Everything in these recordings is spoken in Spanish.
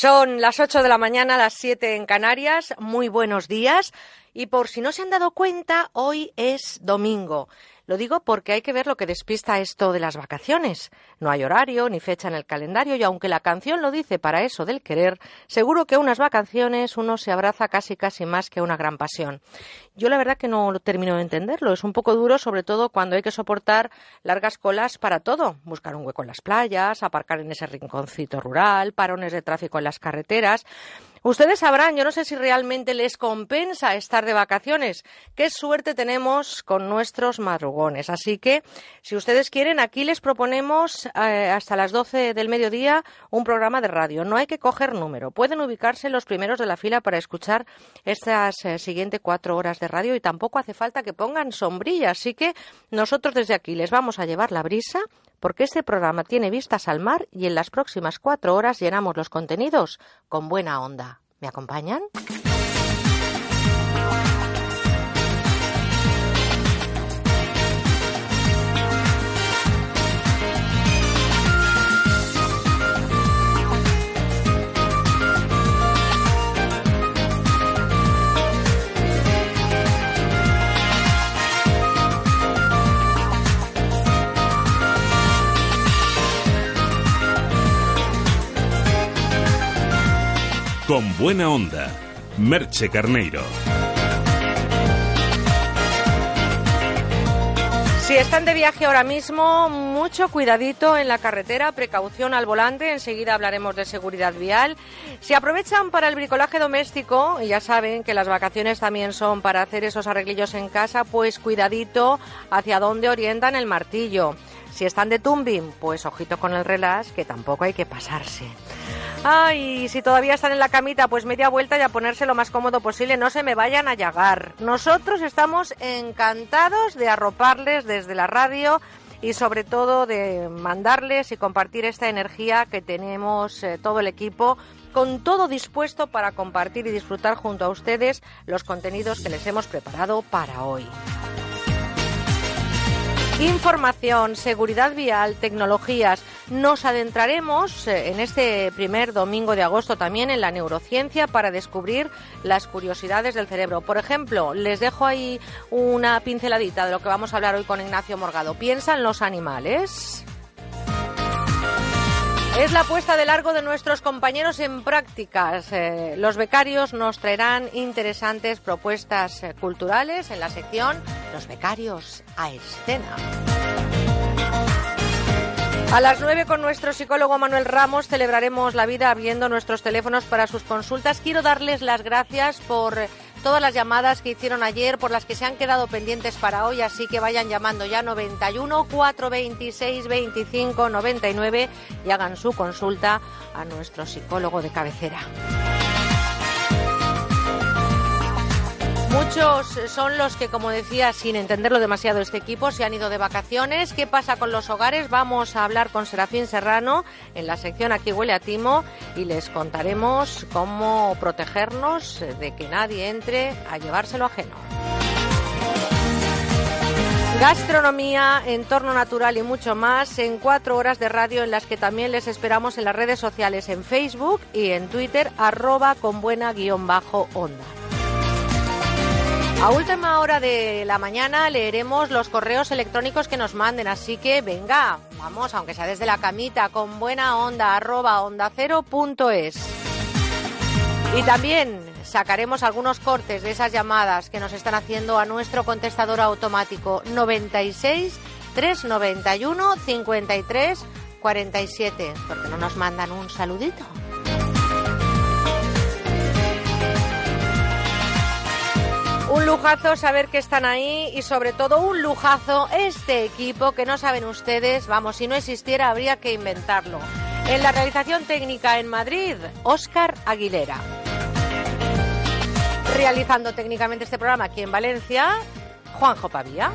Son las 8 de la mañana, las 7 en Canarias. Muy buenos días. Y por si no se han dado cuenta, hoy es domingo. Lo digo porque hay que ver lo que despista esto de las vacaciones. No hay horario ni fecha en el calendario y aunque la canción lo dice para eso del querer, seguro que unas vacaciones uno se abraza casi casi más que una gran pasión. Yo la verdad que no lo termino de entenderlo. Es un poco duro, sobre todo cuando hay que soportar largas colas para todo. Buscar un hueco en las playas, aparcar en ese rinconcito rural, parones de tráfico en las carreteras. Ustedes sabrán, yo no sé si realmente les compensa estar de vacaciones. Qué suerte tenemos con nuestros madrugones. Así que, si ustedes quieren, aquí les proponemos eh, hasta las 12 del mediodía un programa de radio. No hay que coger número. Pueden ubicarse los primeros de la fila para escuchar estas eh, siguientes cuatro horas de radio y tampoco hace falta que pongan sombrilla. Así que nosotros desde aquí les vamos a llevar la brisa porque este programa tiene vistas al mar y en las próximas cuatro horas llenamos los contenidos con buena onda. ¿Me acompañan? Con buena onda, Merche Carneiro. Si están de viaje ahora mismo, mucho cuidadito en la carretera, precaución al volante, enseguida hablaremos de seguridad vial. Si aprovechan para el bricolaje doméstico, y ya saben que las vacaciones también son para hacer esos arreglillos en casa, pues cuidadito hacia dónde orientan el martillo. Si están de tumbing, pues ojito con el relax, que tampoco hay que pasarse. Ay, si todavía están en la camita, pues media vuelta y a ponerse lo más cómodo posible, no se me vayan a llagar. Nosotros estamos encantados de arroparles desde la radio y sobre todo de mandarles y compartir esta energía que tenemos eh, todo el equipo con todo dispuesto para compartir y disfrutar junto a ustedes los contenidos que les hemos preparado para hoy. Información, seguridad vial, tecnologías. Nos adentraremos eh, en este primer domingo de agosto también en la neurociencia para descubrir las curiosidades del cerebro. Por ejemplo, les dejo ahí una pinceladita de lo que vamos a hablar hoy con Ignacio Morgado. ¿Piensan los animales? Es la puesta de largo de nuestros compañeros en prácticas. Eh, los becarios nos traerán interesantes propuestas eh, culturales en la sección Los becarios a escena. A las nueve con nuestro psicólogo Manuel Ramos celebraremos la vida abriendo nuestros teléfonos para sus consultas. Quiero darles las gracias por todas las llamadas que hicieron ayer, por las que se han quedado pendientes para hoy, así que vayan llamando ya 91 426 25 99 y hagan su consulta a nuestro psicólogo de cabecera. Muchos son los que, como decía, sin entenderlo demasiado este equipo, se han ido de vacaciones. ¿Qué pasa con los hogares? Vamos a hablar con Serafín Serrano en la sección Aquí huele a Timo y les contaremos cómo protegernos de que nadie entre a llevárselo ajeno. Gastronomía, entorno natural y mucho más en cuatro horas de radio en las que también les esperamos en las redes sociales en Facebook y en Twitter arroba con buena guion bajo onda. A última hora de la mañana leeremos los correos electrónicos que nos manden, así que venga, vamos, aunque sea desde la camita, con buena onda, arroba onda cero es. Y también sacaremos algunos cortes de esas llamadas que nos están haciendo a nuestro contestador automático 96 391 53 47, porque no nos mandan un saludito. Un lujazo saber que están ahí y sobre todo un lujazo este equipo que no saben ustedes, vamos, si no existiera habría que inventarlo. En la realización técnica en Madrid, Óscar Aguilera. Realizando técnicamente este programa aquí en Valencia, Juanjo Pavía.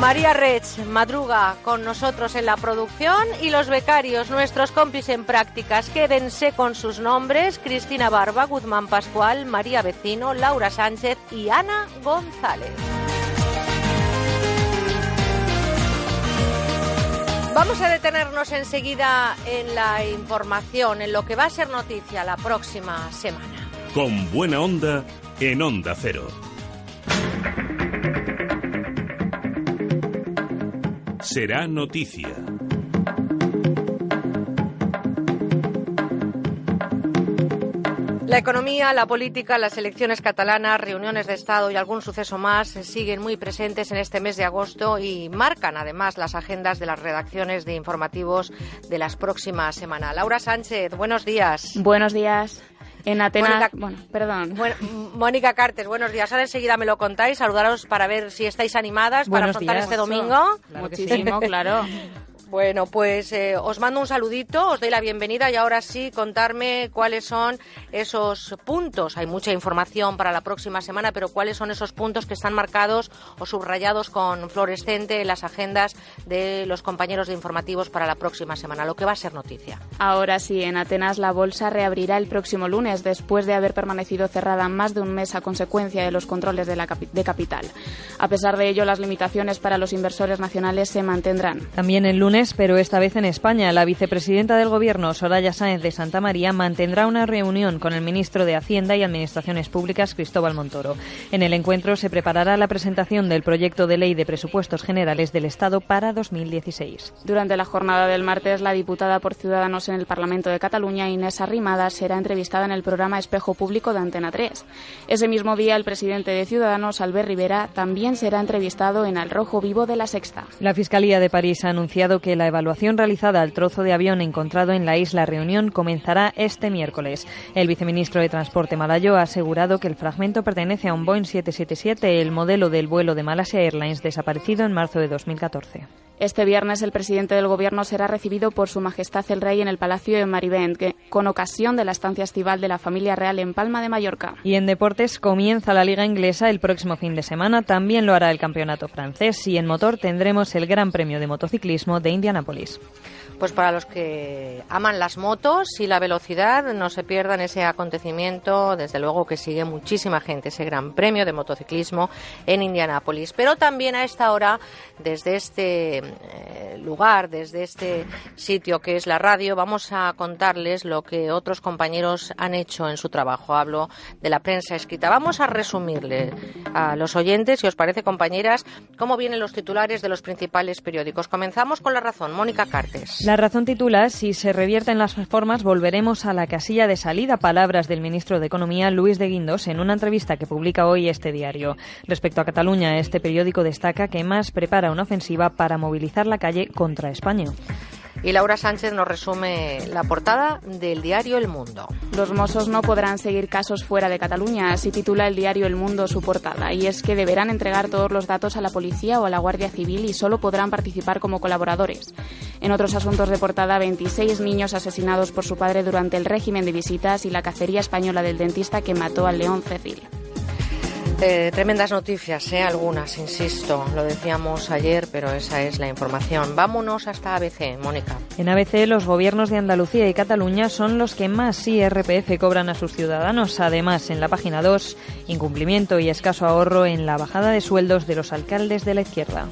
María Rech madruga con nosotros en la producción y los becarios, nuestros compis en prácticas, quédense con sus nombres, Cristina Barba, Guzmán Pascual, María Vecino, Laura Sánchez y Ana González. Vamos a detenernos enseguida en la información, en lo que va a ser noticia la próxima semana. Con buena onda en Onda Cero. Será noticia. La economía, la política, las elecciones catalanas, reuniones de Estado y algún suceso más siguen muy presentes en este mes de agosto y marcan además las agendas de las redacciones de informativos de las próximas semanas. Laura Sánchez, buenos días. Buenos días. En Atenas, bueno, perdón. Mónica Cartes, buenos días. Ahora enseguida me lo contáis. Saludaros para ver si estáis animadas para afrontar este domingo. Muchísimo, claro. Bueno, pues eh, os mando un saludito, os doy la bienvenida y ahora sí contarme cuáles son esos puntos. Hay mucha información para la próxima semana, pero cuáles son esos puntos que están marcados o subrayados con fluorescente en las agendas de los compañeros de informativos para la próxima semana, lo que va a ser noticia. Ahora sí, en Atenas la bolsa reabrirá el próximo lunes después de haber permanecido cerrada más de un mes a consecuencia de los controles de, la de capital. A pesar de ello, las limitaciones para los inversores nacionales se mantendrán. También el lunes pero esta vez en España. La vicepresidenta del Gobierno, Soraya Sáenz de Santa María, mantendrá una reunión con el ministro de Hacienda y Administraciones Públicas, Cristóbal Montoro. En el encuentro se preparará la presentación del proyecto de ley de presupuestos generales del Estado para 2016. Durante la jornada del martes, la diputada por Ciudadanos en el Parlamento de Cataluña, Inés Arrimada, será entrevistada en el programa Espejo Público de Antena 3. Ese mismo día, el presidente de Ciudadanos, Albert Rivera, también será entrevistado en Al Rojo Vivo de la Sexta. La Fiscalía de París ha anunciado que la evaluación realizada al trozo de avión encontrado en la isla Reunión comenzará este miércoles. El viceministro de Transporte malayo ha asegurado que el fragmento pertenece a un Boeing 777, el modelo del vuelo de Malasia Airlines desaparecido en marzo de 2014. Este viernes el presidente del Gobierno será recibido por Su Majestad el Rey en el Palacio de Marivent, con ocasión de la estancia estival de la familia real en Palma de Mallorca. Y en deportes comienza la Liga Inglesa el próximo fin de semana. También lo hará el Campeonato Francés y en motor tendremos el Gran Premio de Motociclismo de Indianápolis pues para los que aman las motos y la velocidad, no se pierdan ese acontecimiento, desde luego que sigue muchísima gente, ese gran premio de motociclismo en Indianápolis. Pero también a esta hora, desde este eh, lugar, desde este sitio que es la radio, vamos a contarles lo que otros compañeros han hecho en su trabajo. Hablo de la prensa escrita. Vamos a resumirle a los oyentes, si os parece, compañeras, cómo vienen los titulares de los principales periódicos. Comenzamos con la razón. Mónica Cartes. La razón titula Si se revierten las formas, volveremos a la casilla de salida. Palabras del ministro de Economía, Luis de Guindos, en una entrevista que publica hoy este diario. Respecto a Cataluña, este periódico destaca que más prepara una ofensiva para movilizar la calle contra España. Y Laura Sánchez nos resume la portada del diario El Mundo. Los mozos no podrán seguir casos fuera de Cataluña, así titula el diario El Mundo su portada, y es que deberán entregar todos los datos a la policía o a la Guardia Civil y solo podrán participar como colaboradores. En otros asuntos de portada, 26 niños asesinados por su padre durante el régimen de visitas y la cacería española del dentista que mató al león Cecil. Eh, tremendas noticias, ¿eh? algunas, insisto. Lo decíamos ayer, pero esa es la información. Vámonos hasta ABC, Mónica. En ABC, los gobiernos de Andalucía y Cataluña son los que más IRPF cobran a sus ciudadanos. Además, en la página 2, incumplimiento y escaso ahorro en la bajada de sueldos de los alcaldes de la izquierda.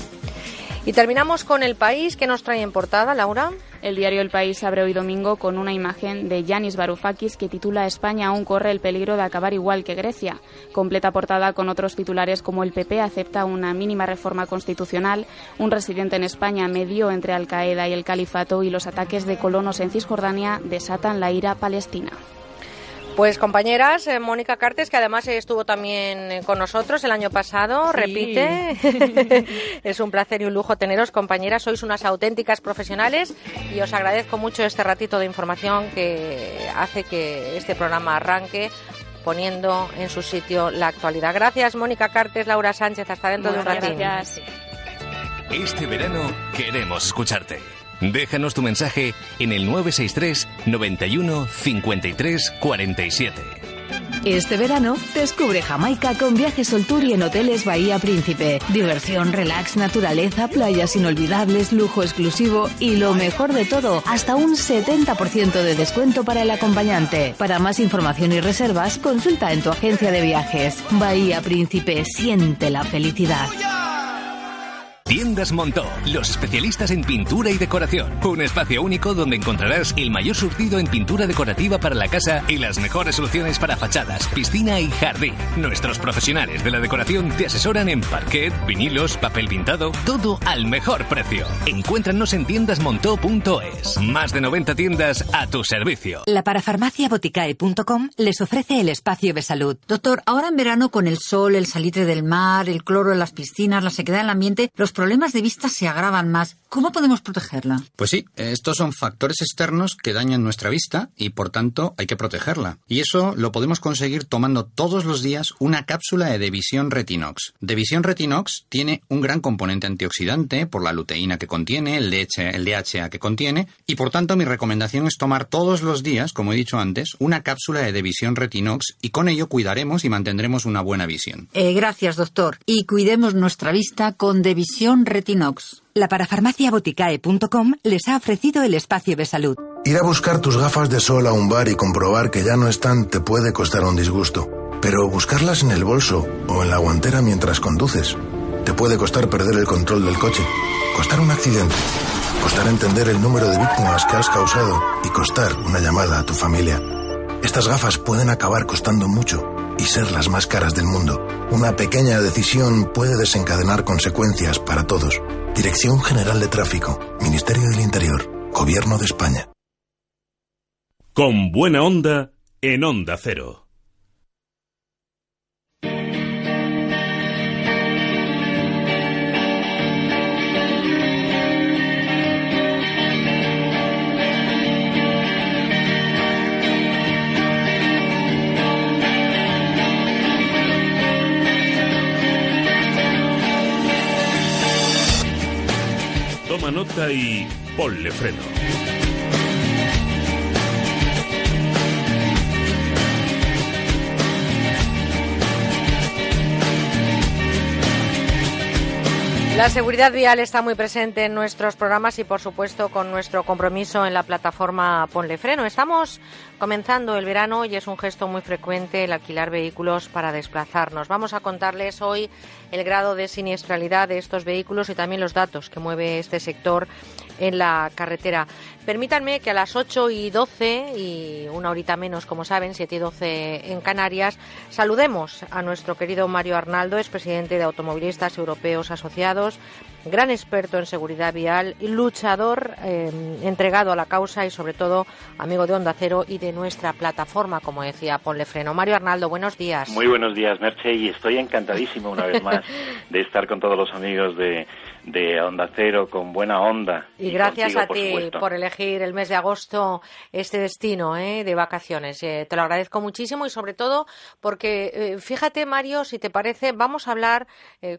Y terminamos con el país que nos trae en portada, Laura. El diario El País abre hoy domingo con una imagen de Yanis Varoufakis que titula España aún corre el peligro de acabar igual que Grecia. Completa portada con otros titulares como el PP acepta una mínima reforma constitucional, un residente en España medio entre Al Qaeda y el califato y los ataques de colonos en Cisjordania desatan la ira palestina. Pues compañeras, eh, Mónica Cartes, que además estuvo también eh, con nosotros el año pasado, repite. es un placer y un lujo teneros, compañeras. Sois unas auténticas profesionales y os agradezco mucho este ratito de información que hace que este programa arranque poniendo en su sitio la actualidad. Gracias, Mónica Cartes, Laura Sánchez. Hasta dentro de un ratito. Gracias. Este verano queremos escucharte. Déjanos tu mensaje en el 963 91 53 47. Este verano, descubre Jamaica con viajes Sol Tour y en hoteles Bahía Príncipe. Diversión, relax, naturaleza, playas inolvidables, lujo exclusivo y lo mejor de todo, hasta un 70% de descuento para el acompañante. Para más información y reservas, consulta en tu agencia de viajes. Bahía Príncipe, siente la felicidad. Tiendas Montó, los especialistas en pintura y decoración. Un espacio único donde encontrarás el mayor surtido en pintura decorativa para la casa y las mejores soluciones para fachadas, piscina y jardín. Nuestros profesionales de la decoración te asesoran en parquet, vinilos, papel pintado, todo al mejor precio. Encuéntranos en tiendasmontó.es. Más de 90 tiendas a tu servicio. La parafarmaciaboticae.com les ofrece el espacio de salud. Doctor, ahora en verano con el sol, el salitre del mar, el cloro en las piscinas, la sequedad en el ambiente, los problemas de vista se agravan más. ¿Cómo podemos protegerla? Pues sí, estos son factores externos que dañan nuestra vista y por tanto hay que protegerla. Y eso lo podemos conseguir tomando todos los días una cápsula de Devisión Retinox. Devisión Retinox tiene un gran componente antioxidante por la luteína que contiene, el, DHA, el DHA que contiene y por tanto mi recomendación es tomar todos los días, como he dicho antes, una cápsula de Devisión Retinox y con ello cuidaremos y mantendremos una buena visión. Eh, gracias, doctor. Y cuidemos nuestra vista con Devisión Retinox. La parafarmaciaboticae.com les ha ofrecido el espacio de salud. Ir a buscar tus gafas de sol a un bar y comprobar que ya no están te puede costar un disgusto. Pero buscarlas en el bolso o en la guantera mientras conduces te puede costar perder el control del coche, costar un accidente, costar entender el número de víctimas que has causado y costar una llamada a tu familia. Estas gafas pueden acabar costando mucho y ser las más caras del mundo. Una pequeña decisión puede desencadenar consecuencias para todos. Dirección General de Tráfico, Ministerio del Interior, Gobierno de España. Con buena onda en Onda Cero. Toma nota y ponle freno. La seguridad vial está muy presente en nuestros programas y, por supuesto, con nuestro compromiso en la plataforma Ponle Freno. Estamos comenzando el verano y es un gesto muy frecuente el alquilar vehículos para desplazarnos. Vamos a contarles hoy el grado de siniestralidad de estos vehículos y también los datos que mueve este sector en la carretera. Permítanme que a las 8 y 12 y una horita menos, como saben, 7 y 12 en Canarias, saludemos a nuestro querido Mario Arnaldo, es presidente de Automovilistas Europeos Asociados, gran experto en seguridad vial, luchador eh, entregado a la causa y sobre todo amigo de Onda Cero y de nuestra plataforma, como decía Ponle Freno. Mario Arnaldo, buenos días. Muy buenos días, Merche, y estoy encantadísimo una vez más de estar con todos los amigos de, de Onda Cero con buena onda. Y, gracias a ti por elegir el mes de agosto este destino ¿eh? de vacaciones. Eh, te lo agradezco muchísimo y sobre todo porque, eh, fíjate Mario, si te parece, vamos a hablar,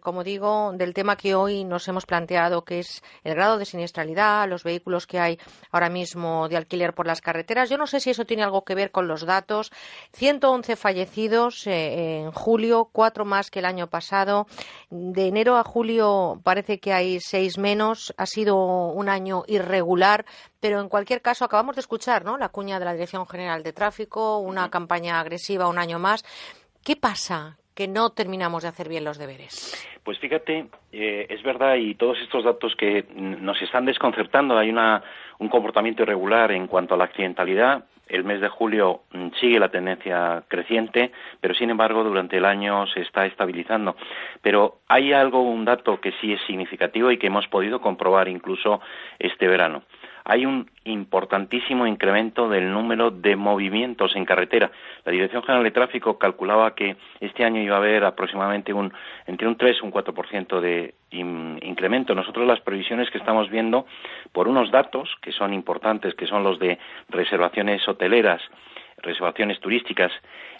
como digo, del tema que hoy nos hemos planteado, que es el grado de siniestralidad, los vehículos que hay ahora mismo de alquiler por las carreteras. Yo no sé si eso tiene algo que ver con los datos. 111 fallecidos en julio, cuatro más que el año pasado. De enero a julio parece que hay seis menos. Ha sido un año irregular, pero en cualquier caso acabamos de escuchar ¿no? la cuña de la Dirección General de Tráfico, una campaña agresiva un año más. ¿Qué pasa? que no terminamos de hacer bien los deberes. Pues fíjate, eh, es verdad y todos estos datos que nos están desconcertando, hay una, un comportamiento irregular en cuanto a la accidentalidad. El mes de julio mm, sigue la tendencia creciente, pero sin embargo durante el año se está estabilizando. Pero hay algo, un dato que sí es significativo y que hemos podido comprobar incluso este verano hay un importantísimo incremento del número de movimientos en carretera. La Dirección General de Tráfico calculaba que este año iba a haber aproximadamente un, entre un 3 y un 4% de incremento. Nosotros las previsiones que estamos viendo por unos datos que son importantes, que son los de reservaciones hoteleras, reservaciones turísticas,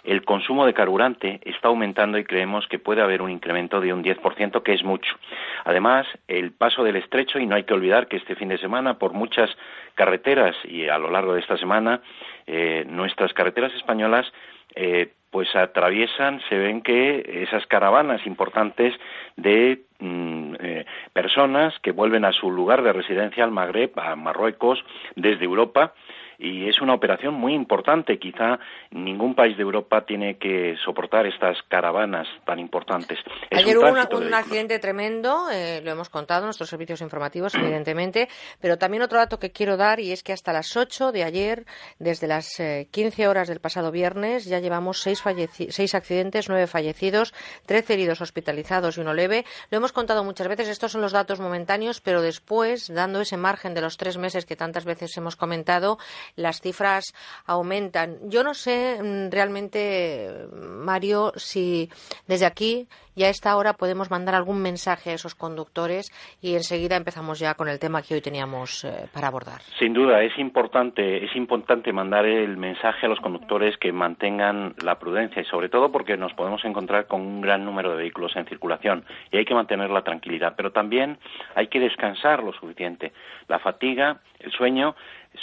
el consumo de carburante está aumentando y creemos que puede haber un incremento de un 10%, que es mucho. Además, el paso del estrecho, y no hay que olvidar que este fin de semana, por muchas carreteras y a lo largo de esta semana, eh, nuestras carreteras españolas eh, pues atraviesan, se ven que esas caravanas importantes de mm, eh, personas que vuelven a su lugar de residencia al Magreb, a Marruecos, desde Europa, y es una operación muy importante. Quizá ningún país de Europa tiene que soportar estas caravanas tan importantes. Ayer hubo un accidente tremendo, eh, lo hemos contado en nuestros servicios informativos, evidentemente, pero también otro dato que quiero dar y es que hasta las 8 de ayer, desde las 15 eh, horas del pasado viernes, ya llevamos seis, seis accidentes, nueve fallecidos, 13 heridos hospitalizados y uno leve. Lo hemos contado muchas veces, estos son los datos momentáneos, pero después, dando ese margen de los tres meses que tantas veces hemos comentado, las cifras aumentan. Yo no sé mm, realmente, Mario, si desde aquí y a esta hora podemos mandar algún mensaje a esos conductores y enseguida empezamos ya con el tema que hoy teníamos eh, para abordar. Sin duda, es importante, es importante mandar el mensaje a los conductores que mantengan la prudencia y sobre todo porque nos podemos encontrar con un gran número de vehículos en circulación y hay que mantener la tranquilidad, pero también hay que descansar lo suficiente. La fatiga, el sueño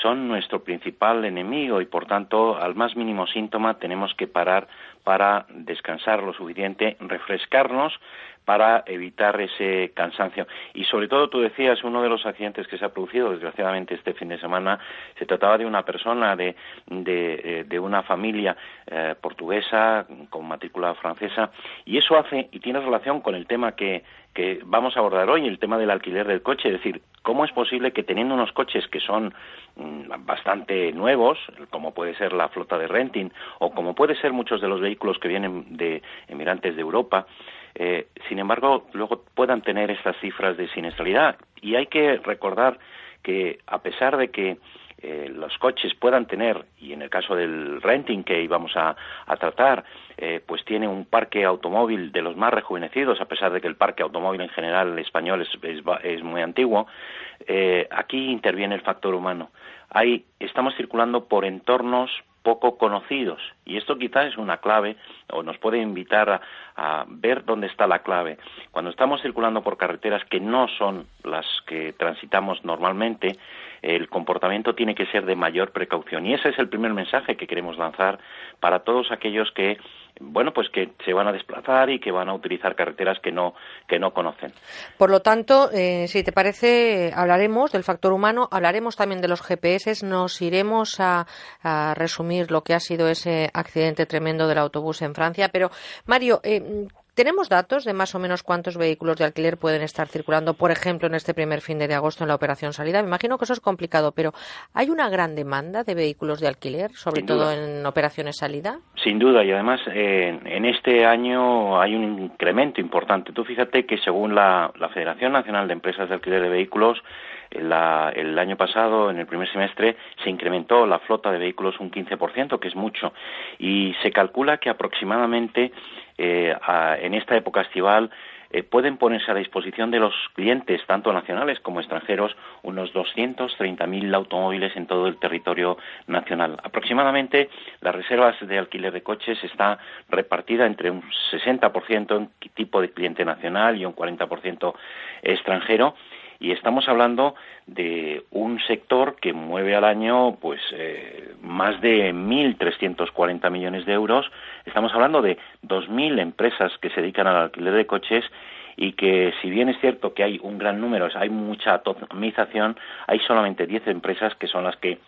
son nuestro principal enemigo y por tanto al más mínimo síntoma tenemos que parar para descansar lo suficiente, refrescarnos para evitar ese cansancio. Y sobre todo, tú decías, uno de los accidentes que se ha producido, desgraciadamente, este fin de semana, se trataba de una persona de, de, eh, una familia eh, portuguesa con matrícula francesa, y eso hace y tiene relación con el tema que, que vamos a abordar hoy, el tema del alquiler del coche, es decir, ¿cómo es posible que teniendo unos coches que son mm, bastante nuevos, como puede ser la flota de renting o como puede ser muchos de los vehículos que vienen de emigrantes de Europa, eh, sin embargo, luego puedan tener estas cifras de siniestralidad? Y hay que recordar que a pesar de que eh, los coches puedan tener, y en el caso del renting que íbamos a, tratar, eh, pues tiene un parque automóvil de los más rejuvenecidos, a pesar de que el parque automóvil en general español es, es, muy antiguo, eh, aquí interviene el factor humano. Ahí estamos circulando por entornos poco conocidos y esto quizás es una clave o nos puede invitar a, a, ver dónde está la clave. Cuando estamos circulando por carreteras que no son las que transitamos normalmente, el comportamiento tiene que ser de mayor precaución. Y ese es el primer mensaje que queremos lanzar para todos aquellos que bueno, pues que se van a desplazar y que van a utilizar carreteras que no, que no conocen. Por lo tanto, eh, si te parece, hablaremos del factor humano, hablaremos también de los GPS, nos iremos a, a, resumir lo que ha sido ese accidente tremendo del autobús en Francia. Pero, Mario, eh, ¿Tenemos datos de más o menos cuántos vehículos de alquiler pueden estar circulando, por ejemplo, en este primer fin de agosto en la operación salida? Me imagino que eso es complicado, pero ¿hay una gran demanda de vehículos de alquiler, sobre todo en operaciones salida? Sin duda, y además en este año hay un incremento importante. Tú fíjate que según la, Federación Nacional de Empresas de Alquiler de Vehículos, el año pasado, en el primer semestre, se incrementó la flota de vehículos un 15%, que es mucho, y se calcula que aproximadamente eh, en esta época estival eh, pueden ponerse a disposición de los clientes, tanto nacionales como extranjeros, unos 230.000 automóviles en todo el territorio nacional. Aproximadamente las reservas de alquiler de coches está repartida entre un 60% en tipo de cliente nacional y un 40% extranjero y estamos hablando de un sector que mueve al año pues eh, más de 1.340 millones de euros. Estamos hablando de 2.000 empresas que se dedican al alquiler de coches y que si bien es cierto que hay un gran número, hay mucha atomización, hay solamente 10 empresas que son las que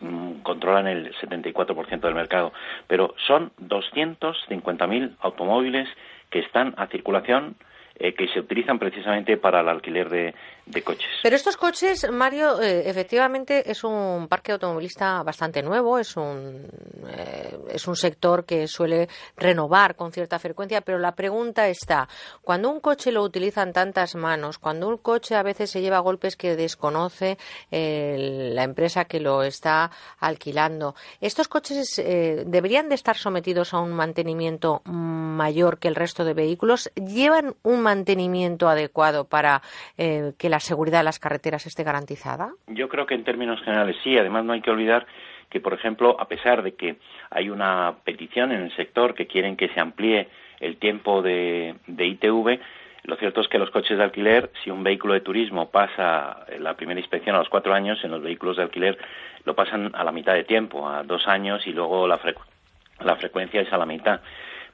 mm, controlan el 74% del mercado, pero son 250.000 automóviles que están a circulación eh, que se utilizan precisamente para el alquiler de, Pero estos coches, Mario, eh, efectivamente es un parque automovilista bastante nuevo, es un, eh, es un sector que suele renovar con cierta frecuencia, pero la pregunta está, cuando un coche lo utilizan tantas manos, cuando un coche a veces se lleva golpes que desconoce la empresa que lo está alquilando, ¿estos coches deberían de estar sometidos a un mantenimiento mayor que el resto de vehículos? ¿Llevan un mantenimiento adecuado para eh, que la seguridad de las carreteras esté garantizada? Yo creo que en términos generales sí. Además, no hay que olvidar que, por ejemplo, a pesar de que hay una petición en el sector que quieren que se amplíe el tiempo de, ITV, lo cierto es que los coches de alquiler, si un vehículo de turismo pasa la primera inspección a los cuatro años, en los vehículos de alquiler lo pasan a la mitad de tiempo, a dos años, y luego la, la frecuencia es a la mitad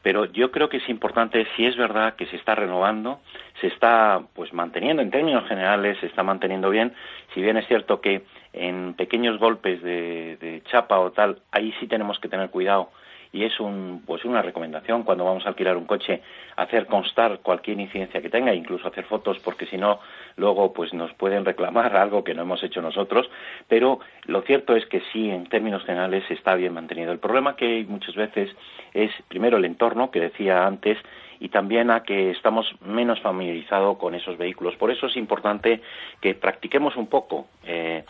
pero yo creo que es importante, si es verdad que se está renovando, se está pues manteniendo en términos generales, se está manteniendo bien, si bien es cierto que en pequeños golpes de, de chapa o tal, ahí sí tenemos que tener cuidado y es un, pues una recomendación cuando vamos a alquilar un coche hacer constar cualquier incidencia que tenga, incluso hacer fotos, porque si no, luego pues nos pueden reclamar algo que no hemos hecho nosotros. Pero lo cierto es que sí, en términos generales, está bien mantenido. El problema que hay muchas veces es, primero, el entorno, que decía antes, y también a que estamos menos familiarizados con esos vehículos. Por eso es importante que practiquemos un poco. Eh,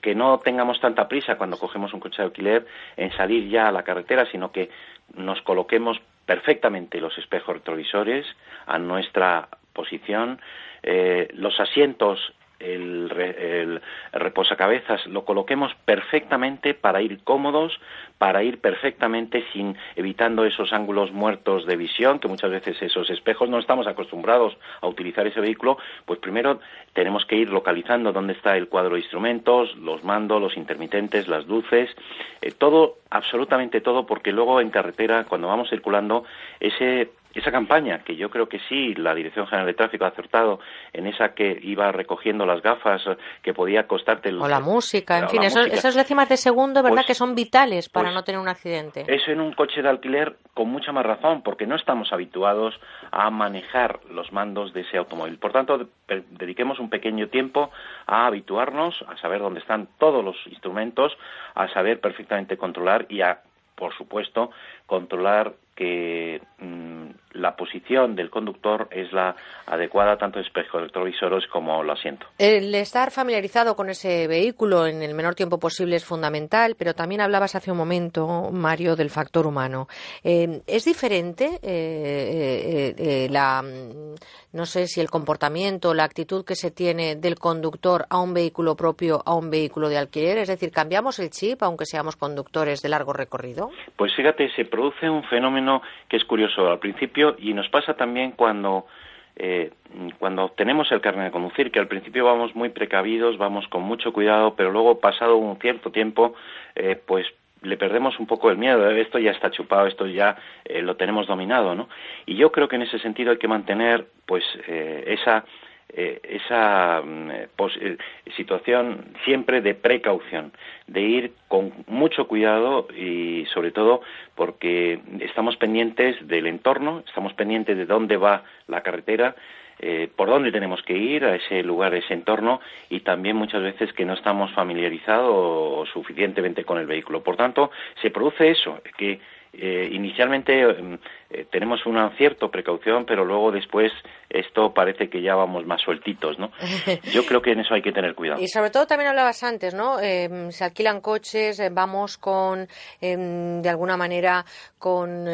que no tengamos tanta prisa cuando cogemos un coche de alquiler en salir ya a la carretera, sino que nos coloquemos perfectamente los espejos retrovisores a nuestra posición, eh, los asientos el, el, reposacabezas lo coloquemos perfectamente para ir cómodos, para ir perfectamente sin evitando esos ángulos muertos de visión, que muchas veces esos espejos no estamos acostumbrados a utilizar ese vehículo, pues primero tenemos que ir localizando dónde está el cuadro de instrumentos, los mandos, los intermitentes, las luces, eh, todo, absolutamente todo, porque luego en carretera, cuando vamos circulando, ese esa campaña, que yo creo que sí, la Dirección General de Tráfico ha acertado en esa que iba recogiendo las gafas, que podía costarte... o la música, en fin, esos, esos, décimas de segundo, ¿verdad?, pues que son vitales para pues no tener un accidente. Eso en un coche de alquiler con mucha más razón, porque no estamos habituados a manejar los mandos de ese automóvil. Por tanto, dediquemos un pequeño tiempo a habituarnos, a saber dónde están todos los instrumentos, a saber perfectamente controlar y a, por supuesto, controlar que mm, la posición del conductor es la adecuada tanto de espejo retrovisores como el asiento. El estar familiarizado con ese vehículo en el menor tiempo posible es fundamental, pero también hablabas hace un momento, Mario, del factor humano. Eh, ¿Es diferente eh, eh, la, mm, no sé si el comportamiento, la actitud que se tiene del conductor a un vehículo propio a un vehículo de alquiler? Es decir, ¿cambiamos el chip aunque seamos conductores de largo recorrido? Pues fíjate, se produce un fenómeno que es curioso al principio y nos pasa también cuando eh, cuando tenemos el carnet de conducir, que al principio vamos muy precavidos, vamos con mucho cuidado, pero luego pasado un cierto tiempo, eh, pues le perdemos un poco el miedo, esto ya está chupado, esto ya eh, lo tenemos dominado, ¿no? Y yo creo que en ese sentido hay que mantener, pues, esa eh, esa mm, eh, eh, situación siempre de precaución, de ir con mucho cuidado y sobre todo porque estamos pendientes del entorno, estamos pendientes de dónde va la carretera, por dónde tenemos que ir a ese lugar, a ese entorno y también muchas veces que no estamos familiarizados suficientemente con el vehículo. Por tanto, se produce eso, que inicialmente mm, eh, tenemos una cierta precaución, pero luego después esto parece que ya vamos más sueltitos, ¿no? Yo creo que en eso hay que tener cuidado. Y sobre todo también hablabas antes, ¿no? Eh, se alquilan coches, eh, vamos con, em, de alguna manera, con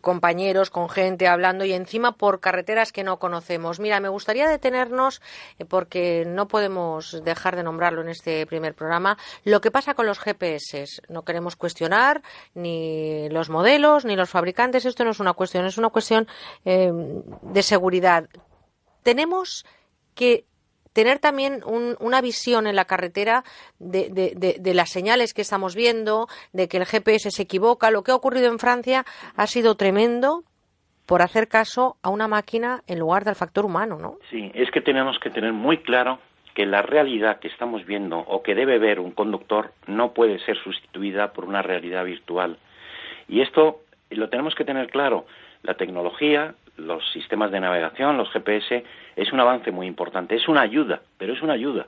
compañeros, con gente hablando y encima por carreteras que no conocemos. Mira, me gustaría detenernos, porque no podemos dejar de nombrarlo en este primer programa, lo que pasa con los GPS. No queremos cuestionar ni los modelos ni los fabricantes. Esto no es una cuestión, es una cuestión eh, de seguridad. Tenemos que tener también una visión en la carretera de, las señales que estamos viendo, de que el GPS se equivoca. Lo que ha ocurrido en Francia ha sido tremendo por hacer caso a una máquina en lugar del factor humano, ¿no? Sí, es que tenemos que tener muy claro que la realidad que estamos viendo o que debe ver un conductor no puede ser sustituida por una realidad virtual. Y esto lo tenemos que tener claro. La tecnología, los sistemas de navegación, los GPS, es un avance muy importante. Es una ayuda, pero es una ayuda.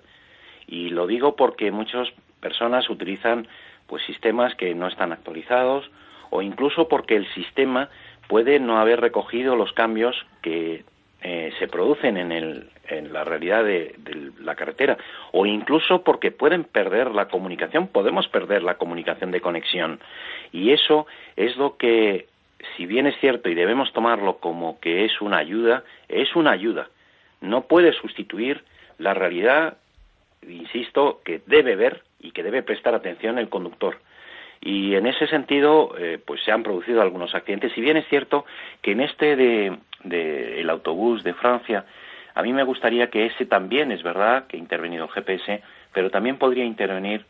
Y lo digo porque muchas personas utilizan pues sistemas que no están actualizados o incluso porque el sistema puede no haber recogido los cambios que eh, se producen en, el, en la realidad de, la carretera o incluso porque pueden perder la comunicación, podemos perder la comunicación de conexión y eso es lo que, si bien es cierto y debemos tomarlo como que es una ayuda, es una ayuda, no puede sustituir la realidad, insisto, que debe ver y que debe prestar atención el conductor. Y en ese sentido, eh, pues se han producido algunos accidentes. Si bien es cierto que en este de, del autobús de Francia, a mí me gustaría que ese también es verdad que ha intervenido el GPS, pero también podría intervenir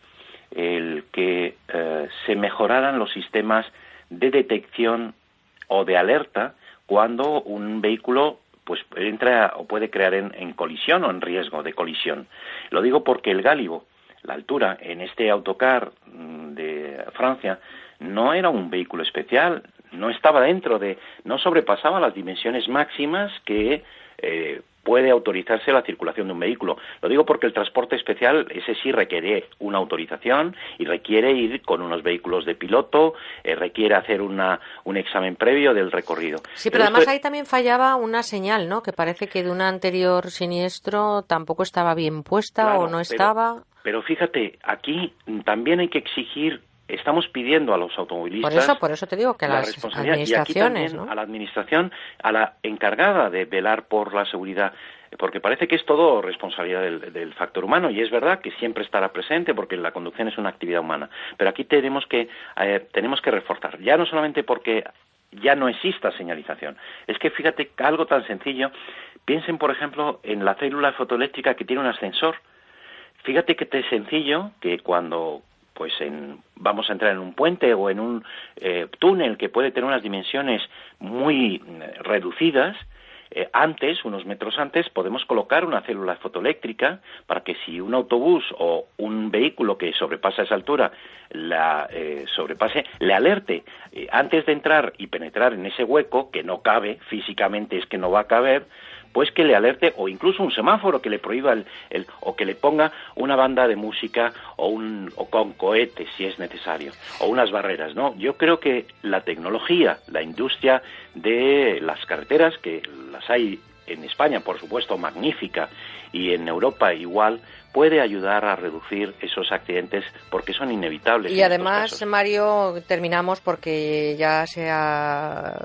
el que eh, se mejoraran los sistemas de detección o de alerta cuando un vehículo pues entra o puede crear en, en colisión o en riesgo de colisión. Lo digo porque el gálibo la altura en este autocar mm, de Francia no era un vehículo especial, no estaba dentro de, no sobrepasaba las dimensiones máximas que eh, puede autorizarse la circulación de un vehículo. Lo digo porque el transporte especial, ese sí requiere una autorización y requiere ir con unos vehículos de piloto, eh, requiere hacer una, un examen previo del recorrido. Sí, pero, además ahí también fallaba una señal, ¿no? Que parece que de un anterior siniestro tampoco estaba bien puesta o no estaba. Pero fíjate, aquí también hay que exigir estamos pidiendo a los automovilistas. Por eso, por eso te digo que la las administraciones, a la administración, a la encargada de velar por la seguridad, porque parece que es todo responsabilidad del, factor humano y es verdad que siempre estará presente porque la conducción es una actividad humana. Pero aquí tenemos que eh, tenemos que reforzar, ya no solamente porque ya no exista señalización, es que fíjate algo tan sencillo. Piensen, por ejemplo, en la célula fotoeléctrica que tiene un ascensor. Fíjate que es sencillo que cuando pues en, vamos a entrar en un puente o en un eh, túnel que puede tener unas dimensiones muy eh, reducidas, eh, antes, unos metros antes, podemos colocar una célula fotoeléctrica para que si un autobús o un vehículo que sobrepasa esa altura la sobrepase, le alerte antes de entrar y penetrar en ese hueco que no cabe, físicamente es que no va a caber, pues que le alerte o incluso un semáforo que le prohíba el, el, o que le ponga una banda de música o un o con cohetes si es necesario o unas barreras no yo creo que la tecnología la industria de las carreteras que las hay en España por supuesto magnífica y en Europa igual puede ayudar a reducir esos accidentes porque son inevitables. Y además, Mario, terminamos porque ya se ha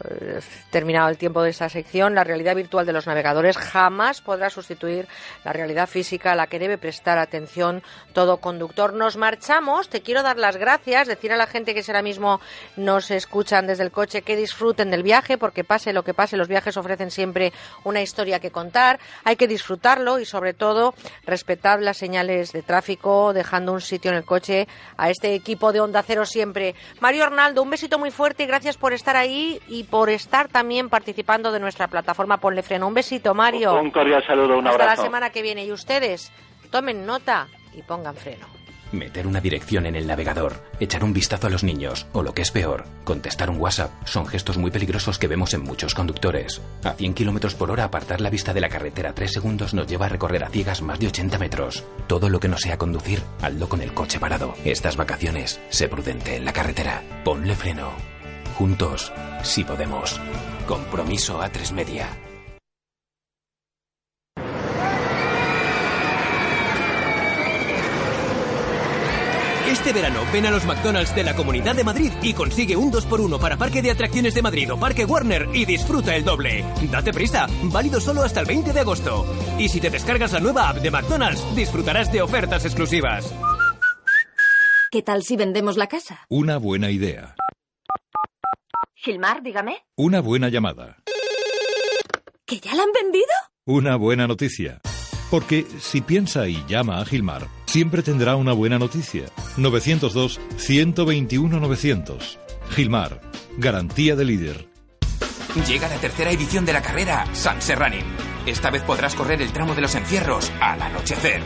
terminado el tiempo de esta sección. La realidad virtual de los navegadores jamás podrá sustituir la realidad física a la que debe prestar atención todo conductor. Nos marchamos. Te quiero dar las gracias, decir a la gente que ahora mismo nos escuchan desde el coche que disfruten del viaje, porque pase lo que pase, los viajes ofrecen siempre una historia que contar. Hay que disfrutarlo y, sobre todo, respetar las señales de tráfico, dejando un sitio en el coche a este equipo de Onda Cero siempre. Mario Arnaldo, un besito muy fuerte y gracias por estar ahí y por estar también participando de nuestra plataforma Ponle Freno. Un besito, Mario. Un cordial saludo, un abrazo. Hasta la semana que viene. Y ustedes, tomen nota y pongan freno. Meter una dirección en el navegador, echar un vistazo a los niños, o lo que es peor, contestar un WhatsApp, son gestos muy peligrosos que vemos en muchos conductores. A 100 km por hora apartar la vista de la carretera 3 segundos nos lleva a recorrer a ciegas más de 80 metros. Todo lo que no sea conducir, hazlo con el coche parado. Estas vacaciones, sé prudente en la carretera. Ponle freno. Juntos, si podemos. Compromiso a 3 media. Este verano ven a los McDonald's de la Comunidad de Madrid y consigue un 2x1 para Parque de Atracciones de Madrid o Parque Warner y disfruta el doble. Date prisa, válido solo hasta el 20 de agosto. Y si te descargas la nueva app de McDonald's, disfrutarás de ofertas exclusivas. ¿Qué tal si vendemos la casa? Una buena idea. Gilmar, dígame. Una buena llamada. ¿Que ya la han vendido? Una buena noticia. Porque si piensa y llama a Gilmar, siempre tendrá una buena noticia. 902-121-900. Gilmar, garantía de líder. Llega la tercera edición de la carrera San Serranin. Esta vez podrás correr el tramo de los encierros al anochecer.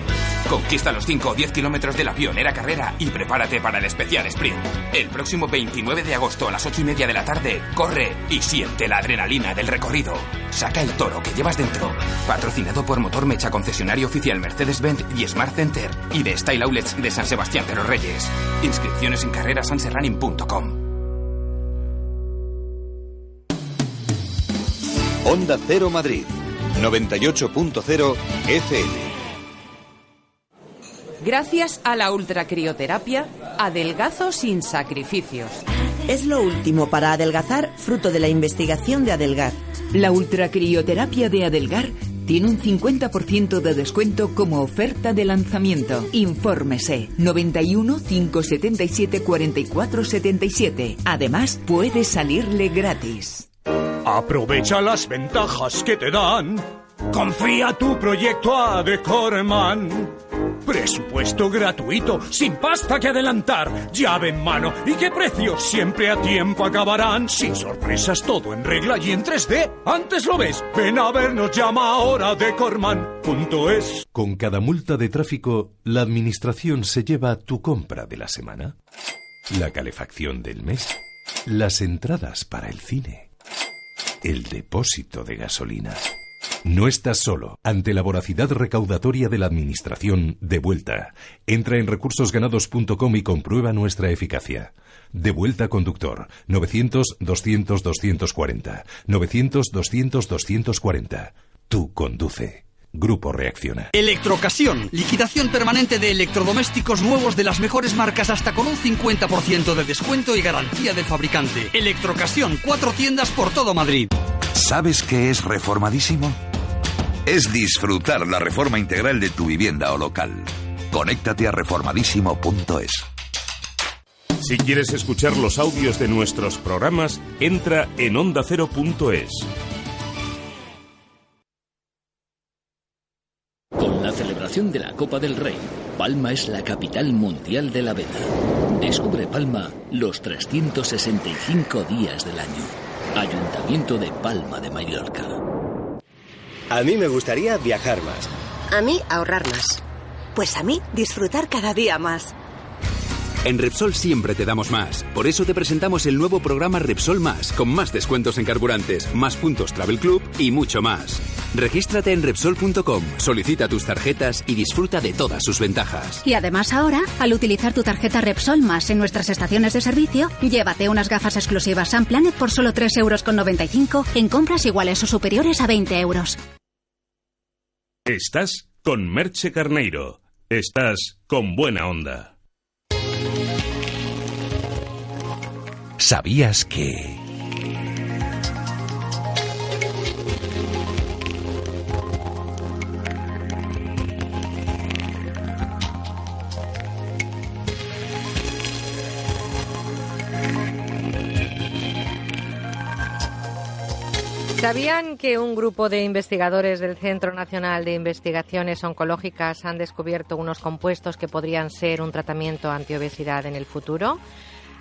Conquista los 5 o 10 kilómetros de la pionera carrera y prepárate para el especial sprint. El próximo 29 de agosto a las 8 y media de la tarde, corre y siente la adrenalina del recorrido. Saca el toro que llevas dentro. Patrocinado por Motor Mecha Concesionario Oficial Mercedes-Benz y Smart Center y de Style Outlets de San Sebastián de los Reyes. Inscripciones en carrerasanserrunning.com. Onda Cero Madrid, 98.0 FM. Gracias a la ultracrioterapia, adelgazo sin sacrificios. Es lo último para adelgazar, fruto de la investigación de Adelgar. La ultracrioterapia de Adelgar tiene un 50% de descuento como oferta de lanzamiento. Infórmese 91 577 44 77. Además, puede salirle gratis. Aprovecha las ventajas que te dan. Confía tu proyecto a Decorman. Presupuesto gratuito, sin pasta que adelantar, llave en mano. ¿Y qué precios? Siempre a tiempo acabarán. Sin sorpresas, todo en regla y en 3D. Antes lo ves. Ven a vernos, llama ahora de Corman.es. Con cada multa de tráfico, la administración se lleva tu compra de la semana, la calefacción del mes, las entradas para el cine, el depósito de gasolina. No estás solo. Ante la voracidad recaudatoria de la Administración, de vuelta. Entra en recursosganados.com y comprueba nuestra eficacia. De vuelta conductor. 900-200-240. 900-200-240. Tú conduce. Grupo Reacciona. Electrocasión. Liquidación permanente de electrodomésticos nuevos de las mejores marcas hasta con un 50% de descuento y garantía del fabricante. Electrocasión. Cuatro tiendas por todo Madrid. ¿Sabes qué es reformadísimo? Es disfrutar la reforma integral de tu vivienda o local. Conéctate a reformadísimo.es. Si quieres escuchar los audios de nuestros programas, entra en ondacero.es. celebración de la Copa del Rey, Palma es la capital mundial de la vela. Descubre Palma los 365 días del año. Ayuntamiento de Palma de Mallorca. A mí me gustaría viajar más. A mí ahorrar más. Pues a mí disfrutar cada día más. En Repsol siempre te damos más. Por eso te presentamos el nuevo programa Repsol Más, con más descuentos en carburantes, más puntos Travel Club y mucho más. Regístrate en Repsol.com, solicita tus tarjetas y disfruta de todas sus ventajas. Y además ahora, al utilizar tu tarjeta Repsol Más en nuestras estaciones de servicio, llévate unas gafas exclusivas Sun Planet por solo 3,95 euros en compras iguales o superiores a 20 euros. Estás con Merche Carneiro. Estás con buena onda. ¿Sabías que... ¿Sabían que un grupo de investigadores del Centro Nacional de Investigaciones Oncológicas han descubierto unos compuestos que podrían ser un tratamiento antiobesidad en el futuro?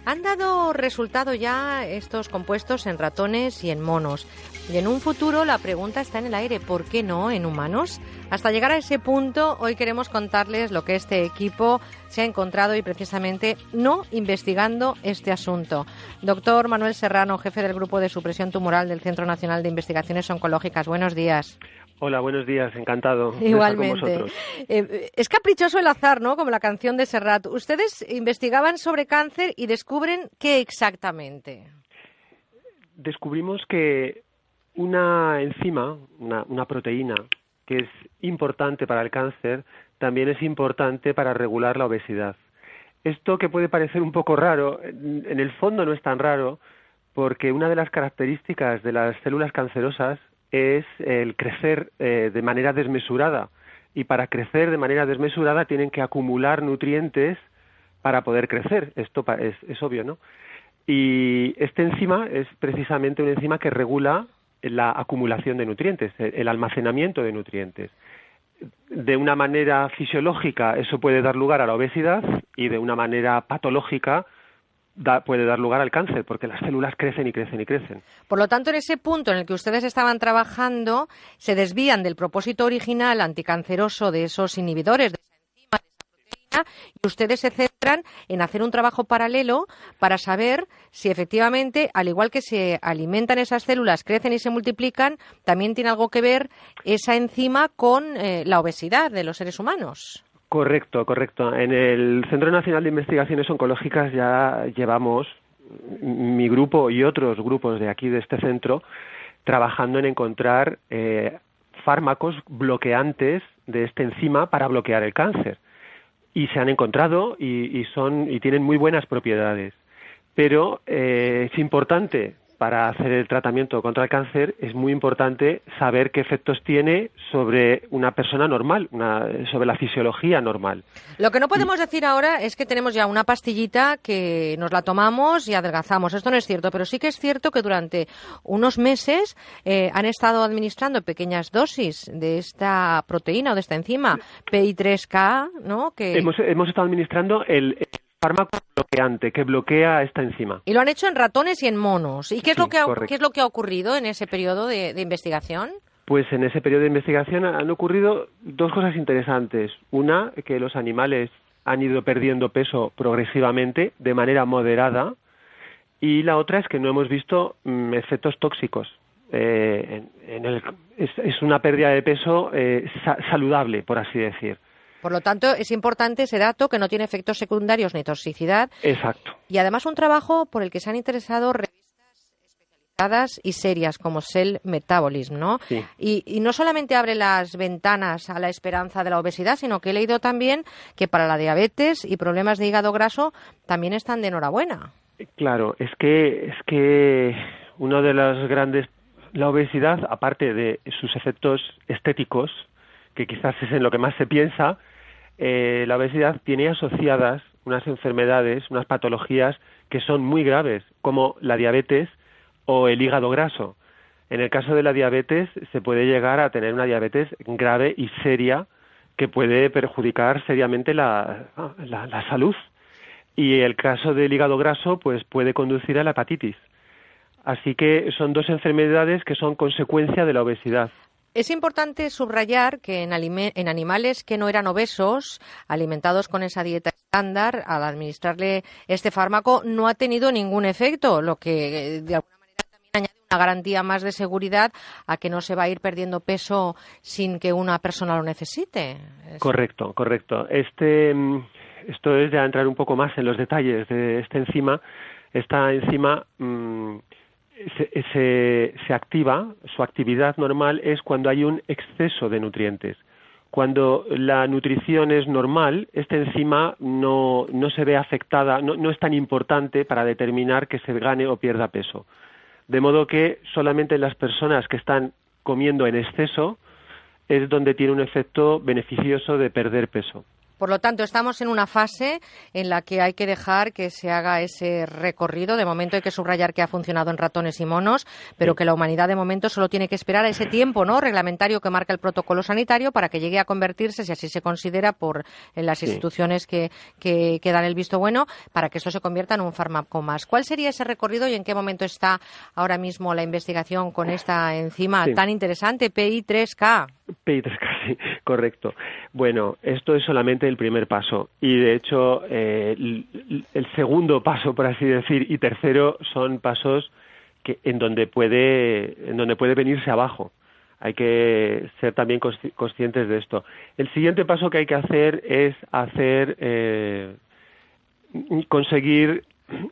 Han dado resultado ya estos compuestos en ratones y en monos. Y en un futuro la pregunta está en el aire, ¿por qué no en humanos? Hasta llegar a ese punto, hoy queremos contarles lo que este equipo se ha encontrado y precisamente no investigando este asunto. Doctor Manuel Serrano, jefe del Grupo de Supresión Tumoral del Centro Nacional de Investigaciones Oncológicas. Buenos días. Hola, buenos días, encantado. Igualmente. Eh, es caprichoso el azar, ¿no? Como la canción de Serrat. Ustedes investigaban sobre cáncer y descubren qué exactamente. Descubrimos que una enzima, una, una proteína, que es importante para el cáncer, también es importante para regular la obesidad. Esto que puede parecer un poco raro, en el fondo no es tan raro, porque una de las características de las células cancerosas es el crecer eh, de manera desmesurada. Y para crecer de manera desmesurada tienen que acumular nutrientes para poder crecer. Esto es, es obvio, ¿no? Y este enzima es precisamente una enzima que regula la acumulación de nutrientes, el almacenamiento de nutrientes. De una manera fisiológica eso puede dar lugar a la obesidad y de una manera patológica puede dar lugar al cáncer, porque las células crecen y crecen y crecen. Por lo tanto, en ese punto en el que ustedes estaban trabajando, se desvían del propósito original anticanceroso de esos inhibidores de esa enzima, de esa proteína, y ustedes se centran en hacer un trabajo paralelo para saber si efectivamente, al igual que se alimentan esas células, crecen y se multiplican, también tiene algo que ver esa enzima con eh, la obesidad de los seres humanos. Correcto, correcto. En el Centro Nacional de Investigaciones Oncológicas ya llevamos, mi grupo y otros grupos de aquí de este centro, trabajando en encontrar eh, fármacos bloqueantes de esta enzima para bloquear el cáncer. Y se han encontrado y, son, y tienen muy buenas propiedades. Pero eh, es importante para hacer el tratamiento contra el cáncer es muy importante saber qué efectos tiene sobre una persona normal, sobre la fisiología normal. Lo que no podemos decir ahora es que tenemos ya una pastillita que nos la tomamos y adelgazamos. Esto no es cierto, pero sí que es cierto que durante unos meses eh, han estado administrando pequeñas dosis de esta proteína o de esta enzima PI3K, ¿no? Que... Hemos, hemos estado administrando el fármaco bloqueante que bloquea esta enzima. Y lo han hecho en ratones y en monos. ¿Y qué es, lo, que ha, qué es lo que ha ocurrido en ese periodo de, investigación? Pues en ese periodo de investigación han ocurrido dos cosas interesantes. Una, que los animales han ido perdiendo peso progresivamente de manera moderada y la otra es que no hemos visto mm, efectos tóxicos. Eh, en, el, es, una pérdida de peso eh, saludable, por así decir. Por lo tanto, es importante ese dato que no tiene efectos secundarios ni toxicidad. Exacto. Y además un trabajo por el que se han interesado revistas especializadas y serias como Cell Metabolism, ¿no? Sí. Y, no solamente abre las ventanas a la esperanza de la obesidad, sino que he leído también que para la diabetes y problemas de hígado graso también están de enhorabuena. Claro, es que es que uno de los grandes la obesidad, aparte de sus efectos estéticos, que quizás es en lo que más se piensa, eh, la obesidad tiene asociadas unas enfermedades, unas patologías que son muy graves, como la diabetes o el hígado graso. En el caso de la diabetes se puede llegar a tener una diabetes grave y seria que puede perjudicar seriamente la, la salud. Y el caso del hígado graso pues puede conducir a la hepatitis. Así que son dos enfermedades que son consecuencia de la obesidad. Es importante subrayar que en, animales que no eran obesos, alimentados con esa dieta estándar, al administrarle este fármaco no ha tenido ningún efecto, lo que eh, de alguna manera también añade una garantía más de seguridad a que no se va a ir perdiendo peso sin que una persona lo necesite. Correcto, correcto. Este, mm, esto es ya entrar un poco más en los detalles de esta enzima. Esta enzima mm, se, se, activa, su actividad normal es cuando hay un exceso de nutrientes. Cuando la nutrición es normal, esta enzima no, no se ve afectada, no, no, es tan importante para determinar que se gane o pierda peso. De modo que solamente las personas que están comiendo en exceso es donde tiene un efecto beneficioso de perder peso. Por lo tanto, estamos en una fase en la que hay que dejar que se haga ese recorrido. De momento hay que subrayar que ha funcionado en ratones y monos, pero que la humanidad de momento solo tiene que esperar a ese tiempo ¿no? reglamentario que marca el protocolo sanitario para que llegue a convertirse, si así se considera, por las instituciones que, que, dan el visto bueno, para que eso se convierta en un fármaco más. ¿Cuál sería ese recorrido y en qué momento está ahora mismo la investigación con esta enzima tan interesante, PI3K? PI3K, sí, correcto. Bueno, esto es solamente el primer paso y de hecho eh, el, segundo paso, por así decir, y tercero son pasos que en donde puede en donde puede venirse abajo. Hay que ser también conscientes de esto. El siguiente paso que hay que hacer es hacer eh, conseguir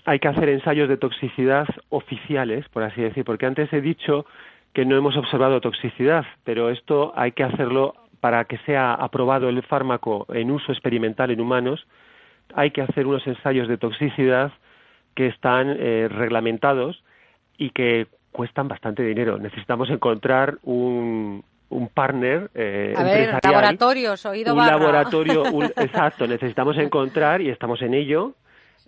hay que hacer ensayos de toxicidad oficiales, por así decir, porque antes he dicho que no hemos observado toxicidad, pero esto hay que hacerlo para que sea aprobado el fármaco en uso experimental en humanos, hay que hacer unos ensayos de toxicidad que están eh, reglamentados y que cuestan bastante dinero. Necesitamos encontrar un, un partner eh, a ver, laboratorios, oído un laboratorio, exacto. Necesitamos encontrar y estamos en ello.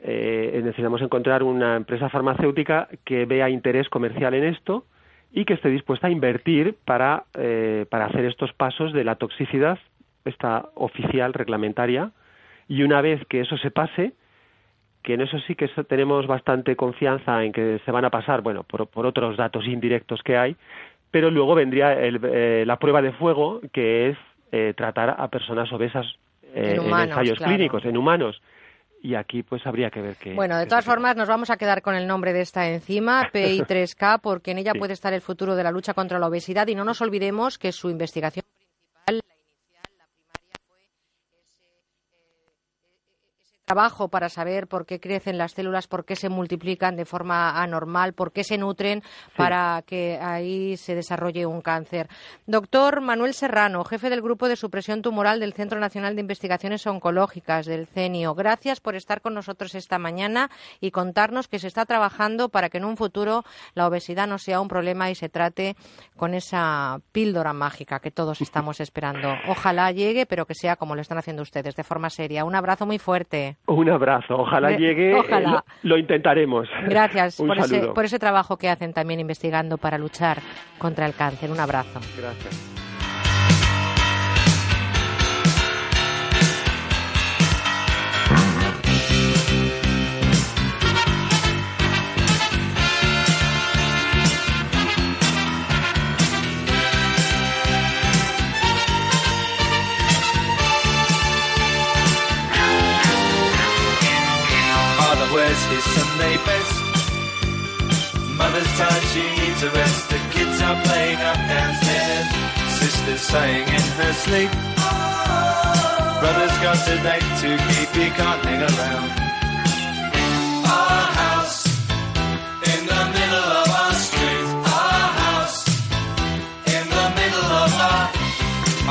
Eh, necesitamos encontrar una empresa farmacéutica que vea interés comercial en esto y que esté dispuesta a invertir para, eh, para hacer estos pasos de la toxicidad, esta oficial reglamentaria, y una vez que eso se pase, que en eso sí que tenemos bastante confianza en que se van a pasar, bueno, por, por otros datos indirectos que hay, pero luego vendría eh, la prueba de fuego, que es eh, tratar a personas obesas en, ensayos clínicos, en humanos y aquí pues habría que ver qué. Bueno, de todas formas nos vamos a quedar con el nombre de esta enzima, PI3K, porque en ella puede estar el futuro de la lucha contra la obesidad y no nos olvidemos que su investigación principal, la inicial, la primaria, fue ese, eh, trabajo para saber por qué crecen las células, por qué se multiplican de forma anormal, por qué se nutren para que ahí se desarrolle un cáncer. Doctor Manuel Serrano, jefe del Grupo de Supresión Tumoral del Centro Nacional de Investigaciones Oncológicas del CENIO. Gracias por estar con nosotros esta mañana y contarnos que se está trabajando para que en un futuro la obesidad no sea un problema y se trate con esa píldora mágica que todos estamos esperando. Ojalá llegue, pero que sea como lo están haciendo ustedes, de forma seria. Un abrazo muy fuerte. Un abrazo, ojalá llegue, ojalá. Lo, lo, intentaremos. Gracias por ese, por ese trabajo que hacen también investigando para luchar contra el cáncer. Un abrazo. Gracias. She needs a rest. The kids are playing up downstairs. Sister's sighing in her sleep. Brother's got a date to keep, he can't hang around. Our house in the middle of our street. Our house in the middle of our.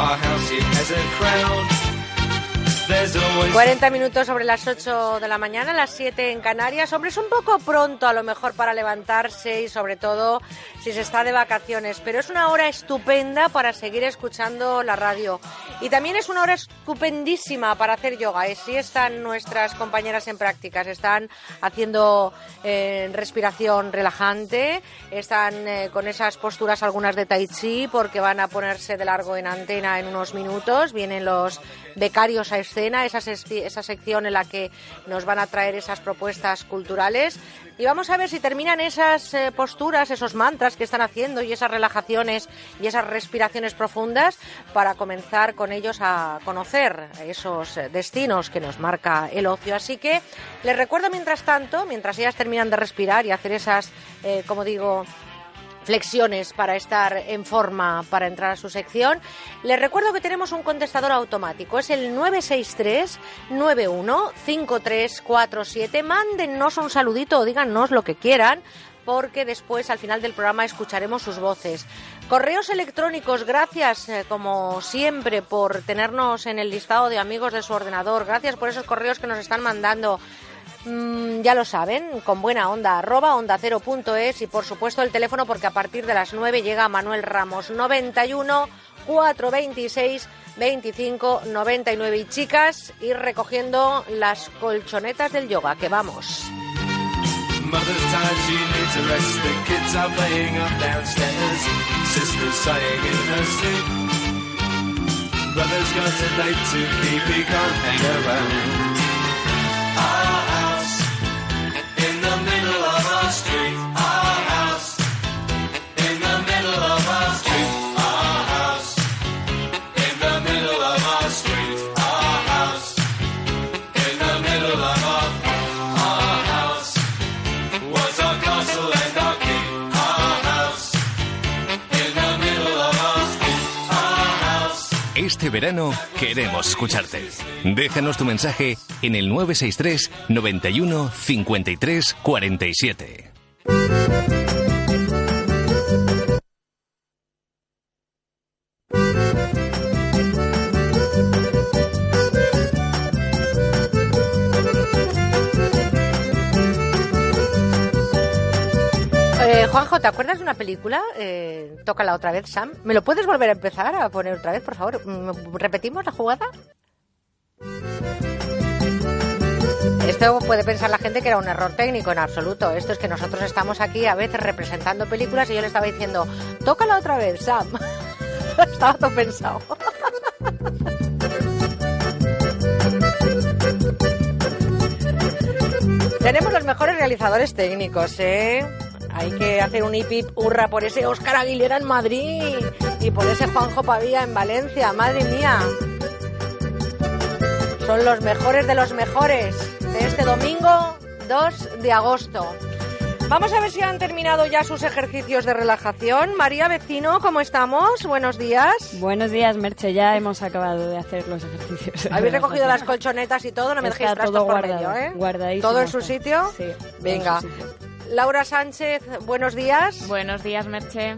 Our house, it has a crown. There's a crowd. 40 minutos sobre las 8 de la mañana, las 7 en Canarias. Hombre, es un poco pronto a lo mejor para levantarse y sobre todo si se está de vacaciones, pero es una hora estupenda para seguir escuchando la radio. Y también es una hora estupendísima para hacer yoga. ¿eh? Sí están nuestras compañeras en prácticas, están haciendo eh, respiración relajante, están eh, con esas posturas algunas de tai chi porque van a ponerse de largo en antena en unos minutos. Vienen los becarios a escena, esa, esa sección en la que nos van a traer esas propuestas culturales. Y vamos a ver si terminan esas eh, posturas, esos mantras que están haciendo y esas relajaciones y esas respiraciones profundas para comenzar con ellos a conocer esos eh, destinos que nos marca el ocio. Así que les recuerdo mientras tanto, mientras ellas terminan de respirar y hacer esas, eh, como digo, flexiones para estar en forma para entrar a su sección. Les recuerdo que tenemos un contestador automático, es el 963 915347. Mándennos un saludito o díganos lo que quieran porque después al final del programa escucharemos sus voces. Correos electrónicos, gracias eh, como siempre por tenernos en el listado de amigos de su ordenador. Gracias por esos correos que nos están mandando. Mm, ya lo saben, con buena onda, arroba onda cero punto es y por supuesto el teléfono porque a partir de las 9 llega Manuel Ramos 91 426 25 99 y chicas ir recogiendo las colchonetas del yoga que vamos. Tired, she needs a rest. The kids are playing up downstairs. Sister's sighing in her sleep. Brother's got a date to keep, he can't hang around. street. Este verano queremos escucharte. Déjanos tu mensaje en el 963 91 53 47. Juanjo, ¿te acuerdas de una película? Eh, tócala otra vez, Sam. ¿Me lo puedes volver a empezar a poner otra vez, por favor? Mm, ¿Repetimos la jugada? Esto puede pensar la gente que era un error técnico, en absoluto. Esto es que nosotros estamos aquí a veces representando películas y yo le estaba diciendo, tócala otra vez, Sam. estaba todo pensado. Tenemos los mejores realizadores técnicos, ¿eh? Hay que hacer un hip hurra por ese Óscar Aguilera en Madrid y por ese Juanjo Pavía en Valencia. Madre mía. Son los mejores de los mejores de este domingo 2 de agosto. Vamos a ver si han terminado ya sus ejercicios de relajación. María Vecino, ¿cómo estamos? Buenos días. Buenos días, Merche. Ya hemos acabado de hacer los ejercicios. Habéis recogido las colchonetas y todo, no me dejéis todo por medio, ¿eh? ¿Todo en su sitio? Sí. Venga. en su sitio. Laura Sánchez, buenos días. Buenos días, Merche.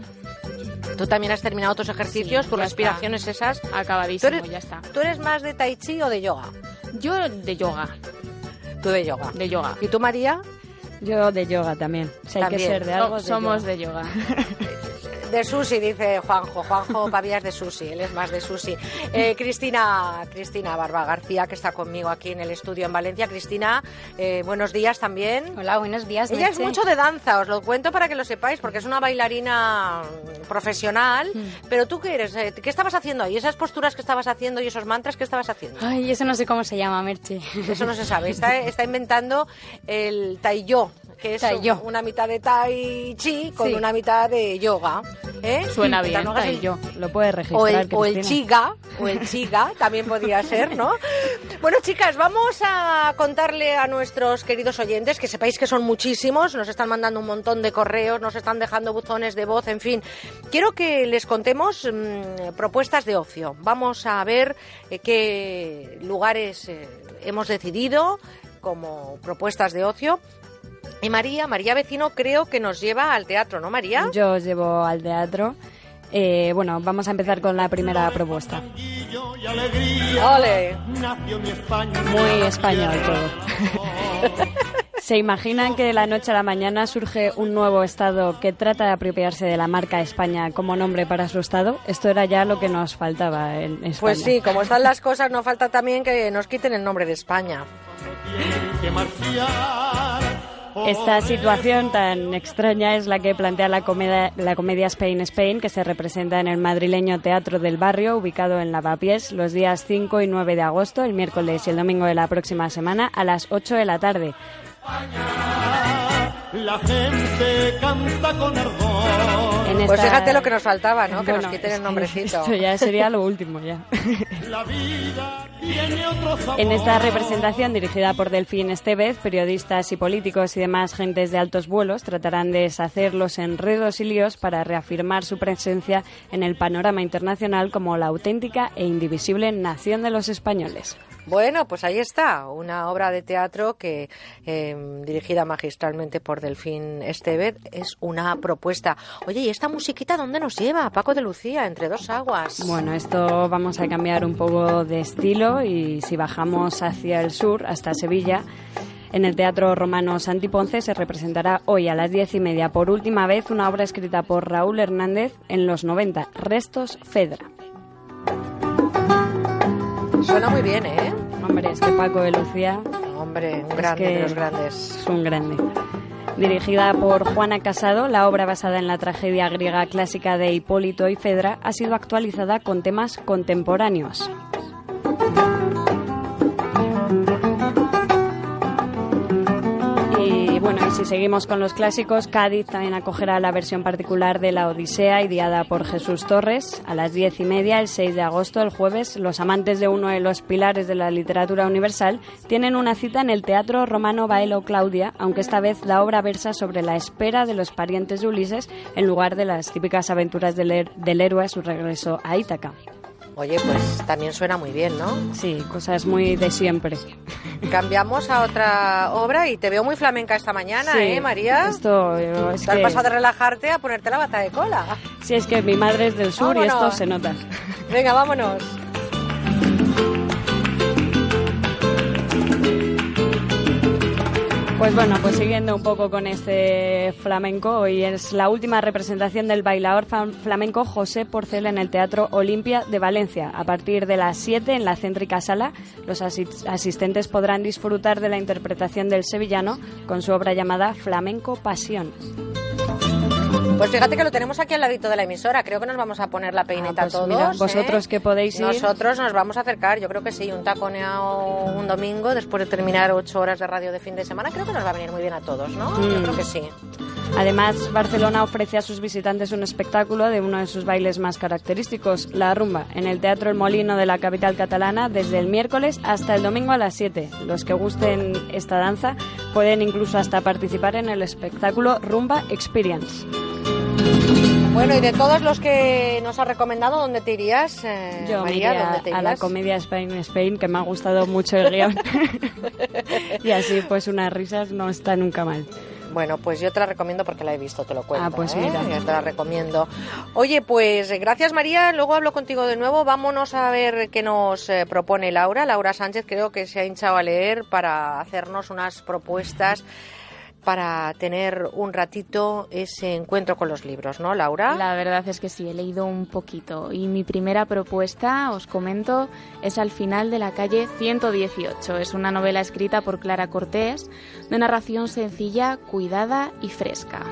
Tú también has terminado tus ejercicios, Sí, tus ya respiraciones esas. Acabadísimo, ¿Tú eres, ya está. ¿Tú eres más de tai chi o de yoga? Yo de yoga. Tú de yoga. De yoga. ¿Y tú, María? Yo de yoga también. Si hay que También. ser de algo, de Somos yoga. de yoga. De sushi, dice Juanjo. Juanjo Pavías de sushi, él es más de sushi. Eh, Cristina, Cristina Barba García, que está conmigo aquí en el estudio en Valencia. Cristina, eh, buenos días también. Hola, buenos días. Ella es mucho de danza, os lo cuento para que lo sepáis, porque es una bailarina profesional. Mm. Pero tú, ¿qué eres? Eh, ¿Qué estabas haciendo ahí? ¿Esas posturas que estabas haciendo y esos mantras que estabas haciendo? Ay, eso no sé cómo se llama, Merche. Eso no se sabe. Está, está inventando el Taiyo, que es una mitad de Tai Chi con Sí. una mitad de yoga. ¿eh? Suena bien, no yo. Lo puedes registrar, o el, o el Cristina. chiga, o el chiga, también podría ser, ¿no? Bueno, chicas, vamos a contarle a nuestros queridos oyentes, que sepáis que son muchísimos, nos están mandando un montón de correos, nos están dejando buzones de voz, en fin. Quiero que les contemos mm, propuestas de ocio. Vamos a ver eh, qué lugares eh, hemos decidido como propuestas de ocio. Y María, María Vecino, creo que nos lleva al teatro, ¿no, María? Yo os llevo al teatro. Eh, bueno, vamos a empezar con la primera propuesta. ¡Ole! Muy español todo. ¿Se imaginan que de la noche a la mañana surge un nuevo estado que trata de apropiarse de la marca España como nombre para su estado? Esto era ya lo que nos faltaba en España. Pues sí, como están las cosas, no falta también que nos quiten el nombre de España. Esta situación tan extraña es la que plantea la comedia, Spain Spain, que se representa en el madrileño Teatro del Barrio, ubicado en Lavapiés, los días 5 y 9 de agosto, el miércoles y el domingo de la próxima semana, a las 8 de la tarde. La gente canta con ardor. Pues fíjate lo que nos faltaba, ¿no? Que nos quiten el nombrecito. Esto ya sería lo último, ya. La vida tiene otro sabor. En esta representación dirigida por Delfín Estevez, periodistas y políticos y demás gentes de altos vuelos tratarán de deshacer los enredos y líos para reafirmar su presencia en el panorama internacional como la auténtica e indivisible nación de los españoles. Bueno, pues ahí está, una obra de teatro que, eh, dirigida magistralmente por Delfín Estevez, es una propuesta. Oye, ¿y esta musiquita dónde nos lleva? Paco de Lucía, entre dos aguas. Bueno, esto vamos a cambiar un poco de estilo y si bajamos hacia el sur, hasta Sevilla, en el Teatro Romano Santi Ponce se representará hoy a las diez y media por última vez una obra escrita por Raúl Hernández en los 90, Restos Fedra. Suena muy bien, ¿eh? Hombre, es que Paco de Lucía... Hombre, un es grande que de los grandes. Es un grande. Dirigida por Juana Casado, la obra basada en la tragedia griega clásica de Hipólito y Fedra ha sido actualizada con temas contemporáneos. Y bueno, si seguimos con los clásicos, Cádiz también acogerá la versión particular de La Odisea, ideada por Jesús Torres, a las diez y media, el 6 de agosto, el jueves. Los amantes de uno de los pilares de la literatura universal tienen una cita en el Teatro Romano Baelo Claudia, aunque esta vez la obra versa sobre la espera de los parientes de Ulises en lugar de las típicas aventuras del, del héroe a su regreso a Ítaca. Oye, pues también suena muy bien, ¿no? Sí, cosas muy de siempre. Cambiamos a otra obra y te veo muy flamenca esta mañana, Sí, ¿eh, María? Esto es Te has que- pasado de relajarte a ponerte la bata de cola. Sí, es que mi madre es del sur y esto se nota. Venga, vámonos. Pues bueno, pues siguiendo un poco con este flamenco, hoy es la última representación del bailador flamenco José Porcel en el Teatro Olimpia de Valencia. A partir de las 7 en la céntrica sala, los asi- asistentes podrán disfrutar de la interpretación del sevillano con su obra llamada Flamenco Pasión. Pues fíjate que lo tenemos aquí al ladito de la emisora. Creo que nos vamos a poner la peineta pues todos. mira, ¿eh? vosotros que podéis ir. Nosotros nos vamos a acercar. Yo creo que sí, un taconeado un domingo después de terminar ocho horas de radio de fin de semana. Creo que nos va a venir muy bien a todos, ¿no? Yo Mm. creo que sí. Además, Barcelona ofrece a sus visitantes un espectáculo de uno de sus bailes más característicos, la rumba, en el Teatro El Molino de la capital catalana desde el miércoles hasta el domingo a las 7. Los que gusten esta danza Pueden incluso hasta participar en el espectáculo Rumba Experience. Bueno, y de todos los que nos ha recomendado, ¿dónde te irías, eh, Yo me María? iría ¿Dónde te a la comedia Spain Spain, que me ha gustado mucho el guion. y así, pues unas risas no está nunca mal. Bueno, pues yo te la recomiendo porque la he visto, te lo cuento. Ah, pues ¿eh? mira. Yo te la recomiendo. Oye, pues eh, gracias María, luego hablo contigo de nuevo. Vámonos a ver qué nos eh, propone Laura. Laura Sánchez creo que se ha hinchado a leer para hacernos unas propuestas para tener un ratito ese encuentro con los libros, ¿no, Laura? La verdad es que sí, he leído un poquito. Y mi primera propuesta, os comento, es Al final de la calle 118. Es una novela escrita por Clara Cortés, de narración sencilla, cuidada y fresca.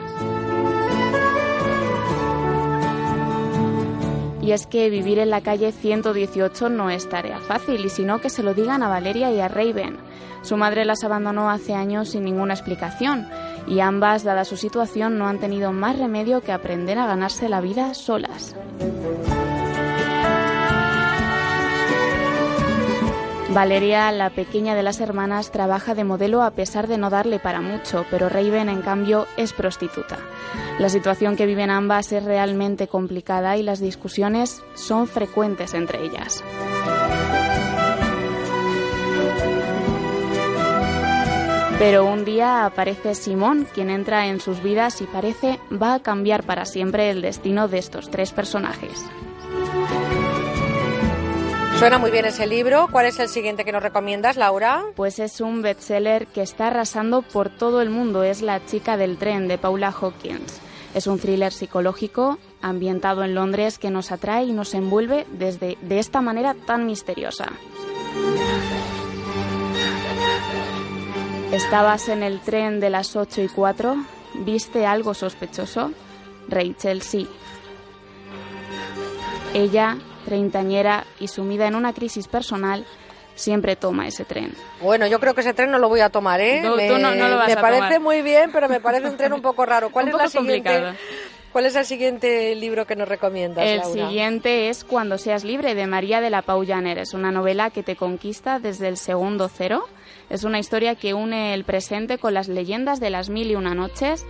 Y es que vivir en la calle 118 no es tarea fácil, y sino que se lo digan a Valeria y a Raven. Su madre las abandonó hace años sin ninguna explicación, y ambas, dada su situación, no han tenido más remedio que aprender a ganarse la vida solas. Valeria, la pequeña de las hermanas, trabaja de modelo a pesar de no darle para mucho, pero Raven, en cambio, es prostituta. La situación que viven ambas es realmente complicada y las discusiones son frecuentes entre ellas. Pero un día aparece Simón, quien entra en sus vidas y parece va a cambiar para siempre el destino de estos tres personajes. Suena muy bien ese libro. ¿Cuál es el siguiente que nos recomiendas, Laura? Pues es un bestseller que está arrasando por todo el mundo. Es La chica del tren de Paula Hawkins. Es un thriller psicológico ambientado en Londres que nos atrae y nos envuelve desde de esta manera tan misteriosa. Estabas en el tren de las 8 y 4. ¿Viste algo sospechoso? Rachel sí. Ella, treintañera y sumida en una crisis personal, siempre toma ese tren. Bueno, yo creo que ese tren no lo voy a tomar, ¿eh? Tú- me tú no- no lo vas me a parece tomar. muy bien, pero me parece un tren un poco raro. ¿Cuál Un es la poco siguiente? complicado. ¿Cuál es el siguiente libro que nos recomiendas, El Laura? siguiente es Cuando seas libre de María de la Pau Llaner. Es una novela que te conquista desde el segundo cero. Es una historia que une el presente con las leyendas de las mil y una noches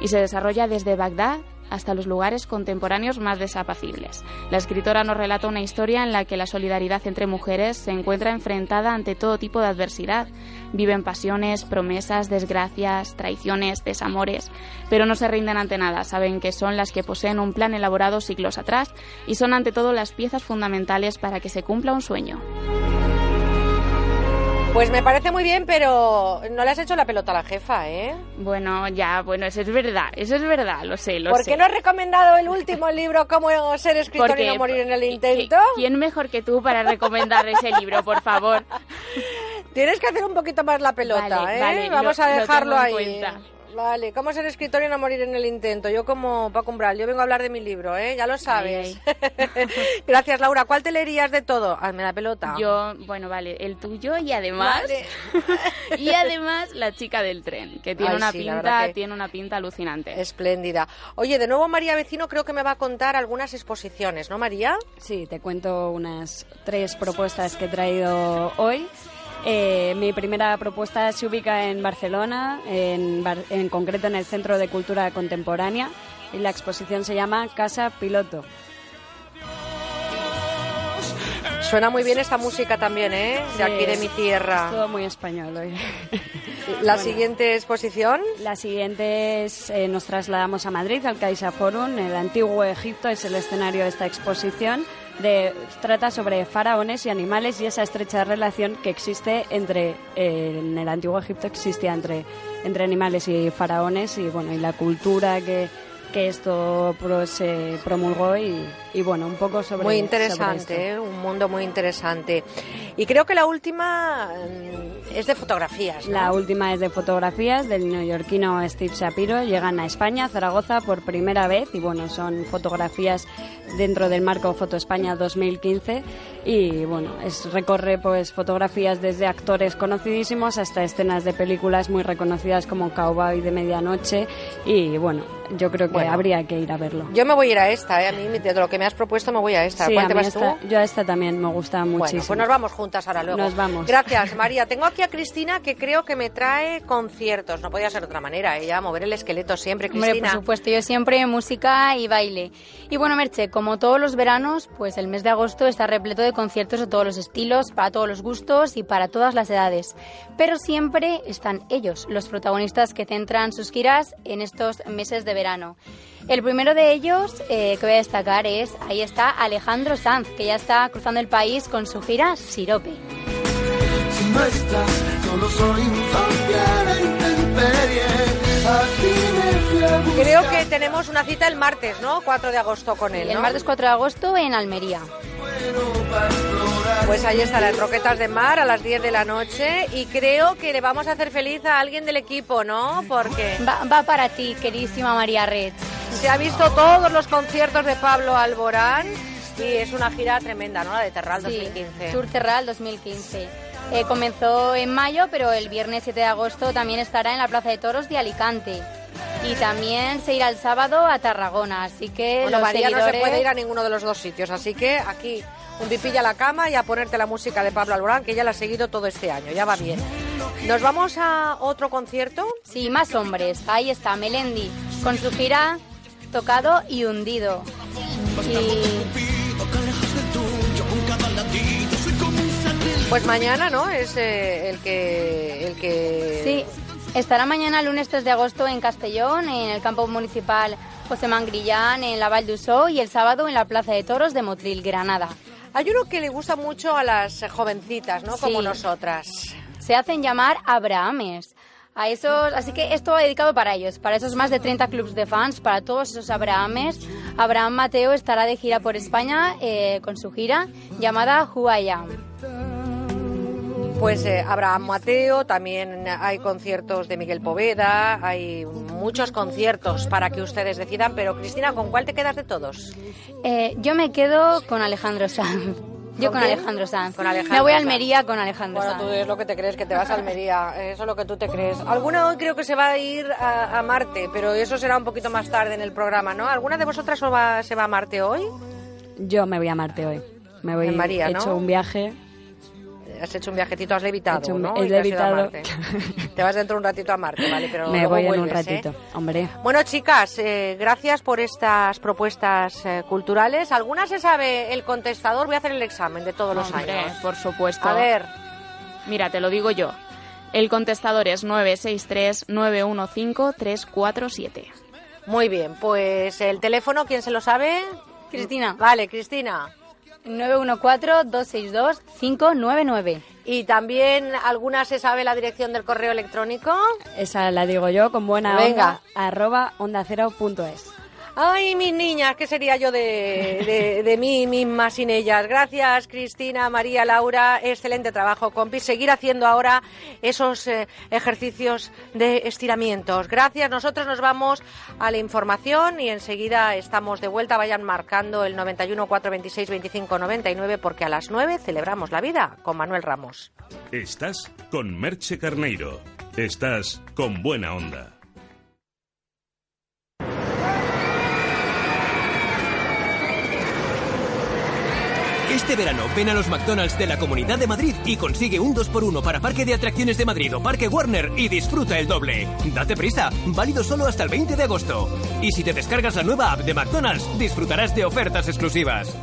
y se desarrolla desde Bagdad hasta los lugares contemporáneos más desapacibles. La escritora nos relata una historia en la que la solidaridad entre mujeres se encuentra enfrentada ante todo tipo de adversidad. Viven pasiones, promesas, desgracias, traiciones, desamores, pero no se rinden ante nada. Saben que son las que poseen un plan elaborado siglos atrás y son ante todo las piezas fundamentales para que se cumpla un sueño. Pues me parece muy bien, pero no le has hecho la pelota a la jefa, ¿eh? Bueno, ya, bueno, eso es verdad, eso es verdad, lo sé, lo ¿Por sé. qué no has recomendado el último libro, Cómo ser escritor y no morir en el intento? ¿Quién mejor que tú para recomendar ese libro, por favor? Tienes que hacer un poquito más la pelota, Vale, ¿eh? vale, Vamos lo- a lo dejarlo ahí. cuenta. Vale, ¿cómo ser escritor y no morir en el intento? Yo como Paco Umbral, yo vengo a hablar de mi libro, ¿eh? Ya lo sabes. Gracias, Laura. ¿Cuál te leerías de todo? Hazme la pelota. Yo, bueno, vale, el tuyo y además Vale. y además la chica del tren, que tiene Ay, una sí, pinta, tiene una pinta alucinante. Espléndida. Oye, de nuevo María Vecino creo que me va a contar algunas exposiciones, ¿no, María? Sí, te cuento unas tres propuestas que he traído hoy. Eh, mi primera propuesta se ubica en Barcelona, en, Bar- en concreto en el Centro de Cultura Contemporánea, y la exposición se llama Casa Piloto. Suena muy bien esta música también, ¿eh? De Sí, aquí de mi tierra. Todo muy español hoy. La Bueno. siguiente exposición. La siguiente es, eh, nos trasladamos a Madrid, al Caixa Forum. El antiguo Egipto es el escenario de esta exposición. De, trata sobre faraones y animales y esa estrecha relación que existe entre, eh, en el antiguo Egipto existía entre, entre animales y faraones y bueno, y la cultura que, que esto pro- se promulgó y, y bueno, un poco sobre Muy sobre interesante, ¿eh? un mundo muy interesante. Y creo que la última mm, es de fotografías. ¿no? La última es de fotografías del neoyorquino Steve Shapiro. Llegan a España, a Zaragoza, por primera vez y bueno, son fotografías dentro del marco Foto España 2015 y bueno, es, recorre pues fotografías desde actores conocidísimos hasta escenas de películas muy reconocidas como Cowboy de Medianoche y bueno, yo creo que Bueno. habría que ir a verlo. Yo me voy a ir a esta, ¿eh? a mí de lo que me me has propuesto me voy a esta. Sí, ¿Cuál a te vas esta- tú? yo a esta también me gusta muchísimo. Bueno, pues nos vamos juntas ahora luego. Nos vamos. Gracias, María. Tengo aquí a Cristina que creo que me trae conciertos. No podía ser de otra manera. Ella mover el esqueleto siempre, Hombre, Cristina. por supuesto, yo siempre música y baile. Y bueno, Merche, como todos los veranos, pues el mes de agosto está repleto de conciertos de todos los estilos, para todos los gustos y para todas las edades. Pero siempre están ellos, los protagonistas que centran sus giras en estos meses de verano. El primero de ellos eh, que voy a destacar es, ahí está Alejandro Sanz, que ya está cruzando el país con su gira Sirope. Si no estás, solo soy un. Creo que tenemos una cita el martes, ¿no? 4 de agosto con él, El martes 4 de agosto en Almería. Pues ahí estará en Roquetas de Mar a las 10 de la noche y creo que le vamos a hacer feliz a alguien del equipo, ¿no? Porque Va, va para ti, queridísima María Red. se ha visto todos los conciertos de Pablo Alborán y es una gira tremenda, ¿no? La de Terral Sí, 2015. Tour Terral 2015. Eh, comenzó en mayo, pero el viernes 7 de agosto también estará en la Plaza de Toros de Alicante. Y también se irá el sábado a Tarragona, así que Bueno, los María no se seguidores... puede ir a ninguno de los dos sitios, así que aquí un pipilla a la cama y a ponerte la música de Pablo Alborán, que ya la ha seguido todo este año, ya va bien. ¿Nos vamos a otro concierto? Sí, más hombres. Ahí está Melendi, con su gira Tocado y Hundido. Y Pues mañana, ¿no? Es eh, el que... El que... Sí, estará mañana lunes 3 de agosto en Castellón, en el campo municipal José Mangrillán, en la Val d'Usó y el sábado en la Plaza de Toros de Motril, Granada. Hay uno que le gusta mucho a las jovencitas, ¿no? Como Sí. nosotras. Se hacen llamar Abrahames. A esos, así que esto va dedicado para ellos, para esos más de 30 clubs de fans, para todos esos Abrahames. Abraham Mateo estará de gira por España eh, con su gira llamada Who I Am. Pues eh, Abraham Mateo, también hay conciertos de Miguel Poveda, hay muchos conciertos para que ustedes decidan, pero Cristina, ¿con cuál te quedas de todos? Eh, yo me quedo con Alejandro Sanz. Yo ¿Con? Alejandro Sanz. Con Alejandro me voy a Sanz. Almería con Alejandro Bueno, Sanz. tú es lo que te crees, que te vas a Almería, eso es lo que tú te crees. Alguna hoy creo que se va a ir a, a Marte, pero eso será un poquito más tarde en el programa, ¿no? ¿Alguna de vosotras os va- se va a Marte hoy? Yo me voy a Marte hoy. Me voy, En María, he ¿no? hecho un viaje. Has hecho un viajecito, has levitado, He hecho un- ¿no? he Y te has ido a levitado. Marte. Te vas dentro de un ratito a Marte, ¿vale? Pero me luego voy en un vuelves, ¿eh? ratito. Hombre. Bueno, chicas, eh, gracias por estas propuestas eh, culturales. ¿Alguna se sabe el contestador? Voy a hacer el examen de todos los Hombre, años. por supuesto. A ver. Mira, te lo digo yo. El contestador es 963-915-347. Muy bien, pues el teléfono, ¿quién se lo sabe? Cristina. Vale, Cristina. 914-262-599. ¿Y también alguna se sabe la dirección del correo electrónico? Esa la digo yo con buena Venga. onda. Arroba onda cero punto es. Ay, mis niñas, ¿qué sería yo de, de, mí misma sin ellas? Gracias, Cristina, María, Laura. Excelente trabajo, compis. Seguir haciendo ahora esos eh, ejercicios de estiramientos. Gracias. Nosotros nos vamos a la información y enseguida estamos de vuelta. Vayan marcando el 91 426 25 99 porque a las 9 celebramos la vida con Manuel Ramos. Estás con Merche Carneiro. Estás con buena onda. Este verano ven a los McDonald's de la Comunidad de Madrid y consigue un 2x1 para Parque de Atracciones de Madrid o Parque Warner y disfruta el doble. Date prisa, válido solo hasta el 20 de agosto. Y si te descargas la nueva app de McDonald's, disfrutarás de ofertas exclusivas.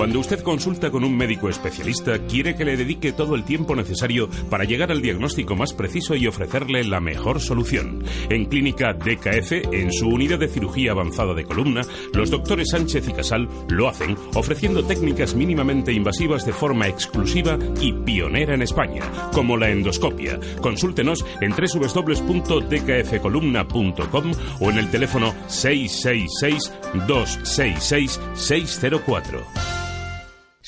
Cuando usted consulta con un médico especialista, quiere que le dedique todo el tiempo necesario para llegar al diagnóstico más preciso y ofrecerle la mejor solución. En Clínica DKF, en su unidad de cirugía avanzada de columna, los doctores Sánchez y Casal lo hacen ofreciendo técnicas mínimamente invasivas de forma exclusiva y pionera en España, como la endoscopia. Consúltenos en www.dkfcolumna.com o en el teléfono 666 266 604.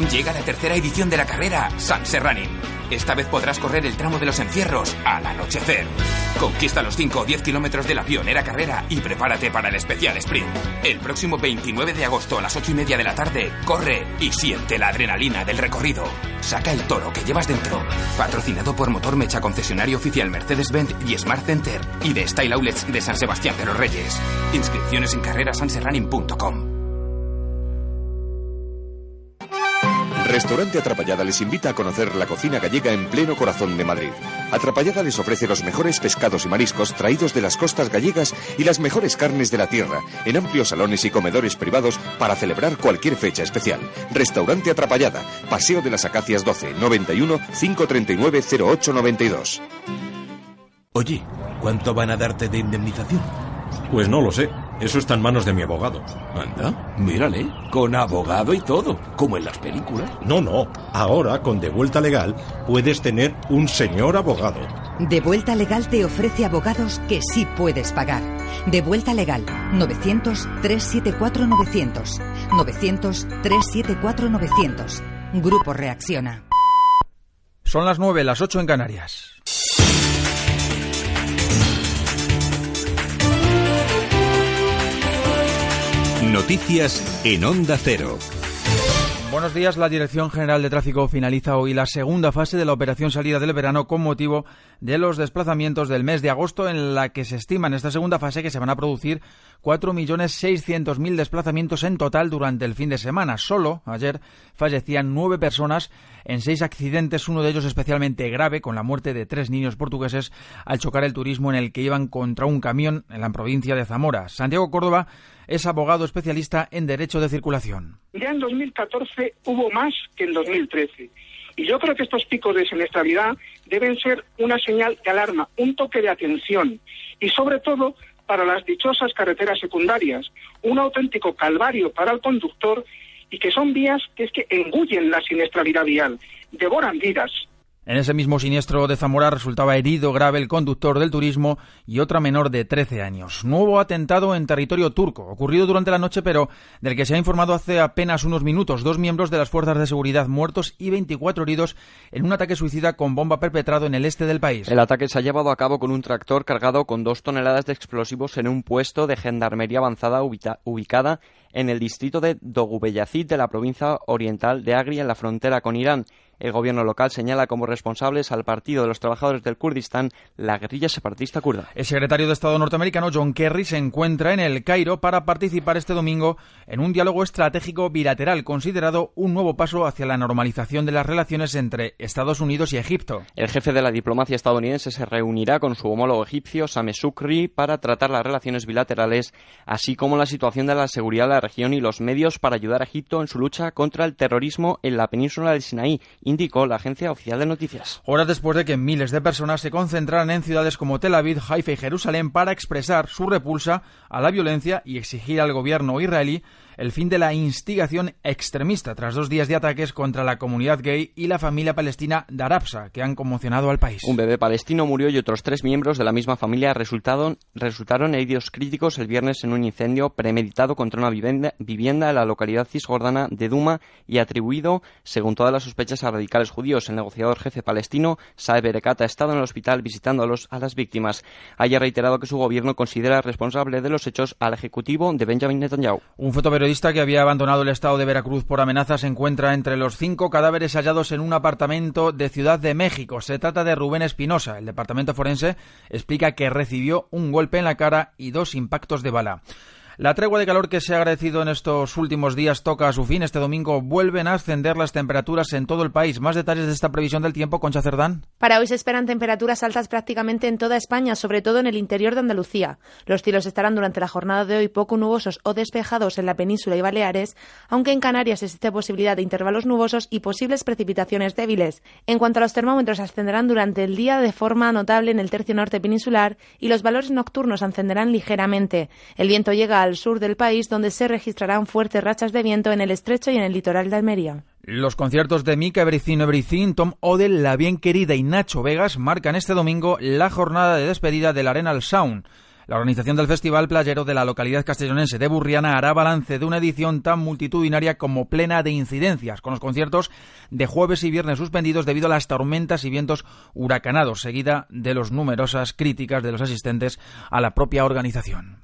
Llega la tercera edición de la carrera San Serranin. Esta vez podrás correr el tramo de los encierros al anochecer. Conquista los 5 o 10 kilómetros de la pionera carrera y prepárate para el especial sprint. El próximo 29 de agosto a las 8 y media de la tarde, corre y siente la adrenalina del recorrido. Saca el toro que llevas dentro. Patrocinado por Motor Mecha Concesionario Oficial Mercedes-Benz y Smart Center y de Style Outlets de San Sebastián de los Reyes. Inscripciones en carrerasanserranin.com. Restaurante Atrapallada les invita a conocer la cocina gallega en pleno corazón de Madrid. Atrapallada les ofrece los mejores pescados y mariscos traídos de las costas gallegas y las mejores carnes de la tierra, en amplios salones y comedores privados para celebrar cualquier fecha especial. Restaurante Atrapallada, Paseo de las Acacias 12, 91 539 0892. Oye, ¿cuánto van a darte de indemnización? Pues no lo sé. Eso está en manos de mi abogado. Anda, mírale, con abogado y todo, como en las películas. No, no. Ahora, con De Vuelta Legal, puedes tener un señor abogado. De Vuelta Legal te ofrece abogados que sí puedes pagar. De Vuelta Legal, 900-374-900. 900-374-900. Grupo Reacciona. Son las 9, las 8 en Canarias. Noticias en Onda Cero. Buenos días. La Dirección General de Tráfico finaliza hoy la segunda fase de la operación salida del verano con motivo de los desplazamientos del mes de agosto, en la que se estima en esta segunda fase que se van a producir 4.600.000 desplazamientos en total durante el fin de semana. Solo ayer fallecían nueve personas en seis accidentes, uno de ellos especialmente grave, con la muerte de tres niños portugueses al chocar el turismo en el que iban contra un camión en la provincia de Zamora. Santiago Córdoba es abogado especialista en Derecho de Circulación. Ya en 2014 hubo más que en 2013. Y yo creo que estos picos de siniestralidad deben ser una señal de alarma, un toque de atención y sobre todo para las dichosas carreteras secundarias, un auténtico calvario para el conductor y que son vías que es que engullen la siniestralidad vial, devoran vidas, en ese mismo siniestro de Zamora resultaba herido grave el conductor del turismo y otra menor de 13 años. Nuevo atentado en territorio turco, ocurrido durante la noche, pero del que se ha informado hace apenas unos minutos. Dos miembros de las fuerzas de seguridad muertos y 24 heridos en un ataque suicida con bomba perpetrado en el este del país. El ataque se ha llevado a cabo con un tractor cargado con dos toneladas de explosivos en un puesto de gendarmería avanzada ubicada en el distrito de Dogubeyazid de la provincia oriental de Agri en la frontera con Irán. El gobierno local señala como responsables al Partido de los Trabajadores del Kurdistán, la guerrilla separatista kurda. El secretario de Estado norteamericano John Kerry se encuentra en el Cairo para participar este domingo en un diálogo estratégico bilateral considerado un nuevo paso hacia la normalización de las relaciones entre Estados Unidos y Egipto. El jefe de la diplomacia estadounidense se reunirá con su homólogo egipcio Sameh Sukri para tratar las relaciones bilaterales, así como la situación de la seguridad de la región y los medios para ayudar a Egipto en su lucha contra el terrorismo en la península del Sinaí indicó la agencia oficial de noticias. Horas después de que miles de personas se concentraran en ciudades como Tel Aviv, Haifa y Jerusalén para expresar su repulsa a la violencia y exigir al gobierno israelí el fin de la instigación extremista tras dos días de ataques contra la comunidad gay y la familia palestina Darabsa, que han conmocionado al país. Un bebé palestino murió y otros tres miembros de la misma familia resultaron, resultaron heridos críticos el viernes en un incendio premeditado contra una vivienda, vivienda en la localidad cisjordana de Duma y atribuido, según todas las sospechas, a radicales judíos. El negociador jefe palestino, Saeb Erekat, ha estado en el hospital visitando a, los, a las víctimas. Haya reiterado que su gobierno considera responsable de los hechos al ejecutivo de Benjamin Netanyahu. Un periodista que había abandonado el estado de Veracruz por amenazas se encuentra entre los cinco cadáveres hallados en un apartamento de Ciudad de México. Se trata de Rubén Espinosa. El departamento forense explica que recibió un golpe en la cara y dos impactos de bala. La tregua de calor que se ha agradecido en estos últimos días toca a su fin. Este domingo vuelven a ascender las temperaturas en todo el país. Más detalles de esta previsión del tiempo, Concha Cerdán. Para hoy se esperan temperaturas altas prácticamente en toda España, sobre todo en el interior de Andalucía. Los cielos estarán durante la jornada de hoy poco nubosos o despejados en la península y Baleares, aunque en Canarias existe posibilidad de intervalos nubosos y posibles precipitaciones débiles. En cuanto a los termómetros, ascenderán durante el día de forma notable en el tercio norte peninsular y los valores nocturnos ascenderán ligeramente. El viento llega al sur del país, donde se registrarán fuertes rachas de viento en el estrecho y en el litoral de Almería. Los conciertos de Mika Everything Everything, Tom Odell, La Bien Querida y Nacho Vegas marcan este domingo la jornada de despedida del Arenal Sound. La organización del Festival Playero de la localidad castellonense de Burriana hará balance de una edición tan multitudinaria como plena de incidencias, con los conciertos de jueves y viernes suspendidos debido a las tormentas y vientos huracanados, seguida de las numerosas críticas de los asistentes a la propia organización.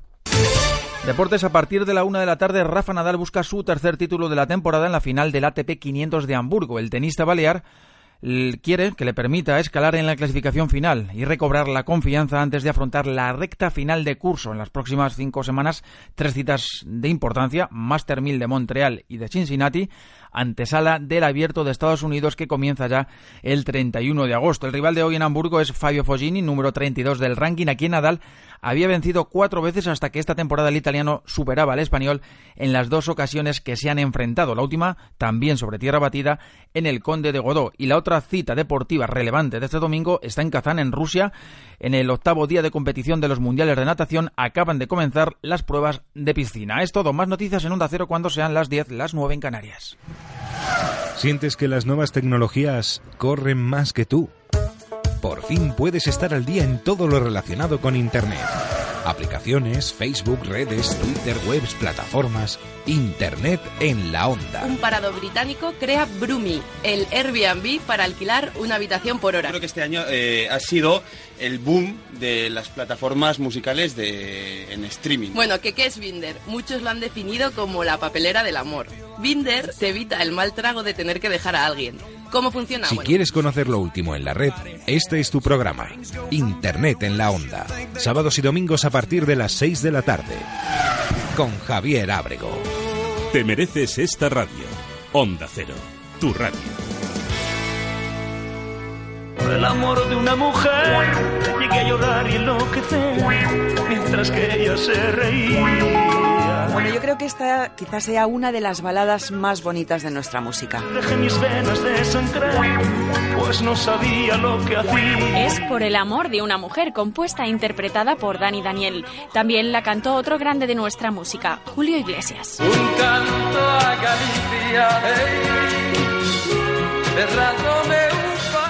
Deportes a partir de la una de la tarde, Rafa Nadal busca su tercer título de la temporada en la final del ATP 500 de Hamburgo. El tenista balear quiere que le permita escalar en la clasificación final y recobrar la confianza antes de afrontar la recta final de curso en las próximas cinco semanas. Tres citas de importancia, Master 1000 de Montreal y de Cincinnati, antesala del abierto de Estados Unidos que comienza ya el 31 de agosto. El rival de hoy en Hamburgo es Fabio Foggini, número 32 del ranking. Aquí en Nadal había vencido cuatro veces hasta que esta temporada el italiano superaba al español en las dos ocasiones que se han enfrentado. La última también sobre tierra batida en el Conde de Godó. Y la otra cita deportiva relevante de este domingo está en Kazán, en Rusia. En el octavo día de competición de los mundiales de natación acaban de comenzar las pruebas de piscina. Es todo. Más noticias en Onda Cero cuando sean las 10, las 9 en Canarias. ¿Sientes que las nuevas tecnologías corren más que tú? Por fin puedes estar al día en todo lo relacionado con Internet. Aplicaciones, Facebook, redes, Twitter, webs, plataformas. Internet en la onda. Un parado británico crea Brumi, el Airbnb para alquilar una habitación por hora. Creo que este año eh, ha sido el boom de las plataformas musicales de, en streaming. Bueno, ¿qué, ¿qué es Binder? Muchos lo han definido como la papelera del amor. Binder te evita el mal trago de tener que dejar a alguien. ¿Cómo funciona? Si Bueno, quieres conocer lo último en la red, este es tu programa. Internet en la onda. Sábados y domingos a partir de las 6 de la tarde. Con Javier Ábrego. Te mereces esta radio. Onda Cero, tu radio. Por el amor de una mujer llegué a llorar y enloquecer mientras que ella se reía. Bueno, yo creo que esta quizás sea una de las baladas más bonitas de nuestra música. Dejé mis venas de sangre, pues no sabía lo que hacía. Es Por el amor de una mujer, compuesta e interpretada por Dani Daniel. También la cantó otro grande de nuestra música, Julio Iglesias. Un canto a Galicia, cerrándome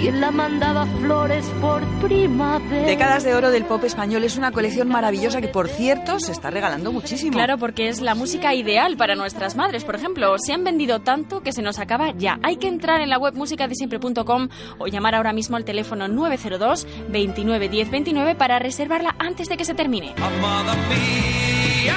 ¿Quién la mandaba flores por primavera? Décadas de oro del pop español es una colección maravillosa que, por cierto, se está regalando muchísimo. Claro, porque es la música ideal para nuestras madres. Por ejemplo, se han vendido tanto que se nos acaba ya. Hay que entrar en la web musicadesiempre.com o llamar ahora mismo al teléfono 902 29 10 29 para reservarla antes de que se termine. Amada mía,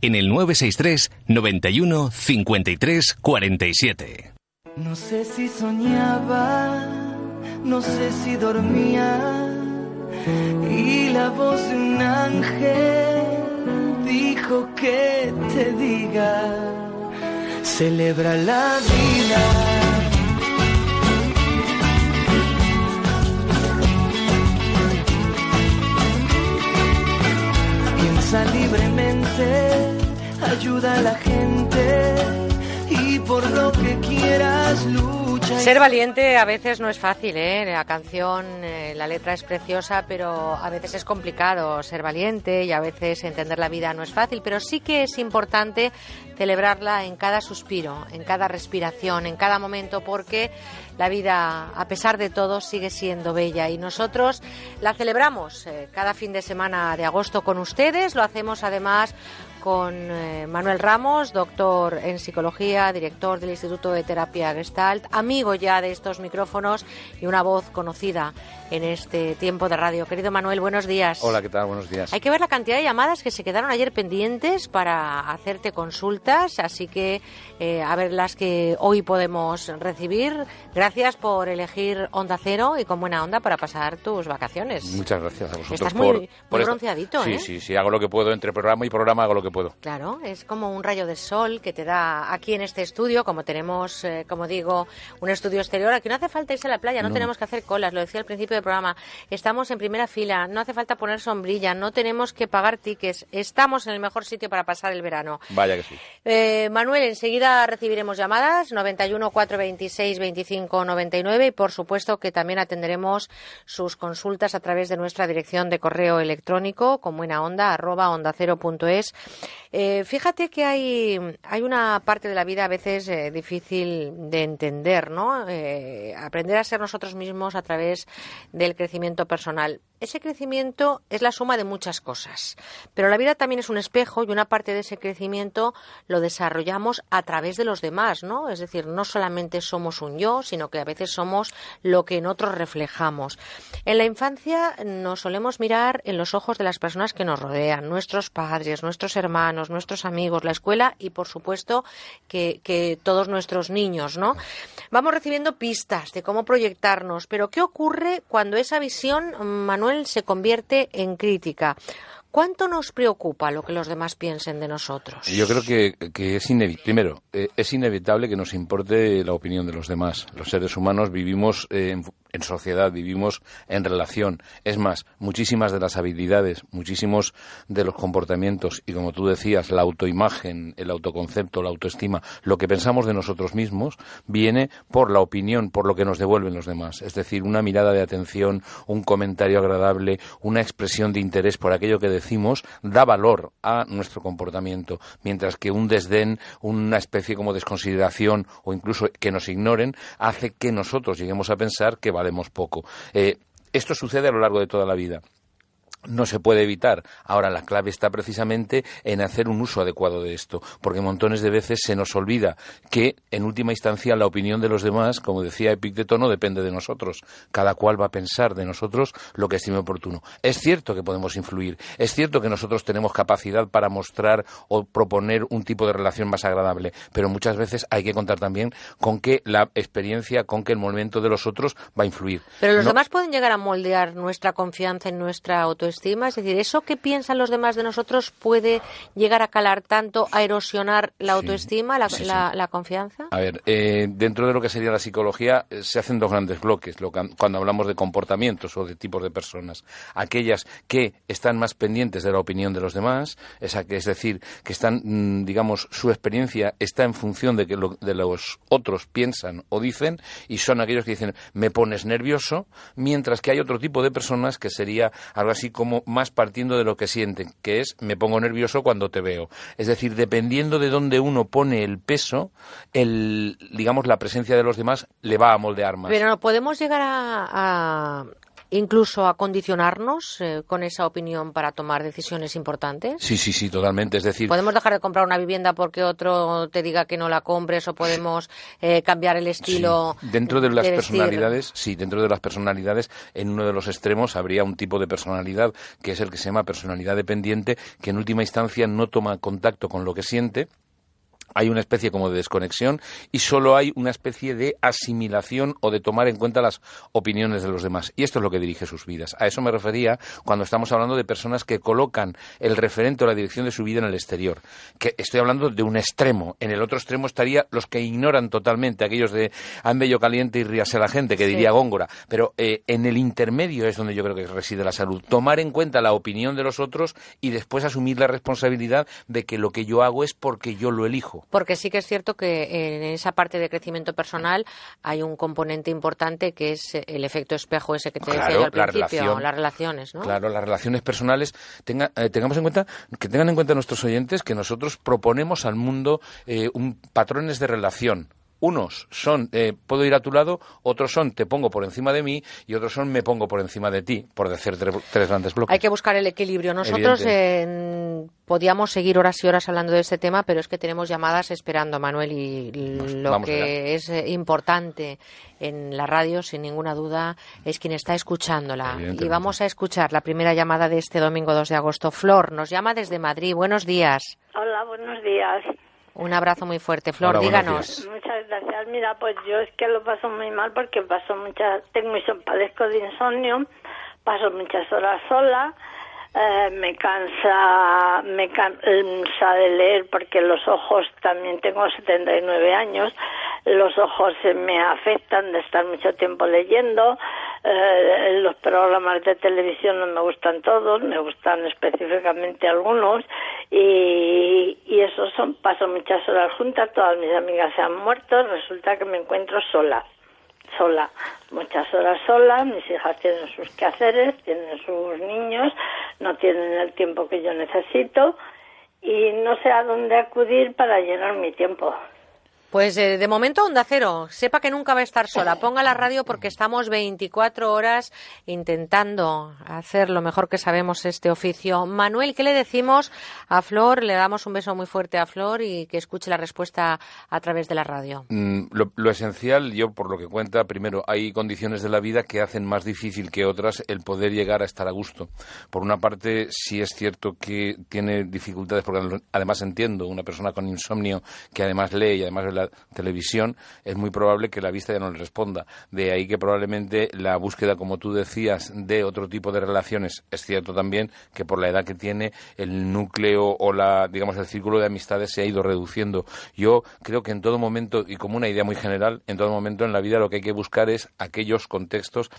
en el 963 91 53 47. No sé si soñaba, no sé si dormía. Y la voz de un ángel dijo que te diga, celebra la vida. Libremente, a la gente y por lo que quieras lucha. Ser valiente a veces no es fácil, ¿eh? La canción, eh, la letra es preciosa, pero a veces es complicado ser valiente y a veces entender la vida no es fácil, pero sí que es importante celebrarla en cada suspiro, en cada respiración, en cada momento, porque la vida, a pesar de todo, sigue siendo bella y nosotros la celebramos eh, cada fin de semana de agosto con ustedes, lo hacemos además con eh, Manuel Ramos, doctor en psicología, director del Instituto de Terapia Gestalt, amigo ya de estos micrófonos y una voz conocida en este tiempo de radio. Querido Manuel, buenos días. Hola, ¿qué tal? Buenos días. Hay que ver la cantidad de llamadas que se quedaron ayer pendientes para hacerte consultas, así que eh, a ver las que hoy podemos recibir. Gracias por elegir Onda Cero y con buena onda para pasar tus vacaciones. Muchas gracias a vosotros. Estás muy- por, muy por bronceadito, sí, ¿eh? Sí, sí, hago lo que puedo. Entre programa y programa hago lo que puedo. Claro, es como un rayo de sol que te da aquí en este estudio, como tenemos, eh, como digo, un estudio exterior. Aquí no hace falta irse a la playa, no, No. tenemos que hacer colas, lo decía al principio del programa. Estamos en primera fila, no hace falta poner sombrilla, no tenemos que pagar tickets. Estamos en el mejor sitio para pasar el verano. Vaya que sí. Eh, Manuel, enseguida recibiremos llamadas 91 426 25 99 y por supuesto que también atenderemos sus consultas a través de nuestra dirección de correo electrónico con buena onda arroba onda cero punto es. Eh, fíjate que hay, hay una parte de la vida a veces eh, difícil de entender, ¿no? Aprender a ser nosotros mismos a través del crecimiento personal. Ese crecimiento es la suma de muchas cosas, pero la vida también es un espejo y una parte de ese crecimiento lo desarrollamos a través de los demás, ¿no? Es decir, no solamente somos un yo, sino que a veces somos lo que en otros reflejamos. En la infancia nos solemos mirar en los ojos de las personas que nos rodean, nuestros padres, nuestros hermanos, nuestros amigos, la escuela y, por supuesto, que, que todos nuestros niños, ¿no? Vamos recibiendo pistas de cómo proyectarnos, pero ¿qué ocurre cuando esa visión, Manuel, se convierte en crítica? ¿Cuánto nos preocupa lo que los demás piensen de nosotros? Yo creo que, es inevitable. Primero, eh, es inevitable que nos importe la opinión de los demás. Los seres humanos vivimos eh, en, sociedad, vivimos en relación. Es más, muchísimas de las habilidades, muchísimos de los comportamientos y, como tú decías, la autoimagen, el autoconcepto, la autoestima, lo que pensamos de nosotros mismos viene por la opinión, por lo que nos devuelven los demás. Es decir, una mirada de atención, un comentario agradable, una expresión de interés por aquello que decimos, da valor a nuestro comportamiento, mientras que un desdén, una especie como desconsideración o incluso que nos ignoren, hace que nosotros lleguemos a pensar que valemos poco. Eh, esto sucede a lo largo de toda la vida no se puede evitar. Ahora la clave está precisamente en hacer un uso adecuado de esto, porque montones de veces se nos olvida que en última instancia la opinión de los demás, como decía Epicteto, no depende de nosotros. Cada cual va a pensar de nosotros lo que estime oportuno. Es cierto que podemos influir, es cierto que nosotros tenemos capacidad para mostrar o proponer un tipo de relación más agradable, pero muchas veces hay que contar también con que la experiencia, con que el movimiento de los otros va a influir. Pero los No- demás pueden llegar a moldear nuestra confianza en nuestra autoestima autoestima? Es decir, ¿eso que piensan los demás de nosotros puede llegar a calar tanto, a erosionar la autoestima, la, la- la confianza? A ver, eh, dentro de lo que sería la psicología eh, se hacen dos grandes bloques lo que- cuando hablamos de comportamientos o de tipos de personas. Aquellas que están más pendientes de la opinión de los demás, esa que, es decir, que están, mm, digamos, su experiencia está en función de que lo- de los otros piensan o dicen y son aquellos que dicen me pones nervioso, mientras que hay otro tipo de personas que sería algo así como más partiendo de lo que sienten, que es me pongo nervioso cuando te veo. Es decir, dependiendo de dónde uno pone el peso, el, digamos, la presencia de los demás le va a moldear más. Pero no podemos llegar a, a- incluso a condicionarnos eh, con esa opinión para tomar decisiones importantes. Sí, sí, sí, totalmente. Es decir, Podemos dejar de comprar una vivienda porque otro te diga que no la compres o podemos eh, cambiar el estilo. Dentro de las de personalidades, sí, dentro de las personalidades, en uno de los extremos habría un tipo de personalidad que es el que se llama personalidad dependiente, que en última instancia no toma contacto con lo que siente. Hay una especie como de desconexión y solo hay una especie de asimilación o de tomar en cuenta las opiniones de los demás. Y esto es lo que dirige sus vidas. A eso me refería cuando estamos hablando de personas que colocan el referente o la dirección de su vida en el exterior. Que estoy hablando de un extremo. En el otro extremo estaría los que ignoran totalmente, aquellos de han bello caliente y ríase la gente, que diría Sí. Góngora. Pero eh, en el intermedio es donde yo creo que reside la salud. Tomar en cuenta la opinión de los otros y después asumir la responsabilidad de que lo que yo hago es porque yo lo elijo. Porque sí que es cierto que en esa parte de crecimiento personal hay un componente importante que es el efecto espejo ese que te decía yo al la principio, relación. las relaciones, ¿no? Claro, las relaciones personales. Tenga- eh, tengamos en cuenta que tengan en cuenta nuestros oyentes que nosotros proponemos al mundo eh, un, patrones de relación. Unos son eh, puedo ir a tu lado, otros son te pongo por encima de mí y otros son me pongo por encima de ti, por decir tre- tres grandes bloques. Hay que buscar el equilibrio. Nosotros eh, podíamos seguir horas y horas hablando de este tema, pero es que tenemos llamadas esperando, Manuel, y lo que es eh, importante en la radio, sin ninguna duda, es quien está escuchándola. Y vamos a escuchar la primera llamada de este domingo 2 de agosto. Flor nos llama desde Madrid. Buenos días. Hola, buenos días. Un abrazo muy fuerte. Flor, díganos. Muchas gracias. Mira, pues yo es que lo paso muy mal porque paso muchas, tengo padezco de insomnio, paso muchas horas sola, eh, me cansa, me cansa de leer porque los ojos también tengo 79 años, los ojos se me afectan de estar mucho tiempo leyendo, eh, los programas de televisión no me gustan todos, me gustan específicamente algunos y, y eso son paso muchas horas juntas, todas mis amigas se han muerto, resulta que me encuentro sola, sola, muchas horas sola, mis hijas tienen sus quehaceres, tienen sus niños, no tienen el tiempo que yo necesito y no sé a dónde acudir para llenar mi tiempo. Pues eh, de momento Onda Cero, sepa que nunca va a estar sola. Ponga la radio porque estamos 24 horas intentando hacer lo mejor que sabemos este oficio. Manuel, ¿qué le decimos a Flor? Le damos un beso muy fuerte a Flor y que escuche la respuesta a través de la radio. Mm, lo, esencial, yo por lo que cuenta, primero, hay condiciones de la vida que hacen más difícil que otras el poder llegar a estar a gusto. Por una parte, sí es cierto que tiene dificultades, porque además entiendo, una persona con insomnio que además lee y además ve la televisión, es muy probable que la vista ya no le responda. De ahí que probablemente la búsqueda, como tú decías, de otro tipo de relaciones, es cierto también que por la edad que tiene, el núcleo o la, digamos, el círculo de amistades se ha ido reduciendo. Yo creo que en todo momento, y como una idea muy general, en todo momento en la vida lo que hay que buscar es aquellos contextos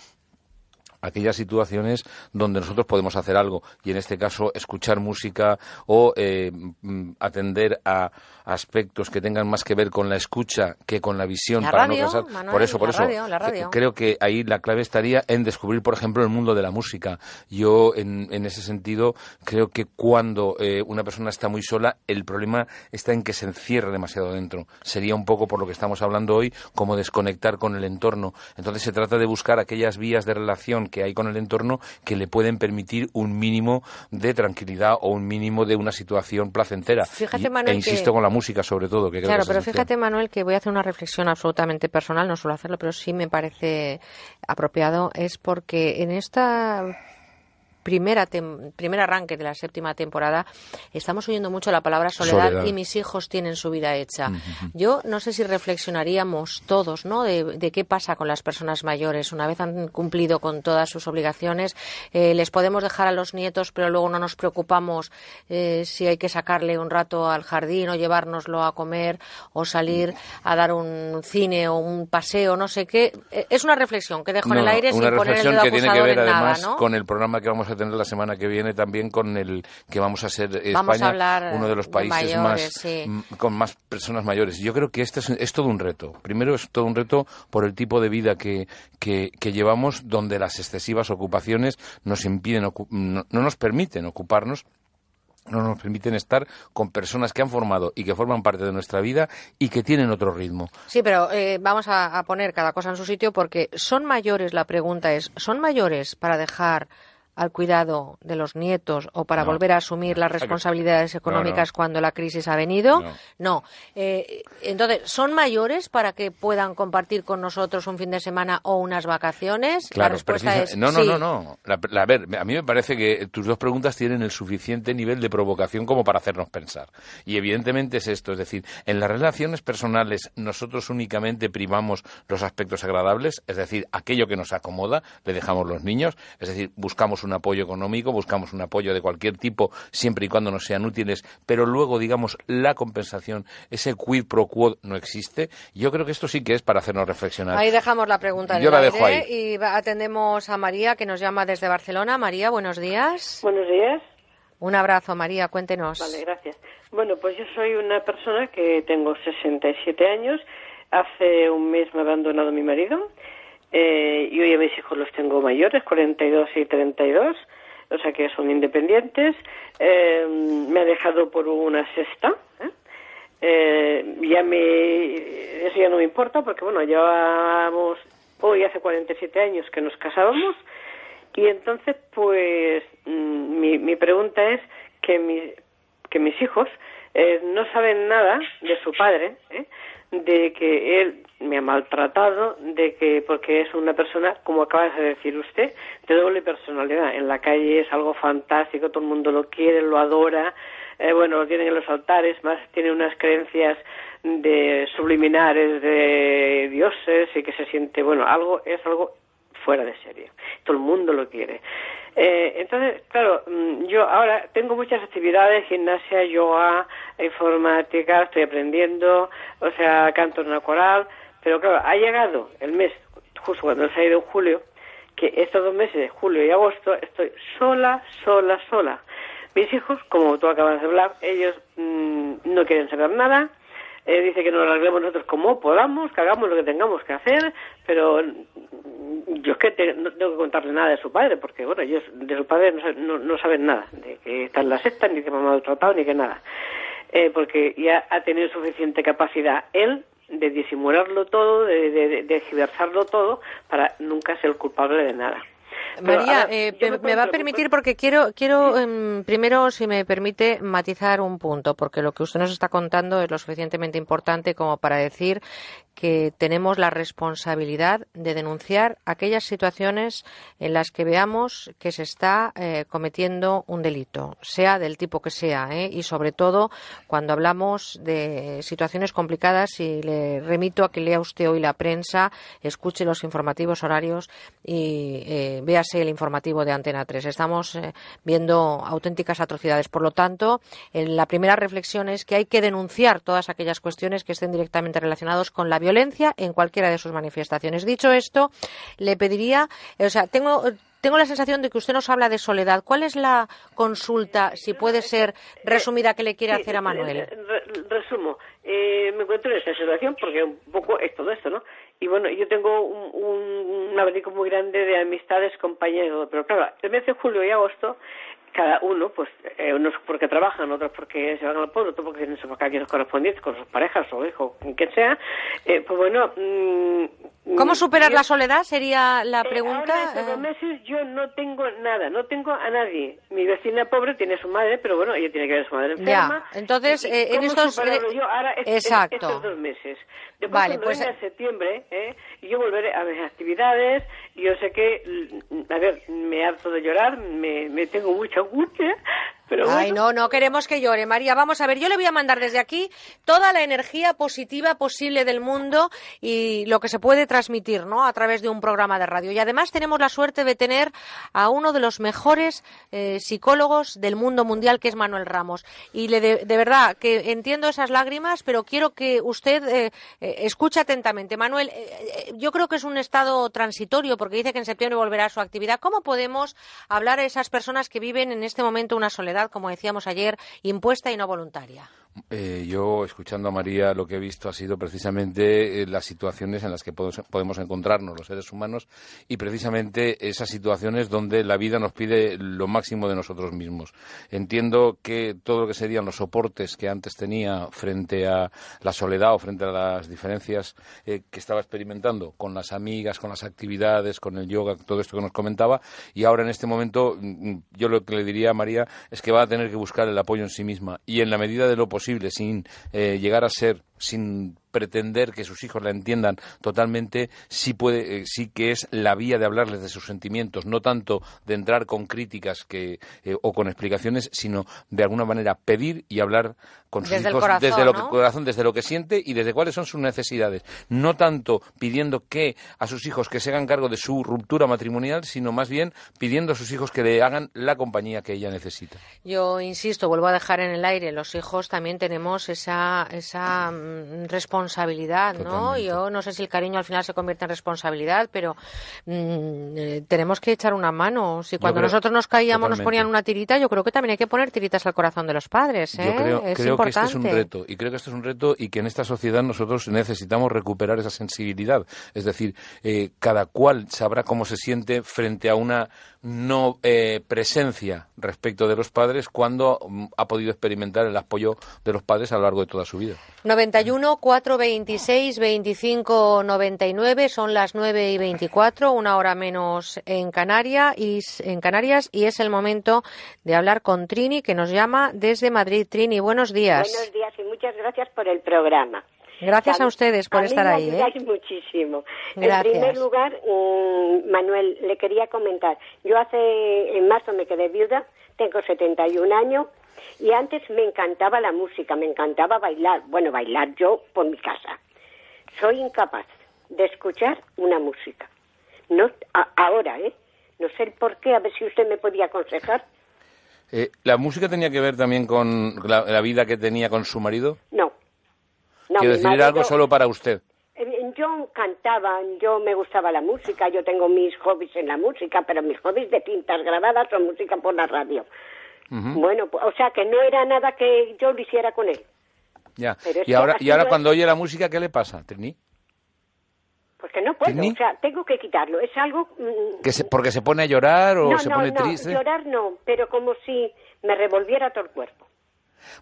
aquellas situaciones donde nosotros podemos hacer algo y en este caso escuchar música o eh, mm, atender a aspectos que tengan más que ver con la escucha que con la visión La para radio, no cansar. Manuel, por eso por eso radio, la radio. eh, creo que ahí la clave estaría en descubrir por ejemplo el mundo de la música. Yo en, en ese sentido creo que cuando eh, una persona está muy sola el problema está en que se encierra demasiado dentro. Sería un poco por lo que estamos hablando hoy como desconectar con el entorno. Entonces se trata de buscar aquellas vías de relación que hay con el entorno que le pueden permitir un mínimo de tranquilidad o un mínimo de una situación placentera. Fíjate, Y- Manuel, e insisto que- con la música sobre todo. Que creo Claro, que pero fíjate, Manuel, que voy a hacer una reflexión absolutamente personal, no suelo hacerlo, pero sí me parece apropiado, es porque en esta primera tem- primer arranque de la séptima temporada, estamos oyendo mucho la palabra soledad, Soledad. y mis hijos tienen su vida hecha. Yo no sé si reflexionaríamos todos, ¿no? De, de qué pasa con las personas mayores. Una vez han cumplido con todas sus obligaciones, eh, les podemos dejar a los nietos, pero luego no nos preocupamos eh, si hay que sacarle un rato al jardín o llevárnoslo a comer o salir a dar un cine o un paseo, no sé qué. Eh, Es una reflexión que dejo en el aire sin poner el dedo que tiene que ver en nada, además ¿no? con el programa que vamos a tener la semana que viene también con el que vamos a ser eh, Vamos España hablar uno de los de países mayores, más sí. con más personas mayores yo creo que este es, es todo un reto primero es todo un reto por el tipo de vida que, que, que llevamos donde las excesivas ocupaciones nos impiden no, no nos permiten ocuparnos no nos permiten estar con personas que han formado y que forman parte de nuestra vida y que tienen otro ritmo. Sí, pero eh, vamos a, a poner cada cosa en su sitio porque son mayores, la pregunta es, ¿son mayores para dejar al cuidado de los nietos o para No. volver a asumir las responsabilidades económicas no. cuando la crisis ha venido? No. Eh, entonces, ¿son mayores para que puedan compartir con nosotros un fin de semana o unas vacaciones? la respuesta precisa- es no, no, sí. no, no. La- la- a ver, a mí me parece que tus dos preguntas tienen el suficiente nivel de provocación como para hacernos pensar. Y evidentemente es esto, es decir, en las relaciones personales nosotros únicamente primamos los aspectos agradables, es decir, aquello que nos acomoda, le dejamos los niños, es decir, buscamos un apoyo económico, buscamos un apoyo de cualquier tipo, siempre y cuando nos sean útiles, pero luego, digamos, la compensación, ese quid pro quo no existe. Yo creo que esto sí que es para hacernos reflexionar. Ahí dejamos la pregunta en Yo el la aire dejo ahí. y va- atendemos a María que nos llama desde Barcelona. María, buenos días. Buenos días. Un abrazo, María, cuéntenos. Vale, gracias. Bueno, pues yo soy una persona que tengo 67 años. Hace un mes me ha abandonado mi marido. Eh, yo y a mis hijos los tengo mayores, 42 y 32, o sea que son independientes. Eh, me ha dejado por una sexta. ¿eh? Eh, ya me, eso ya no me importa porque, bueno, llevamos hoy hace 47 años que nos casábamos y entonces, pues, mm, mi, mi pregunta es que, mi- que mis hijos eh, no saben nada de su padre, ¿eh? De que él me ha maltratado, de que porque es una persona, como acaba de decir usted, de doble personalidad. En la calle es algo fantástico, todo el mundo lo quiere, lo adora, eh, bueno, lo tienen en los altares, más tiene unas creencias de subliminares de dioses y que se siente, bueno, algo es algo fuera de serie. Todo el mundo lo quiere. Eh, entonces, claro, mm, yo ahora tengo muchas actividades, gimnasia, yoga, informática, estoy aprendiendo, o sea, canto en una coral, pero claro, ha llegado el mes, justo cuando se ha ido en julio, que estos dos meses, julio y agosto, estoy sola, sola, sola. Mis hijos, como tú acabas de hablar, ellos mm, no quieren saber nada, eh, dice que nos arreglemos nosotros como podamos, que hagamos lo que tengamos que hacer, pero mm, yo es que no tengo que contarle nada de su padre, porque bueno, ellos de su padre no, no- no saben nada, de que está en la secta, ni que me ha maltratado, ni que nada, Eh, porque ya ha tenido suficiente capacidad él de disimularlo todo, de, de, de, de todo, para nunca ser culpable de nada. María, eh, me, va a permitir porque quiero, quiero em, primero, si me permite, matizar un punto, porque lo que usted nos está contando es lo suficientemente importante como para decir que tenemos la responsabilidad de denunciar aquellas situaciones en las que veamos que se está eh, cometiendo un delito, sea del tipo que sea, ¿eh? y sobre todo cuando hablamos de situaciones complicadas y le remito a que lea usted hoy la prensa, escuche los informativos horarios y eh, el informativo de Antena 3. Estamos eh, viendo auténticas atrocidades. Por lo tanto, en la primera reflexión es que hay que denunciar todas aquellas cuestiones que estén directamente relacionadas con la violencia en cualquiera de sus manifestaciones. Dicho esto, le pediría, o sea, tengo tengo la sensación de que usted nos habla de soledad. ¿Cuál es la consulta, si puede ser resumida, que le quiere Sí, hacer a Manuel? re- resumo, eh, me encuentro en esta situación porque un poco es todo esto, ¿no? Y bueno, yo tengo un, un, un abanico muy grande de amistades, compañeros, pero claro, el mes de julio y agosto, cada uno, pues, eh, unos porque trabajan, otros porque se van al pueblo, otros porque tienen sus vacaciones correspondientes con sus parejas o hijos, quien sea, eh, pues bueno, mm, ¿Cómo superar yo- la soledad? Sería la Eh, pregunta. ahora, estos dos eh, meses yo no tengo nada, no tengo a nadie. Mi vecina pobre tiene a su madre, pero bueno, ella tiene que ver a su madre enferma. Ya, entonces, ¿Y- y eh, en cómo estos- superarlo eh, yo ahora es- exacto. estos dos meses? Después Vale, pues, venga septiembre, ¿eh? y yo volveré a mis actividades, y yo sé que, mm, a ver, me harto de llorar, me, me tengo mucha angustia, pero Ay, bueno. no, no queremos que llore, María. Vamos a ver, yo le voy a mandar desde aquí toda la energía positiva posible del mundo y lo que se puede transmitir, ¿no? A través de un programa de radio. Y además tenemos la suerte de tener a uno de los mejores eh, psicólogos del mundo mundial, que es Manuel Ramos. Y le de, de verdad que entiendo esas lágrimas, pero quiero que usted eh, eh, escuche atentamente. Manuel, yo creo que es un estado transitorio porque dice que en septiembre volverá a su actividad. ¿Cómo podemos hablar a esas personas que viven en este momento una soledad, como decíamos ayer, impuesta y no voluntaria? Eh, yo, escuchando a María, lo que he visto ha sido precisamente eh, las situaciones en las que podemos, podemos encontrarnos los seres humanos y precisamente esas situaciones donde la vida nos pide lo máximo de nosotros mismos. Entiendo que todo lo que serían los soportes que antes tenía frente a la soledad o frente a las diferencias eh, que estaba experimentando con las amigas, con las actividades, con el yoga, todo esto que nos comentaba, y ahora en este momento mm, yo lo que le diría a María es que va a tener que buscar el apoyo en sí misma y en la medida de lo posible, sin eh, llegar a ser, sin pretender que sus hijos la entiendan totalmente, sí puede, eh, sí que es la vía de hablarles de sus sentimientos, no tanto de entrar con críticas que, eh, o con explicaciones, sino de alguna manera pedir y hablar con sus Desde hijos corazón, desde lo ¿no? que corazón, desde lo que siente y desde cuáles son sus necesidades. No tanto pidiendo que a sus hijos que se hagan cargo de su ruptura matrimonial, sino más bien pidiendo a sus hijos que le hagan la compañía que ella necesita. Yo insisto, vuelvo a dejar en el aire, los hijos también tenemos esa, esa mm, responsabilidad, ¿no? Yo no sé si el cariño al final se convierte en responsabilidad, pero mm, eh, tenemos que echar una mano. Si cuando creo- nosotros nos caíamos nos ponían una tirita, yo creo que también hay que poner tiritas al corazón de los padres, ¿eh? Yo creo, es creo que este es un reto y creo que este es un reto y que en esta sociedad nosotros necesitamos recuperar esa sensibilidad. Es decir, eh, cada cual sabrá cómo se siente frente a una no eh, presencia respecto de los padres cuando mm, ha podido experimentar el apoyo de los padres a lo largo de toda su vida. 91 426 25 99 son las 9 y 24, una hora menos en Canarias y en Canarias y es el momento de hablar con Trini que nos llama desde Madrid. Trini, buenos días. Buenos días y muchas gracias por el programa. Gracias a ustedes por a mí estar me ahí, ¿eh? ayudáis muchísimo. Gracias. En primer lugar, mm, Manuel, le quería comentar. Yo hace, en marzo me quedé viuda, tengo 71 años y antes me encantaba la música, me encantaba bailar. Bueno, bailar yo por mi casa. Soy incapaz de escuchar una música. No, a- ahora, ¿eh? No sé el por qué, a ver si usted me podía aconsejar. Eh, ¿La música tenía que ver también con la, la vida que tenía con su marido? No. No, Quiero decir, era algo marido- solo para usted. Eh, Yo cantaba, yo me gustaba la música, yo tengo mis hobbies en la música, pero mis hobbies de cintas grabadas son música por la radio. Bueno, pues, o sea que no era nada que yo lo hiciera con él. Ya. Pero Y ahora, y ahora yo- cuando oye la música, ¿qué le pasa, Trini? Porque no puedo, o sea, tengo que quitarlo. Es algo... mm, ¿Que se- ¿Porque se pone a llorar o no, se no, pone no, triste? llorar no, pero como si me revolviera todo el cuerpo.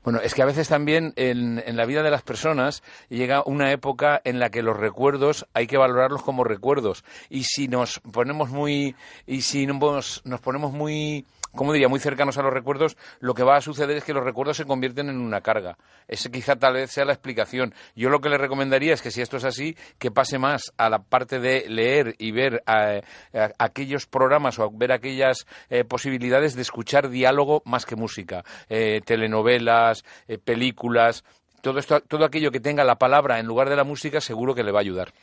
Bueno, es que a veces también en, en la vida de las personas llega una época en la que los recuerdos hay que valorarlos como recuerdos. Y si nos ponemos muy, y si nos, nos ponemos muy, ¿cómo diría?, muy cercanos a los recuerdos, lo que va a suceder es que los recuerdos se convierten en una carga. Ese quizá tal vez sea la explicación. Yo lo que le recomendaría es que si esto es así, que pase más a la parte de leer y ver eh, a- aquellos programas o ver aquellas eh, posibilidades de escuchar diálogo más que música. Eh, telenovelas, eh, películas, todo, esto, todo aquello que tenga la palabra en lugar de la música seguro que le va a ayudar.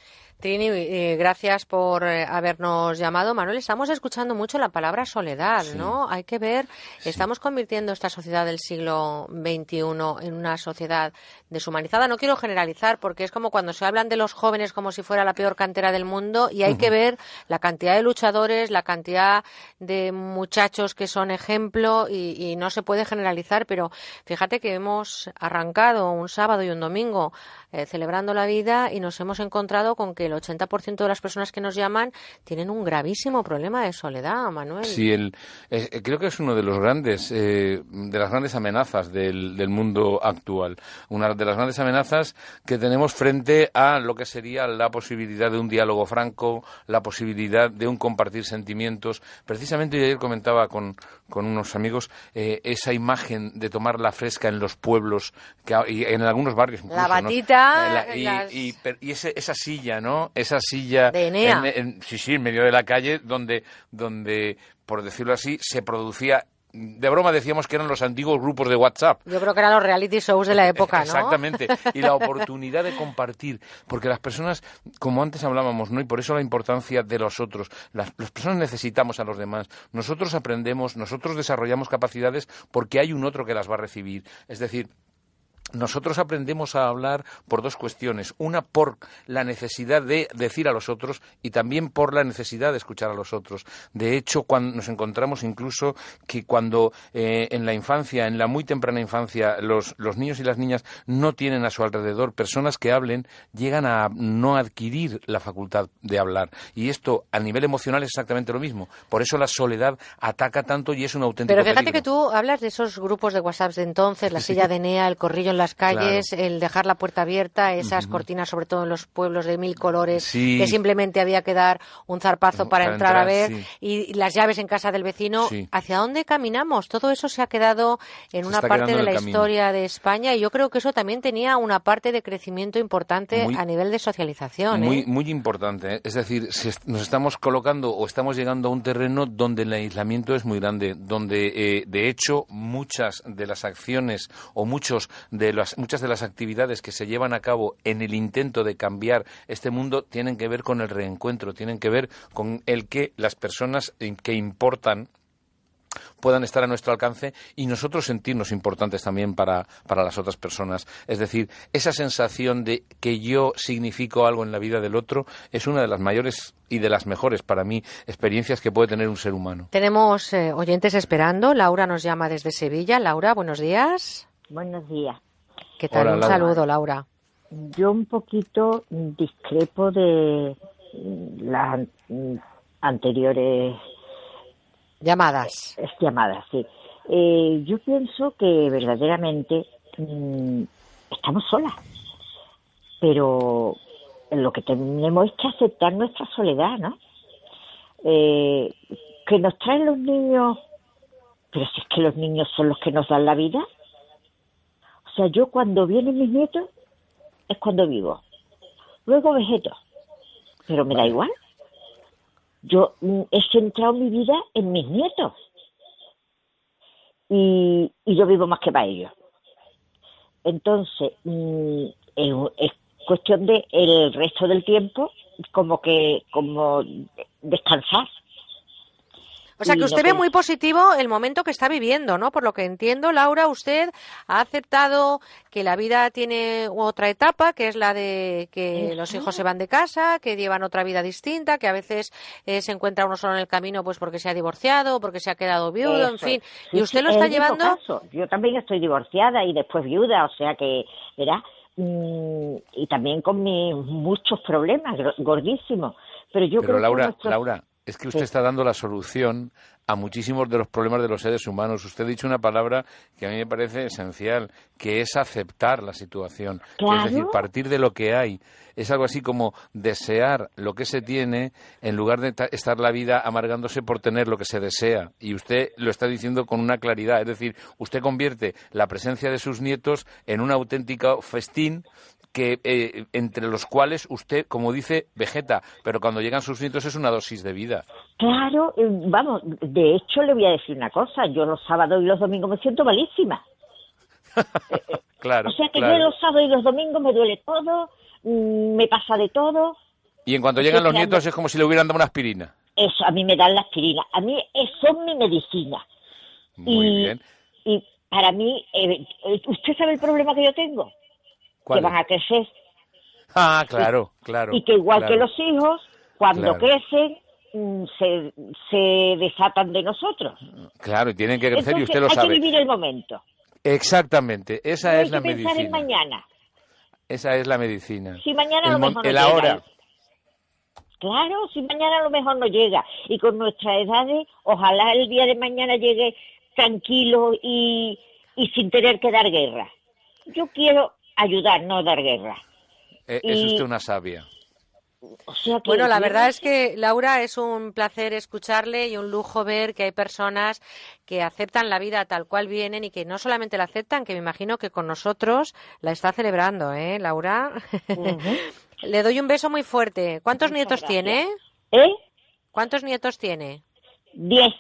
Trini, eh, gracias por eh, habernos llamado. Manuel, estamos escuchando mucho la palabra soledad, ¿no? Hay que ver, estamos convirtiendo esta sociedad del siglo XXI en una sociedad deshumanizada. No quiero generalizar porque es como cuando se hablan de los jóvenes como si fuera la peor cantera del mundo y hay que ver la cantidad de luchadores, la cantidad de muchachos que son ejemplo y, y no se puede generalizar, pero fíjate que hemos arrancado un sábado y un domingo eh, celebrando la vida y nos hemos encontrado con que el 80% de las personas que nos llaman tienen un gravísimo problema de soledad, Manuel. Sí, el, eh, creo que es uno de los grandes, eh, de las grandes amenazas del, del mundo actual. Una de las grandes amenazas que tenemos frente a lo que sería la posibilidad de un diálogo franco, la posibilidad de un compartir sentimientos. Precisamente yo ayer comentaba con, con unos amigos eh, esa imagen de tomar la fresca en los pueblos, que, y en algunos barrios incluso, La batita, Eh, la- y, las- y- y ese- esa silla, ¿no? Esa silla... De Enea. en- en- sí, sí, en medio de la calle, donde, donde, por decirlo así, se producía... De broma decíamos que eran los antiguos grupos de WhatsApp. Yo creo que eran los reality shows de la época, ¿no? Exactamente. Y la oportunidad de compartir. Porque las personas, como antes hablábamos, ¿no? Y por eso la importancia de los otros. Las, las personas necesitamos a los demás. Nosotros aprendemos, nosotros desarrollamos capacidades porque hay un otro que las va a recibir. Es decir, nosotros aprendemos a hablar por dos cuestiones. Una, por la necesidad de decir a los otros y también por la necesidad de escuchar a los otros. De hecho, cuando nos encontramos incluso que cuando eh, en la infancia, en la muy temprana infancia, los, los niños y las niñas no tienen a su alrededor personas que hablen, llegan a no adquirir la facultad de hablar. Y esto a nivel emocional es exactamente lo mismo. Por eso la soledad ataca tanto y es un auténtico Pero fíjate peligro. que tú hablas de esos grupos de WhatsApp de entonces, la silla de Enea, el corrillo en las calles, el dejar la puerta abierta, esas cortinas, sobre todo en los pueblos de mil colores, Sí. que simplemente había que dar un zarpazo para, Para entrar, a ver, sí. y las llaves en casa del vecino. Sí. ¿Hacia dónde caminamos? Todo eso se ha quedado en Se una parte de la camino. historia de España y yo creo que eso también tenía una parte de crecimiento importante Muy- a nivel de socialización. Muy, ¿eh? muy importante. ¿eh? Es decir, si nos estamos colocando o estamos llegando a un terreno donde el aislamiento es muy grande, donde eh, de hecho muchas de las acciones o muchos de las, muchas de las actividades que se llevan a cabo en el intento de cambiar este mundo tienen que ver con el reencuentro, tienen que ver con el que las personas eh, que importan puedan estar a nuestro alcance y nosotros sentirnos importantes también para, para las otras personas. Es decir, esa sensación de que yo significo algo en la vida del otro es una de las mayores y de las mejores para mí experiencias que puede tener un ser humano. Tenemos eh, oyentes esperando. Laura nos llama desde Sevilla. Laura, buenos días. Buenos días. ¿Qué tal? Hola, un Laura. saludo, Laura. Yo un poquito discrepo de las mm, anteriores llamadas. Llamadas, sí. Eh, yo pienso que verdaderamente mm, estamos solas, pero lo que tenemos es que aceptar nuestra soledad, ¿no? Eh, que nos traen los niños, pero si es que los niños son los que nos dan la vida. O sea, yo cuando vienen mis nietos es cuando vivo. Luego vegeto, pero me da igual. Yo mm, he centrado mi vida en mis nietos y, y yo vivo más que para ellos. Entonces, mm, es, es cuestión de el resto del tiempo como que como descansar. O sea, que usted ve muy positivo el momento que está viviendo, ¿no? Por lo que entiendo, Laura, usted ha aceptado que la vida tiene otra etapa, que es la de que los hijos se van de casa, que llevan otra vida distinta, que a veces eh, se encuentra uno solo en el camino pues porque se ha divorciado, porque se ha quedado viudo, en fin. Y usted sí, lo es está llevando... caso. Yo también estoy divorciada y después viuda, o sea que, verá, mm, y también con mis muchos problemas, gor- gordísimos. Pero yo Pero creo Laura, que nuestros- Laura, es que usted está dando la solución a muchísimos de los problemas de los seres humanos. Usted ha dicho una palabra que a mí me parece esencial, que es aceptar la situación. Es decir, partir de lo que hay. Es algo así como desear lo que se tiene en lugar de ta- estar la vida amargándose por tener lo que se desea. Y usted lo está diciendo con una claridad. Es decir, usted convierte la presencia de sus nietos en un auténtico festín que eh, entre los cuales usted, como dice, vegeta, pero cuando llegan sus nietos es una dosis de vida. Claro, eh, vamos, de hecho le voy a decir una cosa, yo los sábados y los domingos me siento malísima. Claro. O sea que claro. yo los sábados y los domingos me duele todo, mm, me pasa de todo. Y en cuanto llegan los nietos es como si le hubieran dado una aspirina. Eso, a mí me dan la aspirina. A mí eh, son mi medicina. Muy y, bien. y para mí, eh, ¿usted sabe el problema que yo tengo? ¿Cuál Que van a crecer. Ah, claro, claro. y que igual claro. que los hijos, cuando Claro. crecen, mm, se, se desatan de nosotros. Claro, y tienen que crecer y Entonces, usted lo hay sabe. que vivir el momento. Exactamente, esa no hay es la que pensar medicina. en mañana. Esa es la medicina. Si mañana a lo mejor no llega, ahora. ¿eh? Claro, si mañana a lo mejor no llega. Y con nuestras edades, ojalá el día de mañana llegue tranquilo y, y sin tener que dar guerra. Yo quiero ayudar, no dar guerra. Eh, Y- Es usted una sabia. O sea que Bueno, la verdad es que, Laura, es un placer escucharle y un lujo ver que hay personas que aceptan la vida tal cual vienen y que no solamente la aceptan, que me imagino que con nosotros la está celebrando, ¿eh, Laura? Le doy un beso muy fuerte. ¿Cuántos nietos tiene? ¿Eh? ¿Cuántos nietos tiene? Diez.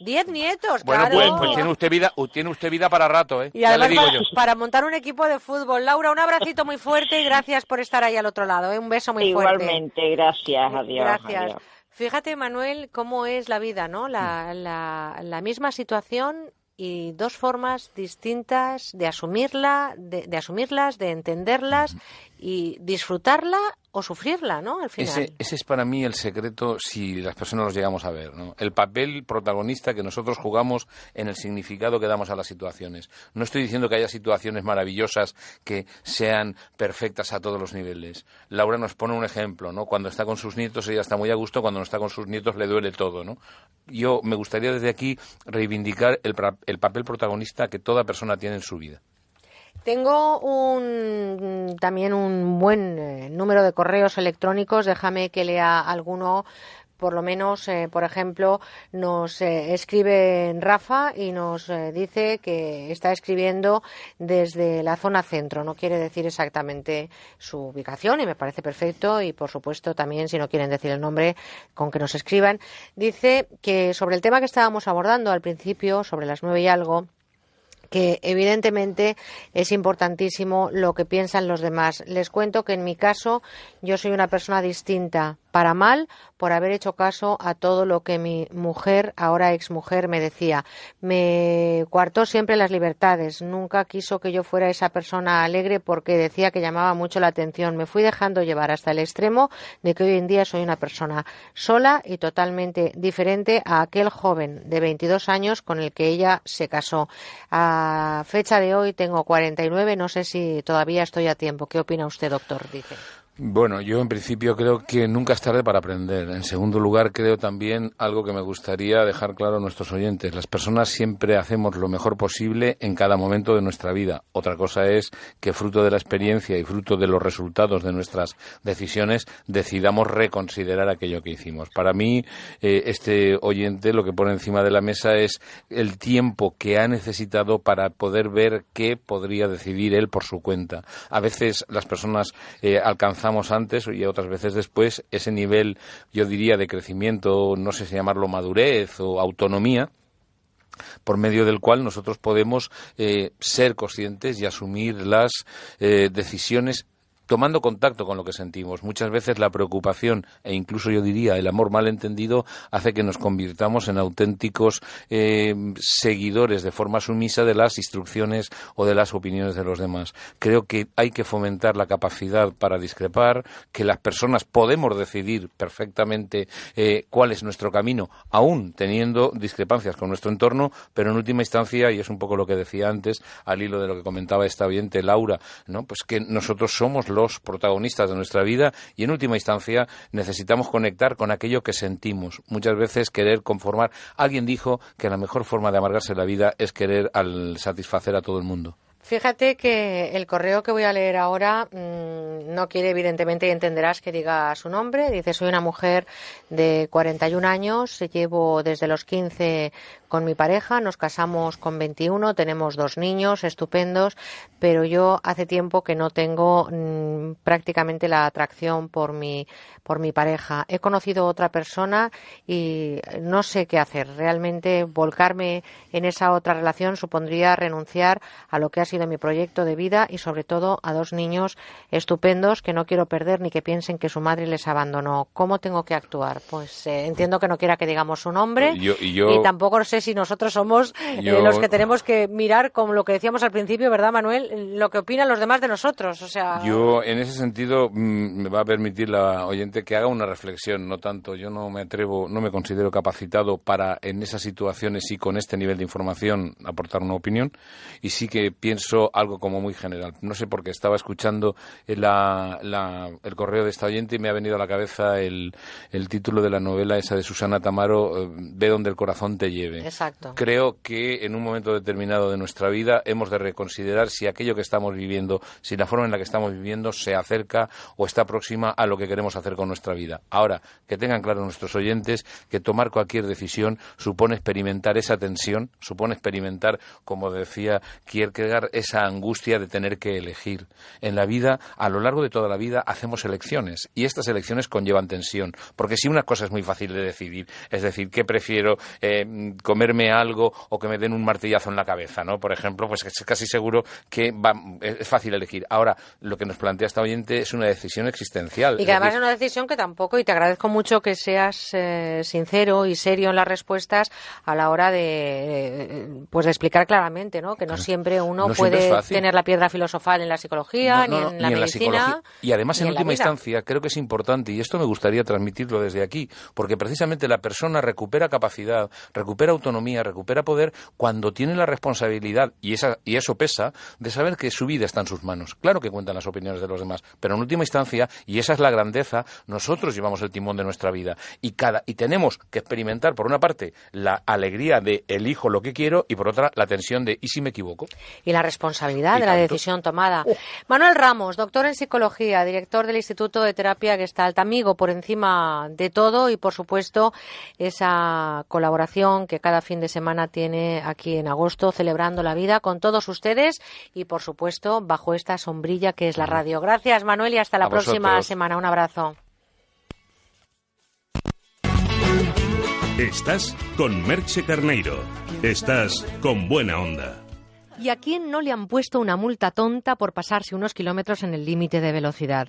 Diez nietos, Bueno, claro. pues, pues tiene usted vida, tiene usted vida para rato, ¿eh? Y ya le digo para, yo. para montar un equipo de fútbol. Laura, un abracito muy fuerte y gracias por estar ahí al otro lado. ¿eh? Un beso muy fuerte. Igualmente, gracias, adiós. Gracias. adiós. Fíjate, Manuel, cómo es la vida, ¿no? La, la, la misma situación y dos formas distintas de asumirla, de, de asumirlas, de entenderlas y disfrutarla o sufrirla, ¿no? Al final. Ese, ese es para mí el secreto si las personas los llegamos a ver, ¿no? El papel protagonista que nosotros jugamos en el significado que damos a las situaciones. No estoy diciendo que haya situaciones maravillosas que sean perfectas a todos los niveles. Laura nos pone un ejemplo, ¿no? Cuando está con sus nietos ella está muy a gusto, cuando no está con sus nietos le duele todo, ¿no? Yo me gustaría desde aquí reivindicar el, el papel protagonista que toda persona tiene en su vida. Tengo un, también un buen eh, número de correos electrónicos. Déjame que lea alguno. Por lo menos, eh, por ejemplo, nos eh, escribe Rafa y nos eh, dice que está escribiendo desde la zona centro. No quiere decir exactamente su ubicación y me parece perfecto. Y, por supuesto, también, si no quieren decir el nombre, con que nos escriban. Dice que sobre el tema que estábamos abordando al principio, sobre las nueve y algo, que evidentemente es importantísimo lo que piensan los demás. Les cuento que en mi caso yo soy una persona distinta, para mal, por haber hecho caso a todo lo que mi mujer, ahora exmujer, me decía. Me coartó siempre las libertades, nunca quiso que yo fuera esa persona alegre porque decía que llamaba mucho la atención. Me fui dejando llevar hasta el extremo de que hoy en día soy una persona sola y totalmente diferente a aquel joven de 22 años con el que ella se casó. A fecha de hoy tengo 49, no sé si todavía estoy a tiempo. ¿Qué opina usted, doctor? Dice. Bueno, yo en principio creo que nunca es tarde para aprender. En segundo lugar, creo también algo que me gustaría dejar claro a nuestros oyentes. Las personas siempre hacemos lo mejor posible en cada momento de nuestra vida. Otra cosa es que fruto de la experiencia y fruto de los resultados de nuestras decisiones decidamos reconsiderar aquello que hicimos. Para mí, eh, este oyente lo que pone encima de la mesa es el tiempo que ha necesitado para poder ver qué podría decidir él por su cuenta. A veces las personas eh, antes y otras veces después ese nivel, yo diría, de crecimiento, no sé si llamarlo madurez o autonomía, por medio del cual nosotros podemos eh, ser conscientes y asumir las eh, decisiones tomando contacto con lo que sentimos. Muchas veces la preocupación e incluso yo diría el amor mal entendido hace que nos convirtamos en auténticos eh, seguidores de forma sumisa de las instrucciones o de las opiniones de los demás. Creo que hay que fomentar la capacidad para discrepar, que las personas podemos decidir perfectamente eh, cuál es nuestro camino, aún teniendo discrepancias con nuestro entorno, pero en última instancia, y es un poco lo que decía antes, al hilo de lo que comentaba esta oyente Laura, ¿no? pues que nosotros somos los protagonistas de nuestra vida y en última instancia necesitamos conectar con aquello que sentimos. Muchas veces querer conformar. Alguien dijo que la mejor forma de amargarse la vida es querer al satisfacer a todo el mundo. Fíjate que el correo que voy a leer ahora mmm, no quiere, evidentemente, y entenderás que diga su nombre. Dice, soy una mujer de 41 años, llevo desde los 15 con mi pareja, nos casamos con 21, tenemos dos niños estupendos, pero yo hace tiempo que no tengo mmm, prácticamente la atracción por mi, por mi pareja. He conocido otra persona y no sé qué hacer. Realmente volcarme en esa otra relación supondría renunciar a lo que ha sido mi proyecto de vida y sobre todo a dos niños estupendos que no quiero perder ni que piensen que su madre les abandonó. ¿Cómo tengo que actuar? Pues eh, entiendo que no quiera que digamos su nombre yo, yo... y tampoco sé si nosotros somos yo... eh, los que tenemos que mirar, como lo que decíamos al principio, ¿verdad, Manuel? Lo que opinan los demás de nosotros. O sea... Yo, en ese sentido, mmm, me va a permitir la oyente que haga una reflexión, no tanto. Yo no me atrevo, no me considero capacitado para, en esas situaciones y con este nivel de información, aportar una opinión. Y sí que pienso algo como muy general. No sé por qué estaba escuchando la- la- el correo de esta oyente y me ha venido a la cabeza el, el título de la novela esa de Susana Tamaro, eh, Ve donde el corazón te lleve. Exacto. Creo que en un momento determinado de nuestra vida hemos de reconsiderar si aquello que estamos viviendo, si la forma en la que estamos viviendo se acerca o está próxima a lo que queremos hacer con nuestra vida. Ahora, que tengan claro nuestros oyentes que tomar cualquier decisión supone experimentar esa tensión, supone experimentar, como decía Kierkegaard, esa angustia de tener que elegir. En la vida, a lo largo de toda la vida, hacemos elecciones y estas elecciones conllevan tensión, porque si una cosa es muy fácil de decidir, es decir, ¿qué prefiero? eh, comerme algo o que me den un martillazo en la cabeza, ¿no? Por ejemplo, pues es casi seguro que va- es fácil elegir. Ahora, lo que nos plantea esta oyente es una decisión existencial. Y que además es una decisión que tampoco, y te agradezco mucho que seas eh, sincero y serio en las respuestas a la hora de, eh, pues de explicar claramente, ¿no? Que no siempre uno No puede tener la piedra filosofal en la psicología, No, no, ni en la ni medicina. psicología. Y además, en la última instancia, creo que es importante, y esto me gustaría transmitirlo desde aquí, porque precisamente la persona recupera capacidad, recupera autonomía, recupera poder cuando tiene la responsabilidad, y, esa, y eso pesa, de saber que su vida está en sus manos. Claro que cuentan las opiniones de los demás, pero en última instancia, y esa es la grandeza, nosotros llevamos el timón de nuestra vida. Y, cada, y tenemos que experimentar, por una parte, la alegría de elijo lo que quiero, y por otra, la tensión de ¿y si me equivoco? y la responsabilidad Y de la decisión tomada. Manuel Ramos, doctor en psicología, director del Instituto de Terapia Gestalt, amigo por encima de todo y por supuesto esa colaboración que cada fin de semana tiene aquí en agosto celebrando la vida con todos ustedes y por supuesto bajo esta sombrilla que es la radio. Gracias Manuel y hasta la A próxima vosotros. semana. Un abrazo. Estás con Merche Carneiro. Estás con buena onda. ¿Y a quién no le han puesto una multa tonta por pasarse unos kilómetros en el límite de velocidad?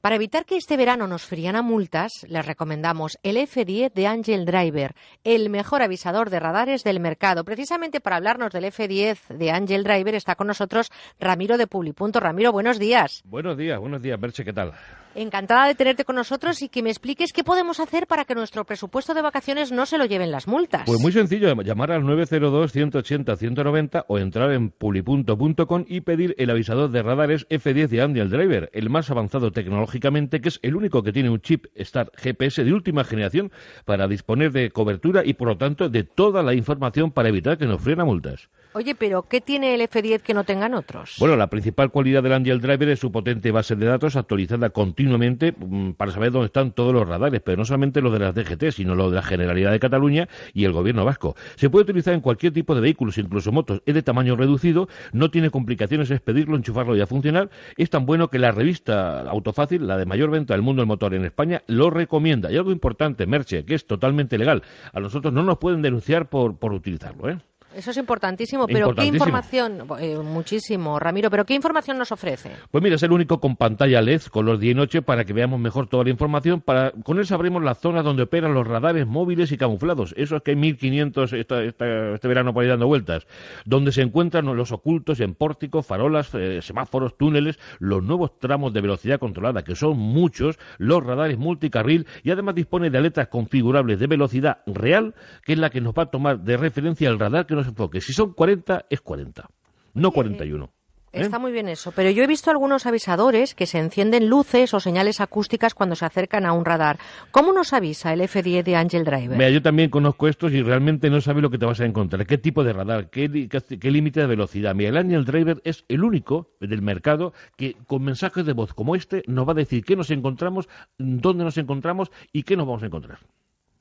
Para evitar que este verano nos frían a multas, les recomendamos el F10 de Angel Driver, el mejor avisador de radares del mercado. Precisamente para hablarnos del F10 de Angel Driver está con nosotros Ramiro de Publipunto. Ramiro, buenos días. Buenos días, buenos días, Berche, ¿qué tal? Encantada de tenerte con nosotros y que me expliques qué podemos hacer para que nuestro presupuesto de vacaciones no se lo lleven las multas. Pues muy sencillo, llamar al 902-180-190 o entrar en pulipunto.com y pedir el avisador de radares F10 de Angel Driver, el más avanzado tecnológicamente, que es el único que tiene un chip Star GPS de última generación para disponer de cobertura y, por lo tanto, de toda la información para evitar que nos a multas. Oye, pero ¿qué tiene el F10 que no tengan otros? Bueno, la principal cualidad del Angel Driver es su potente base de datos actualizada continuamente mm, para saber dónde están todos los radares, pero no solamente los de las DGT, sino los de la Generalidad de Cataluña y el Gobierno vasco. Se puede utilizar en cualquier tipo de vehículos, incluso motos. Es de tamaño reducido, no tiene complicaciones, es pedirlo, enchufarlo y a funcionar. Es tan bueno que la revista Autofácil, la de mayor venta del mundo del motor en España, lo recomienda. Y algo importante, Merche, que es totalmente legal. A nosotros no nos pueden denunciar por, por utilizarlo, ¿eh? Eso es importantísimo, pero ¿qué información? Eh, muchísimo, Ramiro, pero ¿qué información nos ofrece? Pues mira, es el único con pantalla LED, color día y noche, para que veamos mejor toda la información. Para, con él sabremos las zonas donde operan los radares móviles y camuflados. Eso es que hay 1500 esta- esta- este verano por ahí dando vueltas. Donde se encuentran los ocultos en pórticos, farolas, eh, semáforos, túneles, los nuevos tramos de velocidad controlada, que son muchos, los radares multicarril y además dispone de aletas configurables de velocidad real, que es la que nos va a tomar de referencia el radar que nos enfoque. Si son 40, es 40, no 41. ¿eh? Está muy bien eso, pero yo he visto algunos avisadores que se encienden luces o señales acústicas cuando se acercan a un radar. ¿Cómo nos avisa el F10 de Angel Driver? Mira, yo también conozco estos y realmente no sabes lo que te vas a encontrar. ¿Qué tipo de radar? ¿Qué, qué- qué límite de velocidad? Mira, el Angel Driver es el único del mercado que con mensajes de voz como este nos va a decir qué nos encontramos, dónde nos encontramos y qué nos vamos a encontrar.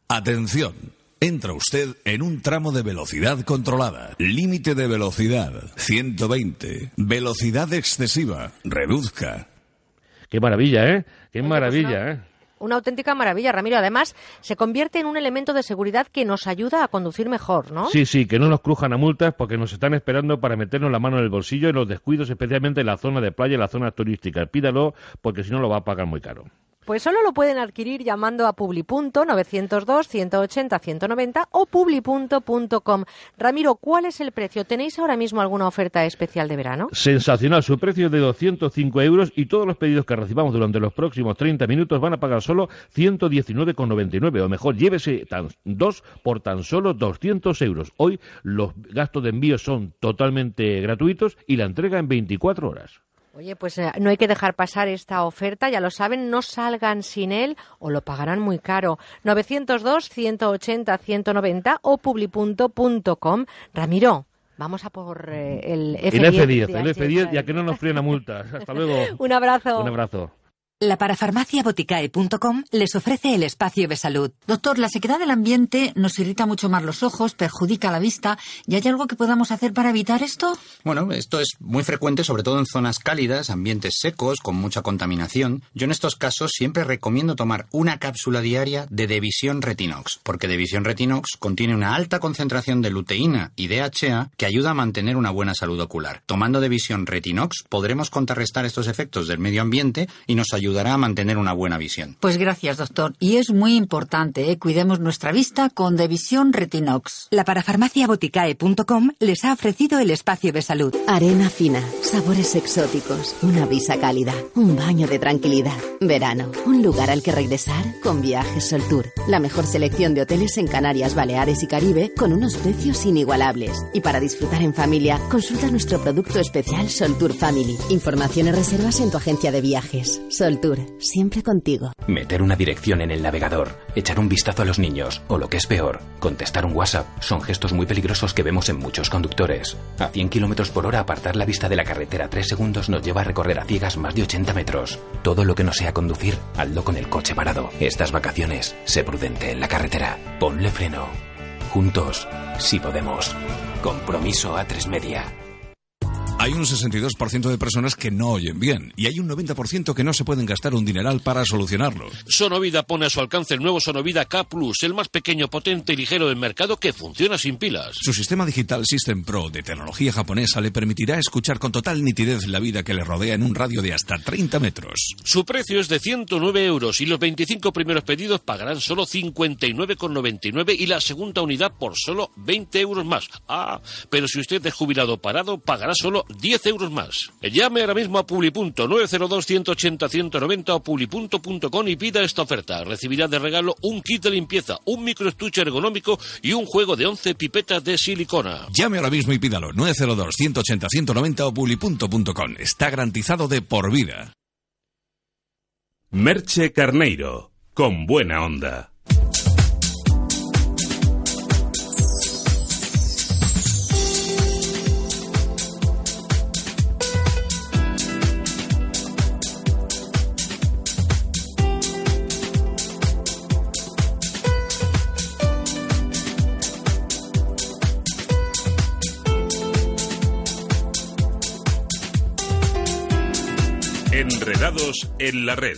Atención. Entra usted en un tramo de velocidad controlada. Límite de velocidad 120. Velocidad excesiva. Reduzca. Qué maravilla, ¿eh? Qué maravilla, ¿eh? Una auténtica maravilla, Ramiro. Además, se convierte en un elemento de seguridad que nos ayuda a conducir mejor, ¿no? Sí, sí, que no nos crujan a multas porque nos están esperando para meternos la mano en el bolsillo en los descuidos, especialmente en la zona de playa y la zona turística. Pídalo porque si no lo va a pagar muy caro. Pues solo lo pueden adquirir llamando a publi.902 180 190 o publi.com. Ramiro, ¿cuál es el precio? ¿Tenéis ahora mismo alguna oferta especial de verano? Sensacional, su precio es de 205 euros y todos los pedidos que recibamos durante los próximos 30 minutos van a pagar solo 119,99 o mejor, llévese dos por tan solo 200 euros. Hoy los gastos de envío son totalmente gratuitos y la entrega en 24 horas. Oye, pues eh, no hay que dejar pasar esta oferta, ya lo saben, no salgan sin él o lo pagarán muy caro. 902-180-190 o publi.com. Ramiro, vamos a por eh, el F10. El F10, el F10, ya que no nos frena multas. Hasta luego. Un abrazo. Un abrazo. La parafarmaciaboticae.com les ofrece el espacio de salud. Doctor, la sequedad del ambiente nos irrita mucho más los ojos, perjudica la vista. ¿Y hay algo que podamos hacer para evitar esto? Bueno, esto es muy frecuente, sobre todo en zonas cálidas, ambientes secos, con mucha contaminación. Yo en estos casos siempre recomiendo tomar una cápsula diaria de Devisión Retinox, porque Devisión Retinox contiene una alta concentración de luteína y DHA que ayuda a mantener una buena salud ocular. Tomando Devisión Retinox podremos contrarrestar estos efectos del medio ambiente y nos ayudará a mantener una buena visión. Pues gracias, doctor. Y es muy importante, ¿eh? cuidemos nuestra vista con Devisión Retinox. La parafarmaciaboticae.com les ha ofrecido el espacio de salud. Arena fina, sabores exóticos, una brisa cálida, un baño de tranquilidad. Verano, un lugar al que regresar con Viajes Sol Tour. La mejor selección de hoteles en Canarias, Baleares y Caribe con unos precios inigualables. Y para disfrutar en familia, consulta nuestro producto especial Sol Tour Family. Informaciones reservas en tu agencia de viajes. Sol Siempre contigo. Meter una dirección en el navegador, echar un vistazo a los niños, o lo que es peor, contestar un WhatsApp, son gestos muy peligrosos que vemos en muchos conductores. A 100 kilómetros por hora, apartar la vista de la carretera 3 segundos nos lleva a recorrer a ciegas más de 80 metros. Todo lo que no sea conducir, hazlo con el coche parado. Estas vacaciones, sé prudente en la carretera. Ponle freno. Juntos, si podemos. Compromiso a 3 media. Hay un 62% de personas que no oyen bien y hay un 90% que no se pueden gastar un dineral para solucionarlo. Sonovida pone a su alcance el nuevo Sonovida K Plus, el más pequeño, potente y ligero del mercado que funciona sin pilas. Su sistema digital System Pro de tecnología japonesa le permitirá escuchar con total nitidez la vida que le rodea en un radio de hasta 30 metros. Su precio es de 109 euros y los 25 primeros pedidos pagarán solo 59,99 y la segunda unidad por solo 20 euros más. Ah, pero si usted es jubilado parado, pagará solo 10 euros más. Llame ahora mismo a Publi.902 180 190 o publi.com y pida esta oferta. Recibirá de regalo un kit de limpieza, un microestuche ergonómico y un juego de 11 pipetas de silicona. Llame ahora mismo y pídalo 902 180 190 o publi.com. Está garantizado de por vida. Merche Carneiro, con buena onda. Enredados en la red.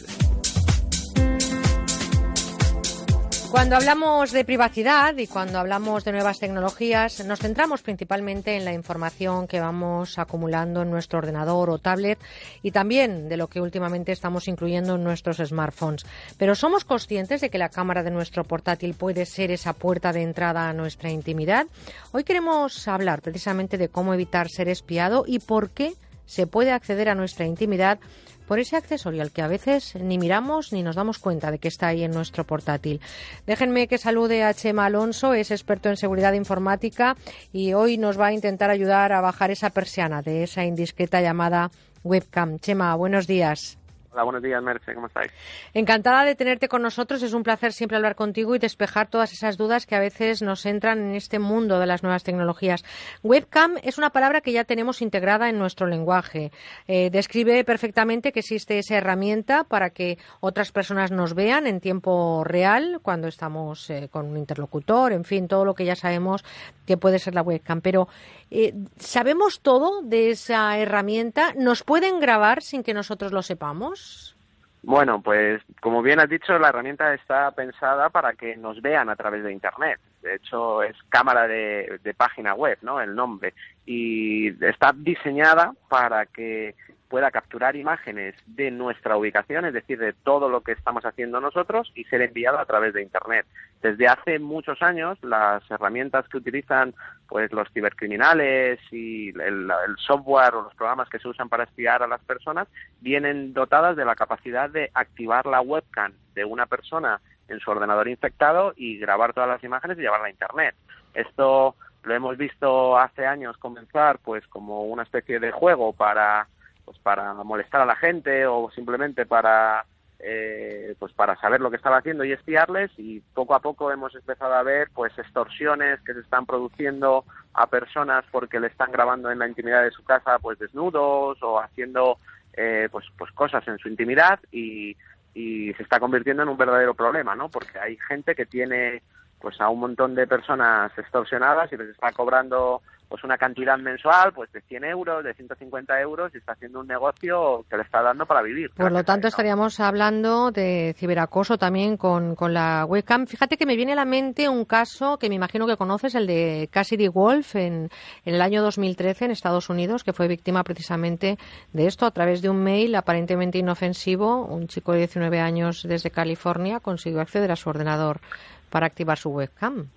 Cuando hablamos de privacidad y cuando hablamos de nuevas tecnologías, nos centramos principalmente en la información que vamos acumulando en nuestro ordenador o tablet y también de lo que últimamente estamos incluyendo en nuestros smartphones. Pero ¿somos conscientes de que la cámara de nuestro portátil puede ser esa puerta de entrada a nuestra intimidad? Hoy queremos hablar precisamente de cómo evitar ser espiado y por qué se puede acceder a nuestra intimidad por ese accesorio al que a veces ni miramos ni nos damos cuenta de que está ahí en nuestro portátil. Déjenme que salude a Chema Alonso, es experto en seguridad informática y hoy nos va a intentar ayudar a bajar esa persiana de esa indiscreta llamada webcam. Chema, buenos días. Hola, buenos días, Merce, ¿cómo estáis? Encantada de tenerte con nosotros. Es un placer siempre hablar contigo y despejar todas esas dudas que a veces nos entran en este mundo de las nuevas tecnologías. Webcam es una palabra que ya tenemos integrada en nuestro lenguaje. Eh, describe perfectamente que existe esa herramienta para que otras personas nos vean en tiempo real cuando estamos eh, con un interlocutor, en fin, todo lo que ya sabemos que puede ser la webcam. Pero eh, ¿sabemos todo de esa herramienta? ¿Nos pueden grabar sin que nosotros lo sepamos? Bueno, pues como bien has dicho, la herramienta está pensada para que nos vean a través de Internet. De hecho, es cámara de, página web, ¿no? El nombre. Y está diseñada para que pueda capturar imágenes de nuestra ubicación, es decir, de todo lo que estamos haciendo nosotros y ser enviado a través de Internet. Desde hace muchos años, las herramientas que utilizan pues los cibercriminales y el, software o los programas que se usan para espiar a las personas vienen dotadas de la capacidad de activar la webcam de una persona en su ordenador infectado y grabar todas las imágenes y llevarla a Internet. Esto lo hemos visto hace años comenzar pues como una especie de juego para pues para molestar a la gente o simplemente para eh, pues para saber lo que estaba haciendo y espiarles. Y poco a poco hemos empezado a ver pues extorsiones que se están produciendo a personas porque le están grabando en la intimidad de su casa pues desnudos o haciendo eh, pues pues cosas en su intimidad y, y se está convirtiendo en un verdadero problema no porque hay gente que tiene pues a un montón de personas extorsionadas y les está cobrando pues una cantidad mensual pues de 100 euros, de 150 euros y está haciendo un negocio que le está dando para vivir. Por lo tanto, estaríamos hablando de ciberacoso también con, con la webcam. Fíjate que me viene a la mente un caso que me imagino que conoces, el de Cassidy Wolf en, en el año 2013 en Estados Unidos, que fue víctima precisamente de esto a través de un mail aparentemente inofensivo. Un chico de 19 años desde California consiguió acceder a su ordenador para activar su webcam.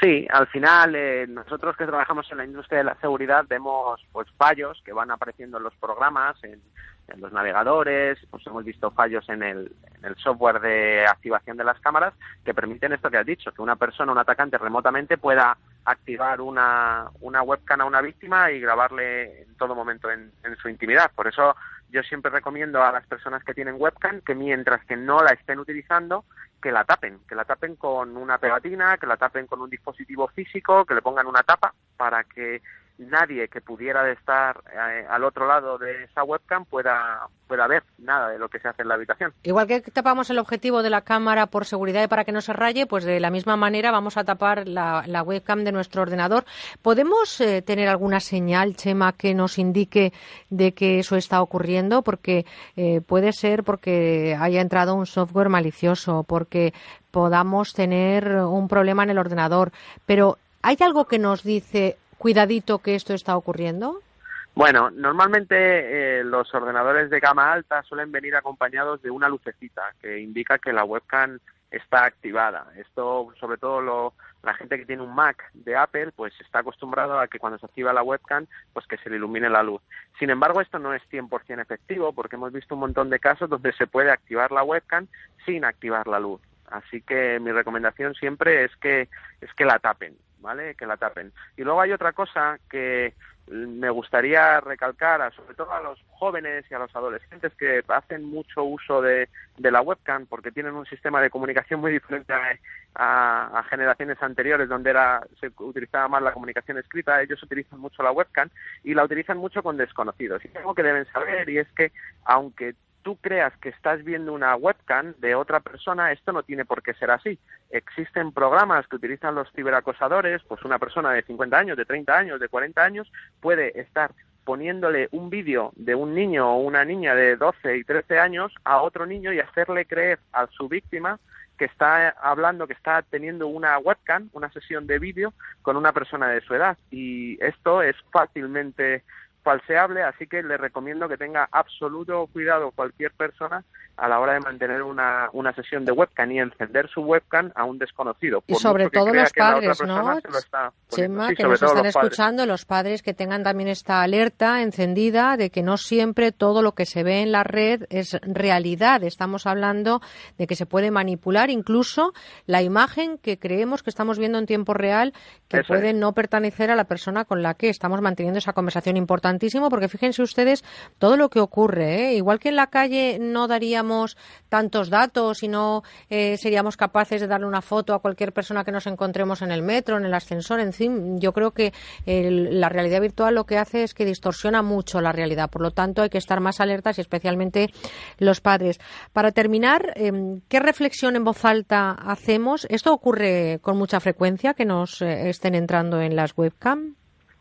Sí, al final eh, nosotros que trabajamos en la industria de la seguridad vemos pues fallos que van apareciendo en los programas, en, los navegadores, pues hemos visto fallos en el, en el, software de activación de las cámaras que permiten esto que has dicho, que una persona, un atacante remotamente pueda activar una, una webcam a una víctima y grabarle en todo momento en, en su intimidad. Por eso yo siempre recomiendo a las personas que tienen webcam que mientras que no la estén utilizando, que la tapen, que la tapen con una pegatina, que la tapen con un dispositivo físico, que le pongan una tapa para que nadie que pudiera estar eh, al otro lado de esa webcam pueda, pueda ver nada de lo que se hace en la habitación. Igual que tapamos el objetivo de la cámara por seguridad y para que no se raye, pues de la misma manera vamos a tapar la, webcam de nuestro ordenador. ¿Podemos eh, tener alguna señal, Chema, que nos indique de que eso está ocurriendo? Porque eh, puede ser porque haya entrado un software malicioso, porque podamos tener un problema en el ordenador, pero ¿hay algo que nos dice cuidadito que esto está ocurriendo? Bueno, normalmente eh, los ordenadores de gama alta suelen venir acompañados de una lucecita que indica que la webcam está activada. Esto, sobre todo lo, la gente que tiene un Mac de Apple, pues está acostumbrado a que cuando se activa la webcam, pues que se le ilumine la luz. Sin embargo, esto no es 100% efectivo porque hemos visto un montón de casos donde se puede activar la webcam sin activar la luz. Así que mi recomendación siempre es que es que la tapen. ¿Vale? Que la tapen. Y luego hay otra cosa que me gustaría recalcar, a, sobre todo a los jóvenes y a los adolescentes que hacen mucho uso de, de la webcam porque tienen un sistema de comunicación muy diferente a, a, a, generaciones anteriores donde era se utilizaba más la comunicación escrita, ellos utilizan mucho la webcam y la utilizan mucho con desconocidos. Y algo que deben saber y es que aunque tú creas que estás viendo una webcam de otra persona, esto no tiene por qué ser así. Existen programas que utilizan los ciberacosadores, pues una persona de 50 años, de 30 años, de 40 años, puede estar poniéndole un vídeo de un niño o una niña de 12 y 13 años a otro niño y hacerle creer a su víctima que está hablando, que está teniendo una webcam, una sesión de vídeo con una persona de su edad. Y esto es fácilmente falseable, así que le recomiendo que tenga absoluto cuidado cualquier persona a la hora de mantener una, una sesión de webcam y encender su webcam a un desconocido. y sobre todo los padres, ¿no? Chema, que nos están escuchando, los padres que tengan también esta alerta encendida de que no siempre todo lo que se ve en la red es realidad. Estamos hablando de que se puede manipular incluso la imagen que creemos que estamos viendo en tiempo real, que Eso puede es. no pertenecer a la persona con la que estamos manteniendo esa conversación importantísimo, porque fíjense ustedes todo lo que ocurre. ¿eh? Igual que en la calle no tantos datos y no eh, seríamos capaces de darle una foto a cualquier persona que nos encontremos en el metro, en el ascensor, en fin, yo creo que el, la realidad virtual lo que hace es que distorsiona mucho la realidad. Por lo tanto, hay que estar más alertas y especialmente los padres. Para terminar, eh, ¿qué reflexión en voz alta hacemos? ¿Esto ocurre con mucha frecuencia que nos eh, estén entrando en las webcam?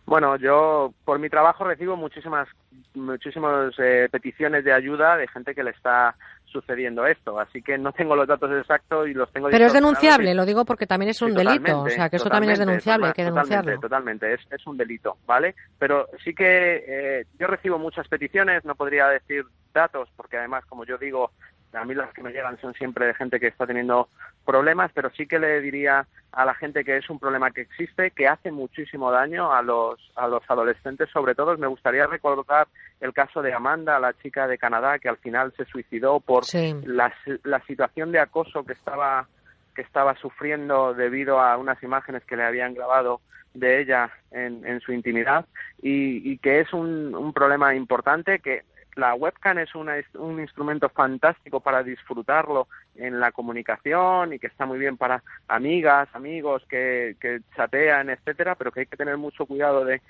Bueno, yo por mi trabajo recibo muchísimas muchísimas eh, peticiones de ayuda de gente que le está sucediendo esto. Así que no tengo los datos exactos y los tengo. Pero es denunciable, y- lo digo porque también es un Sí, delito, o totalmente, sea que eso también es totalmente, denunciable, hay que totalmente, denunciarlo. Totalmente, es, es un delito, ¿vale? Pero sí que eh, yo recibo muchas peticiones, no podría decir datos, porque además, como yo digo, a mí las que me llegan son siempre de gente que está teniendo problemas, pero sí que le diría a la gente que es un problema que existe, que hace muchísimo daño a los, a los adolescentes, sobre todo. Me gustaría recordar el caso de Amanda, la chica de Canadá, que al final se suicidó por Sí. la, la situación de acoso que estaba que estaba sufriendo debido a unas imágenes que le habían grabado de ella en, en su intimidad y, y que es un, un problema importante que la webcam es una- un instrumento fantástico para disfrutarlo en la comunicación y que está muy bien para amigas, amigos que, que chatean, etcétera, pero que hay que tener mucho cuidado de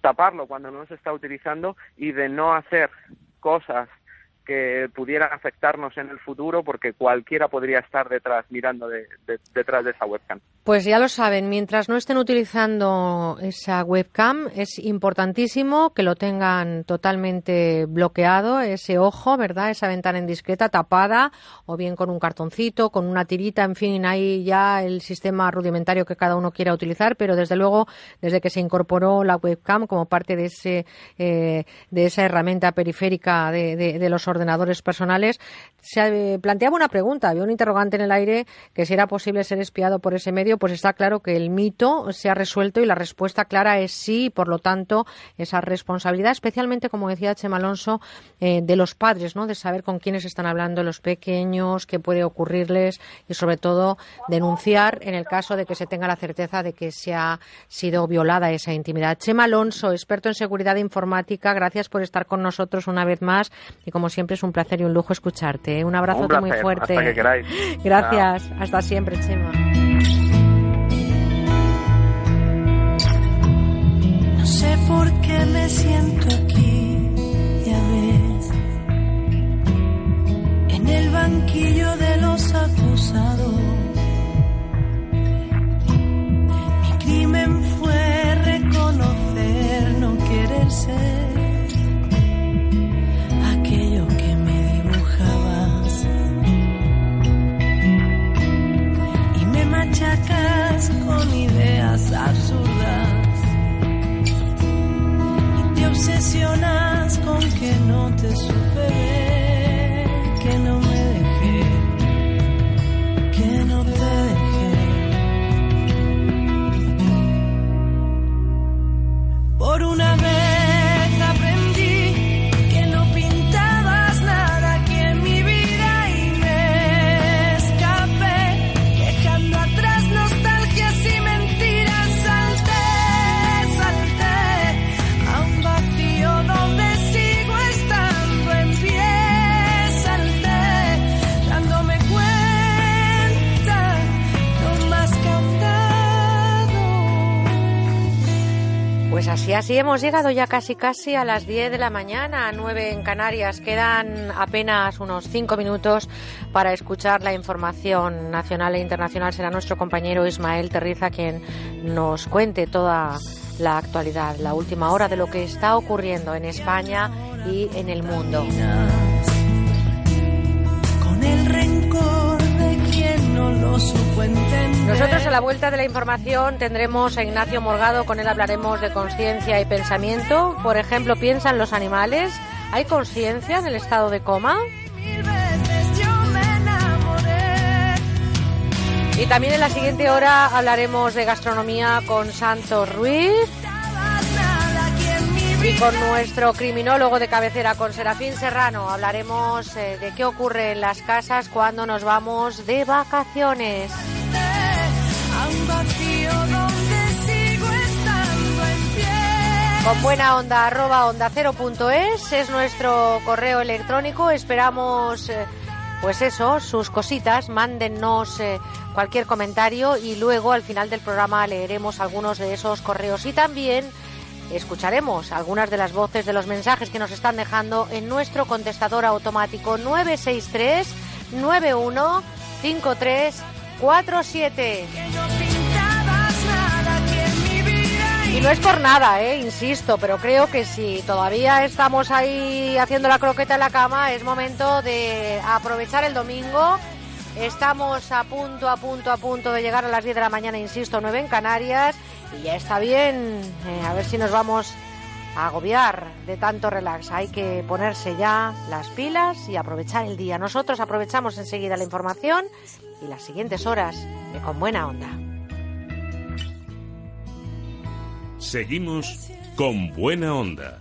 taparlo cuando no se está utilizando y de no hacer cosas que pudieran afectarnos en el futuro porque cualquiera podría estar detrás mirando de- de- detrás de esa webcam. Pues ya lo saben, mientras no estén utilizando esa webcam, es importantísimo que lo tengan totalmente bloqueado, ese ojo, ¿verdad? Esa ventana indiscreta tapada, o bien con un cartoncito, con una tirita, en fin, hay ya el sistema rudimentario que cada uno quiera utilizar, pero desde luego, desde que se incorporó la webcam como parte de ese eh, de esa herramienta periférica de- de los ordenadores personales, se eh, planteaba una pregunta, había un interrogante en el aire que si era posible ser espiado por ese medio, pues está claro que el mito se ha resuelto y la respuesta clara es sí, y por lo tanto, esa responsabilidad, especialmente, como decía Chema Alonso, eh, de los padres, ¿no? De saber con quiénes están hablando los pequeños, qué puede ocurrirles y, sobre todo, denunciar en el caso de que se tenga la certeza de que se ha sido violada esa intimidad. Chema Alonso, experto en seguridad informática, gracias por estar con nosotros una vez más y, como siempre, es un placer y un lujo escucharte. ¿eh? Un abrazo Un placer, muy fuerte. hasta que queráis. Gracias. Hasta siempre, Chema. No sé por qué me siento aquí, ya ves, en el banquillo de los acusados. Mi crimen fue reconocer, no querer ser machacas con ideas absurdas. Te obsesionas con que no te supe ver, que no me dejé, que no te dejé. Por una vez así, así hemos llegado ya casi casi a las 10 de la mañana, 9 en Canarias. Quedan apenas unos 5 minutos para escuchar la información nacional e internacional. Será nuestro compañero Ismael Terriza quien nos cuente toda la actualidad, la última hora de lo que está ocurriendo en España y en el mundo. Con el rencor no lo supo entender. Nosotros a la vuelta de la información tendremos a Ignacio Morgado, con él hablaremos de conciencia y pensamiento. Por ejemplo, ¿piensan los animales? ¿Hay conciencia en el estado de coma? Y también en la siguiente hora hablaremos de gastronomía con Santos Ruiz y con nuestro criminólogo de cabecera, con Serafín Serrano. Hablaremos eh, de qué ocurre en las casas cuando nos vamos de vacaciones. Con buena onda, arroba onda cero punto es, es nuestro correo electrónico. Esperamos, eh, pues eso, sus cositas. Mándennos eh, cualquier comentario y luego al final del programa leeremos algunos de esos correos y también escucharemos algunas de las voces de los mensajes que nos están dejando en nuestro contestador automático 963 91 53 47. Pintabas nada aquí en mi vida Y Y no es por nada, ¿eh? insisto, pero creo que si todavía estamos ahí haciendo la croqueta en la cama, es momento de aprovechar el domingo. Estamos a punto, a punto, a punto de llegar a las 10 de la mañana, insisto, 9 en Canarias. Y ya está bien, eh, a ver si nos vamos a agobiar de tanto relax. Hay que ponerse ya las pilas y aprovechar el día. Nosotros aprovechamos enseguida la información y las siguientes horas Con Buena Onda. Seguimos con buena onda.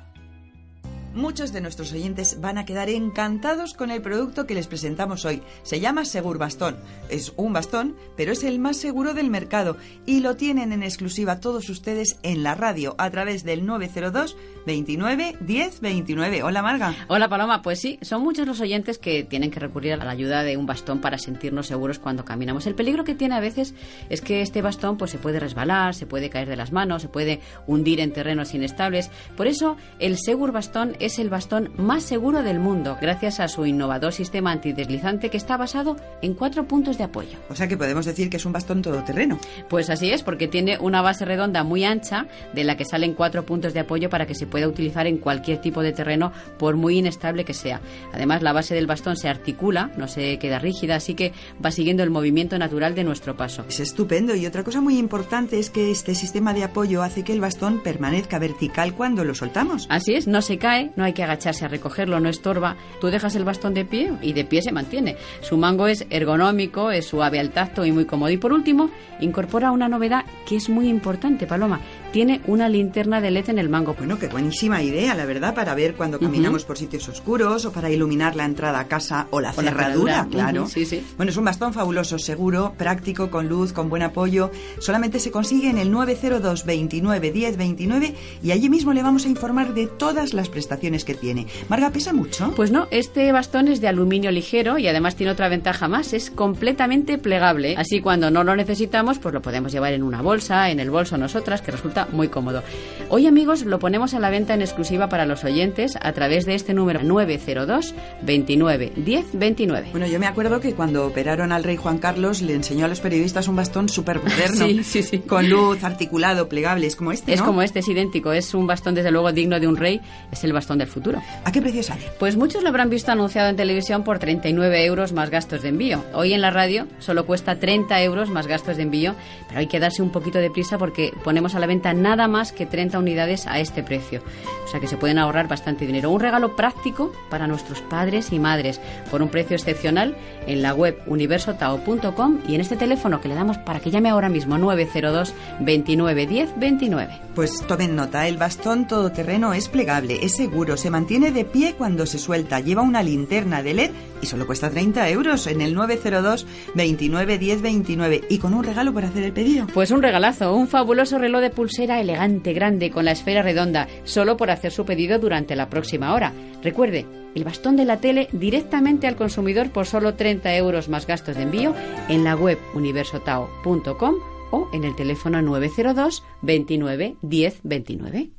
Muchos de nuestros oyentes van a quedar encantados con el producto que les presentamos hoy. Se llama Segur Bastón. Es un bastón, pero es el más seguro del mercado y lo tienen en exclusiva todos ustedes en la radio a través del 902 29 10 29. Hola Marga. Hola Paloma, pues sí, son muchos los oyentes que tienen que recurrir a la ayuda de un bastón para sentirnos seguros cuando caminamos. El peligro que tiene a veces es que este bastón pues se puede resbalar, se puede caer de las manos, se puede hundir en terrenos inestables. Por eso el Segur Bastón es el bastón más seguro del mundo, gracias a su innovador sistema antideslizante que está basado en cuatro puntos de apoyo. O sea que podemos decir que es un bastón todoterreno. Pues así es, porque tiene una base redonda muy ancha de la que salen cuatro puntos de apoyo para que se pueda utilizar en cualquier tipo de terreno, por muy inestable que sea. Además, la base del bastón se articula, no se queda rígida, así que va siguiendo el movimiento natural de nuestro paso. Es estupendo y otra cosa muy importante es que este sistema de apoyo hace que el bastón permanezca vertical cuando lo soltamos. Así es, no se cae, no hay que agacharse a recogerlo, no estorba. Tú dejas el bastón de pie y de pie se mantiene. Su mango es ergonómico, es suave al tacto y muy cómodo. Y por último, incorpora una novedad que es muy importante, Paloma. Tiene una linterna de LED en el mango. Bueno, qué buenísima idea, la verdad, para ver cuando caminamos por sitios oscuros o para iluminar la entrada a casa o la O cerradura, claro. sí, sí. Bueno, es un bastón fabuloso, seguro, práctico, con luz, con buen apoyo. Solamente se consigue en el 902 29 10 29 y allí mismo le vamos a informar de todas las prestaciones que tiene. Marga, ¿pesa mucho? Pues no, este bastón es de aluminio ligero y además tiene otra ventaja más, es completamente plegable. Así cuando no lo necesitamos, pues lo podemos llevar en una bolsa, en el bolso nosotras, que resulta muy cómodo. Hoy amigos lo ponemos a la venta en exclusiva para los oyentes a través de este número 902 29 10 29. Bueno, yo me acuerdo que cuando operaron al rey Juan Carlos le enseñó a los periodistas un bastón súper moderno, Sí, sí, sí. con luz, articulado, plegable, es como este, Es ¿no? como este, es idéntico, es un bastón desde luego digno de un rey, es el bastón del futuro. ¿A qué precio sale? Pues muchos lo habrán visto anunciado en televisión por 39 euros más gastos de envío. Hoy en la radio solo cuesta 30 euros más gastos de envío, pero hay que darse un poquito de prisa porque ponemos a la venta nada más que 30 unidades a este precio. O sea que se pueden ahorrar bastante dinero. Un regalo práctico para nuestros padres y madres por un precio excepcional en la web universotao.com y en este teléfono que le damos para que llame ahora mismo 902 29 10 29. Pues tomen nota, el bastón todoterreno es plegable, es seguro, se mantiene de pie cuando se suelta, lleva una linterna de LED y solo cuesta 30 euros en el 902 29 10 29 y con un regalo por hacer el pedido. Pues un regalazo, un fabuloso reloj de pulsera elegante, grande, con la esfera redonda, solo por hacer su pedido durante la próxima hora. Recuerde, el bastón de la tele directamente al consumidor por solo 30 euros más gastos de envío en la web universotao.com o en el teléfono 902 29 10 29.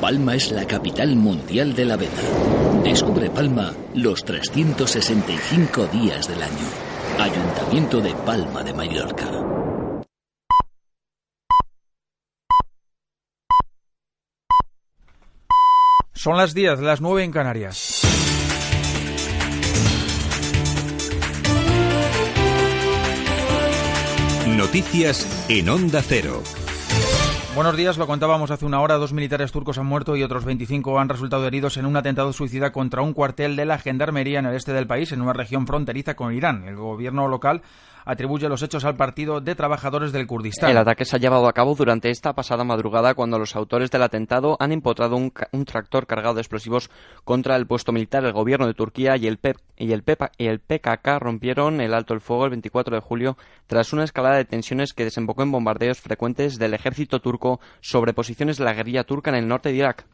Palma es la capital mundial de la veda. Descubre Palma los 365 días del año. Ayuntamiento de Palma de Mallorca. Son las 10, las 9 en Canarias. Noticias en Onda Cero. Buenos días, lo contábamos hace una hora, dos militares turcos han muerto y otros 25 han resultado heridos en un atentado suicida contra un cuartel de la Gendarmería en el este del país, en una región fronteriza con Irán. El gobierno local atribuye los hechos al Partido de Trabajadores del Kurdistán. El ataque se ha llevado a cabo durante esta pasada madrugada cuando los autores del atentado han empotrado un, un tractor cargado de explosivos contra el puesto militar. El gobierno de Turquía y el, PEP y, el PEPA- y el PKK rompieron el alto el fuego el 24 de julio tras una escalada de tensiones que desembocó en bombardeos frecuentes del ejército turco sobre posiciones de la guerrilla turca en el norte de Irak.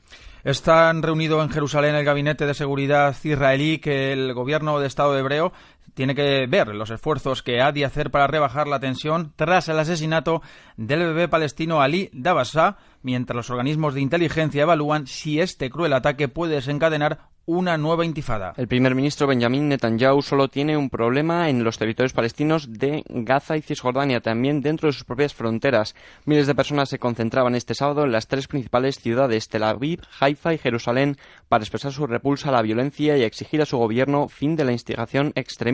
Están reunido en Jerusalén el gabinete de seguridad israelí que el gobierno de Estado hebreo tiene que ver los esfuerzos que ha de hacer para rebajar la tensión tras el asesinato del bebé palestino Ali Dabasa, mientras los organismos de inteligencia evalúan si este cruel ataque puede desencadenar una nueva intifada. El primer ministro Benjamin Netanyahu solo tiene un problema en los territorios palestinos de Gaza y Cisjordania, también dentro de sus propias fronteras. Miles de personas se concentraban este sábado en las tres principales ciudades, Tel Aviv, Haifa y Jerusalén, para expresar su repulsa a la violencia y exigir a su gobierno fin de la instigación extremista,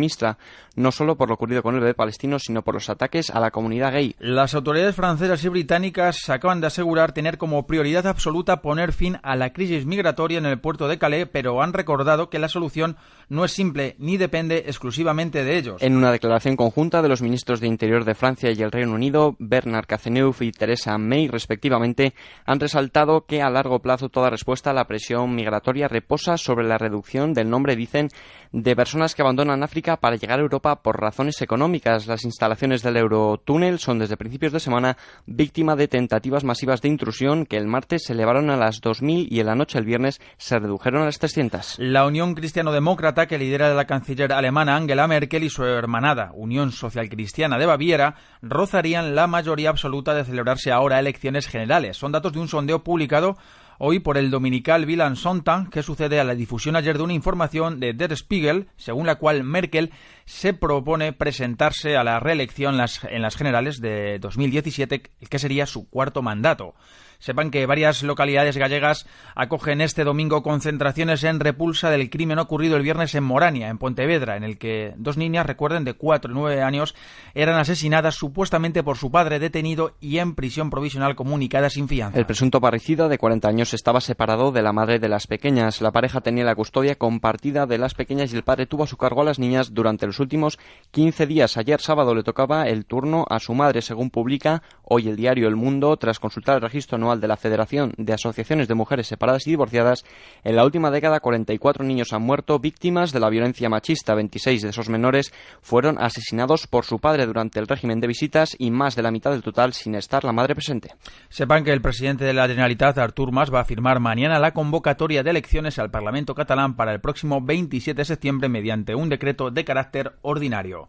no solo por lo ocurrido con el bebé palestino, sino por los ataques a la comunidad gay. Las autoridades francesas y británicas acaban de asegurar tener como prioridad absoluta poner fin a la crisis migratoria en el puerto de Calais, pero han recordado que la solución no es simple ni depende exclusivamente de ellos. En una declaración conjunta de los ministros de Interior de Francia y el Reino Unido, Bernard Cazeneuve y Theresa May, respectivamente, han resaltado que a largo plazo toda respuesta a la presión migratoria reposa sobre la reducción del nombre, dicen, de personas que abandonan África para llegar a Europa por razones económicas. Las instalaciones del Eurotúnel son desde principios de semana víctima de tentativas masivas de intrusión que el martes se elevaron a las 2.000 y en la noche del viernes se redujeron a las 300. La Unión Cristiano-Demócrata, que lidera la canciller alemana Angela Merkel y su hermanada Unión Social Cristiana de Baviera, rozarían la mayoría absoluta de celebrarse ahora elecciones generales. Son datos de un sondeo publicado hoy por el dominical Wieland Sonntag, que sucede a la difusión ayer de una información de Der Spiegel, según la cual Merkel se propone presentarse a la reelección en las generales de 2017, que sería su cuarto mandato. Sepan que varias localidades gallegas acogen este domingo concentraciones en repulsa del crimen ocurrido el viernes en Morania, en Pontevedra, en el que dos niñas, recuerden, de 4 y 9 años, eran asesinadas supuestamente por su padre detenido y en prisión provisional comunicada sin fianza. El presunto parricida de 40 años estaba separado de la madre de las pequeñas. La pareja tenía la custodia compartida de las pequeñas y el padre tuvo a su cargo a las niñas durante los últimos 15 días. Ayer sábado le tocaba el turno a su madre, según publica hoy el diario El Mundo, tras consultar el registro anual de la Federación de Asociaciones de Mujeres Separadas y Divorciadas, en la última década 44 niños han muerto víctimas de la violencia machista. 26 de esos menores fueron asesinados por su padre durante el régimen de visitas y más de la mitad del total sin estar la madre presente. Sepan que el presidente de la Generalitat, Artur Mas, va a firmar mañana la convocatoria de elecciones al Parlamento catalán para el próximo 27 de septiembre mediante un decreto de carácter ordinario.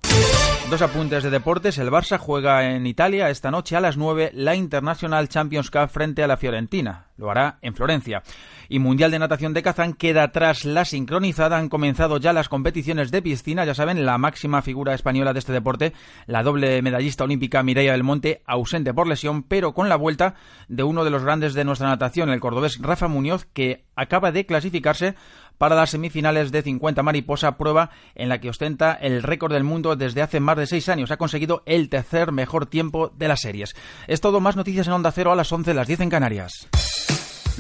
Dos apuntes de deportes. El Barça juega en Italia esta noche a las 9 la International Champions Cup frente a la Fiorentina. Lo hará en Florencia. Y Mundial de Natación de Kazán queda atrás la sincronizada. Han comenzado ya las competiciones de piscina. Ya saben, la máxima figura española de este deporte, la doble medallista olímpica Mireia del Monte, ausente por lesión, pero con la vuelta de uno de los grandes de nuestra natación, el cordobés Rafa Muñoz, que acaba de clasificarse para las semifinales de 50 mariposa, prueba en la que ostenta el récord del mundo desde hace más de seis años. Ha conseguido el tercer mejor tiempo de las series. Es todo, más noticias en Onda Cero a las 11, las 10 en Canarias.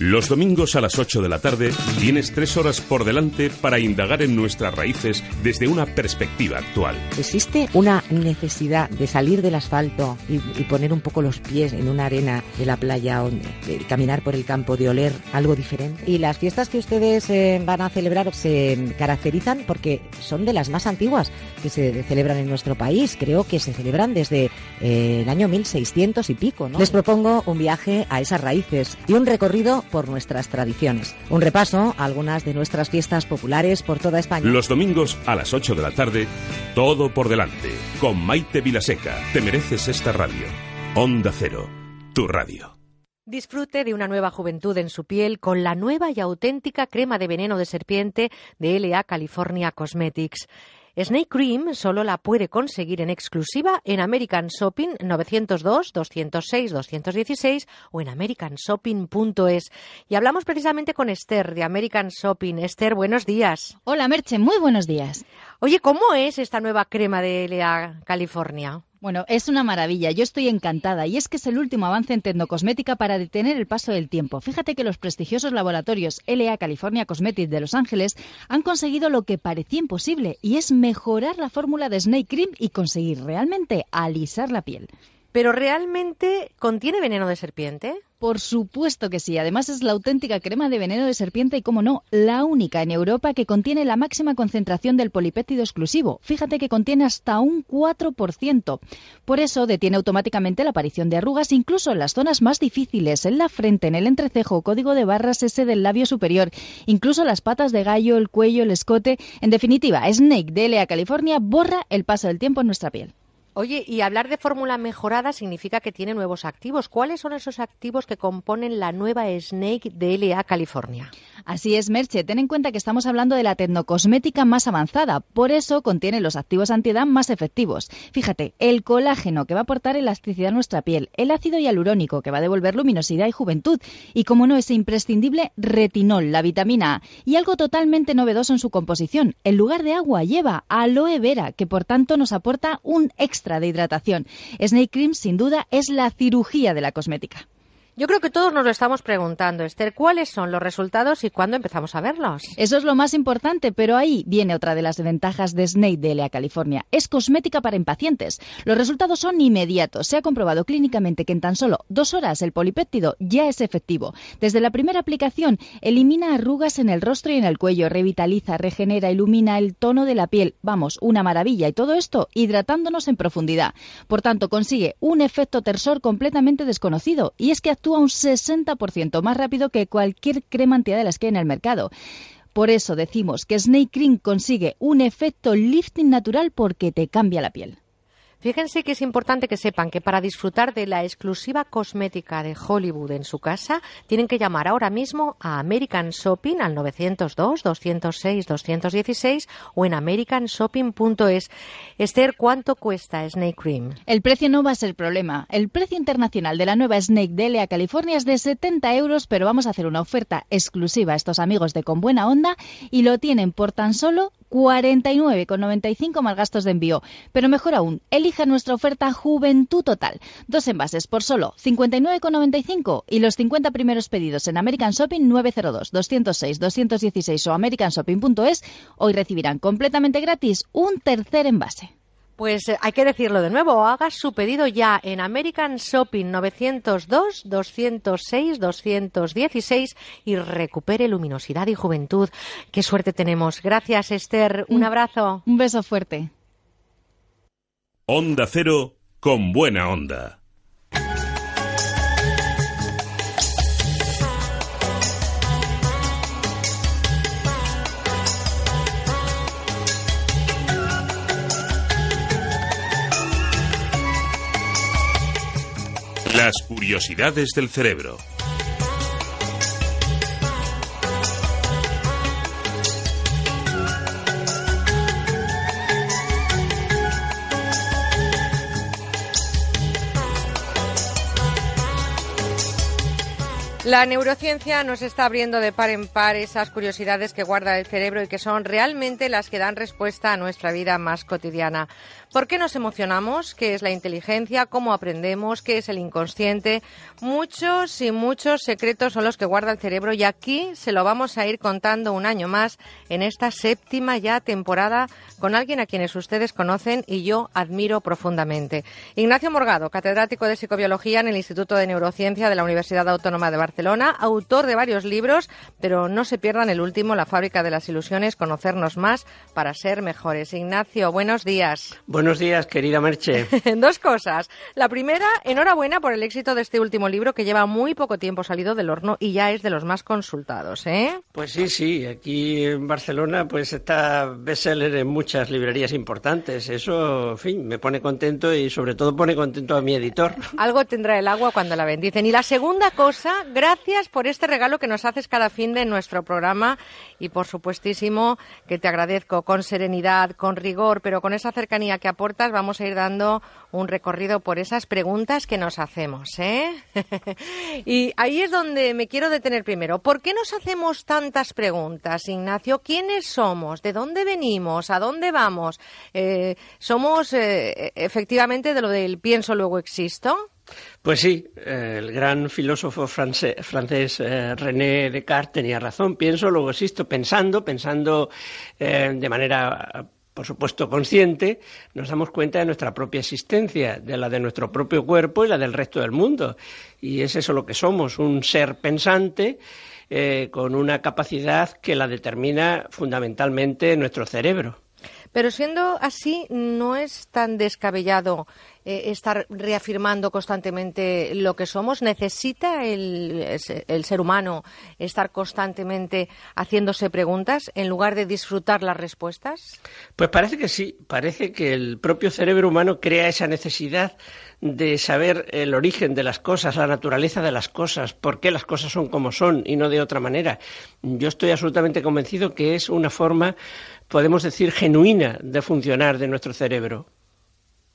Los domingos a las 8 de la tarde tienes tres horas por delante para indagar en nuestras raíces desde una perspectiva actual. ¿Existe una necesidad de salir del asfalto y, y poner un poco los pies en una arena de la playa o de caminar por el campo, de oler algo diferente? Y las fiestas que ustedes eh, van a celebrar se caracterizan porque son de las más antiguas que se celebran en nuestro país. Creo que se celebran desde eh, el año 1600 y pico. ¿no? Les propongo un viaje a esas raíces y un recorrido por nuestras tradiciones. Un repaso a algunas de nuestras fiestas populares por toda España. Los domingos a las 8 de la tarde, todo por delante, con Maite Vilaseca. Te mereces esta radio. Onda Cero, tu radio. Disfrute de una nueva juventud en su piel con la nueva y auténtica crema de veneno de serpiente de LA California Cosmetics. Snake Cream solo la puede conseguir en exclusiva en American Shopping 902 206 216 o en americanshopping.es. Y hablamos precisamente con Esther de American Shopping. Esther, buenos días. Hola Merche, muy buenos días. Oye, ¿cómo es esta nueva crema de LA California? Bueno, es una maravilla, yo estoy encantada y es que es el último avance en tecnocosmética para detener el paso del tiempo. Fíjate que los prestigiosos laboratorios LA California Cosmetics de Los Ángeles han conseguido lo que parecía imposible y es mejorar la fórmula de Snake Cream y conseguir realmente alisar la piel. ¿Pero realmente contiene veneno de serpiente? Por supuesto que sí. Además es la auténtica crema de veneno de serpiente y, como no, la única en Europa que contiene la máxima concentración del polipéptido exclusivo. Fíjate que contiene hasta un 4%. Por eso detiene automáticamente la aparición de arrugas incluso en las zonas más difíciles, en la frente, en el entrecejo, código de barras ese del labio superior, incluso las patas de gallo, el cuello, el escote. En definitiva, Snake de LA California borra el paso del tiempo en nuestra piel. Oye, y hablar de fórmula mejorada significa que tiene nuevos activos. ¿Cuáles son esos activos que componen la nueva Snake de LA California? Así es, Merche. Ten en cuenta que estamos hablando de la tecnocosmética más avanzada. Por eso contiene los activos antiedad más efectivos. Fíjate, el colágeno que va a aportar elasticidad a nuestra piel, el ácido hialurónico que va a devolver luminosidad y juventud, y como no es imprescindible, retinol, la vitamina A. Y algo totalmente novedoso en su composición. En lugar de agua lleva aloe vera, que por tanto nos aporta un extra de hidratación. Snake Cream, sin duda, es la cirugía de la cosmética. Yo creo que todos nos lo estamos preguntando, Esther, ¿cuáles son los resultados y cuándo empezamos a verlos? Eso es lo más importante, pero ahí viene otra de las ventajas de Snake de California. Es cosmética para impacientes. Los resultados son inmediatos. Se ha comprobado clínicamente que en tan solo dos horas el polipéptido ya es efectivo. Desde la primera aplicación elimina arrugas en el rostro y en el cuello, revitaliza, regenera, ilumina el tono de la piel. Vamos, una maravilla. Y todo esto hidratándonos en profundidad. Por tanto, consigue un efecto tersor completamente desconocido. Y es que actúa un 60% más rápido que cualquier crema de las que hay en el mercado. Por eso decimos que Snake Cream consigue un efecto lifting natural porque te cambia la piel. Fíjense que es importante que sepan que para disfrutar de la exclusiva cosmética de Hollywood en su casa, tienen que llamar ahora mismo a American Shopping al 902-206-216 o en americanshopping.es. Esther, ¿cuánto cuesta Snake Cream? El precio no va a ser problema. El precio internacional de la nueva Snake de LA California es de 70 euros, pero vamos a hacer una oferta exclusiva a estos amigos de Con Buena Onda y lo tienen por tan solo 49,95 más gastos de envío. Pero mejor aún, elija nuestra oferta Juventud Total. Dos envases por solo 59,95 y los 50 primeros pedidos en American Shopping 902 206 216 o americanshopping.es hoy recibirán completamente gratis un tercer envase. Pues eh, hay que decirlo de nuevo, haga su pedido ya en American Shopping 902 206 216 y recupere luminosidad y juventud. Qué suerte tenemos. Gracias, Esther. Un abrazo. Un beso fuerte. Onda Cero con buena onda. Las curiosidades del cerebro. La neurociencia nos está abriendo de par en par esas curiosidades que guarda el cerebro y que son realmente las que dan respuesta a nuestra vida más cotidiana. ¿Por qué nos emocionamos? ¿Qué es la inteligencia? ¿Cómo aprendemos? ¿Qué es el inconsciente? Muchos y muchos secretos son los que guarda el cerebro y aquí se lo vamos a ir contando un año más en esta séptima ya temporada con alguien a quienes ustedes conocen y yo admiro profundamente. Ignacio Morgado, catedrático de psicobiología en el Instituto de Neurociencia de la Universidad Autónoma de Barcelona, autor de varios libros, pero no se pierdan el último, La fábrica de las ilusiones, conocernos más para ser mejores. Ignacio, buenos días. Buenos días, querida Merche. Dos cosas. La primera, enhorabuena por el éxito de este último libro que lleva muy poco tiempo salido del horno y ya es de los más consultados, ¿eh? Pues sí, sí. Aquí en Barcelona pues está bestseller en muchas librerías importantes. Eso, en fin, me pone contento y sobre todo pone contento a mi editor. Algo tendrá el agua cuando la bendicen. Y la segunda cosa, gracias por este regalo que nos haces cada fin de nuestro programa y por supuestísimo que te agradezco con serenidad, con rigor, pero con esa cercanía que aportas, vamos a ir dando un recorrido por esas preguntas que nos hacemos. ¿eh? y ahí es donde me quiero detener primero. ¿Por qué nos hacemos tantas preguntas, Ignacio? ¿Quiénes somos? ¿De dónde venimos? ¿A dónde vamos? Eh, ¿Somos eh, efectivamente de lo del pienso luego existo? Pues sí, el gran filósofo francés, eh, René Descartes tenía razón. Pienso, luego existo, pensando, pensando de manera por supuesto consciente, nos damos cuenta de nuestra propia existencia, de la de nuestro propio cuerpo y la del resto del mundo. Y es eso lo que somos, un ser pensante eh, con una capacidad que la determina fundamentalmente nuestro cerebro. Pero siendo así, no es tan descabellado eh, estar reafirmando constantemente lo que somos. ¿Necesita el, ser humano estar constantemente haciéndose preguntas en lugar de disfrutar las respuestas? Pues parece que sí. Parece que el propio cerebro humano crea esa necesidad de saber el origen de las cosas, la naturaleza de las cosas, por qué las cosas son como son y no de otra manera. Yo estoy absolutamente convencido que es una forma podemos decir, genuina de funcionar de nuestro cerebro.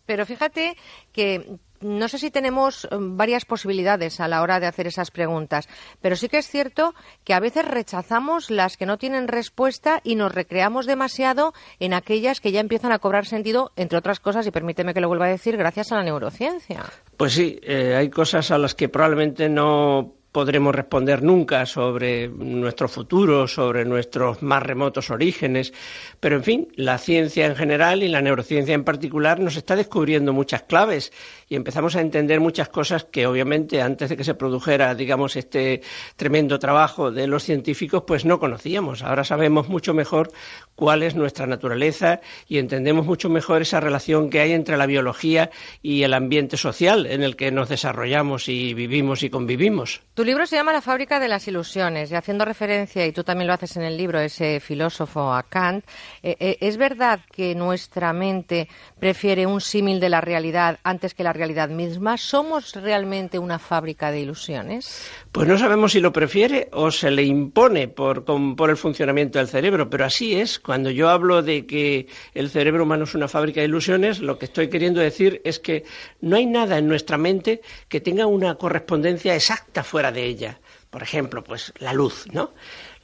Pero fíjate que no sé si tenemos eh, varias posibilidades a la hora de hacer esas preguntas, pero sí que es cierto que a veces rechazamos las que no tienen respuesta y nos recreamos demasiado en aquellas que ya empiezan a cobrar sentido, entre otras cosas, y permíteme que lo vuelva a decir, gracias a la neurociencia. Pues sí, eh, hay cosas a las que probablemente no podremos responder nunca sobre nuestro futuro, sobre nuestros más remotos orígenes, pero en fin, la ciencia en general y la neurociencia en particular nos está descubriendo muchas claves y empezamos a entender muchas cosas que obviamente antes de que se produjera, digamos, este tremendo trabajo de los científicos, pues no conocíamos. Ahora sabemos mucho mejor cuál es nuestra naturaleza y entendemos mucho mejor esa relación que hay entre la biología y el ambiente social en el que nos desarrollamos y vivimos y convivimos. Tu libro se llama La fábrica de las ilusiones y haciendo referencia, y tú también lo haces en el libro, ese filósofo a Kant, eh, eh, ¿es verdad que nuestra mente prefiere un símil de la realidad antes que la realidad misma? ¿Somos realmente una fábrica de ilusiones? Pues no sabemos si lo prefiere o se le impone por, por, el funcionamiento del cerebro, pero así es. Cuando yo hablo de que el cerebro humano es una fábrica de ilusiones, lo que estoy queriendo decir es que no hay nada en nuestra mente que tenga una correspondencia exacta fuera de ella. Por ejemplo, pues la luz, ¿no?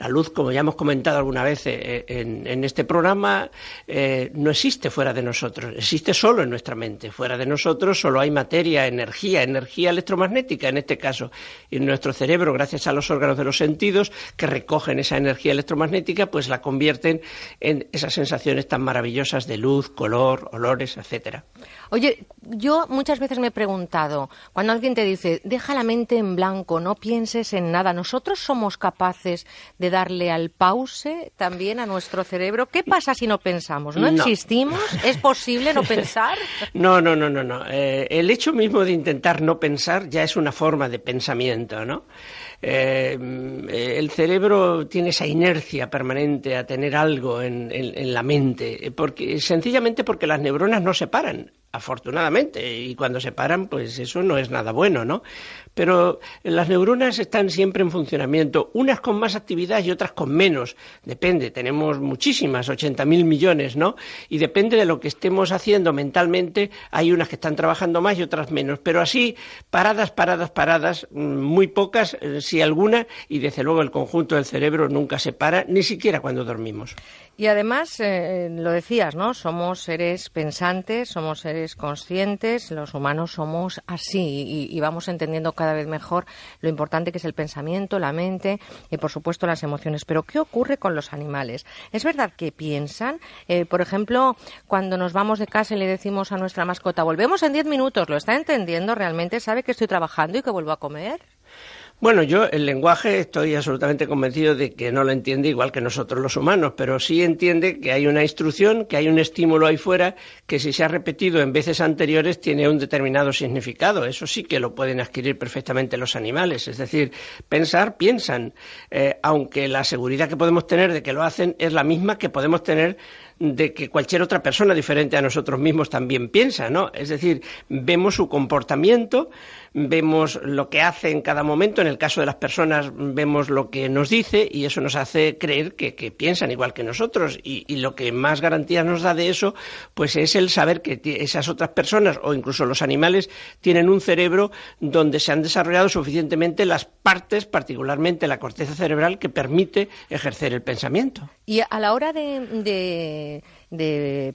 La luz, como ya hemos comentado alguna vez eh, en, este programa, eh, no existe fuera de nosotros, existe solo en nuestra mente. Fuera de nosotros solo hay materia, energía, energía electromagnética en este caso. Y en nuestro cerebro, gracias a los órganos de los sentidos que recogen esa energía electromagnética, pues la convierten en esas sensaciones tan maravillosas de luz, color, olores, etcétera. Oye, yo muchas veces me he preguntado, cuando alguien te dice, deja la mente en blanco, no pienses en nada, ¿nosotros somos capaces de darle al pause también a nuestro cerebro? ¿Qué pasa si no pensamos? ¿No, existimos? ¿Es posible no pensar? No, no, no, no. no. Eh, el hecho mismo de intentar no pensar ya es una forma de pensamiento, ¿no? Eh, el cerebro tiene esa inercia permanente a tener algo en, en, la mente, porque, sencillamente porque las neuronas no se paran afortunadamente, y cuando se paran, pues eso no es nada bueno, ¿no? Pero las neuronas están siempre en funcionamiento, unas con más actividad y otras con menos, depende, tenemos muchísimas, 80.000 millones, ¿no? Y depende de lo que estemos haciendo mentalmente, hay unas que están trabajando más y otras menos, pero así, paradas, paradas, paradas, mm, muy pocas, eh, si alguna, y desde luego el conjunto del cerebro nunca se para, ni siquiera cuando dormimos. Y además, eh, lo decías, ¿no? Somos seres pensantes, somos seres conscientes, los humanos somos así y, vamos entendiendo cada vez mejor lo importante que es el pensamiento, la mente y, por supuesto, las emociones. Pero, ¿qué ocurre con los animales? ¿Es verdad que piensan? Eh, por ejemplo, cuando nos vamos de casa y le decimos a nuestra mascota, volvemos en diez minutos, ¿lo está entendiendo realmente? ¿Sabe que estoy trabajando y que vuelvo a comer? Bueno, yo el lenguaje estoy absolutamente convencido de que no lo entiende igual que nosotros los humanos, pero sí entiende que hay una instrucción, que hay un estímulo ahí fuera, que si se ha repetido en veces anteriores tiene un determinado significado. Eso sí que lo pueden adquirir perfectamente los animales. Es decir, pensar, piensan, eh, aunque la seguridad que podemos tener de que lo hacen es la misma que podemos tener de que cualquier otra persona diferente a nosotros mismos también piensa, ¿no? Es decir, vemos su comportamiento, vemos lo que hace en cada momento, en el caso de las personas vemos lo que nos dice y eso nos hace creer que, piensan igual que nosotros y, lo que más garantías nos da de eso pues es el saber que esas otras personas o incluso los animales tienen un cerebro donde se han desarrollado suficientemente las partes, particularmente la corteza cerebral, que permite ejercer el pensamiento. Y a la hora de de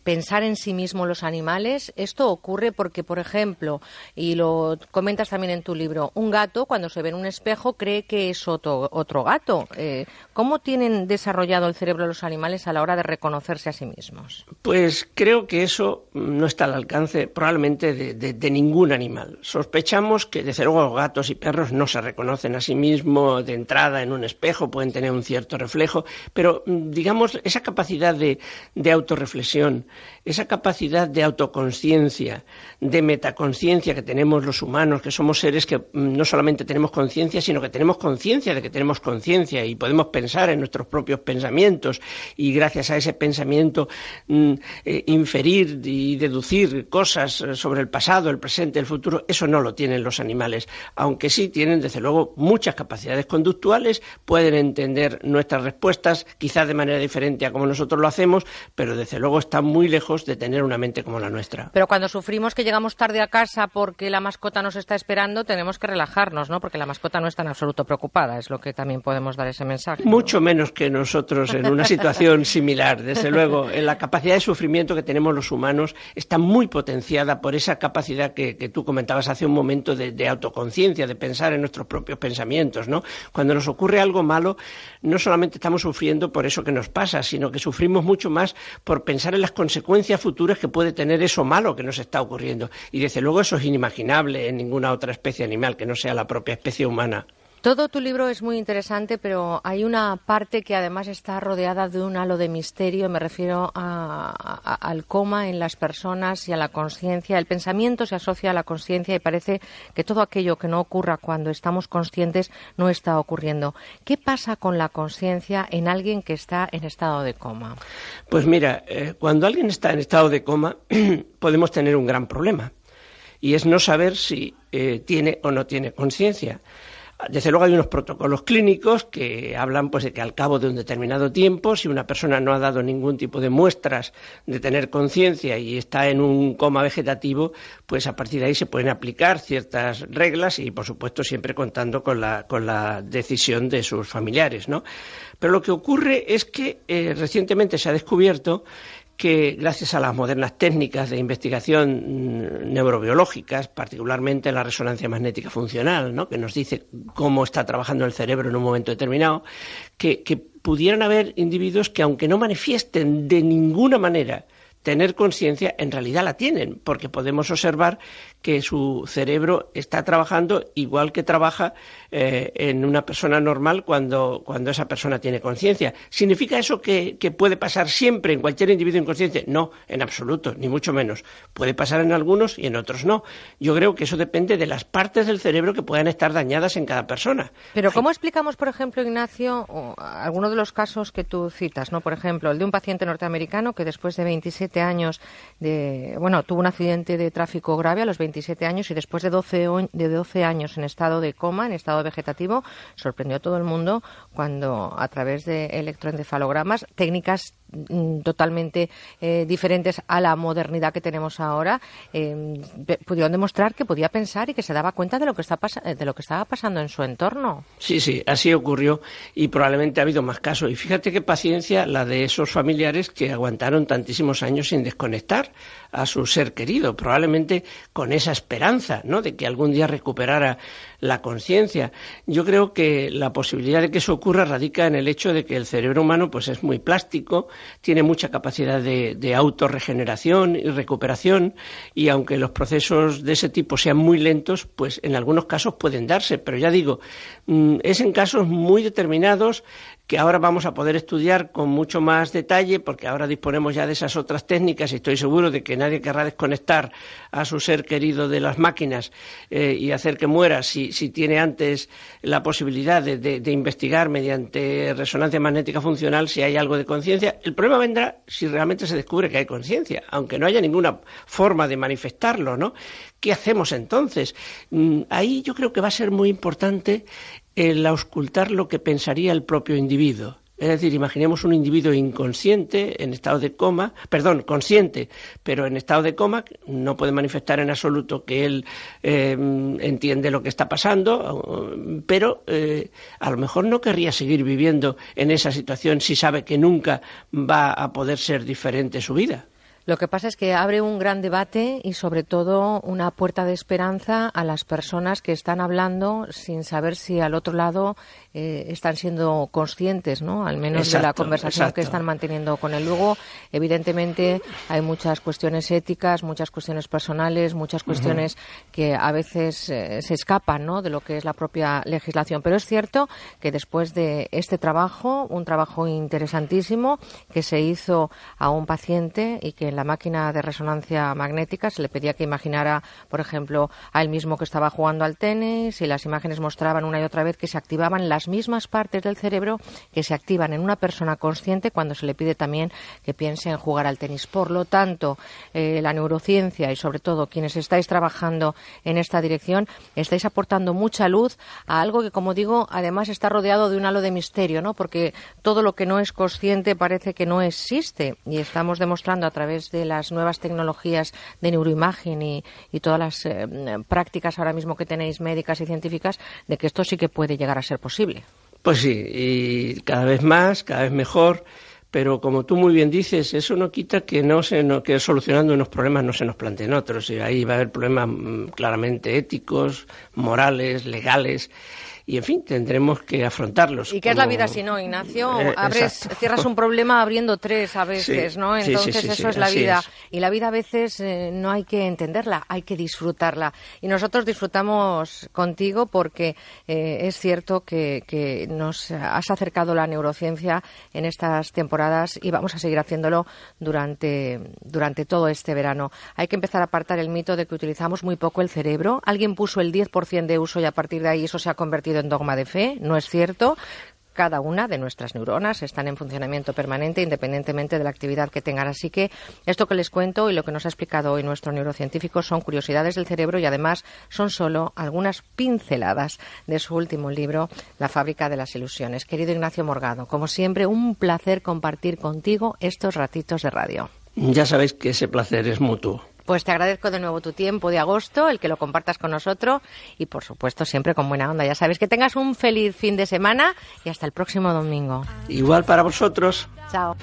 pensar en sí mismo los animales. Esto ocurre porque, por ejemplo, y lo comentas también en tu libro, un gato cuando se ve en un espejo cree que es otro, otro gato. Eh, ¿Cómo tienen desarrollado el cerebro los animales a la hora de reconocerse a sí mismos? Pues creo que eso no está al alcance probablemente de, ningún animal. Sospechamos que, desde luego, gatos y perros no se reconocen a sí mismos de entrada en un espejo, pueden tener un cierto reflejo, pero digamos, esa capacidad de, de autorreflexión, esa capacidad de autoconciencia, de metaconciencia que tenemos los humanos, que somos seres que mm, no solamente tenemos conciencia, sino que tenemos conciencia de que tenemos conciencia y podemos pensar en nuestros propios pensamientos y gracias a ese pensamiento mm, eh, inferir y deducir cosas sobre el pasado, el presente, el futuro, eso no lo tienen los animales, aunque sí tienen desde luego muchas capacidades conductuales, pueden entender nuestras respuestas, quizás de manera diferente a como nosotros lo hacemos, pero desde luego están muy lejos de tener una mente como la nuestra. Pero cuando sufrimos que llegamos tarde a casa porque la mascota nos está esperando, tenemos que relajarnos, ¿no? Porque la mascota no está en absoluto preocupada, es lo que también podemos dar ese mensaje. Mucho menos que nosotros en una situación similar. Desde luego, en la capacidad de sufrimiento que tenemos los humanos está muy potenciada por esa capacidad que, tú comentabas hace un momento de, de autoconciencia, de pensar en nuestros propios pensamientos, ¿no? Cuando nos ocurre algo malo, no solamente estamos sufriendo por eso que nos pasa, sino que sufrimos mucho más por pensar en las consecuencias futuras que puede tener eso malo que nos está ocurriendo. Y desde luego eso es inimaginable en ninguna otra especie animal que no sea la propia especie humana. Todo tu libro es muy interesante, pero hay una parte que además está rodeada de un halo de misterio. Me refiero al coma en las personas y a la conciencia. El pensamiento se asocia a la conciencia y parece que todo aquello que no ocurra cuando estamos conscientes no está ocurriendo. ¿Qué pasa con la conciencia en alguien que está en estado de coma? Pues mira, eh, cuando alguien está en estado de coma podemos tener un gran problema y es no saber si eh, tiene o no tiene conciencia. Desde luego hay unos protocolos clínicos que hablan pues de que al cabo de un determinado tiempo, si una persona no ha dado ningún tipo de muestras de tener conciencia y está en un coma vegetativo, pues a partir de ahí se pueden aplicar ciertas reglas y por supuesto siempre contando con la, con la decisión de sus familiares, ¿no? Pero lo que ocurre es que eh, recientemente se ha descubierto que gracias a las modernas técnicas de investigación mm, neurobiológicas, particularmente la resonancia magnética funcional, ¿no? que nos dice cómo está trabajando el cerebro en un momento determinado, que, que pudieran haber individuos que, aunque no manifiesten de ninguna manera tener conciencia, en realidad la tienen, porque podemos observar que su cerebro está trabajando igual que trabaja eh, en una persona normal cuando, cuando esa persona tiene conciencia. ¿Significa eso que, puede pasar siempre en cualquier individuo inconsciente? No, en absoluto, ni mucho menos. Puede pasar en algunos y en otros no. Yo creo que eso depende de las partes del cerebro que puedan estar dañadas en cada persona. Pero ¿cómo explicamos, por ejemplo, Ignacio, algunos de los casos que tú citas, ¿no? Por ejemplo, el de un paciente norteamericano que después de 27 años de, bueno, tuvo un accidente de tráfico grave a los 27 años y después de 12, de 12 años en estado de coma, en estado vegetativo, sorprendió a todo el mundo cuando a través de electroencefalogramas, técnicas totalmente eh, diferentes a la modernidad que tenemos ahora, eh, pudieron demostrar que podía pensar y que se daba cuenta de lo que, está de lo que estaba pasando en su entorno. Sí, sí, así ocurrió y probablemente ha habido más casos. Y fíjate qué paciencia la de esos familiares que aguantaron tantísimos años sin desconectar a su ser querido, probablemente con esa esperanza, ¿no? De que algún día recuperara la conciencia. Yo creo que la posibilidad de que eso ocurra radica en el hecho de que el cerebro humano pues es muy plástico, tiene mucha capacidad de, de autorregeneración y recuperación y aunque los procesos de ese tipo sean muy lentos, pues en algunos casos pueden darse, pero ya digo, mm, es en casos muy determinados que ahora vamos a poder estudiar con mucho más detalle, porque ahora disponemos ya de esas otras técnicas y estoy seguro de que nadie querrá desconectar a su ser querido de las máquinas eh, y hacer que muera si, tiene antes la posibilidad de, investigar mediante resonancia magnética funcional si hay algo de conciencia. El problema vendrá si realmente se descubre que hay conciencia, aunque no haya ninguna forma de manifestarlo, ¿no? ¿Qué hacemos entonces? Mm, ahí yo creo que va a ser muy importante el auscultar lo que pensaría el propio individuo. Es decir, imaginemos un individuo inconsciente en estado de coma, perdón, consciente, pero en estado de coma, no puede manifestar en absoluto que él eh, entiende lo que está pasando, pero eh, a lo mejor no querría seguir viviendo en esa situación si sabe que nunca va a poder ser diferente su vida. Lo que pasa es que abre un gran debate y, sobre todo, una puerta de esperanza a las personas que están hablando sin saber si al otro lado eh, están siendo conscientes, ¿no? Al menos de la conversación que están manteniendo con él. Luego, evidentemente, hay muchas cuestiones éticas, muchas cuestiones personales, muchas cuestiones que a veces eh, se escapan, ¿no? De lo que es la propia legislación. Pero es cierto que después de este trabajo, un trabajo interesantísimo que se hizo a un paciente y que la máquina de resonancia magnética se le pedía que imaginara, por ejemplo, a él mismo que estaba jugando al tenis y las imágenes mostraban una y otra vez que se activaban las mismas partes del cerebro que se activan en una persona consciente cuando se le pide también que piense en jugar al tenis. Por lo tanto, eh, la neurociencia y sobre todo quienes estáis trabajando en esta dirección estáis aportando mucha luz a algo que, como digo, además está rodeado de un halo de misterio, ¿no? Porque todo lo que no es consciente parece que no existe y estamos demostrando a través de las nuevas tecnologías de neuroimagen y, todas las eh, prácticas ahora mismo que tenéis médicas y científicas, de que esto sí que puede llegar a ser posible. Pues sí, y cada vez más, cada vez mejor pero como tú muy bien dices, eso no quita que no se que solucionando unos problemas no se nos planteen otros. Y ahí va a haber problemas mm, claramente éticos, morales, legales y en fin, tendremos que afrontarlos. ¿Y qué es la vida si no, Ignacio? Eh, Abres, cierras un problema abriendo tres a veces, ¿no? Entonces eso es la vida. Y la vida a veces eh, no hay que entenderla, hay que disfrutarla. Y nosotros disfrutamos contigo porque eh, es cierto que, que nos has acercado la neurociencia en estas temporadas y vamos a seguir haciéndolo durante, durante todo este verano. Hay que empezar a apartar el mito de que utilizamos muy poco el cerebro. Alguien puso el 10% de uso y a partir de ahí eso se ha convertido en dogma de fe, no es cierto cada una de nuestras neuronas están en funcionamiento permanente independientemente de la actividad que tengan. Así que esto que les cuento y lo que nos ha explicado hoy nuestro neurocientífico son curiosidades del cerebro y además son solo algunas pinceladas de su último libro, La fábrica de las ilusiones. Querido Ignacio Morgado, como siempre, un placer compartir contigo estos ratitos de radio. Ya sabéis que ese placer es mutuo. Pues te agradezco de nuevo tu tiempo de agosto, el que lo compartas con nosotros y por supuesto siempre con buena onda. Ya sabes que tengas un feliz fin de semana y hasta el próximo domingo. Igual para vosotros. Chao.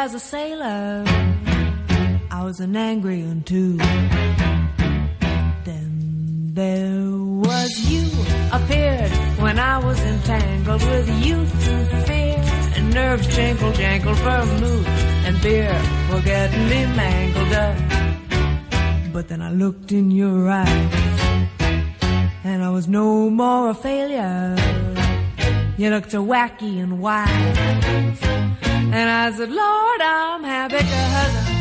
I was an angry one too. Then there was you appeared when I was entangled with youth and fear. And nerves jingle jangle, vermouth and beer were getting me mangled up. But then I looked in your eyes, and I was no more a failure. You looked so wacky and wild. And I said, Lord, I'm happy cause just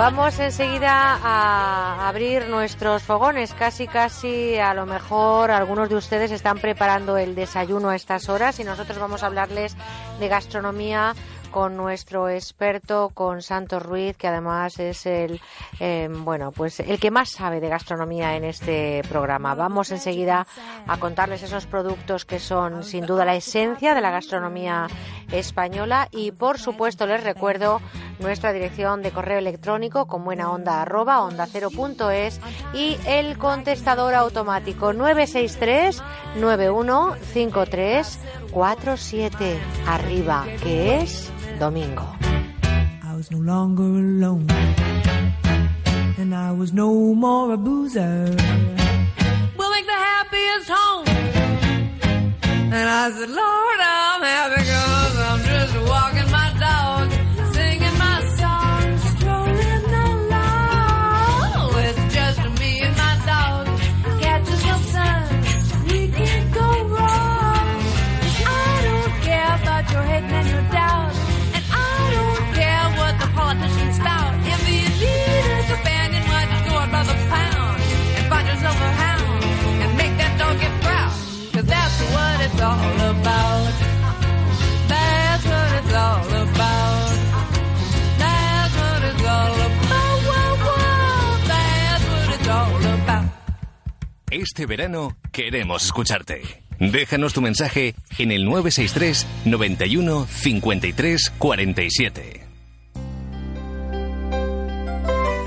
Vamos enseguida a abrir nuestros fogones. Casi, casi, a lo mejor algunos de ustedes están preparando el desayuno a estas horas y nosotros vamos a hablarles de gastronomía con nuestro experto, con Santos Ruiz, que además es el, eh, bueno, pues el que más sabe de gastronomía en este programa. Vamos enseguida a contarles esos productos que son sin duda la esencia de la gastronomía española y por supuesto les recuerdo nuestra dirección de correo electrónico con buena onda arroba onda cero y el contestador automático 963 9153 47 arriba que es domingo. I was no longer alone, and I was no more a boozer. We'll make the happiest home. And I said, Lord, I'm happy cause Este verano queremos escucharte. Déjanos tu mensaje en el 963 91 53 47.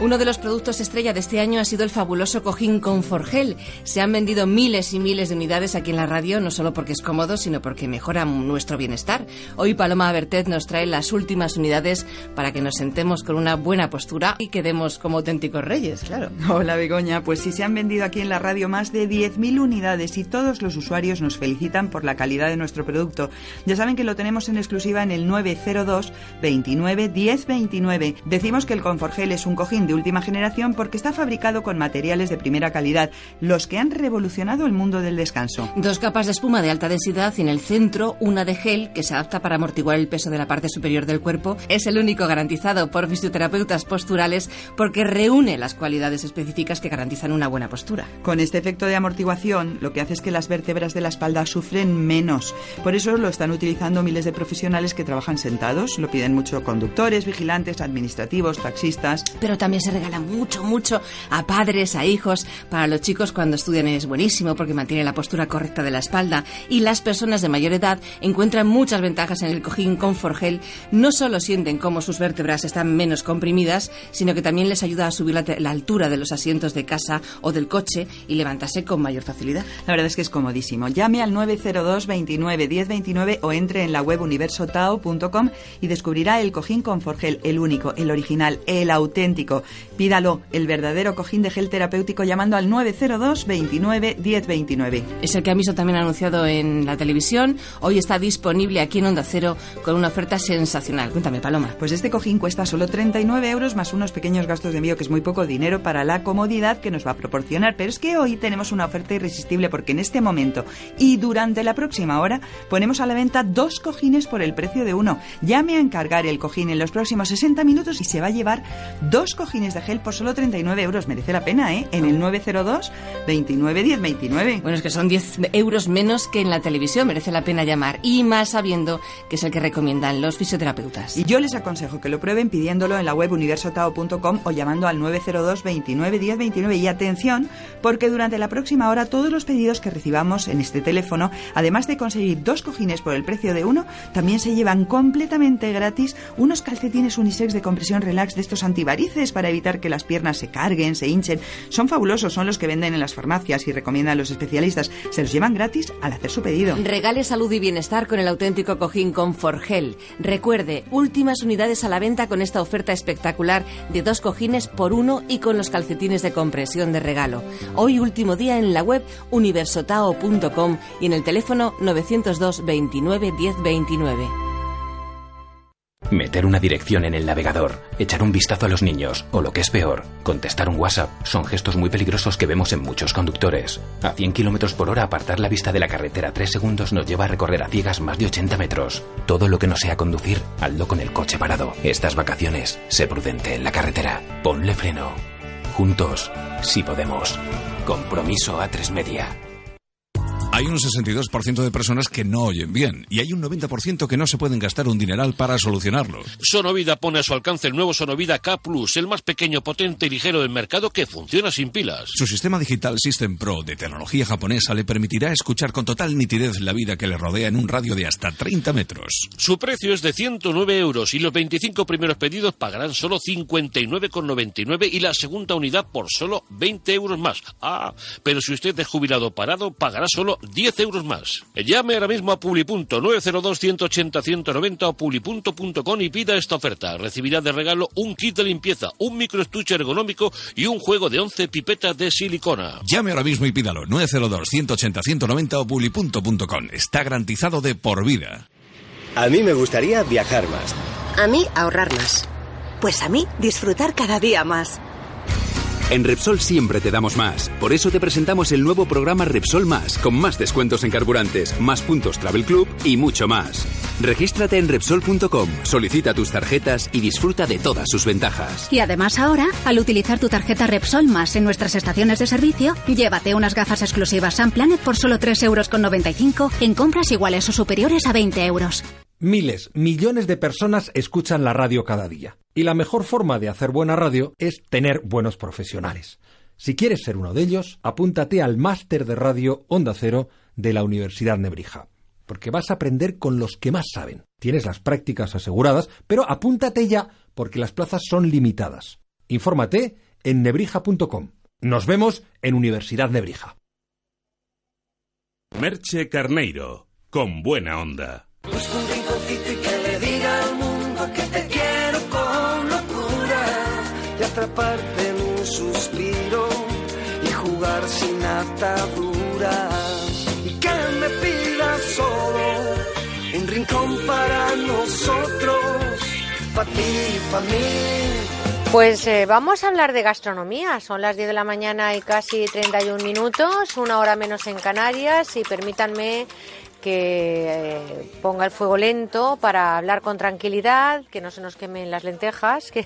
Uno de los productos estrella de este año ha sido el fabuloso cojín Conforgel. Se han vendido miles y miles de unidades aquí en la radio, no solo porque es cómodo, sino porque mejora nuestro bienestar. Hoy Paloma Bertet nos trae las últimas unidades para que nos sentemos con una buena postura y quedemos como auténticos reyes, claro. Hola Begoña, pues sí se han vendido aquí en la radio más de 10.000 unidades y todos los usuarios nos felicitan por la calidad de nuestro producto. Ya saben que lo tenemos en exclusiva en el 902 29 10 29. Decimos que el Conforgel es un cojín de última generación porque está fabricado con materiales de primera calidad, los que han revolucionado el mundo del descanso. Dos capas de espuma de alta densidad y en el centro una de gel que se adapta para amortiguar el peso de la parte superior del cuerpo. Es el único garantizado por fisioterapeutas posturales porque reúne las cualidades específicas que garantizan una buena postura. Con este efecto de amortiguación, lo que hace es que las vértebras de la espalda sufren menos. Por eso lo están utilizando miles de profesionales que trabajan sentados. Lo piden mucho conductores, vigilantes, administrativos, taxistas. Pero también se regala mucho, mucho a padres, a hijos. Para los chicos cuando estudian es buenísimo porque mantiene la postura correcta de la espalda. Y las personas de mayor edad encuentran muchas ventajas en el cojín Conforgel. No solo sienten cómo sus vértebras están menos comprimidas, sino que también les ayuda a subir la, altura de los asientos de casa o del coche y levantarse con mayor facilidad. La verdad es que es comodísimo. Llame al 902 29 10 29 o entre en la web universotao.com y descubrirá el cojín Conforgel, el único, el original, el auténtico. Pídalo, el verdadero cojín de gel terapéutico llamando al 902 29 10 29. Es el que ha visto también anunciado en la televisión. Hoy está disponible aquí en Onda Cero con una oferta sensacional. Cuéntame, Paloma. Pues este cojín cuesta solo 39 euros más unos pequeños gastos de envío, que es muy poco dinero para la comodidad que nos va a proporcionar. Pero es que hoy tenemos una oferta irresistible porque en este momento y durante la próxima hora ponemos a la venta dos cojines por el precio de uno. Llame a encargar el cojín en los próximos 60 minutos y se va a llevar dos cojines de gel por solo 39 euros. Merece la pena, ¿eh? En el 902 29 10 29. Bueno, es que son 10 euros menos que en la televisión. Merece la pena llamar. Y más sabiendo que es el que recomiendan los fisioterapeutas. Y yo les aconsejo que lo prueben pidiéndolo en la web universotao.com o llamando al 902 29 10 29. Y atención, porque durante la próxima hora todos los pedidos que recibamos en este teléfono, además de conseguir dos cojines por el precio de uno, también se llevan completamente gratis unos calcetines unisex de compresión relax de estos antivarices para evitar que las piernas se carguen, se hinchen. Son fabulosos, son los que venden en las farmacias y recomiendan los especialistas. Se los llevan gratis al hacer su pedido. Regale salud y bienestar con el auténtico cojín Conforgel. Recuerde, últimas unidades a la venta con esta oferta espectacular de dos cojines por uno y con los calcetines de compresión de regalo. Hoy último día en la web universotao.com y en el teléfono 902 29 10 29. Meter una dirección en el navegador, echar un vistazo a los niños o lo que es peor, contestar un WhatsApp son gestos muy peligrosos que vemos en muchos conductores. A 100 km por hora apartar la vista de la carretera 3 segundos nos lleva a recorrer a ciegas más de 80 metros. Todo lo que no sea conducir, hazlo con el coche parado. Estas vacaciones, sé prudente en la carretera. Ponle freno. Juntos, si podemos. Compromiso a tres media. Hay un 62% de personas que no oyen bien y hay un 90% que no se pueden gastar un dineral para solucionarlo. Sonovida pone a su alcance el nuevo Sonovida K Plus, el más pequeño, potente y ligero del mercado que funciona sin pilas. Su sistema digital System Pro de tecnología japonesa le permitirá escuchar con total nitidez la vida que le rodea en un radio de hasta 30 metros. Su precio es de 109 euros y los 25 primeros pedidos pagarán solo 59,99 y la segunda unidad por solo 20 euros más. Ah, pero si usted es jubilado parado, pagará solo 10 euros más. Llame ahora mismo a Publipunto 902 180 190 o publipunto.com y pida esta oferta. Recibirá de regalo un kit de limpieza, un microestuche ergonómico y un juego de 11 pipetas de silicona. Llame ahora mismo y pídalo 902 180 190 o publipunto.com. Está garantizado de por vida. A mí me gustaría viajar más. A mí ahorrar más. Pues a mí disfrutar cada día más. En Repsol siempre te damos más. Por eso te presentamos el nuevo programa Repsol Más, con más descuentos en carburantes, más puntos Travel Club y mucho más. Regístrate en Repsol.com, solicita tus tarjetas y disfruta de todas sus ventajas. Y además ahora, al utilizar tu tarjeta Repsol Más en nuestras estaciones de servicio, llévate unas gafas exclusivas Sun Planet por solo 3,95 euros en compras iguales o superiores a 20 euros. Miles, millones de personas escuchan la radio cada día. Y la mejor forma de hacer buena radio es tener buenos profesionales. Si quieres ser uno de ellos, apúntate al máster de radio Onda Cero de la Universidad Nebrija. Porque vas a aprender con los que más saben. Tienes las prácticas aseguradas, pero apúntate ya, porque las plazas son limitadas. Infórmate en nebrija.com. Nos vemos en Universidad Nebrija. Merche Carneiro, con buena onda. Pues eh, vamos a hablar de gastronomía. Son las 10 de la mañana y casi 31 minutos, una hora menos en Canarias y permítanme que eh, ponga el fuego lento para hablar con tranquilidad, que no se nos quemen las lentejas, que,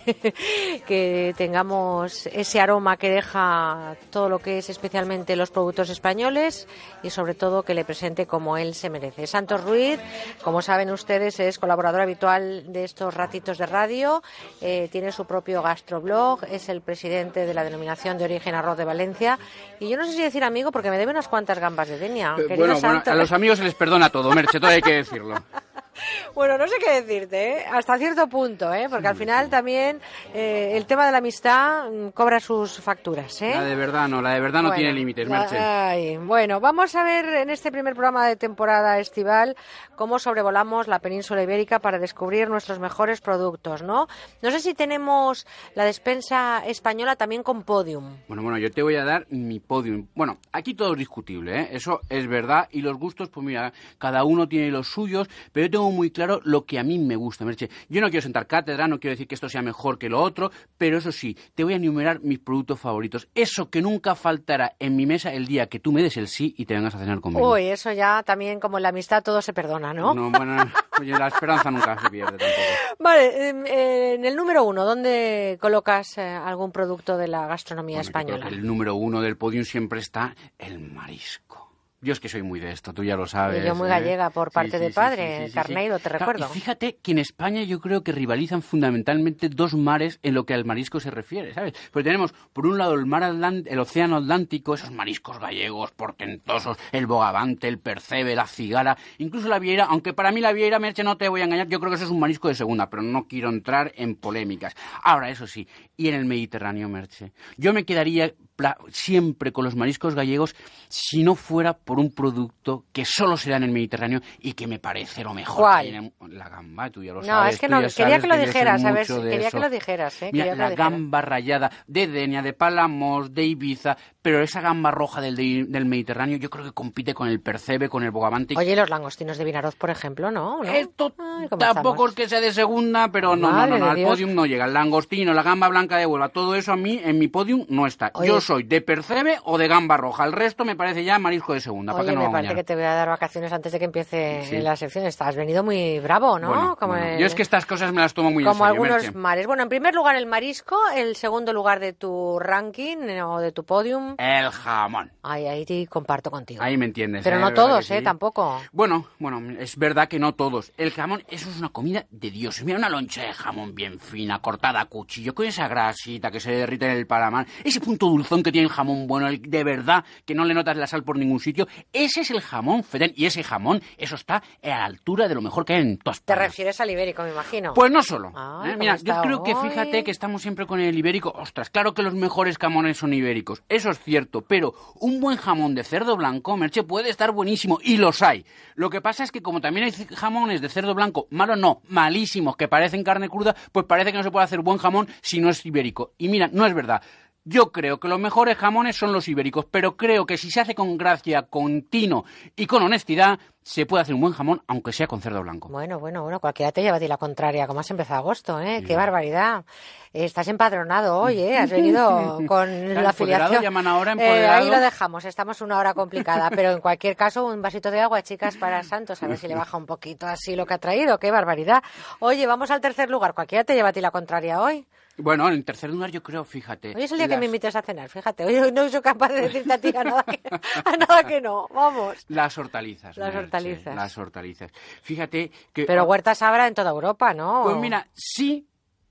que tengamos ese aroma que deja todo lo que es especialmente los productos españoles y sobre todo que le presente como él se merece. Santos Ruiz, como saben ustedes, es colaborador habitual de estos ratitos de radio, eh, tiene su propio gastroblog, es el presidente de la denominación de origen arroz de Valencia y yo no sé si decir amigo porque me debe unas cuantas gambas de Denia. Eh, Bueno, bueno, a los amigos les perdona todo, Merche, todo hay que decirlo. Bueno, no sé qué decirte, ¿eh? hasta cierto punto, ¿eh? porque al final también eh, el tema de la amistad mm, cobra sus facturas. ¿eh? La de verdad no, la de verdad no Bueno, tiene límites, Merche. ay, bueno, vamos a ver en este primer programa de temporada estival cómo sobrevolamos la península ibérica para descubrir nuestros mejores productos, ¿no? No sé si tenemos la despensa española también con podium. Bueno, bueno, yo te voy a dar mi podium. Bueno, aquí todo es discutible, ¿eh? Eso es verdad. Y los gustos, pues mira, cada uno tiene los suyos, pero yo tengo muy claro lo que a mí me gusta, Merche. Yo no quiero sentar cátedra, no quiero decir que esto sea mejor que lo otro, pero eso sí, te voy a enumerar mis productos favoritos. Eso que nunca faltará en mi mesa el día que tú me des el sí y te vengas a cenar conmigo. Uy, eso ya también como en la amistad todo se perdona, ¿no? No, bueno, oye, la esperanza nunca se pierde tampoco. Vale, em, eh, en el número uno, ¿dónde colocas eh, algún producto de la gastronomía Bueno, española? el número uno del podium siempre está el marisco. Yo es que soy muy de esto, tú ya lo sabes. Y yo muy ¿eh? gallega por parte sí, de sí, padre, sí, Carneiro, te Claro, recuerdo. y fíjate que en España yo creo que rivalizan fundamentalmente dos mares en lo que al marisco se refiere, ¿sabes? Porque tenemos, por un lado, el mar Atlán- el océano Atlántico, esos mariscos gallegos, portentosos, el bogavante, el percebe, la cigala, incluso la vieira, aunque para mí la vieira, Merche, no te voy a engañar, yo creo que eso es un marisco de segunda, pero no quiero entrar en polémicas. Ahora, eso sí, y en el Mediterráneo, Merche, yo me quedaría siempre con los mariscos gallegos si no fuera por un producto que solo se da en el Mediterráneo y que me parece lo mejor. Que la gamba, tú ya lo No, sabes. es que no, ya quería sabes que lo dijeras, ¿sabes? mucho de Quería que lo dijeras, ¿eh? Mira, Quería que la lo dijeras. gamba rayada de Denia, de Palamos, de Ibiza, pero esa gamba roja del, del Mediterráneo yo creo que compite con el percebe, con el bogavante. Oye, los langostinos de Vinaroz, por ejemplo, ¿no? ¿No? Esto Ay, ¿cómo Tampoco es que sea de segunda, pero no, no, Madre no, no, al Dios. podium no llega. El langostino, la gamba blanca de Huelva, todo eso a mí en mi podium no está. Oye. Yo soy de percebe o de gamba roja. El resto me parece ya marisco de segunda. ¿Para Oye, qué no me parece que te voy a dar vacaciones antes de que empiece Sí. la sección. Estás venido muy bravo, ¿no? Bueno, como bueno, el- Yo es que estas cosas me las tomo muy en como serio, algunos Merche. mares. Bueno, en primer lugar el marisco, el segundo lugar de tu ranking o de tu podium. El jamón. Ay, ahí te comparto contigo. Ahí me entiendes. Pero ¿eh? no ¿Verdad que todos, sí? ¿eh? Tampoco. Bueno, bueno, es verdad que no todos. El jamón, eso es una comida de Dios. Mira una loncha de jamón bien fina, cortada a cuchillo, con esa grasita que se derrite en el palamar, ese punto dulzón que tiene el jamón bueno, el de verdad, que no le notas la sal por ningún sitio. Ese es el jamón Fedén. Y ese jamón, eso está a la altura de lo mejor que hay en todas Te refieres al ibérico, me imagino. pues no solo. Ay, ¿eh? ¿cómo Mira, yo creo que fíjate que estamos siempre con el ibérico. Ostras, claro que los mejores jamones son ibéricos. Eso es cierto. Pero un buen jamón de cerdo blanco, Merche, puede estar buenísimo. Y los hay. Lo que pasa es que como también hay jamones de cerdo blanco, malos no, malísimos, que parecen carne cruda, pues parece que no se puede hacer buen jamón si no es ibérico. Y mira, no es verdad. Yo creo que los mejores jamones son los ibéricos, pero creo que si se hace con gracia, con tino y con honestidad, se puede hacer un buen jamón, aunque sea con cerdo blanco. Bueno, bueno, bueno, cualquiera te lleva a ti la contraria, como has empezado agosto, ¿eh? Qué barbaridad. Estás empadronado hoy, ¿eh? Has venido con la afiliación. llaman ahora, Eh, ahí lo dejamos, estamos una hora complicada, pero en cualquier caso, un vasito de agua, chicas, para Santos, a ver si le baja un poquito así lo que ha traído, qué barbaridad. Oye, vamos al tercer lugar, cualquiera te lleva a ti la contraria hoy. Bueno, en tercer lugar yo creo, fíjate. Hoy es el día que me invites a cenar, fíjate, hoy no soy capaz de decirte a ti a nada que, a nada que no, vamos. Las hortalizas. Las Merche, hortalizas. Las hortalizas. Fíjate que... Pero huertas habrá en toda Europa, ¿no? Pues mira, sí,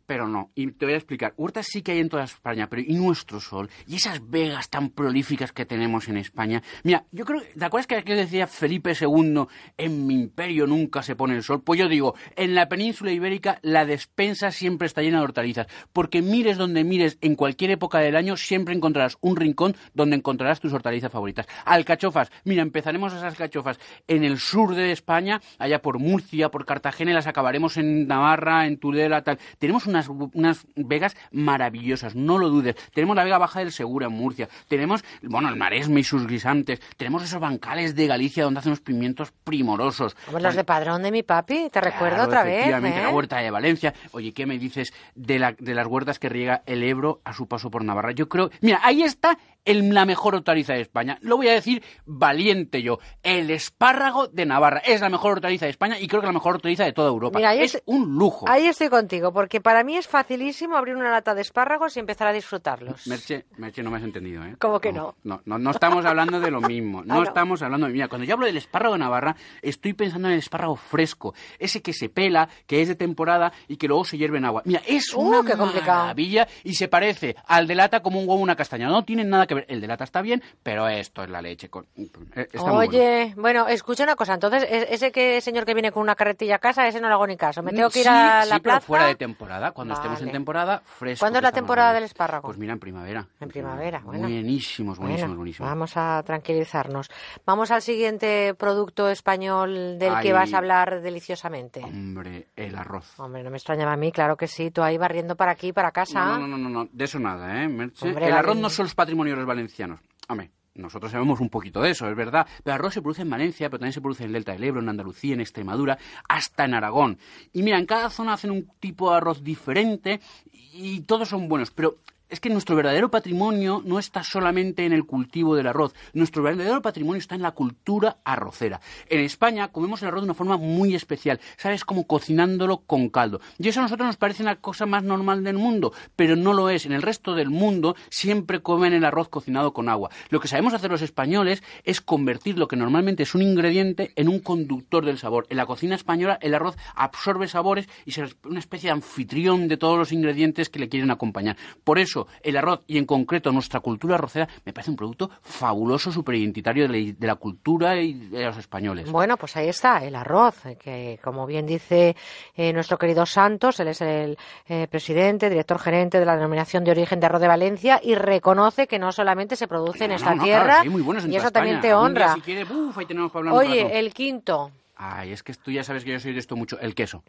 pero no. Y te voy a explicar. Huertas sí que hay en toda España, pero ¿y nuestro sol? ¿Y esas vegas tan prolíficas que tenemos en España? Mira, yo creo. ¿Te acuerdas que aquí decía Felipe II, en mi imperio nunca se pone el sol? Pues yo digo, en la península ibérica la despensa siempre está llena de hortalizas. Porque mires donde mires, en cualquier época del año, siempre encontrarás un rincón donde encontrarás tus hortalizas favoritas. Alcachofas. Mira, empezaremos esas alcachofas en el sur de España, allá por Murcia, por Cartagena, y las acabaremos en Navarra, en Tudela, tal. Tenemos unas, unas vegas maravillosas, no lo dudes. Tenemos la Vega Baja del Segura en Murcia. Tenemos, bueno, el Maresme y sus guisantes. Tenemos esos bancales de Galicia donde hacen unos pimientos primorosos. Hombre, los de padrón de mi papi, te recuerdo Claro, otra vez. ¿eh? la huerta de Valencia. Oye, ¿qué me dices de, la- de las huertas que riega el Ebro a su paso por Navarra? Yo creo... Mira, ahí está el- la mejor hortaliza de España. Lo voy a decir valiente yo. El espárrago de Navarra. Es la mejor hortaliza de España y creo que la mejor hortaliza de toda Europa. Mira, es un lujo. Ahí estoy contigo, porque para mí es facilísimo abrir una lata de espárragos y empezar a disfrutarlos. Merche, Merche, no me has entendido, ¿eh? ¿Cómo que no? No, no, no estamos hablando de lo mismo. No, Ah, no. estamos hablando de... Mira, cuando yo hablo del espárrago de Navarra, estoy pensando en el espárrago fresco. Ese que se pela, que es de temporada y que luego se hierve en agua. Mira, es Uh, una qué complicado. maravilla y se parece al de lata como un huevo una castaña. No tienen nada que ver. El de lata está bien, pero esto es la leche. Con... eh, muy bueno. Oye, bueno. escucha una cosa, entonces, e- ese que señor que viene con una carretilla a casa, ese no le hago ni caso. Me tengo que ir Sí, a sí, la pero plaza. fuera de temporada. Cuando estemos en temporada, fresco. ¿Cuándo es la temporada del espárrago? Pues mira, en primavera. En primavera, bueno. Buenísimos, buenísimos, Bueno, buenísimos. Vamos a tranquilizarnos. Vamos al siguiente producto español del que vas a hablar deliciosamente. Hombre, el arroz. Hombre, no me extrañaba a mí, claro que sí. Tú ahí barriendo para aquí, para casa. No, no, no, no, no, de eso nada, ¿eh? Merche? Hombre, el arroz no solo es patrimonio valencianos. Hombre, nosotros sabemos un poquito de eso, es verdad. Pero arroz se produce en Valencia, pero también se produce en el Delta del Ebro, en Andalucía, en Extremadura, hasta en Aragón. Y mira, en cada zona hacen un tipo de arroz diferente y todos son buenos, pero... Es que nuestro verdadero patrimonio no está solamente en el cultivo del arroz. Nuestro verdadero patrimonio está en la cultura arrocera. En España comemos el arroz de una forma muy especial. ¿Sabes? Como cocinándolo con caldo. Y eso a nosotros nos parece la cosa más normal del mundo, pero no lo es. En el resto del mundo siempre comen el arroz cocinado con agua. Lo que sabemos hacer los españoles es convertir lo que normalmente es un ingrediente en un conductor del sabor. En la cocina española el arroz absorbe sabores y se una especie de anfitrión de todos los ingredientes que le quieren acompañar. Por eso el arroz y en concreto nuestra cultura arrocera me parece un producto fabuloso, superidentitario de la, de la cultura y de los españoles. Bueno, pues ahí está, el arroz, que como bien dice eh, nuestro querido Santos, él es el eh, presidente, director gerente de la denominación de origen de arroz de Valencia y reconoce que no solamente se produce en esta no, tierra muy en y eso también te día, honra. si quiere, uf, ahí tenemos que hablar. Oye, el quinto, Ay, es que tú ya sabes que yo soy de esto mucho. El queso.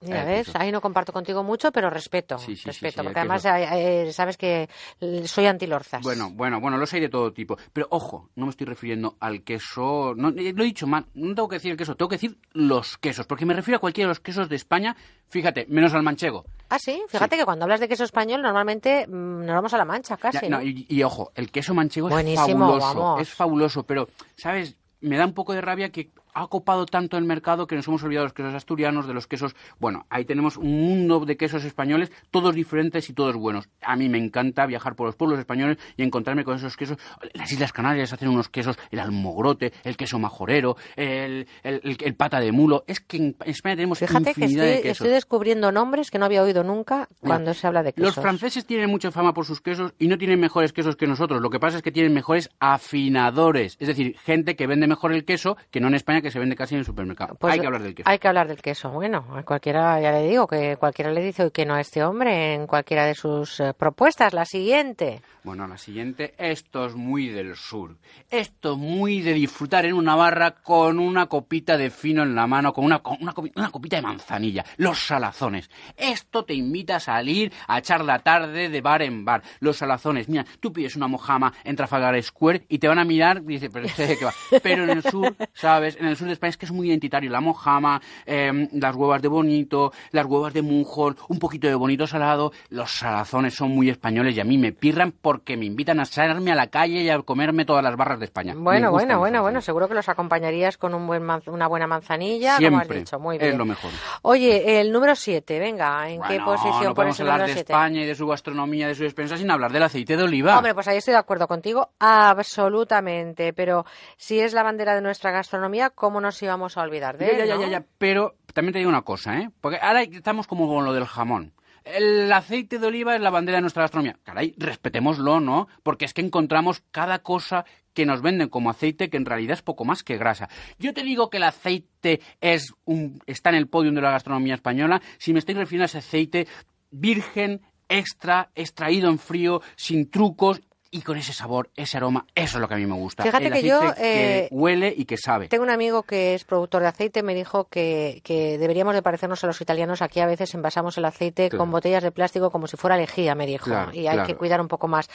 Ya El ves, queso. ahí no comparto contigo mucho, pero respeto, Sí, sí, respeto, sí, porque además eh, eh, sabes que eh, soy antilorzas. Bueno, bueno, bueno, los hay de todo tipo. Pero ojo, no me estoy refiriendo al queso. No, eh, lo he dicho mal, no tengo que decir el queso, tengo que decir los quesos. Porque me refiero a cualquiera de los quesos de España, fíjate, menos al manchego. Ah, sí, fíjate que cuando hablas de queso español normalmente mm, nos vamos a la mancha casi. Ya, no, ¿no? y, y ojo, el queso manchego es fabuloso. vamos. Es fabuloso, pero, ¿sabes? Me da un poco de rabia que ha copado tanto el mercado que nos hemos olvidado de los quesos asturianos, de los quesos... Bueno, ahí tenemos un mundo de quesos españoles, todos diferentes y todos buenos. A mí me encanta viajar por los pueblos españoles y encontrarme con esos quesos. Las Islas Canarias hacen unos quesos, el almogrote, el queso majorero, el, el- el- el pata de mulo. Es que en España tenemos Fíjate que infinidad de estoy, quesos. estoy descubriendo nombres que no había oído nunca cuando se habla de quesos. Los franceses tienen mucha fama por sus quesos y no tienen mejores quesos que nosotros. Lo que pasa es que tienen mejores afinadores. Es decir, gente que vende mejor el queso, que no en España, España que se vende casi en el supermercado. Pues Hay que hablar del queso. Hay que hablar del queso. Bueno, a cualquiera, ya le digo, que cualquiera le dice hoy que no a este hombre en cualquiera de sus eh, propuestas. La siguiente. Bueno, la siguiente, esto es muy del sur. Esto es muy de disfrutar en una barra con una copita de fino en la mano, con una, con una, copi- una copita de manzanilla. Los salazones. Esto te invita a salir a echar la tarde de bar en bar. Los salazones. Mira, tú pides una mojama en Trafalgar Square y te van a mirar y dices, pero este de qué va. Pero en el sur, ¿sabes? En el sur de España es que es muy identitario. La mojama, eh, las huevas de bonito, las huevas de mujol, un poquito de bonito salado. Los salazones son muy españoles y a mí me pirran porque me invitan a salirme a la calle y a comerme todas las barras de España. Bueno, bueno, bueno, bueno. Seguro que los acompañarías con un buen manz- una buena manzanilla, como has Siempre dicho. Muy bien. es lo mejor. Oye, el número 7, venga, ¿en qué posición no podemos el hablar de 7? España y de su gastronomía, de su despensa sin hablar del aceite de oliva. Hombre, pues ahí estoy de acuerdo contigo, absolutamente. Pero si es la bandera de nuestra gastronomía, ¿cómo nos íbamos a olvidar de él? ya, ya, no? ya, ya, pero también te digo una cosa, ¿eh? Porque ahora estamos como con lo del jamón. El aceite de oliva es la bandera de nuestra gastronomía. Caray, respetémoslo, ¿no? Porque es que encontramos cada cosa que nos venden como aceite que en realidad es poco más que grasa. Yo te digo que el aceite es un, está en el podio de la gastronomía española si me estoy refiriendo a ese aceite virgen, extra, extraído en frío, sin trucos y con ese sabor, ese aroma. Eso es lo que a mí me gusta. Fíjate el que yo, que eh, huele y que sabe. Tengo un amigo que es productor de aceite, me dijo que, que deberíamos de parecernos a los italianos. Aquí a veces envasamos el aceite Claro. con botellas de plástico como si fuera lejía, me dijo. Claro, y hay claro. que cuidar un poco más.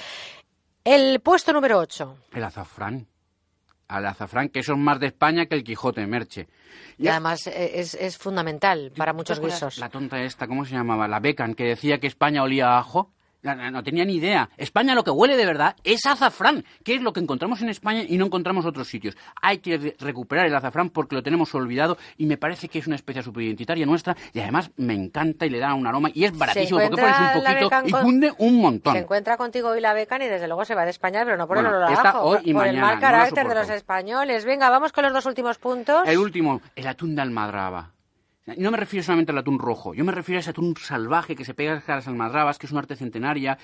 El puesto número 8. El azafrán. Al azafrán, que eso es más de España que el Quijote Merche. Y además eh, es, es fundamental para muchos ¿Te acuerdas guisos. La tonta esta, ¿cómo se llamaba? La Becan, que decía que España olía a ajo. No, no, no tenía ni idea. España lo que huele de verdad es azafrán, que es lo que encontramos en España y no encontramos en otros sitios. Hay que re- recuperar el azafrán porque lo tenemos olvidado y me parece que es una especie superidentitaria nuestra y además me encanta y le da un aroma y es baratísimo porque pones un poquito y cunde un montón. Se encuentra contigo hoy la becan y desde luego se va de España, pero no por Bueno, el olor a esta ajo, hoy y por el mañana, mal no carácter de los españoles. Venga, vamos con los dos últimos puntos. El último, el atún de almadraba. No me refiero solamente al atún rojo, yo me refiero a ese atún salvaje que se pega a las almadrabas, que es un arte centenaria.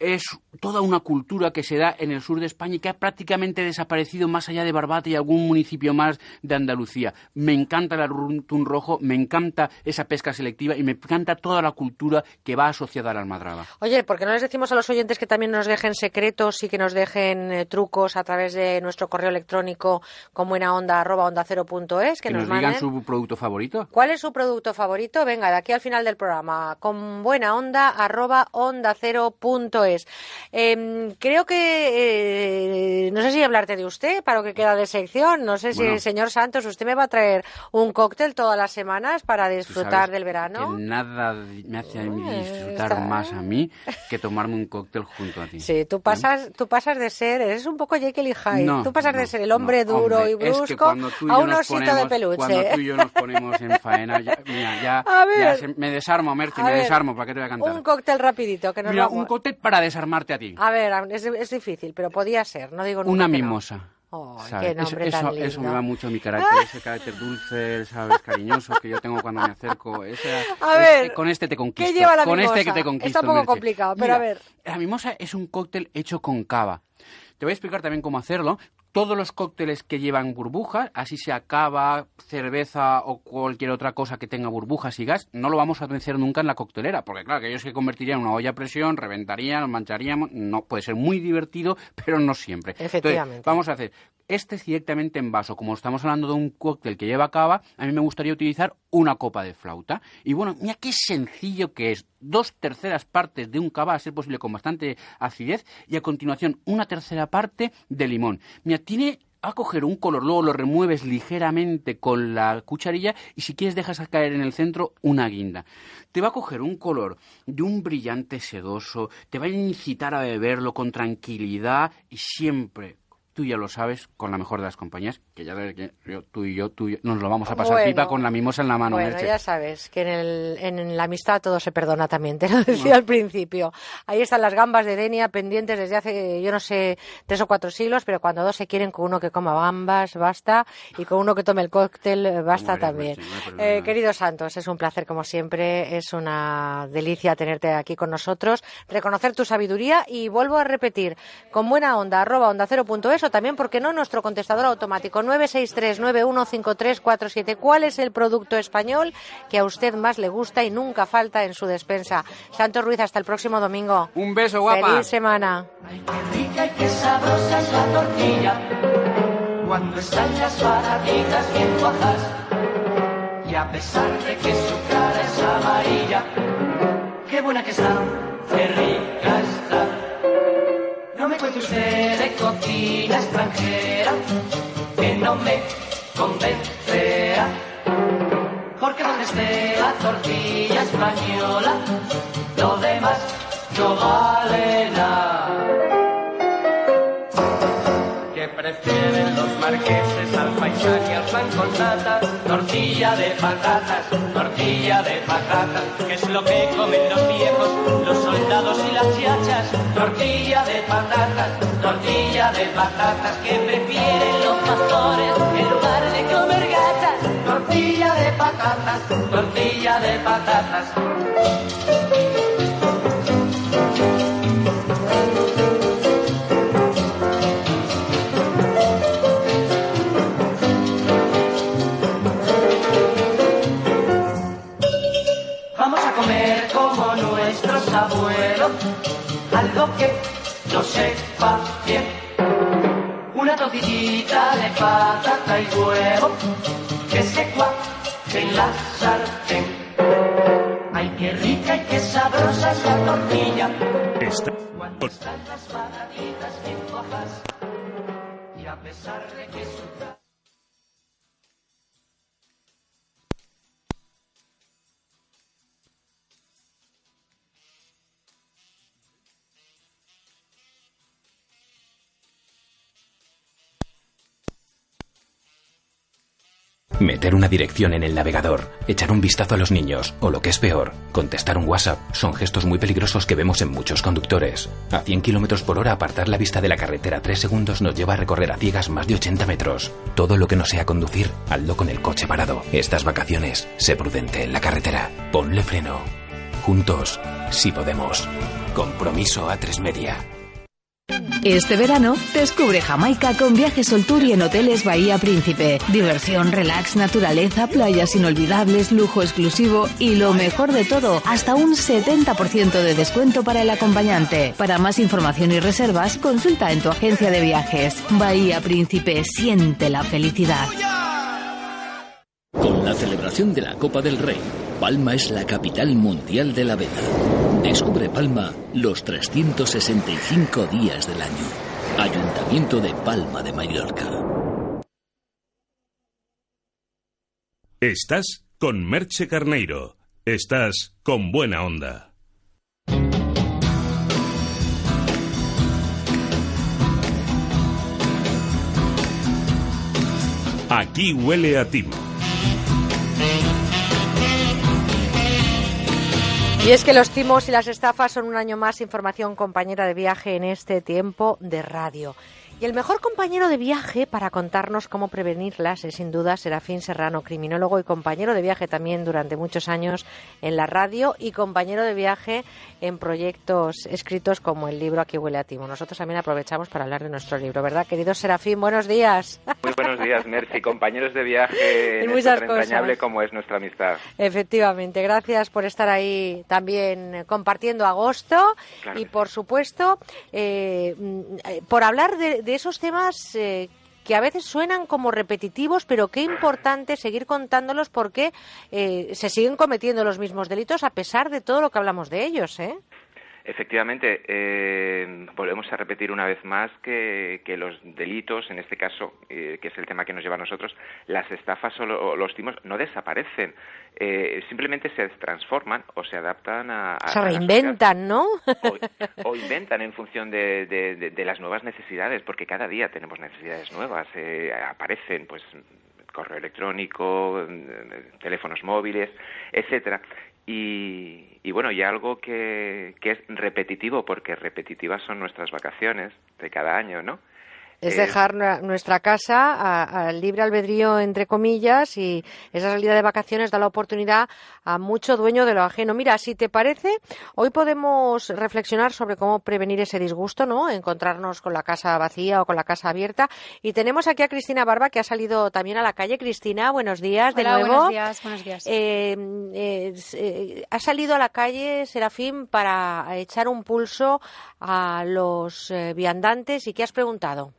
Es toda una cultura que se da en el sur de España y que ha prácticamente desaparecido más allá de Barbate y algún municipio más de Andalucía. Me encanta el atún rojo, me encanta esa pesca selectiva y me encanta toda la cultura que va asociada a la almadraba. Oye, ¿por qué no les decimos a los oyentes que también nos dejen secretos y que nos dejen eh, trucos a través de nuestro correo electrónico con buena onda arroba onda cero punto es, que, Que, nos, manden digan su producto favorito. cuál es su producto favorito. Venga, de aquí al final del programa, con buena onda arroba onda cero punto es. Em, creo que eh, no sé si hablarte de usted para lo que queda de sección. No sé Bueno. si señor Santos usted me va a traer un cóctel todas las semanas para disfrutar del verano. Que nada me hace disfrutar está- más a mí que tomarme un cóctel junto a ti. Sí, tú pasas, tú pasas de ser, eres un poco Jekyll y Hyde. No, tú pasas de ser el hombre no, duro hombre, y es que brusco a un osito de peluche. Cuando tú y yo nos ponemos en faena, ya, mira, ya, A ver. ya se- me desarmo, Merche, me ver, desarmo, ¿para qué te voy a cantar? Un cóctel rapidito que nos Mira, vamos. un cóctel para desarmarte a ti. A ver, es, es difícil, pero podía ser, no digo nunca Una no. mimosa. ¿sabes? qué eso, eso, eso me va mucho a mi carácter, ese carácter dulce, ¿sabes? Cariñoso que yo tengo cuando me acerco. Ese- A este- ver, con este te conquisto. ¿Qué lleva la con mimosa? este que te conquisto. Está un poco Merche. complicado, pero a ver. La mimosa es un cóctel hecho con cava. Te voy a explicar también cómo hacerlo. Todos los cócteles que llevan burbujas, así sea cava, cerveza o cualquier otra cosa que tenga burbujas y gas, no lo vamos a hacer nunca en la coctelera, porque claro, que ellos se convertirían en una olla a presión, reventarían, mancharíamos, no puede ser muy divertido, pero no siempre. Entonces, Efectivamente. vamos a hacer este es directamente en vaso. Como estamos hablando de un cóctel que lleva cava, a mí me gustaría utilizar una copa de flauta. Y bueno, mira qué sencillo que es. Dos terceras partes de un cava, a ser posible con bastante acidez, y a continuación una tercera parte de limón. Mira, tiene a coger un color, luego lo remueves ligeramente con la cucharilla y si quieres dejas caer en el centro una guinda. Te va a coger un color de un brillante sedoso, te va a incitar a beberlo con tranquilidad y siempre tú ya lo sabes, con la mejor de las compañías, que ya ves que yo- tú y yo, tú y yo nos lo vamos a pasar Bueno. pipa con la mimosa en la mano. Bueno, Merche. ya sabes que en, el- en la amistad todo se perdona también, te lo decía al principio. Ahí están las gambas de Denia pendientes desde hace, yo no sé, tres o cuatro siglos, pero cuando dos se quieren con uno que coma gambas, basta, y con uno que tome el cóctel, eh, basta también. Merche, no. Eh, querido Santos, es un placer como siempre, es una delicia tenerte aquí con nosotros, reconocer tu sabiduría y vuelvo a repetir, con buena onda, arroba onda cero punto es, eso también, ¿por qué no? Nuestro contestador automático 963-915347. ¿Cuál es el producto español que a usted más le gusta y nunca falta en su despensa? Santos Ruiz, hasta el próximo domingo. Un beso, guapa. Feliz semana. rica y qué sabrosa es la tortilla cuando están las patatitas bien cuajas y a pesar de que su cara es amarilla qué buena que está qué rica está no me cuente usted de cocina extranjera que no me convencerá porque donde esté la tortilla española lo demás no vale nada marqueses al y al con nata, tortilla de patatas, tortilla de patatas, que es lo que comen los viejos, los soldados y las chachas, tortilla de patatas, tortilla de patatas, que prefieren los pastores en lugar de comer gatas, tortilla de patatas, tortilla de patatas. De patata y huevo que se cuaje en la sartén. Ay, qué rica y qué sabrosa es la tortilla. Está Cuando están las patatitas bien cuajas y a pesar de que su Meter una dirección en el navegador, echar un vistazo a los niños, o lo que es peor, contestar un WhatsApp, son gestos muy peligrosos que vemos en muchos conductores. A 100 km por hora apartar la vista de la carretera 3 segundos nos lleva a recorrer a ciegas más de 80 metros. Todo lo que no sea conducir, hazlo con el coche parado. Estas vacaciones, sé prudente en la carretera. Ponle freno. Juntos, si podemos. Compromiso a tres media. Este verano, descubre Jamaica con viajes Sol Tour y en hoteles Bahía Príncipe. Diversión, relax, naturaleza, playas inolvidables, lujo exclusivo y lo mejor de todo, hasta un 70% de descuento para el acompañante. Para más información y reservas, consulta en tu agencia de viajes. Bahía Príncipe, siente la felicidad. Con la celebración de la Copa del Rey, Palma es la capital mundial de la vela. Descubre Palma los 365 días del año. Ayuntamiento de Palma de Mallorca. Estás con Merche Carneiro. Estás con buena onda. Aquí huele a timo. Y es que los timos y las estafas son un año más información compañera de viaje en este tiempo de radio. Y el mejor compañero de viaje para contarnos cómo prevenirlas es sin duda Serafín Serrano, criminólogo y compañero de viaje también durante muchos años en la radio y compañero de viaje en proyectos escritos como el libro Aquí huele a timo. Nosotros también aprovechamos para hablar de nuestro libro, ¿verdad, querido Serafín? Buenos días. Muy buenos días, Mercy, compañeros de viaje En muchas tan entrañable cosas. como es nuestra amistad. Efectivamente, gracias por estar ahí también compartiendo agosto Claro y por supuesto eh, mm, eh, por hablar de, de esos temas eh, que a veces suenan como repetitivos, pero qué importante seguir contándolos porque eh, se siguen cometiendo los mismos delitos a pesar de todo lo que hablamos de ellos, ¿eh? Efectivamente, eh, volvemos a repetir una vez más que, que los delitos, en este caso, eh, que es el tema que nos lleva a nosotros, las estafas o, lo- o los timos no desaparecen, eh, simplemente se transforman o se adaptan a, a- Se reinventan, ¿no? o inventan en función de, de- de- de las nuevas necesidades, porque cada día tenemos necesidades nuevas, eh, aparecen pues correo electrónico, eh, teléfonos móviles, etcétera. Y, y bueno, y algo que, que es repetitivo, porque repetitivas son nuestras vacaciones de cada año, ¿no? Es Eh, dejar nuestra casa a- al libre albedrío, entre comillas, y esa salida de vacaciones da la oportunidad a mucho dueño de lo ajeno. Mira, si te parece, hoy podemos reflexionar sobre cómo prevenir ese disgusto, ¿no? Encontrarnos con la casa vacía o con la casa abierta. Y tenemos aquí a Cristina Barba, que ha salido también a la calle. Cristina, buenos días de Hola, nuevo. buenos días, buenos días. Eh, eh, eh, ha salido a la calle, Serafín, para echar un pulso a los eh, viandantes. ¿Y qué has preguntado?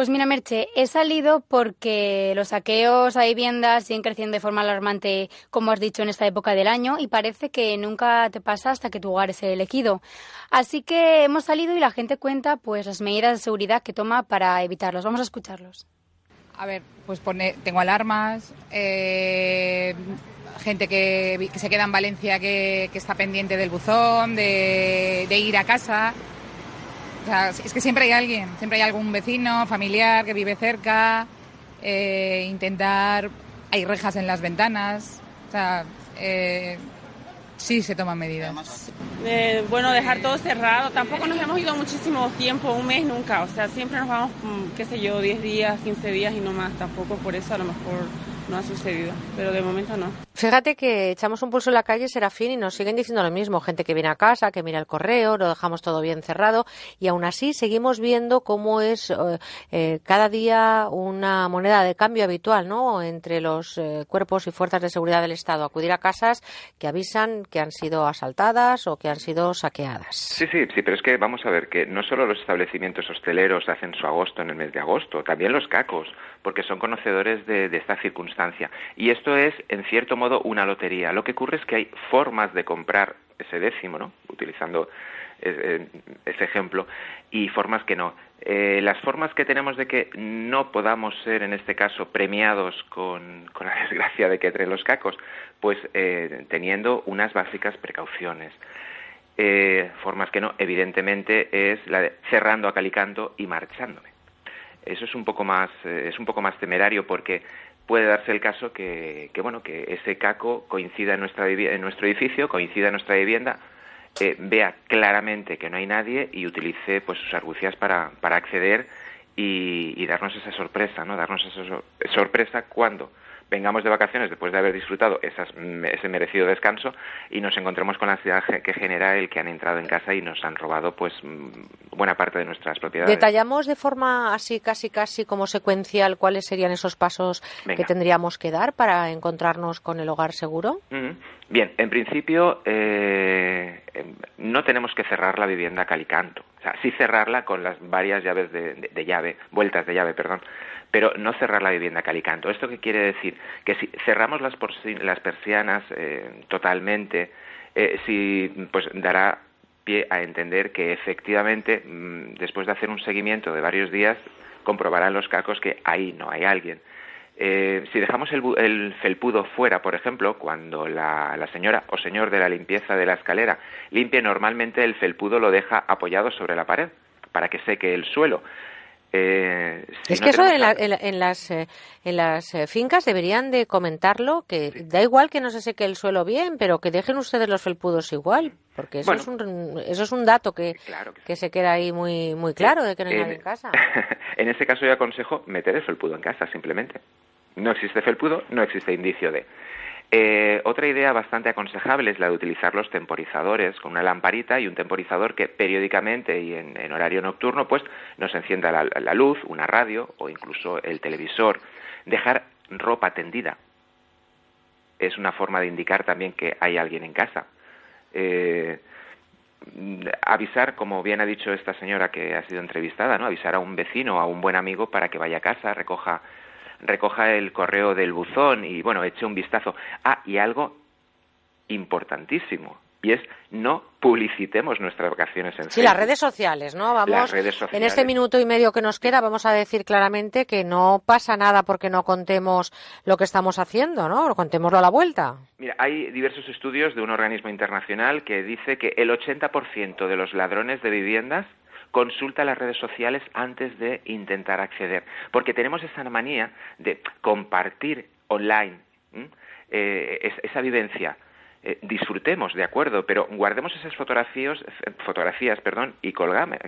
Pues mira, Merche, he salido porque los saqueos a viviendas siguen creciendo de forma alarmante, como has dicho, en esta época del año y parece que nunca te pasa hasta que tu hogar es elegido. Así que hemos salido y la gente cuenta pues las medidas de seguridad que toma para evitarlos. Vamos a escucharlos. A ver, pues pone, tengo alarmas, eh, gente que, se queda en Valencia que, que está pendiente del buzón, de ir a casa. O sea, es que siempre hay alguien, siempre hay algún vecino, familiar que vive cerca, eh, intentar, hay rejas en las ventanas, o sea, eh, sí se toman medidas. Eh, bueno, dejar todo cerrado. Tampoco nos hemos ido muchísimo tiempo, un mes nunca. O sea, siempre nos vamos, mm, qué sé yo, 10 días, 15 días y no más. Tampoco por eso a lo mejor no ha sucedido. Pero de momento no. Fíjate que echamos un pulso en la calle, Serafín, y nos siguen diciendo lo mismo. Gente que viene a casa, que mira el correo, lo dejamos todo bien cerrado. Y aún así seguimos viendo cómo es eh, eh, cada día una moneda de cambio habitual, ¿no? Entre los eh, cuerpos y fuerzas de seguridad del Estado. Acudir a casas que avisan que han sido asaltadas o que han sido saqueadas. Sí, sí, sí, pero es que vamos a ver que no solo los establecimientos hosteleros hacen su agosto en el mes de agosto, también los cacos, porque son conocedores de, de esta circunstancia. Y esto es, en cierto modo, una lotería. Lo que ocurre es que hay formas de comprar ese décimo, ¿no? Utilizando eh, ese ejemplo, y formas que no. Eh, las formas que tenemos de que no podamos ser, en este caso, premiados con, la desgracia de que entren los cacos, pues eh, teniendo unas básicas precauciones. Formas que no, evidentemente, es la de cerrando a calicanto y marchándome. Eso es un poco más, es un poco más temerario porque puede darse el caso que, que, bueno, que ese caco coincida en, nuestra, en nuestro edificio, coincida en nuestra vivienda, eh, vea claramente que no hay nadie y utilice pues sus argucias para, para acceder y, y darnos esa sorpresa, ¿no? Darnos esa sor- sorpresa cuando vengamos de vacaciones después de haber disfrutado esas, ese merecido descanso y nos encontremos con la ansiedad que genera el que han entrado en casa y nos han robado pues mm, buena parte de nuestras propiedades. Detallamos de forma así, casi, casi como secuencial, cuáles serían esos pasos Venga. que tendríamos que dar para encontrarnos con el hogar seguro. Ujú. Bien, en principio eh, em, no tenemos que cerrar la vivienda calicanto. O sea, sí cerrarla con las varias llaves de, de- llave, vueltas de llave, perdón, pero no cerrar la vivienda calicanto. ¿Esto qué quiere decir? Que si cerramos las, las persianas eh, totalmente, eh, sí, pues dará pie a entender que efectivamente, mm, después de hacer un seguimiento de varios días, comprobarán los cacos que ahí no hay alguien. Eh, si dejamos el, el felpudo fuera, por ejemplo, cuando la, la señora o señor de la limpieza de la escalera limpie, normalmente el felpudo lo deja apoyado sobre la pared para que seque el suelo. Eh, si es no que eso en, la- en la- en las, eh, en las eh, fincas deberían de comentarlo, que da igual que no se seque el suelo bien, pero que dejen ustedes los felpudos igual, porque eso, Bueno. es, un, eso es un dato que, que se queda ahí muy, muy claro, de que no hay Eh, nadie en casa. en ese caso yo aconsejo meter el felpudo en casa, simplemente. No existe felpudo, no existe indicio de. Eh, otra idea bastante aconsejable es la de utilizar los temporizadores con una lamparita y un temporizador que periódicamente y en, horario nocturno pues nos encienda la, la luz, una radio o incluso el televisor. Dejar ropa tendida es una forma de indicar también que hay alguien en casa. Eh, avisar, como bien ha dicho esta señora que ha sido entrevistada, ¿no? Avisar a un vecino o a un buen amigo para que vaya a casa, recoja recoja el correo del buzón y bueno, eche un vistazo. Ah, y algo importantísimo, y es no publicitemos nuestras vacaciones en Sí, las redes sociales, ¿no? Vamos, Las redes en sociales. este minuto y medio que nos queda, vamos a decir claramente que no pasa nada porque no contemos lo que estamos haciendo, ¿no? Contémoslo a la vuelta. Mira, hay diversos estudios de un organismo internacional que dice que el 80% de los ladrones de viviendas consulta las redes sociales antes de intentar acceder, porque tenemos esa manía de compartir online. Eh, es- esa vivencia. Eh, disfrutemos, de acuerdo, pero guardemos esas fotografías, fotografías perdón, y colgame,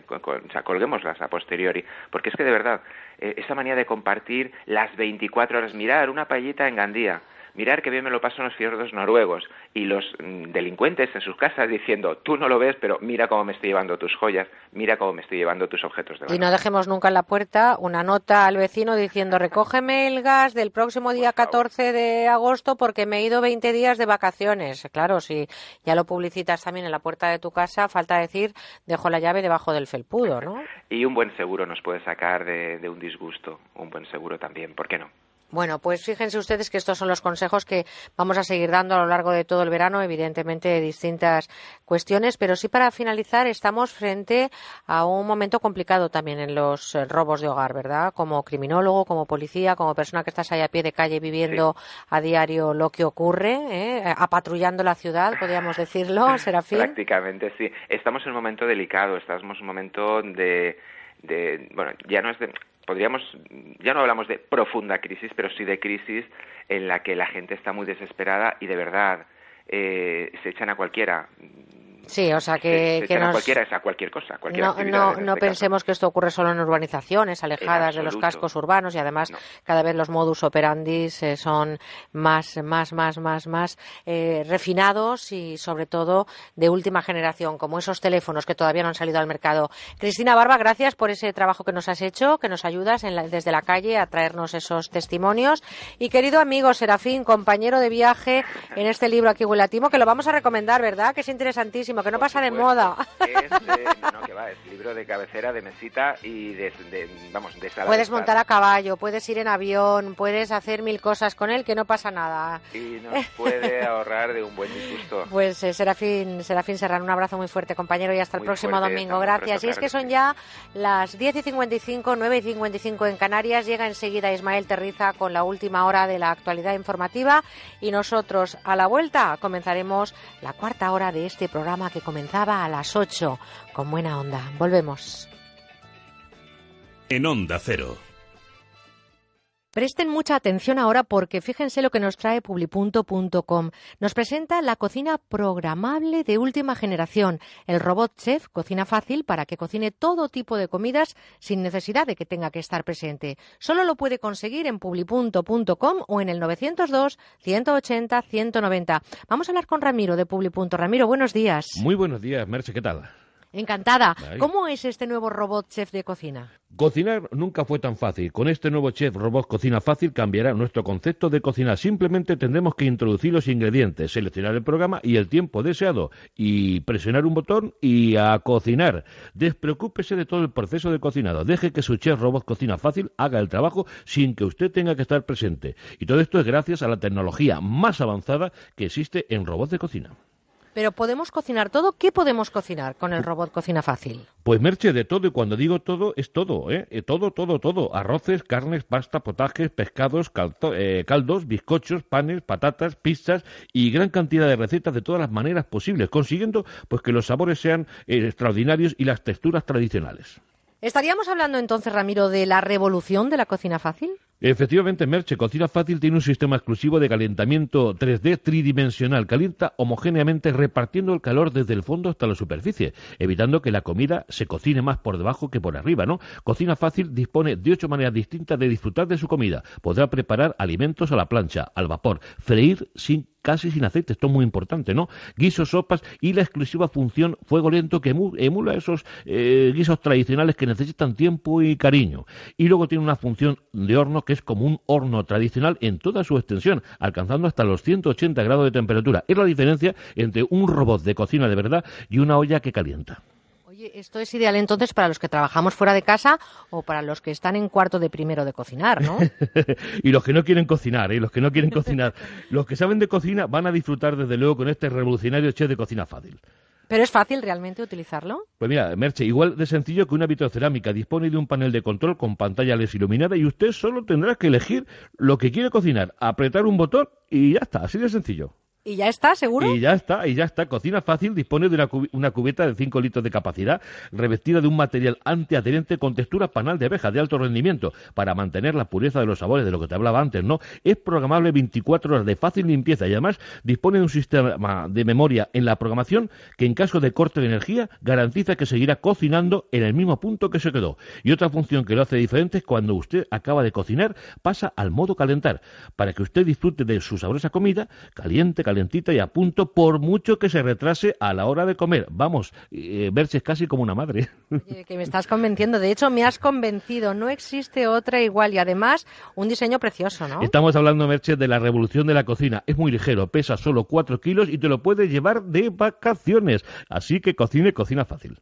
colguémoslas a posteriori, porque es que de verdad, eh, esa manía de compartir las 24 horas, mirar una paellita en Gandía, mirar qué bien me lo paso en los fiordos noruegos y los mm, delincuentes en sus casas diciendo, tú no lo ves, pero mira cómo me estoy llevando tus joyas, mira cómo me estoy llevando tus objetos de valor. Y no dejemos nunca en la puerta una nota al vecino diciendo, recógeme el gas del próximo día 14 de agosto porque me he ido 20 días de vacaciones. Claro, si ya lo publicitas también en la puerta de tu casa, falta decir, dejo la llave debajo del felpudo, ¿no? Y un buen seguro nos puede sacar de, de un disgusto, un buen seguro también, ¿por qué no? Bueno, pues fíjense ustedes que estos son los consejos que vamos a seguir dando a lo largo de todo el verano, evidentemente de distintas cuestiones, pero sí para finalizar estamos frente a un momento complicado también en los eh, robos de hogar, ¿verdad? Como criminólogo, como policía, como persona que estás ahí a pie de calle viviendo a diario lo que ocurre, ¿eh? apatrullando la ciudad, podríamos decirlo, Serafín. Prácticamente, sí. Estamos en un momento delicado, estamos en un momento de, de bueno, ya no es de, podríamos, ya no hablamos de profunda crisis, pero sí de crisis en la que la gente está muy desesperada y de verdad eh, se echan a cualquiera. Sí, o sea que, se, nos... a cualquiera a cualquier cosa. Cualquier no, no, no este pensemos que esto ocurre solo en urbanizaciones alejadas de los cascos urbanos y además cada vez los modus operandi eh, son más, más, más, más, más eh, refinados y sobre todo de última generación, como esos teléfonos que todavía no han salido al mercado. Cristina Barba, gracias por ese trabajo que nos has hecho, que nos ayudas en desde la calle a traernos esos testimonios. Y querido amigo Serafín, compañero de viaje en este libro aquí que lo vamos a recomendar, ¿verdad? Que es interesantísimo que no pasa de moda. Es, no, que va, es libro de cabecera, de mesita y de, vamos, de sala Puedes montar a caballo, puedes ir en avión, puedes hacer mil cosas con él que no pasa nada. Y nos puede ahorrar de un buen disgusto. Pues eh, Serafín, Serafín Serrano, un abrazo muy fuerte, compañero, y hasta el próximo domingo. Gracias. Y es que son ya las 10 y 55, 9 y 55 en Canarias. Llega enseguida Ismael Terriza con la última hora de la actualidad informativa y nosotros a la vuelta comenzaremos la cuarta hora de este programa que comenzaba a las 8 con buena onda. Volvemos. En Onda Cero. Presten mucha atención ahora porque fíjense lo que nos trae publipunto.com. Nos presenta la cocina programable de última generación, el robot chef Cocina Fácil para que cocine todo tipo de comidas sin necesidad de que tenga que estar presente. Solo lo puede conseguir en publipunto.com o en el 902 180 190. Vamos a hablar con Ramiro de Publipunto. Ramiro, buenos días. Muy buenos días, Merche, ¿qué tal? Encantada. ¿Cómo es este nuevo robot chef de cocina? Cocinar nunca fue tan fácil. Con este nuevo chef robot Cocina Fácil cambiará nuestro concepto de cocinar. Simplemente tendremos que introducir los ingredientes, seleccionar el programa y el tiempo deseado y presionar un botón y a cocinar. Despreocúpese de todo el proceso de cocinado. Deje que su chef robot Cocina Fácil haga el trabajo sin que usted tenga que estar presente. Y todo esto es gracias a la tecnología más avanzada que existe en robots de cocina. Pero podemos cocinar todo. ¿Qué podemos cocinar con el robot Cocina Fácil? Pues merche de todo y cuando digo todo es todo, ¿eh? eh todo, todo, todo. Arroces, carnes, pasta, potajes, pescados, eh, caldos, bizcochos, panes, patatas, pizzas y gran cantidad de recetas de todas las maneras posibles, consiguiendo pues que los sabores sean eh, extraordinarios y las texturas tradicionales. ¿Estaríamos hablando entonces, Ramiro, de la revolución de la cocina fácil? Efectivamente, Merche, Cocina Fácil tiene un sistema exclusivo de calentamiento 3D tridimensional. Calienta homogéneamente repartiendo el calor desde el fondo hasta la superficie, evitando que la comida se cocine más por debajo que por arriba, ¿no? Cocina Fácil dispone de ocho maneras distintas de disfrutar de su comida. Podrá preparar alimentos a la plancha, al vapor, freír sin casi sin aceite, esto es muy importante, ¿no? Guisos, sopas y la exclusiva función fuego lento que emula esos eh, guisos tradicionales que necesitan tiempo y cariño. Y luego tiene una función de horno que es como un horno tradicional en toda su extensión, alcanzando hasta los 180 grados de temperatura. Es la diferencia entre un robot de cocina de verdad y una olla que calienta esto es ideal entonces para los que trabajamos fuera de casa o para los que están en cuarto de primero de cocinar, ¿no? y los que no quieren cocinar, ¿eh? los que no quieren cocinar. los que saben de cocina van a disfrutar desde luego con este revolucionario chef de cocina fácil. ¿Pero es fácil realmente utilizarlo? Pues mira, Merche, igual de sencillo que una vitrocerámica. Dispone de un panel de control con pantalla LED iluminada y usted solo tendrá que elegir lo que quiere cocinar, apretar un botón y ya está, así de sencillo. ¿Y ya está, seguro? Y ya está, y ya está. Cocina Fácil dispone de una, una cubeta de 5 litros de capacidad, revestida de un material antiadherente con textura panal de abeja de alto rendimiento, para mantener la pureza de los sabores, de lo que te hablaba antes, ¿no? Es programable 24 horas de fácil limpieza y además dispone de un sistema de memoria en la programación que en caso de corte de energía garantiza que seguirá cocinando en el mismo punto que se quedó. Y otra función que lo hace diferente es cuando usted acaba de cocinar, pasa al modo calentar, para que usted disfrute de su sabrosa comida, caliente, caliente calentita y a punto, por mucho que se retrase a la hora de comer. Vamos, eh, verse casi como una madre. que me estás convenciendo. De hecho, me has convencido. No existe otra igual y además un diseño precioso, ¿no? Estamos hablando, Merche, de la revolución de la cocina. Es muy ligero, pesa solo 4 kilos y te lo puedes llevar de vacaciones. Así que cocine, cocina fácil.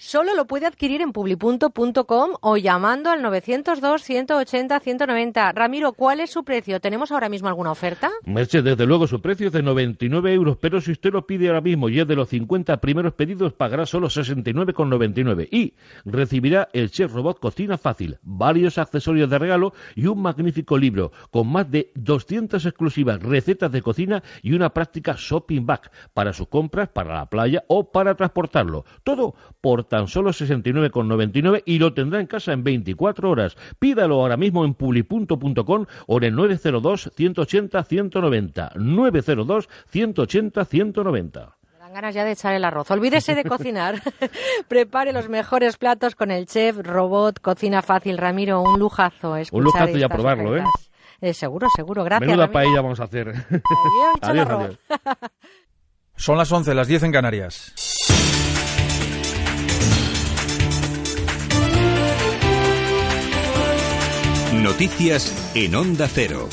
Solo lo puede adquirir en publipunto.com o llamando al 902-180-190. Ramiro, ¿cuál es su precio? ¿Tenemos ahora mismo alguna oferta? Merche, desde luego su precio es de 99 euros, pero si usted lo pide ahora mismo y es de los 50 primeros pedidos, pagará solo 69,99 y recibirá el Chef Robot Cocina Fácil, varios accesorios de regalo y un magnífico libro con más de 200 exclusivas recetas de cocina y una práctica shopping bag para sus compras, para la playa o para transportarlo. Todo por tan solo 69,99 y lo tendrá en casa en 24 horas. Pídalo ahora mismo en publipunto.com o en el 902 180 190. 902 180 190 dan ganas ya de echar el arroz. Olvídese de cocinar. Prepare los mejores platos con el chef robot Cocina Fácil. Ramiro, un lujazo. Un lujazo y a probarlo, ¿eh? ¿eh? Seguro, seguro. Gracias. Menuda paella vamos a hacer. adiós, adiós. Son las 11, las 10 en Canarias. Noticias en Onda Cero.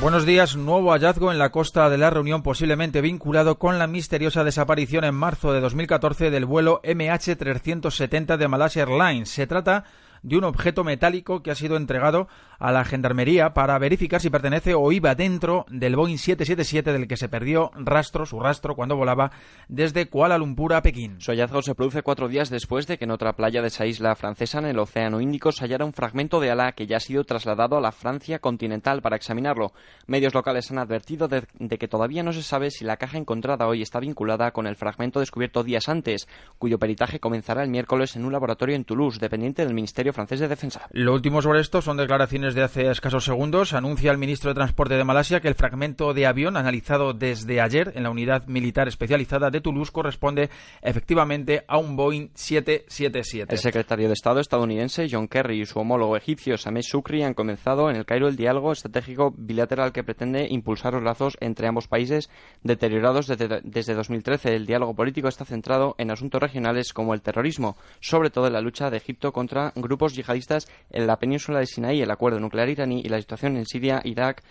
Buenos días. Nuevo hallazgo en la costa de la Reunión, posiblemente vinculado con la misteriosa desaparición en marzo de 2014 del vuelo MH370 de Malaysia Airlines. Se trata de un objeto metálico que ha sido entregado a la Gendarmería para verificar si pertenece o iba dentro del Boeing 777 del que se perdió rastro, su rastro, cuando volaba desde Kuala Lumpur a Pekín. Su hallazgo se produce cuatro días después de que en otra playa de esa isla francesa, en el Océano Índico, se hallara un fragmento de ala que ya ha sido trasladado a la Francia continental para examinarlo. Medios locales han advertido de, de que todavía no se sabe si la caja encontrada hoy está vinculada con el fragmento descubierto días antes, cuyo peritaje comenzará el miércoles en un laboratorio en Toulouse, dependiente del Ministerio francés de Defensa. Lo último sobre esto son declaraciones de hace escasos segundos. Anuncia el ministro de Transporte de Malasia que el fragmento de avión analizado desde ayer en la unidad militar especializada de Toulouse corresponde efectivamente a un Boeing 777. El secretario de Estado estadounidense John Kerry y su homólogo egipcio Sameh Shukri han comenzado en el Cairo el diálogo estratégico bilateral que pretende impulsar los lazos entre ambos países deteriorados desde, desde 2013. El diálogo político está centrado en asuntos regionales como el terrorismo, sobre todo en la lucha de Egipto contra grupos yihadistas en la península de Sinaí, el acuerdo nuclear iraní y la situación en Siria, Irak,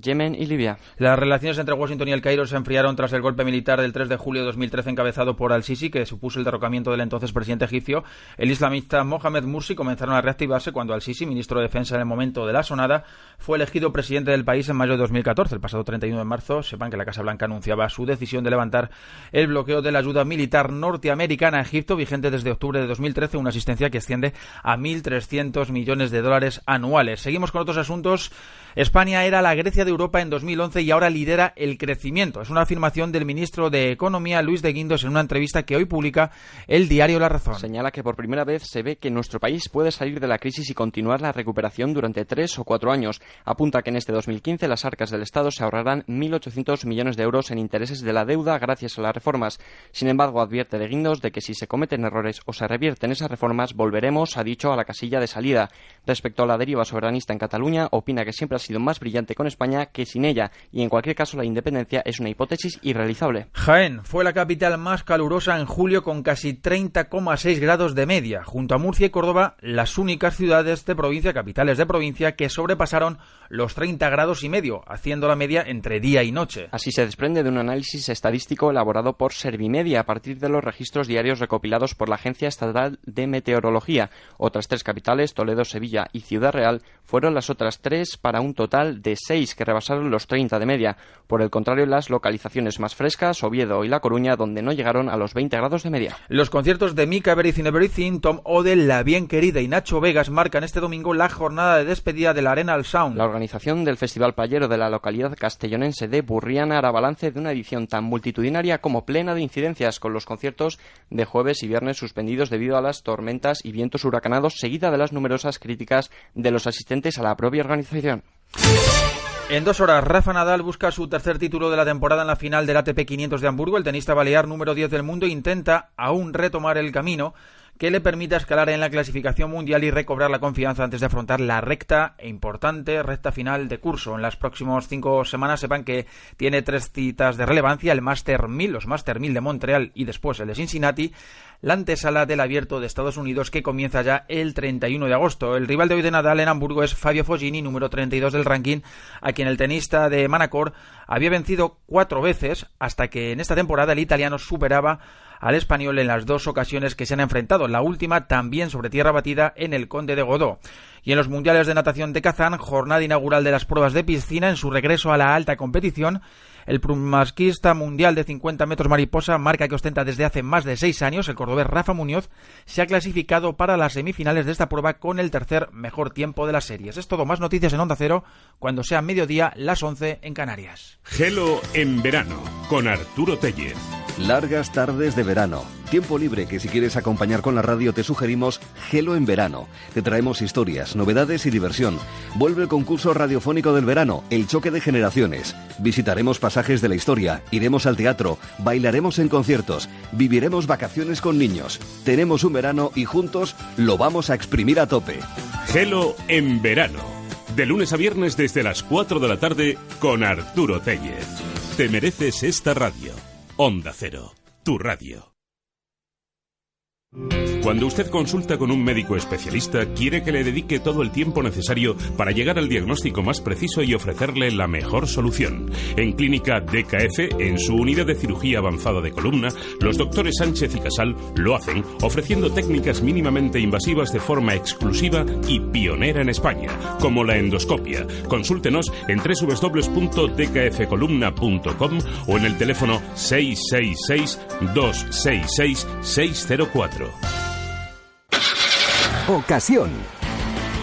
Yemen y Libia. Las relaciones entre Washington y el Cairo se enfriaron tras el golpe militar del 3 de julio de 2013 encabezado por al-Sisi, que supuso el derrocamiento del entonces presidente egipcio. El islamista Mohamed Mursi comenzaron a reactivarse cuando al-Sisi, ministro de Defensa en el momento de la sonada, fue elegido presidente del país en mayo de 2014. El pasado 31 de marzo, sepan que la Casa Blanca anunciaba su decisión de levantar el bloqueo de la ayuda militar norteamericana a Egipto, vigente desde octubre de 2013, una asistencia que asciende a 1.300 millones de dólares anuales. Seguimos con otros asuntos. España era la Grecia de Europa en 2011 y ahora lidera el crecimiento. Es una afirmación del ministro de Economía, Luis de Guindos, en una entrevista que hoy publica el diario La Razón. Señala que por primera vez se ve que nuestro país puede salir de la crisis y continuar la recuperación durante tres o cuatro años. Apunta que en este 2015 las arcas del Estado se ahorrarán 1.800 millones de euros en intereses de la deuda gracias a las reformas. Sin embargo, advierte de Guindos de que si se cometen errores o se revierten esas reformas, volveremos, ha dicho, a la casilla de salida. Respecto a la deriva soberanista en Cataluña, opina que siempre ha sido más brillante con España que sin ella, y en cualquier caso la independencia es una hipótesis irrealizable. Jaén fue la capital más calurosa en julio con casi 30,6 grados de media, junto a Murcia y Córdoba, las únicas ciudades de provincia, capitales de provincia, que sobrepasaron los 30 grados y medio, haciendo la media entre día y noche. Así se desprende de un análisis estadístico elaborado por Servimedia a partir de los registros diarios recopilados por la Agencia Estatal de Meteorología. Otras tres capitales, Toledo, Sevilla y Ciudad Real, fueron las otras tres para un total de seis que rebasaron los 30 de media. Por el contrario, las localizaciones más frescas, Oviedo y La Coruña, donde no llegaron a los 20 grados de media. Los conciertos de Mika Everything Everything, Tom Odell, La Bien Querida y Nacho Vegas marcan este domingo la jornada de despedida de la Arena al Sound. La organización del Festival Payero de la localidad castellonense de Burriana hará balance de una edición tan multitudinaria como plena de incidencias, con los conciertos de jueves y viernes suspendidos debido a las tormentas y vientos huracanados, seguida de las numerosas críticas de los asistentes a la propia organización. En dos horas, Rafa Nadal busca su tercer título de la temporada en la final del ATP 500 de Hamburgo. El tenista balear número 10 del mundo intenta aún retomar el camino que le permita escalar en la clasificación mundial y recobrar la confianza antes de afrontar la recta e importante recta final de curso. En las próximas cinco semanas sepan que tiene tres citas de relevancia, el Master 1000, los Master 1000 de Montreal y después el de Cincinnati, la antesala del abierto de Estados Unidos que comienza ya el 31 de agosto. El rival de hoy de Nadal en Hamburgo es Fabio Foggini, número 32 del ranking, a quien el tenista de Manacor había vencido cuatro veces hasta que en esta temporada el italiano superaba al español en las dos ocasiones que se han enfrentado, la última también sobre tierra batida en el Conde de Godó. Y en los Mundiales de Natación de Kazán, jornada inaugural de las pruebas de piscina en su regreso a la alta competición, el plumasquista mundial de 50 metros mariposa, marca que ostenta desde hace más de seis años, el cordobés Rafa Muñoz, se ha clasificado para las semifinales de esta prueba con el tercer mejor tiempo de las series. Es todo más noticias en Onda Cero cuando sea mediodía las 11 en Canarias. Gelo en verano con Arturo Tellez. Largas tardes de verano. Tiempo libre que si quieres acompañar con la radio te sugerimos Gelo en verano. Te traemos historias, novedades y diversión. Vuelve el concurso radiofónico del verano, El choque de generaciones. Visitaremos pasajes de la historia, iremos al teatro, bailaremos en conciertos, viviremos vacaciones con niños. Tenemos un verano y juntos lo vamos a exprimir a tope. Gelo en verano. De lunes a viernes desde las 4 de la tarde con Arturo Tellez. Te mereces esta radio. Onda Cero, tu radio. Cuando usted consulta con un médico especialista, quiere que le dedique todo el tiempo necesario para llegar al diagnóstico más preciso y ofrecerle la mejor solución. En Clínica DKF, en su unidad de cirugía avanzada de columna, los doctores Sánchez y Casal lo hacen ofreciendo técnicas mínimamente invasivas de forma exclusiva y pionera en España, como la endoscopia. Consúltenos en www.dkfcolumna.com o en el teléfono 666 266 604. Ocasión.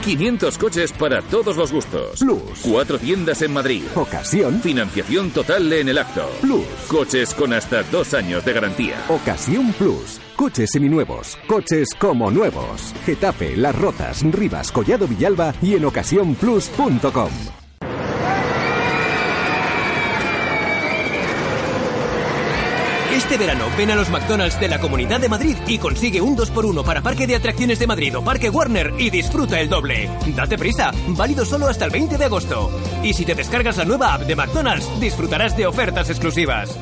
500 coches para todos los gustos. Plus. Cuatro tiendas en Madrid. Ocasión. Financiación total en el acto. Plus. Coches con hasta dos años de garantía. Ocasión Plus. Coches seminuevos. Coches como nuevos. Getafe, Las Rozas, Rivas, Collado Villalba y en ocasiónplus.com. Este verano ven a los McDonald's de la Comunidad de Madrid y consigue un 2x1 para Parque de Atracciones de Madrid o Parque Warner y disfruta el doble. Date prisa, válido solo hasta el 20 de agosto. Y si te descargas la nueva app de McDonald's, disfrutarás de ofertas exclusivas.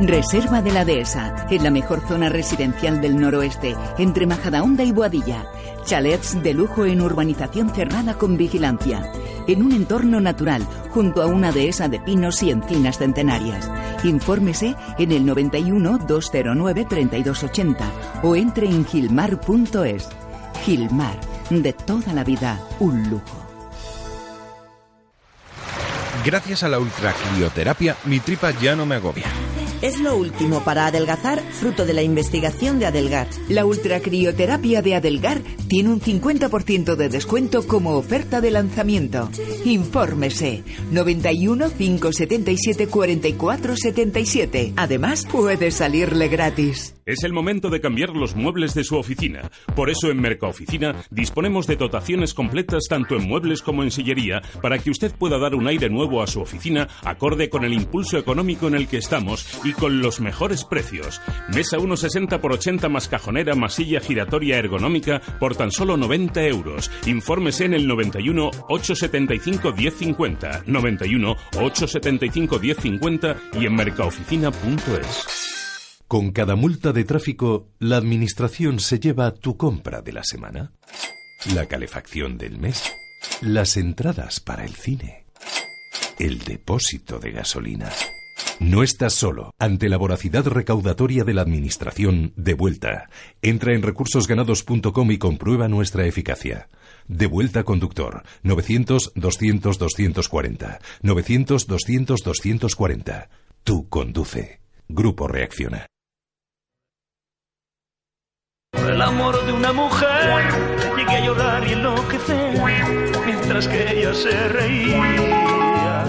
Reserva de la Dehesa, en la mejor zona residencial del noroeste, entre Majadahonda y Boadilla. Chalets de lujo en urbanización cerrada con vigilancia, en un entorno natural, junto a una dehesa de pinos y encinas centenarias. Infórmese en el 91 209 3280 o entre en gilmar.es. Gilmar, de toda la vida, un lujo. Gracias a la ultracrioterapia, mi tripa ya no me agobia. Es lo último para adelgazar, fruto de la investigación de Adelgar. La ultracrioterapia de Adelgar tiene un 50% de descuento como oferta de lanzamiento. Infórmese 91 577 44 77. Además, puede salirle gratis. Es el momento de cambiar los muebles de su oficina. Por eso en Mercaoficina disponemos de dotaciones completas tanto en muebles como en sillería para que usted pueda dar un aire nuevo a su oficina acorde con el impulso económico en el que estamos y con los mejores precios. Mesa 1,60 por 80 más cajonera más giratoria ergonómica por tan solo 90 euros. Infórmese en el 91 875 1050, 91 875 1050 y en mercaoficina.es. Con cada multa de tráfico, la administración se lleva tu compra de la semana, la calefacción del mes, las entradas para el cine, el depósito de gasolina. No estás solo. Ante la voracidad recaudatoria de la Administración, de vuelta. Entra en recursosganados.com y comprueba nuestra eficacia. De vuelta conductor. 900-200-240. 900-200-240. Tú conduce. Grupo Reacciona. el amor de una mujer llegué a llorar y enloquecer mientras que ella se reía.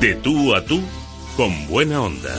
De tú a tú, con buena onda.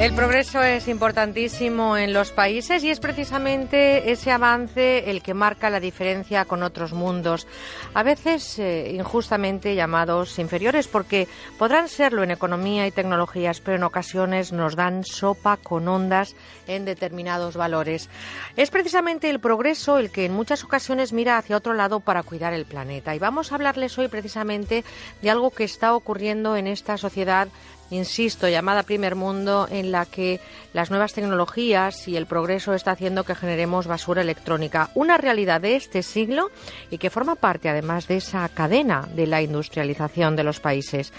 El progreso es importantísimo en los países y es precisamente ese avance el que marca la diferencia con otros mundos, a veces eh, injustamente llamados inferiores, porque podrán serlo en economía y tecnologías, pero en ocasiones nos dan sopa con ondas en determinados valores. Es precisamente el progreso el que en muchas ocasiones mira hacia otro lado para cuidar el planeta. Y vamos a hablarles hoy precisamente de algo que está ocurriendo en esta sociedad insisto, llamada primer mundo, en la que las nuevas tecnologías y el progreso está haciendo que generemos basura electrónica. Una realidad de este siglo y que forma parte, además, de esa cadena de la industrialización de los países.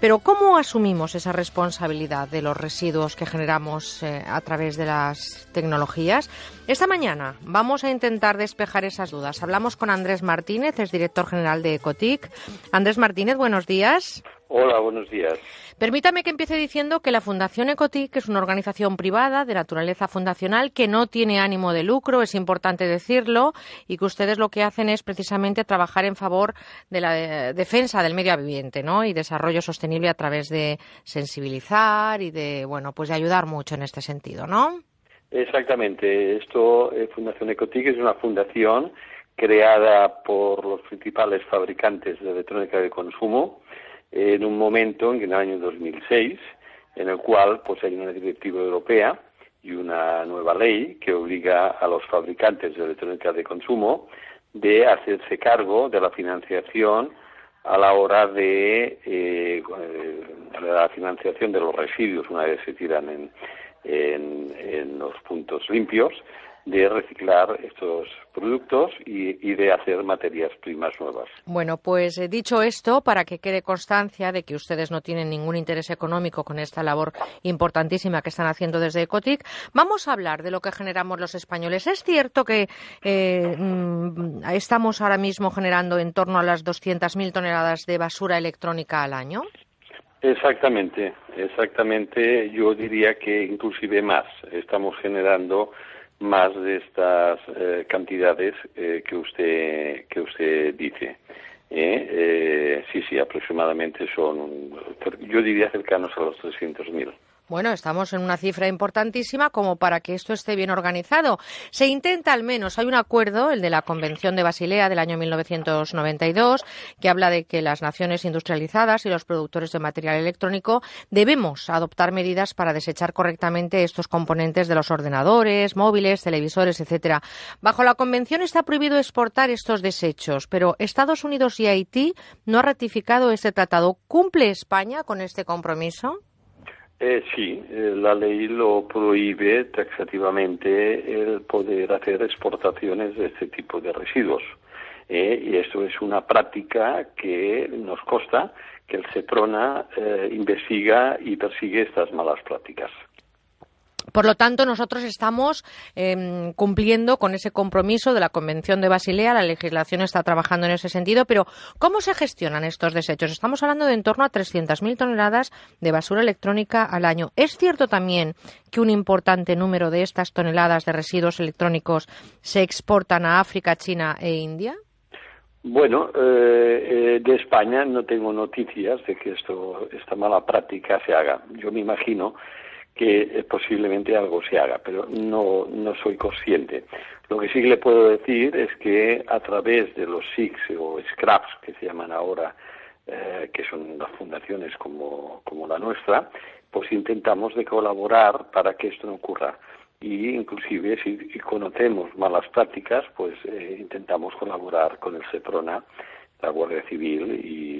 Pero ¿cómo asumimos esa responsabilidad de los residuos que generamos eh, a través de las tecnologías? Esta mañana vamos a intentar despejar esas dudas. Hablamos con Andrés Martínez, es director general de Ecotic. Andrés Martínez, buenos días. Hola, buenos días. Permítame que empiece diciendo que la Fundación Ecotic es una organización privada de naturaleza fundacional que no tiene ánimo de lucro, es importante decirlo, y que ustedes lo que hacen es precisamente trabajar en favor de la eh, defensa del medio ambiente, ¿no? Y desarrollo sostenible a través de sensibilizar y de, bueno, pues de ayudar mucho en este sentido, ¿no? Exactamente. Esto, eh, Fundación Ecotic es una fundación creada por los principales fabricantes de electrónica de consumo en un momento en el año 2006 en el cual pues hay una directiva europea y una nueva ley que obliga a los fabricantes de electrónica de consumo de hacerse cargo de la financiación a la hora de eh, la financiación de los residuos una vez se tiran en, en los puntos limpios de reciclar estos productos y, de hacer materias primas nuevas. Bueno, pues eh, dicho esto, para que quede constancia de que ustedes no tienen ningún interés económico con esta labor importantísima que están haciendo desde Ecotic, vamos a hablar de lo que generamos los españoles. Es cierto que eh, mm, estamos ahora mismo generando en torno a las 200.000 toneladas de basura electrónica al año. Exactamente, exactamente. Yo diría que inclusive más. Estamos generando más de estas eh, cantidades eh, que usted que usted dice. ¿eh? sí, sí, aproximadamente son, yo diría cercanos a los 300.000. Bueno, estamos en una cifra importantísima como para que esto esté bien organizado. Se intenta al menos, hay un acuerdo, el de la Convención de Basilea del año 1992, que habla de que las naciones industrializadas y los productores de material electrónico debemos adoptar medidas para desechar correctamente estos componentes de los ordenadores, móviles, televisores, etcétera. Bajo la Convención está prohibido exportar estos desechos, pero Estados Unidos y Haití no han ratificado este tratado. ¿Cumple España con este compromiso? Eh, sí, eh, la ley lo prohíbe taxativamente el poder hacer exportaciones de este tipo de residuos. Eh, y esto es una práctica que nos consta que el CEPRONA eh, investiga y persigue estas malas prácticas. Por lo tanto, nosotros estamos em, cumpliendo con ese compromiso de la Convención de Basilea. La legislación está trabajando en ese sentido. Pero, ¿cómo se gestionan estos desechos? Estamos hablando de en torno a 300.000 toneladas de basura electrónica al año. ¿Es cierto también que un importante número de estas toneladas de residuos electrónicos se exportan a África, China e India? Bueno, eh, eh, de España no tengo noticias de que esto, esta mala práctica se haga. Yo me imagino que eh, posiblemente algo se haga, pero no, no soy consciente. Lo que sí le puedo decir es que a través de los SICs o SCRAPs, que se llaman ahora, eh, que son las fundaciones como, como la nuestra, pues intentamos de colaborar para que esto no ocurra. Y inclusive si conocemos malas prácticas, pues eh, intentamos colaborar con el SEPRONA la Guardia Civil y,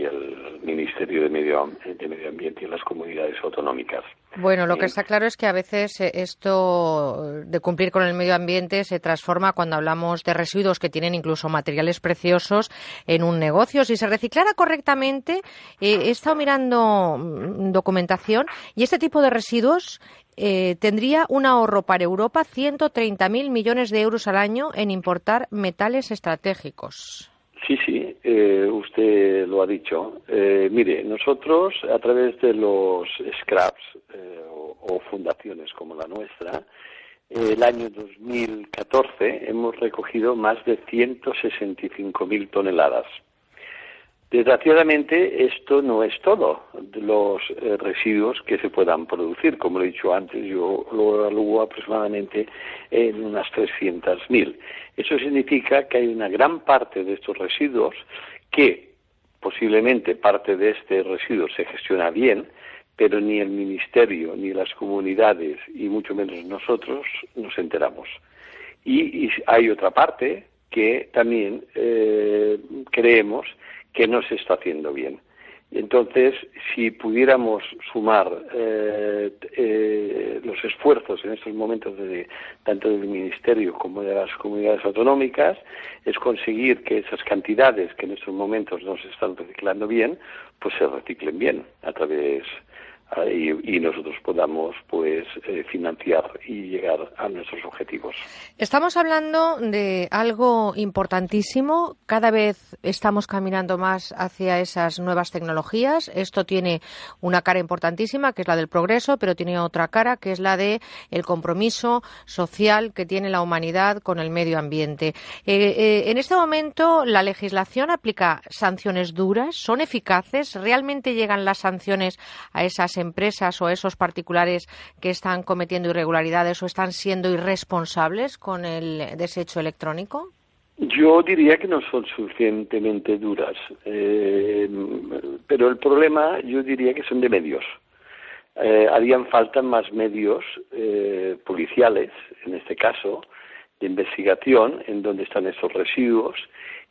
el Ministerio de Medio, de Medio Ambiente y las comunidades autonómicas. Bueno, lo que está claro es que a veces eh, esto de cumplir con el medio ambiente se transforma cuando hablamos de residuos que tienen incluso materiales preciosos en un negocio. Si se reciclara correctamente, eh, he estado mirando mm, documentación y este tipo de residuos eh, tendría un ahorro para Europa 130.000 millones de euros al año en importar metales estratégicos. Sí, sí, eh, usted lo ha dicho. Eh, mire, nosotros a través de los scraps eh, o, fundaciones como la nuestra, el año 2014 hemos recogido más de 165.000 toneladas. Desgraciadamente, esto no es todo los eh, residuos que se puedan producir. Como lo he dicho antes, yo lo evalúo aproximadamente en unas 300.000. Eso significa que hay una gran parte de estos residuos que posiblemente parte de este residuo se gestiona bien, pero ni el Ministerio, ni las comunidades, y mucho menos nosotros, nos enteramos. Y, hay otra parte que también eh, creemos que no se está haciendo bien. Entonces, si pudiéramos sumar eh, eh, los esfuerzos en estos momentos de, tanto del Ministerio como de las comunidades autonómicas, es conseguir que esas cantidades que en estos momentos no se están reciclando bien, pues se reciclen bien a través y, nosotros podamos pues eh, financiar y llegar a nuestros objetivos. Estamos hablando de algo importantísimo. Cada vez estamos caminando más hacia esas nuevas tecnologías. Esto tiene una cara importantísima, que es la del progreso, pero tiene otra cara, que es la de el compromiso social que tiene la humanidad con el medio ambiente. Eh, eh, en este momento, la legislación aplica sanciones duras, son eficaces, realmente llegan las sanciones a esas empresas o esos particulares que están cometiendo irregularidades o están siendo irresponsables con el desecho electrónico? Yo diría que no son suficientemente duras, eh, pero el problema yo diría que son de medios. Eh, harían falta más medios eh, policiales, en este caso, de investigación en donde están esos residuos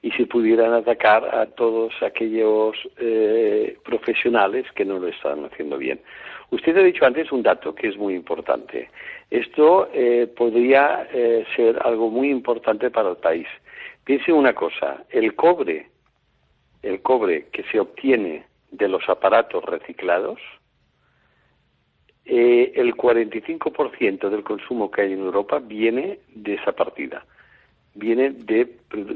y se pudieran atacar a todos aquellos eh, profesionales que no lo están haciendo bien. Usted ha dicho antes un dato que es muy importante. Esto eh, podría eh, ser algo muy importante para el país. Piense una cosa, el cobre, el cobre que se obtiene de los aparatos reciclados, el 45% del consumo que hay en Europa viene de esa partida viene de,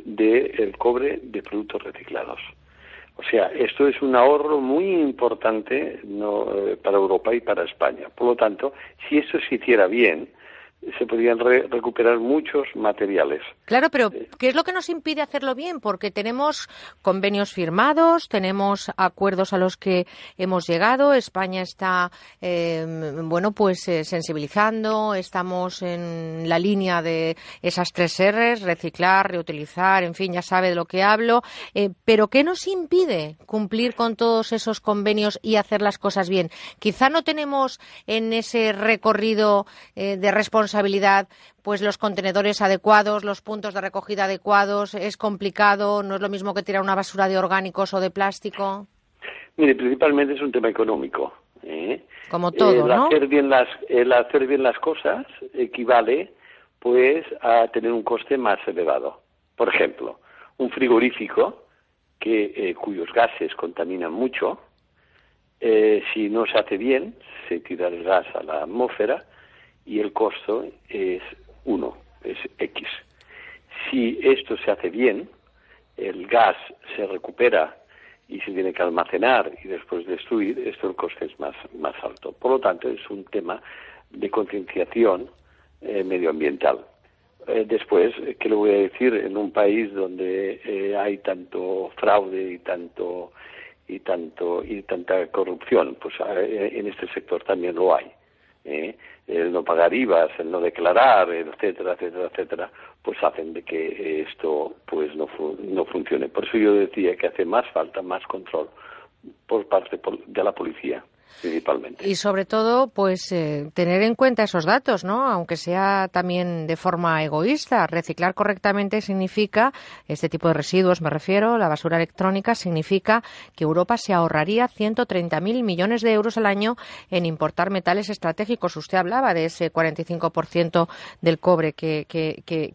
de el cobre de productos reciclados. O sea, esto es un ahorro muy importante no, eh, para Europa y para España. Por lo tanto, si esto se hiciera bien, se podrían recuperar muchos materiales. Claro, pero ¿qué es lo que nos impide hacerlo bien? Porque tenemos convenios firmados, tenemos acuerdos a los que hemos llegado. España está, em, bueno, pues eh, sensibilizando. Estamos en la línea de esas tres R's: reciclar, reutilizar, en fin, ya sabe de lo que hablo. Eh, pero ¿qué nos impide cumplir con todos esos convenios y hacer las cosas bien? Quizá no tenemos en ese recorrido eh, de responsabilidad responsabilidad pues los contenedores adecuados, los puntos de recogida adecuados? ¿Es complicado? ¿No es lo mismo que tirar una basura de orgánicos o de plástico? Mire, principalmente es un tema económico. ¿eh? Como todo, el Hacer bien las, el hacer bien las cosas equivale pues a tener un coste más elevado. Por ejemplo, un frigorífico que, eh, cuyos gases contaminan mucho, eh, si no se hace bien, se tira el gas a la atmósfera, y el costo es 1, es X. Si esto se hace bien, el gas se recupera y se tiene que almacenar y después destruir, esto el coste es más, más alto. Por lo tanto, es un tema de concienciación eh, medioambiental. Eh, después, ¿qué le voy a decir? En un país donde eh, hay tanto fraude y tanto y tanto y tanta corrupción, pues en este sector también lo hay. ¿Eh? el no pagar IVAs, el no declarar, etcétera, etcétera, etcétera, pues hacen de que esto pues no, no funcione. Por eso yo decía que hace más falta más control por parte de la policía principalmente. Y sobre todo, pues eh, tener en cuenta esos datos, ¿no? Aunque sea también de forma egoísta. Reciclar correctamente significa, este tipo de residuos me refiero, la basura electrónica, significa que Europa se ahorraría 130.000 millones de euros al año en importar metales estratégicos. Usted hablaba de ese 45% del cobre que, que, que,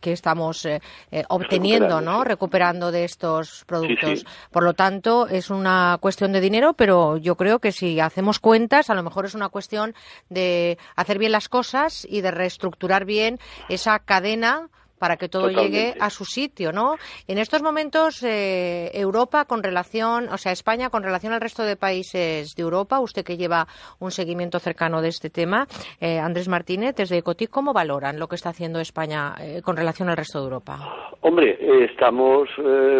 que estamos eh, eh, obteniendo, ¿no? Recuperando de estos productos. Por lo tanto, es una cuestión de dinero, pero yo creo que si hacemos cuentas, a lo mejor es una cuestión de hacer bien las cosas y de reestructurar bien esa cadena para que todo llegue a su sitio, ¿no? En estos momentos, eh, Europa con relación, o sea, España con relación al resto de países de Europa, usted que lleva un seguimiento cercano de este tema, eh, Andrés Martínez, desde Ecotic, ¿cómo valoran lo que está haciendo España eh, con relación al resto de Europa? Hombre, estamos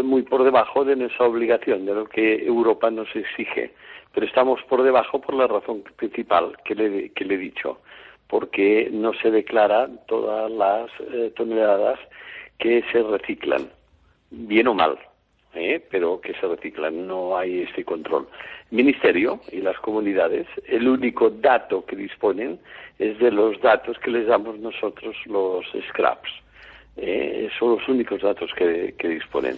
muy por debajo de nuestra obligación, de lo que Europa nos exige pero estamos por debajo por la razón principal que le, que le he dicho, porque no se declaran todas las eh, toneladas que se reciclan, bien o mal, ¿eh? pero que se reciclan, no hay este control. El Ministerio y las comunidades, el único dato que disponen es de los datos que les damos nosotros los scraps. ¿eh? son los únicos datos que, que disponen.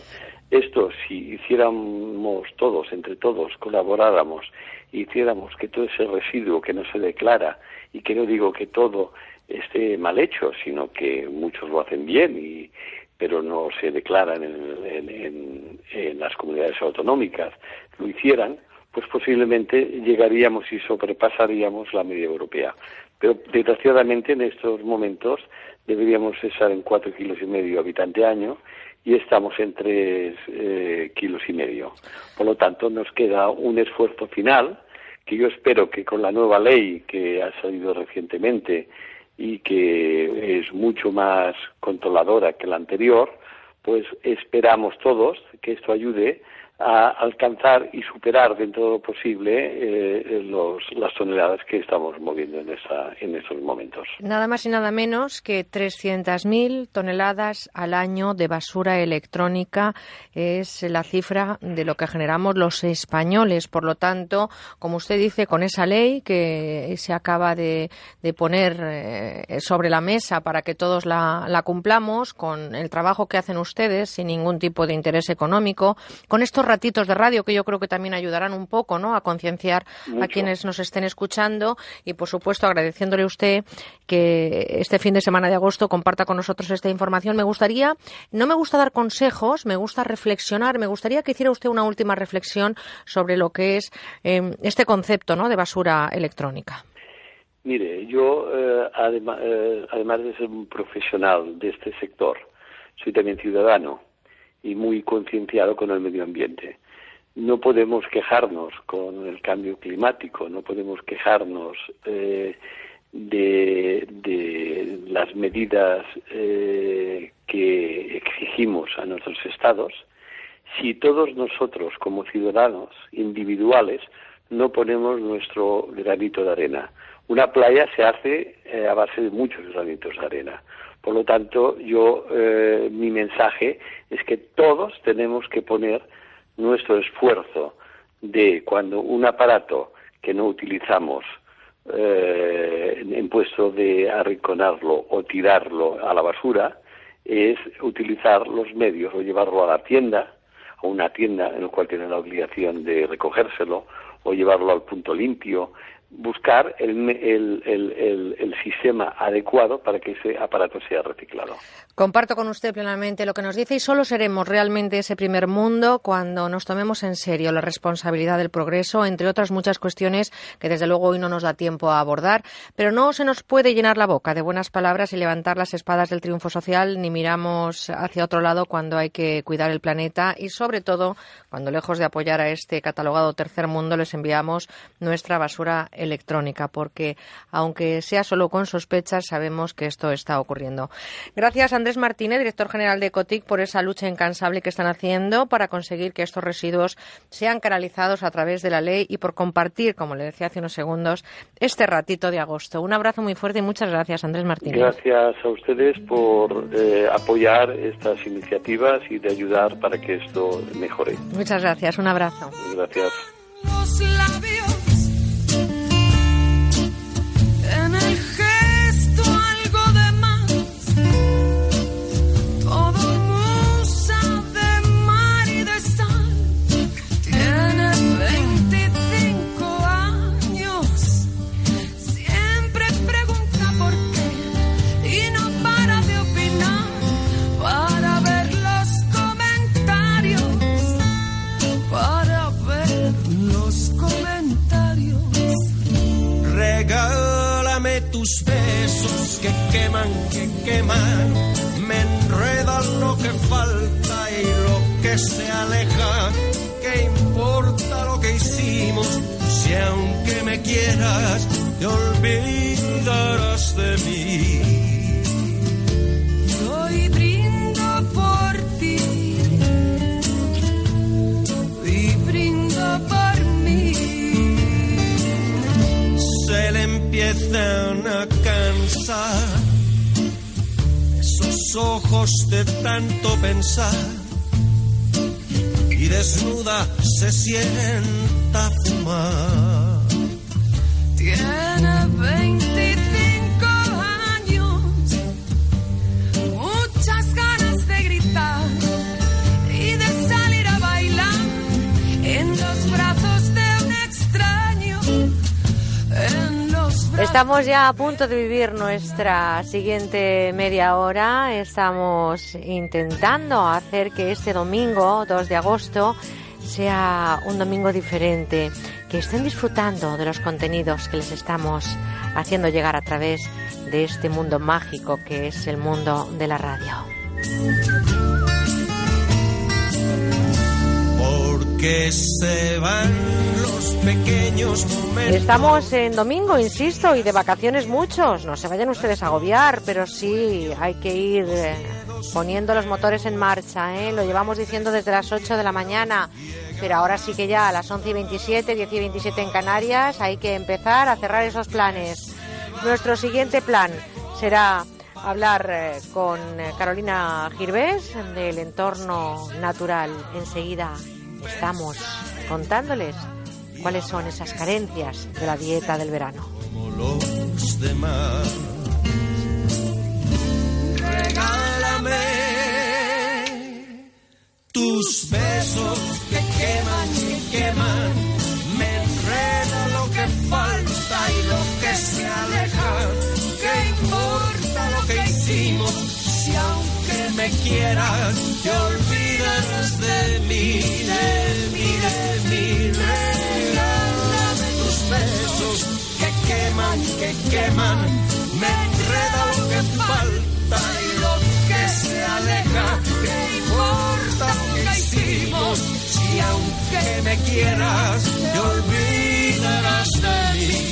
Esto, si hiciéramos todos, entre todos, colaboráramos, hiciéramos que todo ese residuo que no se declara, y que no digo que todo esté mal hecho, sino que muchos lo hacen bien, y, pero no se declaran en, en, las comunidades autonómicas, lo hicieran, pues posiblemente llegaríamos y sobrepasaríamos la media europea. Pero desgraciadamente en estos momentos deberíamos estar en cuatro kilos y medio habitante año y estamos en tres eh, kilos y medio. Por lo tanto, nos queda un esfuerzo final que yo espero que con la nueva ley que ha salido recientemente y que es mucho más controladora que la anterior, pues esperamos todos que esto ayude a alcanzar y superar dentro de lo posible eh, los, las toneladas que estamos moviendo en, esa, en estos momentos. Nada más y nada menos que 300.000 toneladas al año de basura electrónica es la cifra de lo que generamos los españoles. Por lo tanto, como usted dice, con esa ley que se acaba de, de poner eh, sobre la mesa para que todos la, la cumplamos, con el trabajo que hacen ustedes sin ningún tipo de interés económico, con estos ratitos de radio que yo creo que también ayudarán un poco ¿no? a concienciar a quienes nos estén escuchando y, por supuesto, agradeciéndole a usted que este fin de semana de agosto comparta con nosotros esta información. Me gustaría, no me gusta dar consejos, me gusta reflexionar, me gustaría que hiciera usted una última reflexión sobre lo que es eh, este concepto ¿no? de basura electrónica. Mire, yo, eh, además, eh, además de ser un profesional de este sector, soy también ciudadano y muy concienciado con el medio ambiente. No podemos quejarnos con el cambio climático, no podemos quejarnos eh, de, las medidas eh, que exigimos a nuestros estados si todos nosotros como ciudadanos individuales no ponemos nuestro granito de arena. Una playa se hace eh, a base de muchos granitos de arena. Por lo tanto, yo eh, mi mensaje es que todos tenemos que poner nuestro esfuerzo de cuando un aparato que no utilizamos eh, en puesto de arrinconarlo o tirarlo a la basura es utilizar los medios o llevarlo a la tienda, a una tienda en la cual tiene la obligación de recogérselo o llevarlo al punto limpio, buscar el, el, el, sistema adecuado para que ese aparato sea reciclado. Comparto con usted plenamente lo que nos dice y solo seremos realmente ese primer mundo cuando nos tomemos en serio la responsabilidad del progreso, entre otras muchas cuestiones que desde luego hoy no nos da tiempo a abordar, pero no se nos puede llenar la boca de buenas palabras y levantar las espadas del triunfo social ni miramos hacia otro lado cuando hay que cuidar el planeta y sobre todo cuando lejos de apoyar a este catalogado tercer mundo les enviamos nuestra basura electrónica, porque aunque sea solo con sospechas, sabemos que esto está ocurriendo. Gracias, Andrés Martínez, director general de Cotic, por esa lucha incansable que están haciendo para conseguir que estos residuos sean canalizados a través de la ley y por compartir, como le decía hace unos segundos, este ratito de agosto. Un abrazo muy fuerte y muchas gracias, Andrés Martínez. Gracias a ustedes por eh, apoyar estas iniciativas y de ayudar para que esto mejore. Muchas gracias. Un abrazo. Gracias. Que queman, que queman, me enredan lo que falta y lo que se aleja. ¿Qué importa lo que hicimos si aunque me quieras te olvidarás de mí? Hoy brindo por ti y brindo por mí. Se le empiezan a cansar esos ojos de tanto pensar y desnuda se sienta a fumar. Tiene 25 Estamos ya a punto de vivir nuestra siguiente media hora. Estamos intentando hacer que este domingo, 2 de agosto, sea un domingo diferente, que estén disfrutando de los contenidos que les estamos haciendo llegar a través de este mundo mágico que es el mundo de la radio. Porque se van los pequeños momentos. Estamos en domingo, insisto, y de vacaciones muchos. No se vayan ustedes a agobiar, pero sí hay que ir eh, poniendo los motores en marcha. ¿eh? Lo llevamos diciendo desde las 8 de la mañana, pero ahora sí que ya a las 11 y 27, 10 y 27 en Canarias, hay que empezar a cerrar esos planes. Nuestro siguiente plan será hablar eh, con eh, Carolina Girbés del entorno natural. Enseguida estamos contándoles cuáles son esas carencias de la dieta del verano. como los demás. Regálame tus besos que queman y queman. Me enreda lo que falta y lo que se aleja. ¿Qué importa lo que hicimos? Me quieras, te olvidarás de mí, de mí, de mí. Regálame tus besos que queman, que queman. Me enreda lo que falta y lo que se aleja. ¿Qué importa lo que hicimos? Si aunque me quieras, te olvidarás de mí.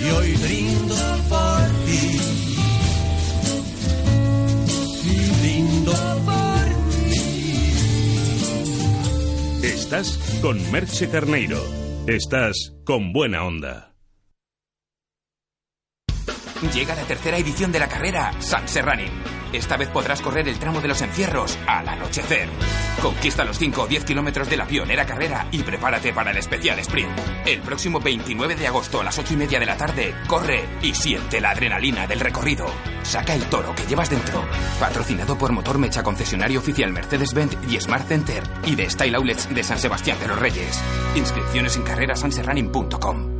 Y hoy brindo por Estás con Merche Carneiro. Estás con buena onda. Llega la tercera edición de la carrera San Serranin. Esta vez podrás correr el tramo de los encierros al anochecer. Conquista los 5 o 10 kilómetros de la pionera carrera y prepárate para el especial sprint. El próximo 29 de agosto a las 8 y media de la tarde, corre y siente la adrenalina del recorrido. Saca el toro que llevas dentro. Patrocinado por Motor Mecha Concesionario Oficial Mercedes-Benz y Smart Center y de Style Outlets de San Sebastián de los Reyes. Inscripciones en carrerasanserranin.com.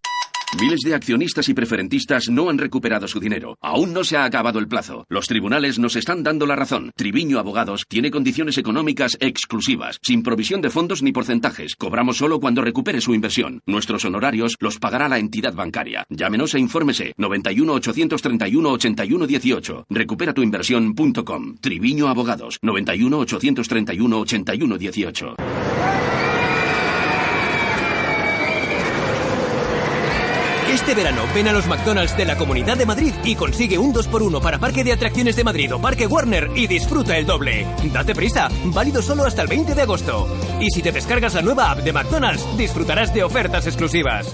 Miles de accionistas y preferentistas no han recuperado su dinero. Aún no se ha acabado el plazo. Los tribunales nos están dando la razón. Triviño Abogados tiene condiciones económicas exclusivas, sin provisión de fondos ni porcentajes. Cobramos solo cuando recupere su inversión. Nuestros honorarios los pagará la entidad bancaria. Llámenos e infórmese 91 831 81 18. Recupera tu inversión.com. Triviño Abogados 91 831 81 18. Este verano ven a los McDonald's de la Comunidad de Madrid y consigue un 2x1 para Parque de Atracciones de Madrid o Parque Warner y disfruta el doble. Date prisa, válido solo hasta el 20 de agosto. Y si te descargas la nueva app de McDonald's, disfrutarás de ofertas exclusivas.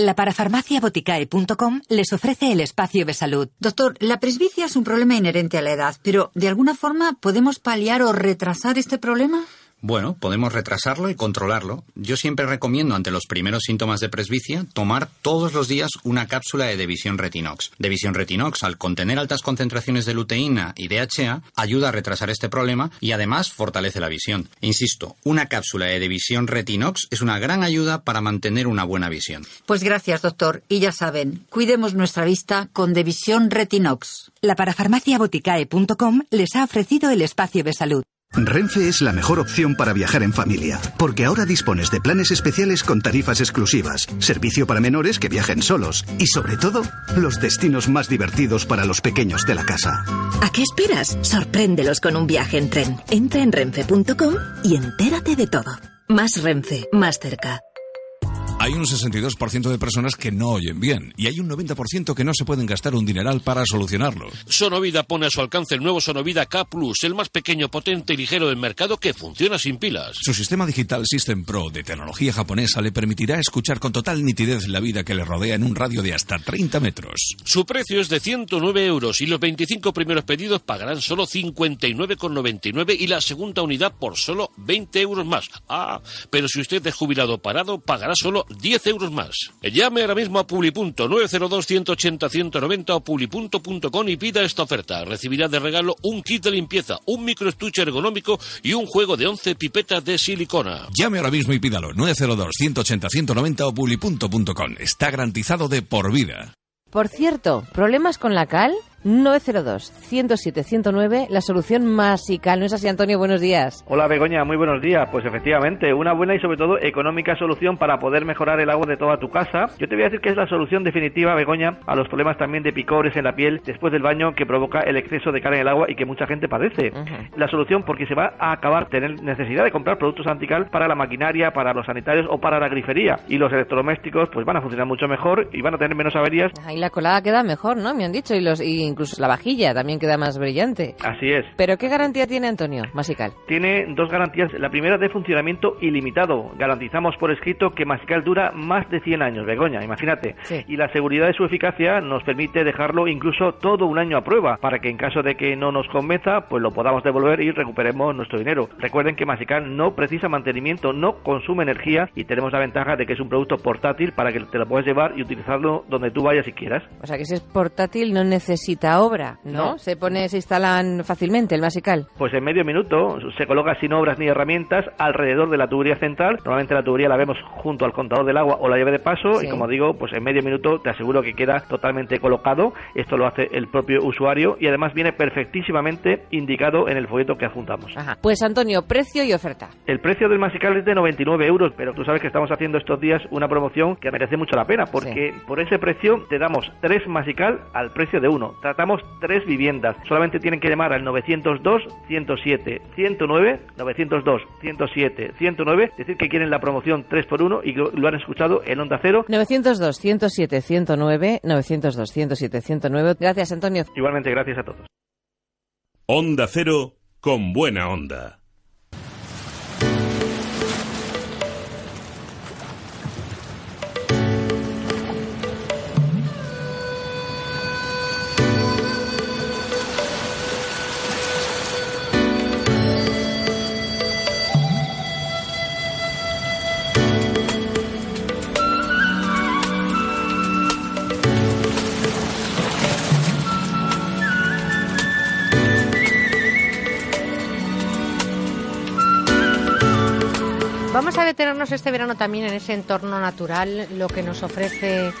La parafarmaciaboticae.com les ofrece el espacio de salud. Doctor, la presbicia es un problema inherente a la edad, pero ¿de alguna forma podemos paliar o retrasar este problema? Bueno, podemos retrasarlo y controlarlo. Yo siempre recomiendo ante los primeros síntomas de presbicia tomar todos los días una cápsula de Devisión Retinox. Devisión Retinox, al contener altas concentraciones de luteína y DHA, ayuda a retrasar este problema y además fortalece la visión. Insisto, una cápsula de Devisión Retinox es una gran ayuda para mantener una buena visión. Pues gracias, doctor. Y ya saben, cuidemos nuestra vista con Devisión Retinox. La parafarmaciaboticae.com les ha ofrecido el espacio de salud. Renfe es la mejor opción para viajar en familia, porque ahora dispones de planes especiales con tarifas exclusivas, servicio para menores que viajen solos y sobre todo, los destinos más divertidos para los pequeños de la casa. ¿A qué esperas? Sorpréndelos con un viaje en tren. Entra en renfe.com y entérate de todo. Más Renfe, más cerca. Hay un 62% de personas que no oyen bien y hay un 90% que no se pueden gastar un dineral para solucionarlo. Sonovida pone a su alcance el nuevo Sonovida K Plus, el más pequeño, potente y ligero del mercado que funciona sin pilas. Su sistema digital System Pro de tecnología japonesa le permitirá escuchar con total nitidez la vida que le rodea en un radio de hasta 30 metros. Su precio es de 109 euros y los 25 primeros pedidos pagarán solo 59,99 y la segunda unidad por solo 20 euros más. Ah, pero si usted es jubilado parado, pagará solo 10 euros más. Llame ahora mismo a publi.902-180-190 o publi.com y pida esta oferta. Recibirá de regalo un kit de limpieza, un microestuche ergonómico y un juego de 11 pipetas de silicona. Llame ahora mismo y pídalo. 902-180-190 o publi.com. Está garantizado de por vida. Por cierto, ¿problemas con la cal? 902-107-109, la solución masical. ¿No es así, Antonio? Buenos días. Hola, Begoña, muy buenos días. Pues efectivamente, una buena y sobre todo económica solución para poder mejorar el agua de toda tu casa. Yo te voy a decir que es la solución definitiva, Begoña, a los problemas también de picores en la piel después del baño que provoca el exceso de cal en el agua y que mucha gente padece. La solución porque se va a acabar tener necesidad de comprar productos antical para la maquinaria, para los sanitarios o para la grifería. Y los electrodomésticos pues van a funcionar mucho mejor y van a tener menos averías. Ahí la colada queda mejor, ¿no? Me han dicho. Y los y incluso la vajilla también queda más brillante. Así es. ¿Pero qué garantía tiene Antonio Masical? Tiene dos garantías. La primera de funcionamiento ilimitado. Garantizamos por escrito que Masical dura más de 100 años, Begoña, imagínate. Y la seguridad de su eficacia nos permite dejarlo incluso todo un año a prueba, para que en caso de que no nos convenza, pues lo podamos devolver y recuperemos nuestro dinero. Recuerden que Masical no precisa mantenimiento, no consume energía y tenemos la ventaja de que es un producto portátil para que te lo puedas llevar y utilizarlo donde tú vayas si quieras. O sea que si es portátil no necesita obra. ¿no? Se pone, se instalan fácilmente el masical. Pues en medio minuto se coloca sin obras ni herramientas alrededor de la tubería central. Normalmente la tubería la vemos junto al contador del agua o la llave de paso y como digo, pues en medio minuto te aseguro que queda totalmente colocado. Esto lo hace el propio usuario y además viene perfectísimamente indicado en el folleto que adjuntamos. Pues Antonio, precio y oferta. El precio del masical es de 99 euros, pero tú sabes que estamos haciendo estos días una promoción que merece mucho la pena porque por ese precio te damos tres masical al precio de uno. Tratamos tres viviendas. Solamente tienen que llamar al 902 107 109 902 107 109, decir que quieren la promoción 3 por 1 y lo han escuchado en Onda Cero. 902 107 109 902 107 109. Gracias, Antonio. Igualmente, gracias a todos. Onda Cero con buena onda. Vamos a detenernos este verano también en ese entorno natural, lo que nos ofrece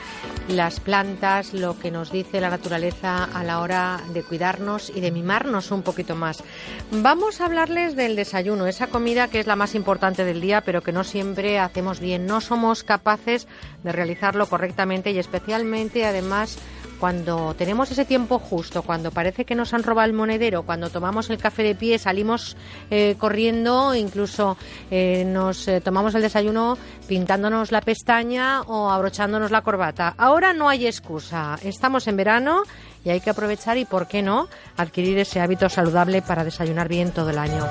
las plantas, lo que nos dice la naturaleza a la hora de cuidarnos y de mimarnos un poquito más. Vamos a hablarles del desayuno, esa comida que es la más importante del día, pero que no siempre hacemos bien. No somos capaces de realizarlo correctamente y especialmente, además, cuando tenemos ese tiempo justo, cuando parece que nos han robado el monedero, cuando tomamos el café de pie, salimos eh, corriendo, incluso eh, nos eh, tomamos el desayuno pintándonos la pestaña o abrochándonos la corbata. Ahora no hay excusa. Estamos en verano y hay que aprovechar y, ¿por qué no?, adquirir ese hábito saludable para desayunar bien todo el año.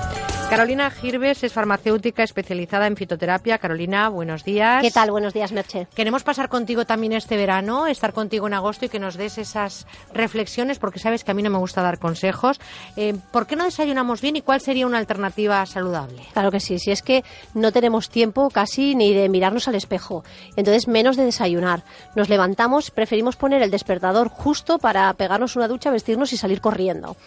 Carolina Girves es farmacéutica especializada en fitoterapia. Carolina, buenos días. ¿Qué tal? Buenos días, Merche. Queremos pasar contigo también este verano, estar contigo en agosto y que nos des esas reflexiones, porque sabes que a mí no me gusta dar consejos. Eh, ¿Por qué no desayunamos bien y cuál sería una alternativa saludable? Claro que sí, si es que no tenemos tiempo casi ni de mirarnos al espejo, entonces menos de desayunar. Nos levantamos, preferimos poner el despertador justo para pegarnos una ducha, vestirnos y salir corriendo.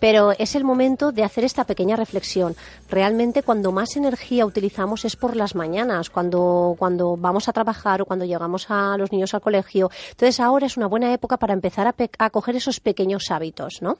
Pero es el momento de hacer esta pequeña reflexión realmente cuando más energía utilizamos es por las mañanas, cuando, cuando vamos a trabajar o cuando llegamos a los niños al colegio. Entonces ahora es una buena época para empezar a, coger esos pequeños hábitos, ¿no?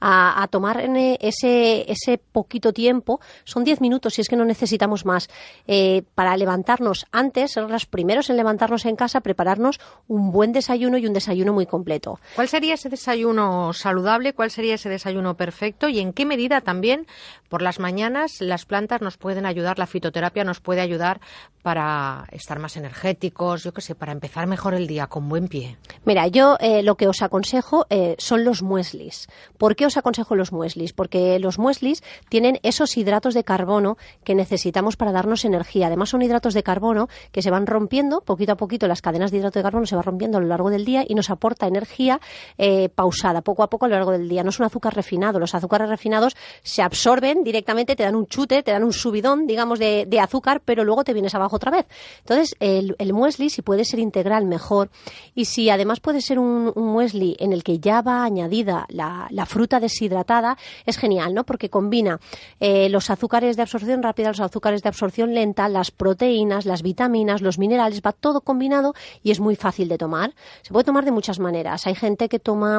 A, tomar ese, ese poquito tiempo, son 10 minutos si es que no necesitamos más, eh, para levantarnos antes, ser los primeros en levantarnos en casa, prepararnos un buen desayuno y un desayuno muy completo. ¿Cuál sería ese desayuno saludable? ¿Cuál sería ese desayuno perfecto? ¿Y en qué medida también por las mañanas las plantas nos pueden ayudar, la fitoterapia nos puede ayudar para estar más energéticos, yo qué sé, para empezar mejor el día con buen pie. Mira, yo eh, lo que os aconsejo eh, son los mueslis. ¿Por qué os aconsejo los mueslis? Porque los mueslis tienen esos hidratos de carbono que necesitamos para darnos energía. Además son hidratos de carbono que se van rompiendo poquito a poquito, las cadenas de hidrato de carbono se van rompiendo a lo largo del día y nos aporta energía eh, pausada, poco a poco a lo largo del día. No es un azúcar refinado. Los azúcares refinados se absorben directamente te dan un chute, te dan un subidón, digamos, de, azúcar, pero luego te vienes abajo otra vez. Entonces, el, el, muesli, si puede ser integral, mejor. Y si además puede ser un, muesli en el que ya va añadida la, fruta deshidratada, es genial, ¿no? Porque combina eh, los azúcares de absorción rápida, los azúcares de absorción lenta, las proteínas, las vitaminas, los minerales, va todo combinado y es muy fácil de tomar. Se puede tomar de muchas maneras. Hay gente que toma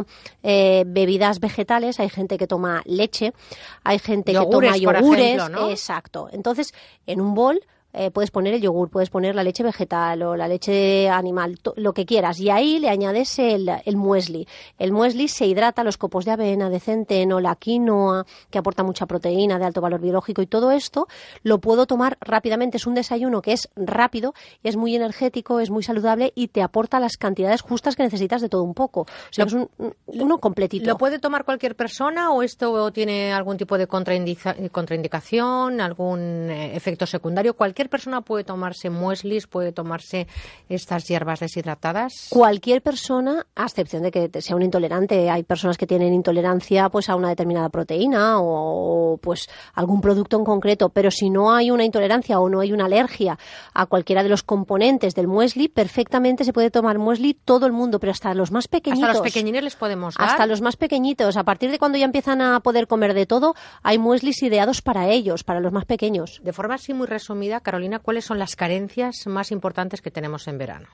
eh, bebidas vegetales, hay gente que toma leche, hay gente que toma yogur, exacto. Entonces, en un bol eh, puedes poner el yogur, puedes poner la leche vegetal o la leche animal, lo que quieras. Y ahí le añades el, el muesli. El muesli se hidrata los copos de avena, de centeno, la quinoa, que aporta mucha proteína de alto valor biológico y todo esto lo puedo tomar rápidamente. Es un desayuno que es rápido, es muy energético, es muy saludable y te aporta las cantidades justas que necesitas de todo un poco. O sea, es un, uno completito. ¿Lo puede tomar cualquier persona o esto tiene algún tipo de contraindicación, algún eh, efecto secundario? Cualquier ¿Cualquier persona puede tomarse mueslis, puede tomarse estas hierbas deshidratadas? Cualquier persona, a excepción de que sea un intolerante. Hay personas que tienen intolerancia pues a una determinada proteína o pues algún producto en concreto, pero si no hay una intolerancia o no hay una alergia a cualquiera de los componentes del muesli, perfectamente se puede tomar muesli todo el mundo, pero hasta los más pequeñitos. Hasta los pequeñines les podemos dar. Hasta los más pequeñitos. A partir de cuando ya empiezan a poder comer de todo, hay mueslis ideados para ellos, para los más pequeños. De forma así muy resumida, Carolina, ¿cuáles son las carencias más importantes que tenemos en verano?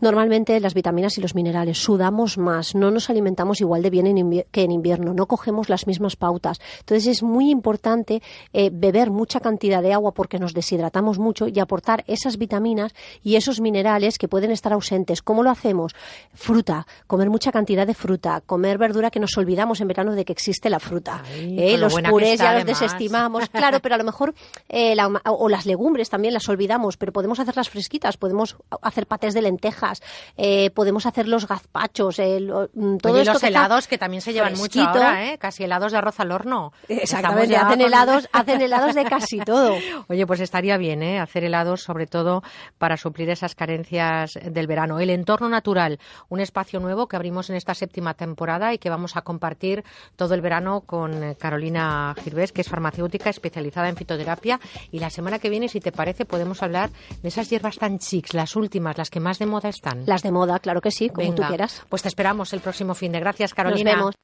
Normalmente las vitaminas y los minerales sudamos más, no nos alimentamos igual de bien que en invierno, no cogemos las mismas pautas. Entonces es muy importante eh, beber mucha cantidad de agua porque nos deshidratamos mucho y aportar esas vitaminas y esos minerales que pueden estar ausentes. ¿Cómo lo hacemos? Fruta, comer mucha cantidad de fruta, comer verdura que nos olvidamos en verano de que existe la fruta. Eh, los purés ya los desestimamos, claro, pero a lo mejor eh, o las legumbres también las olvidamos, pero podemos hacerlas fresquitas, podemos hacer patés de lentejas, eh, podemos hacer los gazpachos, eh, mm, todo Oye, los helados que también se llevan mucho ahora, ¿eh? casi helados de arroz al horno. Exactamente, hacen helados, hacen helados de casi todo. Oye, pues estaría bien, ¿eh? Hacer helados sobre todo para suplir esas carencias del verano. El entorno natural, un espacio nuevo que abrimos en esta séptima temporada y que vamos a compartir todo el verano con Carolina Girvés, que es farmacéutica especializada en fitoterapia y la semana que viene, si te parece, podemos hablar de esas hierbas tan chics, las últimas, las que más de moda están. Las de moda, claro que sí, como tú quieras. Pues te esperamos el próximo fin de. Gracias, Carolina. Nos vemos.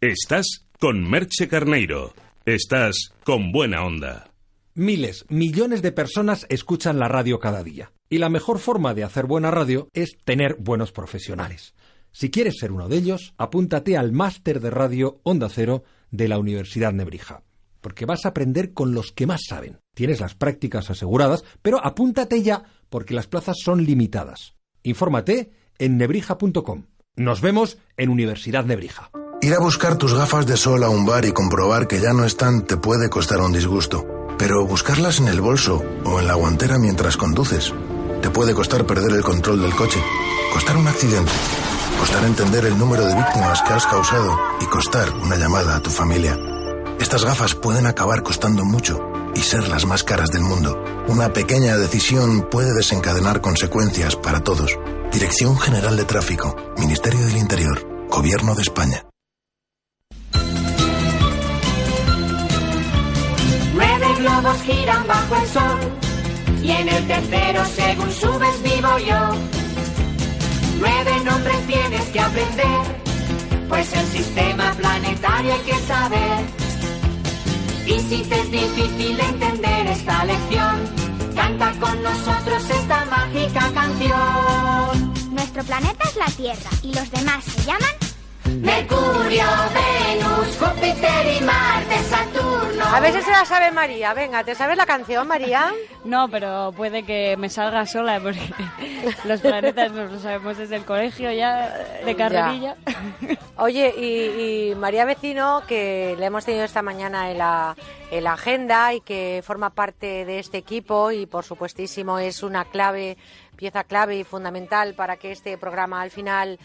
Estás con Merche Carneiro. Estás con buena onda. Miles, millones de personas escuchan la radio cada día. Y la mejor forma de hacer buena radio es tener buenos profesionales. Si quieres ser uno de ellos, apúntate al máster de radio Onda Cero de la Universidad Nebrija porque vas a aprender con los que más saben. Tienes las prácticas aseguradas, pero apúntate ya, porque las plazas son limitadas. Infórmate en nebrija.com. Nos vemos en Universidad Nebrija. Ir a buscar tus gafas de sol a un bar y comprobar que ya no están te puede costar un disgusto. Pero buscarlas en el bolso o en la guantera mientras conduces te puede costar perder el control del coche, costar un accidente costar entender el número de víctimas que has causado y costar una llamada a tu familia. Estas gafas pueden acabar costando mucho y ser las más caras del mundo. Una pequeña decisión puede desencadenar consecuencias para todos. Dirección General de Tráfico, Ministerio del Interior, Gobierno de España. Nueve globos giran bajo el sol y en el tercero según subes vivo yo. Nueve nombres tienes que aprender, pues el sistema planetario hay que saber. Y si te es difícil entender esta lección, canta con nosotros esta mágica canción. Nuestro planeta es la Tierra y los demás se llaman Mercurio, Venus, Júpiter y Marte, Saturno. A veces se la sabe María. Venga, ¿te sabes la canción, María? No, pero puede que me salga sola porque los planetas nos lo sabemos desde el colegio ya de carrerilla. Oye, y, María Vecino, que le hemos tenido esta mañana en la, en la agenda y que forma parte de este equipo y por supuestísimo es una clave, pieza clave y fundamental para que este programa al final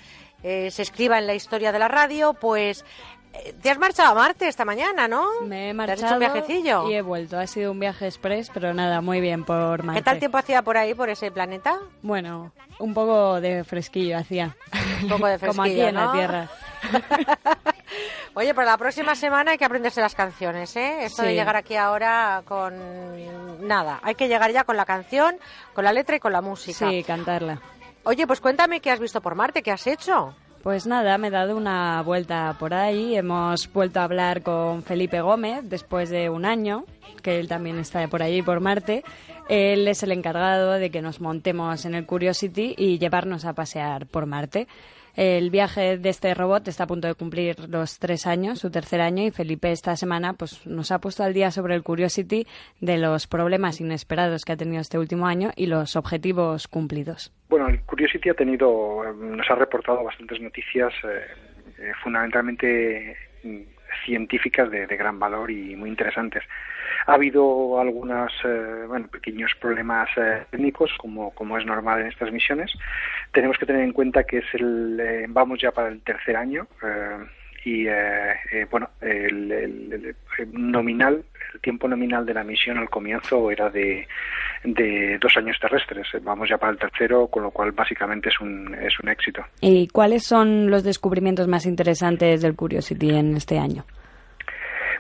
eh, se escriba en la historia de la radio, pues eh, te has marchado a Marte esta mañana, ¿no? Me he ¿Te has hecho marchado un viajecillo? y he vuelto. Ha sido un viaje express, pero nada, muy bien por Marte. ¿Qué tal tiempo hacía por ahí, por ese planeta? Bueno, un poco de fresquillo hacía. Un poco de fresquillo, Como aquí en la. Tierra. Oye, para la próxima semana hay que aprenderse las canciones, ¿eh? Esto de llegar aquí ahora con nada. Hay que llegar ya con la canción, con la letra y con la música. Sí, cantarla. Oye, pues cuéntame qué has visto por Marte, qué has hecho. Pues nada, me he dado una vuelta por ahí. Hemos vuelto a hablar con Felipe Gómez después de un año, que él también está por allí, por Marte. Él es el encargado de que nos montemos en el Curiosity y llevarnos a pasear por Marte. El viaje de este robot está a punto de cumplir los tres años, su tercer año, y Felipe esta semana pues, nos ha puesto al día sobre el Curiosity de los problemas inesperados que ha tenido este último año y los objetivos cumplidos. Bueno, el Curiosity ha tenido, eh, nos ha reportado bastantes noticias, eh, eh, fundamentalmente mm, científicas de gran valor y muy interesantes. Ha habido algunos bueno, pequeños problemas eh, técnicos, como, como es normal en estas misiones. Tenemos que tener en cuenta que es el, eh, vamos ya para el tercer año eh, y eh, eh, bueno, el, el- el- el nominal, el tiempo nominal de la misión al comienzo era de, de dos años terrestres. Vamos ya para el tercero, con lo cual básicamente es un, es un éxito. ¿Y cuáles son los descubrimientos más interesantes del Curiosity en este año?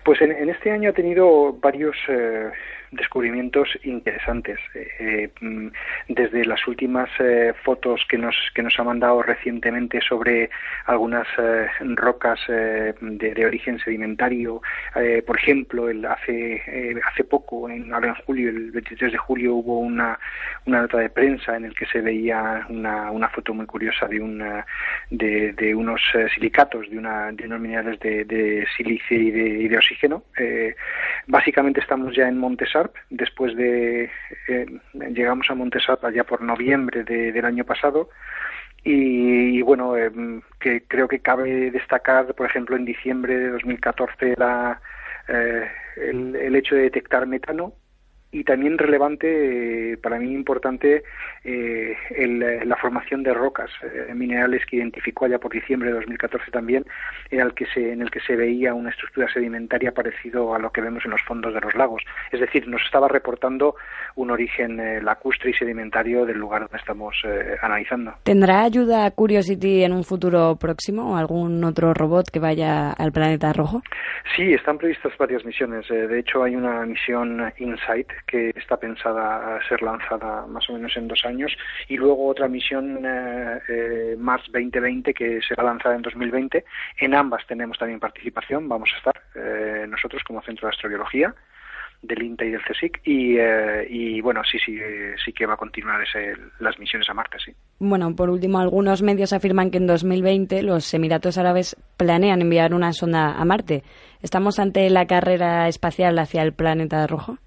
Pues en, en este año ha tenido varios eh, descubrimientos interesantes. Eh, mm, desde las últimas eh, fotos que nos, que nos ha mandado recientemente sobre algunas eh, rocas eh, de, de origen sedimentario. Por ejemplo, el, hace, hace poco, en, ahora en julio, el 23 de julio, hubo una, una nota de prensa en el que se veía una, una foto muy curiosa de, una, de, de unos silicatos, de, una, de unos minerales de, de silicio y de, y de oxígeno. Básicamente estamos ya en Después de... eh, llegamos a Montesarp allá por noviembre de- del año pasado. Y, bueno, eh, que creo que cabe destacar, por ejemplo, en diciembre de 2014 la, eh, el, el hecho de detectar metano y también relevante, eh, para mí importante, eh, el, eh, la formación de rocas eh, minerales que identificó allá por diciembre de 2014 también, en el, que se, en el que se veía una estructura sedimentaria parecido a lo que vemos en los fondos de los lagos. Es decir, nos estaba reportando un origen lacustre y sedimentario del lugar donde estamos analizando. ¿Tendrá ayuda Curiosity en un futuro próximo o algún otro robot que vaya al planeta rojo? Sí, están previstas varias misiones. De hecho, hay una misión InSight que está pensada a ser lanzada más o menos en dos años y luego otra misión eh, eh, Mars 2020 que será lanzada en 2020. En ambas tenemos también participación. Vamos a estar eh, nosotros como Centro de Astrobiología del INTA y del CSIC y, eh, y bueno, sí, sí, sí que va a continuar ese, las misiones a Marte, sí. Bueno, por último, algunos medios afirman que en 2020 los Emiratos Árabes planean enviar una sonda a Marte. ¿Estamos ante la carrera espacial hacia el planeta rojo?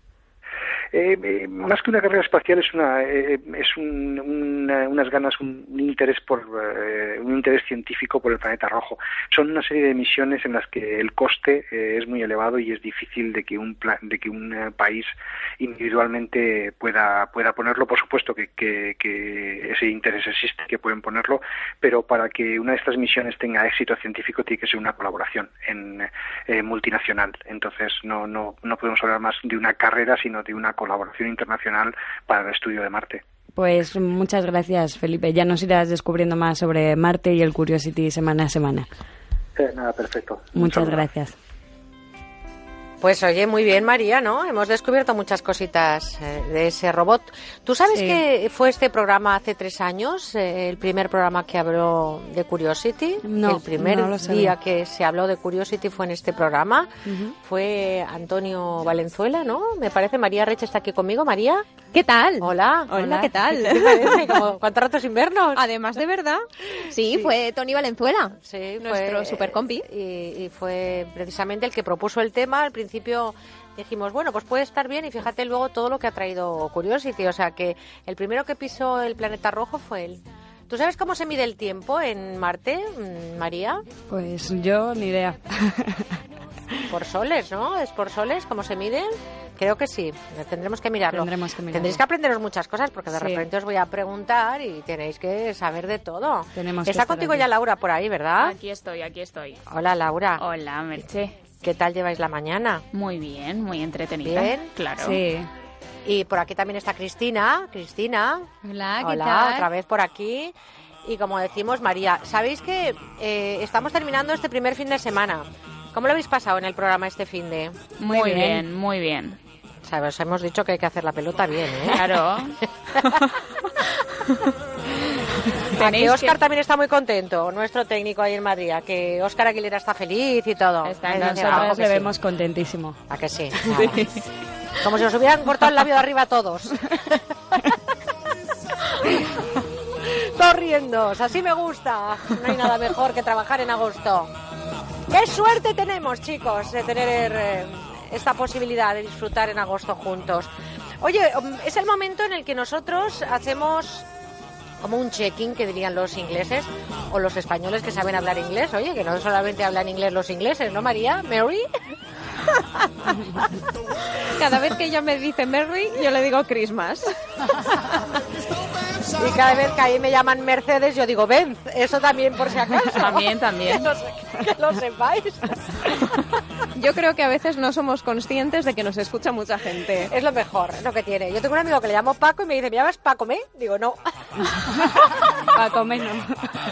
Eh, eh, más que una carrera espacial es una eh, es un, una- unas ganas, un, interés por eh, un interés científico por el planeta rojo. Son una serie de misiones en las que el coste eh, es muy elevado y es difícil de que un pla- de que un eh, país individualmente pueda pueda ponerlo. Por supuesto que, ese interés existe, que pueden ponerlo, pero para que una de estas misiones tenga éxito científico tiene que ser una colaboración en, eh, multinacional. Entonces no, no, no podemos hablar más de una carrera, sino de una colaboración internacional para el estudio de Marte. Pues muchas gracias, Felipe. Ya nos irás descubriendo más sobre Marte y el Curiosity semana a semana. Eh, nada, perfecto. Muchas gracias. Pues oye, muy bien, María, ¿no? Hemos descubierto muchas cositas eh, de ese robot. ¿Tú sabes Sí. que fue este programa hace tres años, eh, el primer programa que habló de Curiosity? No, el primer no lo sabía. día que se habló de Curiosity fue en este programa. Fue Antonio Valenzuela, ¿no? Me parece, María Reche está aquí conmigo. María. ¿Qué tal? Hola. Hola, ¿qué tal? ¿Qué te parece? Como, ¿Cuánto rato sin vernos? Además de verdad. Sí, fue Tony Valenzuela. Sí, nuestro fue, super compi. Y, y fue precisamente el que propuso el tema. Al principio dijimos, bueno, pues puede estar bien y fíjate luego todo lo que ha traído Curiosity. O sea que el primero que pisó el planeta rojo fue él. ¿Tú sabes cómo se mide el tiempo en Marte, mm, María? Pues yo ni idea. Por soles, ¿no? ¿Es por soles cómo se miden? Creo que sí, tendremos que mirarlo. Tendremos que mirarlo. Tendréis que aprenderos muchas cosas porque de Sí. repente os voy a preguntar y tenéis que saber de todo. Tenemos que Está estar contigo aquí. ya Laura por ahí, ¿verdad? Aquí estoy, aquí estoy. Hola, Laura. Hola, Merche. ¿Qué tal lleváis la mañana? Muy bien, muy entretenida. Bien, Claro. Sí. Y por aquí también está Cristina. Cristina. Hola, ¿qué Hola, tal? otra vez por aquí. Y como decimos, María, ¿sabéis que eh, estamos terminando este primer fin de semana? ¿Cómo lo habéis pasado en el programa este fin de? Muy bien, muy bien. Sabes, hemos dicho que hay que hacer la pelota bien, ¿eh? Claro. A que Oscar que- también está muy contento, nuestro técnico ahí en Madrid, a que Oscar Aguilera está feliz y todo. Está Nosotros le sí. vemos contentísimo. ¿A que sí? Como si nos hubieran cortado el labio de arriba a todos. Todos riendo, así me gusta. No hay nada mejor que trabajar en agosto. ¡Qué suerte tenemos, chicos, de tener eh, esta posibilidad de disfrutar en agosto juntos! Oye, um, es el momento en el que nosotros hacemos como un check-in que dirían los ingleses o los españoles que saben hablar inglés. Oye, que no solamente hablan inglés los ingleses, ¿no, María? ¿Mary? Cada vez que ella me dice Merry, yo le digo Christmas. Y cada vez que ahí me llaman Mercedes, yo digo Benz. Eso también, por si acaso. También, también. Que lo, se- que lo sepáis. Yo creo que a veces no somos conscientes de que nos escucha mucha gente. Es lo mejor, es lo que tiene. Yo tengo un amigo que le llamo Paco y me dice, ¿me llamas Paco Me? Digo, no. Paco menos.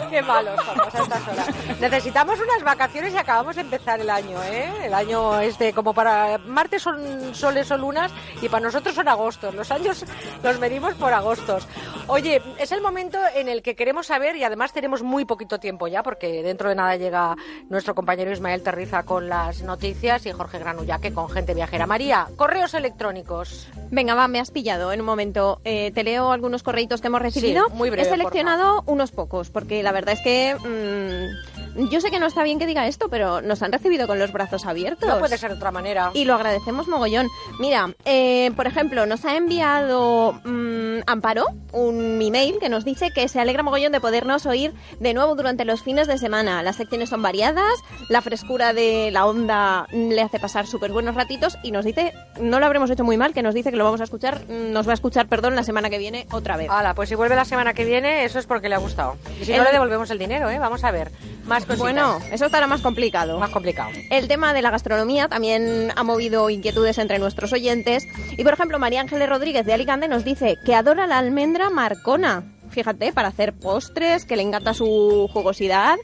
Qué malos somos a estas horas. Necesitamos unas vacaciones y acabamos de empezar el año, ¿eh? El año este, como para martes son soles o lunas y para nosotros son agostos. Los años los medimos por agostos. Oye, es el momento en el que queremos saber y además tenemos muy poquito tiempo ya porque dentro de nada llega nuestro compañero Ismael Terriza con las noticias y Jorge Granullaque con gente viajera. María, correos electrónicos. Venga, va, me has pillado en un momento. Eh, te leo algunos correitos que hemos recibido. muy breve, He seleccionado unos pocos, porque la verdad es que mm, yo sé que no está bien que diga esto, pero nos han recibido con los brazos abiertos. No puede ser de otra manera. Y lo agradecemos mogollón. Mira, eh, por ejemplo, nos ha enviado mm, Amparo un email que nos dice que se alegra mogollón de podernos oír de nuevo durante los fines de semana. Las secciones son variadas, la frescura de la onda le hace pasar súper buenos ratitos y nos dice, no lo habremos hecho muy mal, que nos dice que lo vamos a escuchar, nos va a escuchar, perdón, la semana que viene otra vez. Hala, pues si vuelve la semana que viene, eso es porque le ha gustado. Y si no, le devolvemos el dinero, ¿eh? Vamos a ver. Más cositas. Bueno, eso estará más complicado. Más complicado. El tema de la gastronomía también ha movido inquietudes entre nuestros oyentes. Y por ejemplo, María Ángeles Rodríguez de Alicante nos dice que adora la almendra marcona. Fíjate, para hacer postres, que le encanta su jugosidad.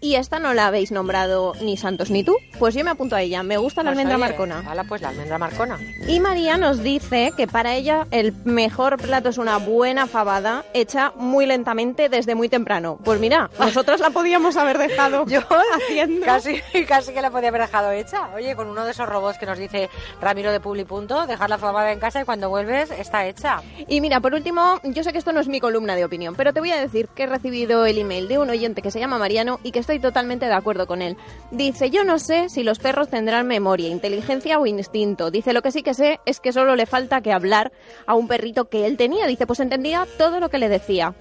Y esta no la habéis nombrado ni Santos ni tú. Pues yo me apunto a ella. Me gusta la Pues, almendra oye, marcona. Hala, pues la almendra marcona. Y María nos dice que para ella el mejor plato es una buena fabada hecha muy lentamente desde muy temprano. Pues mira, nosotros la podíamos haber dejado Yo haciendo. Casi, casi que la podía haber dejado hecha. Oye, con uno de esos robots que nos dice Ramiro de Publi.punto, dejar la fabada en casa y cuando vuelves está hecha. Y mira, por último, yo sé que esto no es mi columna de opinión, pero te voy a decir que he recibido el email de un oyente que se llama Mariano y que estoy totalmente de acuerdo con él. Dice, yo no sé si los perros tendrán memoria, inteligencia o instinto. Dice, lo que sí que sé es que solo le falta que hablar a un perrito que él tenía. Dice, pues entendía todo lo que le decía.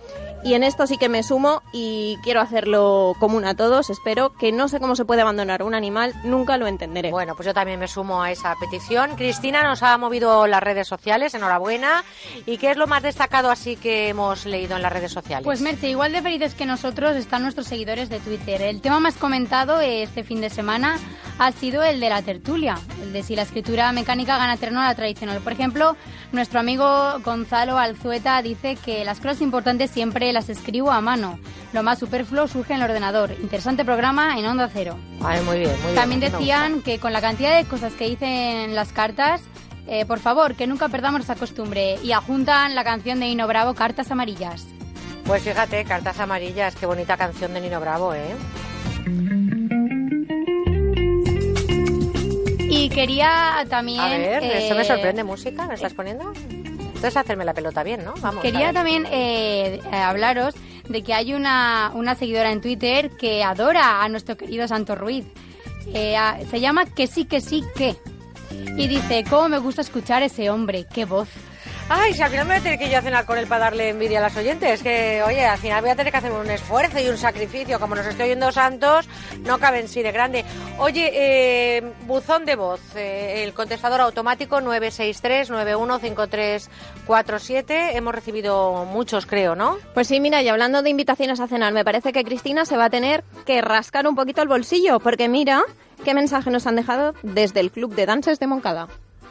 Y en esto sí que me sumo y quiero hacerlo común a todos. Espero que no sé cómo se puede abandonar un animal, nunca lo entenderé. Bueno, pues yo también me sumo a esa petición. Cristina nos ha movido las redes sociales, enhorabuena. ¿Y qué es lo más destacado así que hemos leído en las redes sociales? Pues Merce, igual de felices que nosotros están nuestros seguidores de Twitter. El tema más comentado este fin de semana ha sido el de la tertulia, el de si la escritura mecánica gana terreno a la tradicional. Por ejemplo, nuestro amigo Gonzalo Alzueta dice que las cosas importantes siempre las escribo a mano. Lo más superfluo surge en el ordenador. Interesante programa en Onda Cero. Ay, muy bien, muy bien. También decían que con la cantidad de cosas que dicen las cartas, eh, por favor, que nunca perdamos esa costumbre. Y adjuntan la canción de Hino Bravo, Cartas Amarillas. Pues fíjate, Cartas Amarillas, qué bonita canción de Nino Bravo, ¿eh? Y quería también... A ver, eso me eh, sorprende, música, ¿me estás poniendo? Entonces hacerme la pelota bien, ¿no? Vamos. a Quería también eh, eh, hablaros de que hay una, una seguidora en Twitter que adora a nuestro querido Santo Ruiz. Eh, a- se llama Que sí, que sí, que. Y dice, ¿cómo me gusta escuchar ese hombre? ¡Qué voz! Ay, si al final me voy a tener que yo a cenar con él para darle envidia a las oyentes, que oye, al final voy a tener que hacer un esfuerzo y un sacrificio, como nos estoy oyendo santos, no cabe en sí de grande. Oye, eh, buzón de voz, eh, el contestador automático 963-915347, hemos recibido muchos, creo, ¿no? Pues sí, mira, y hablando de invitaciones a cenar, me parece que Cristina se va a tener que rascar un poquito el bolsillo, porque mira qué mensaje nos han dejado desde el Club de Dances de Moncada.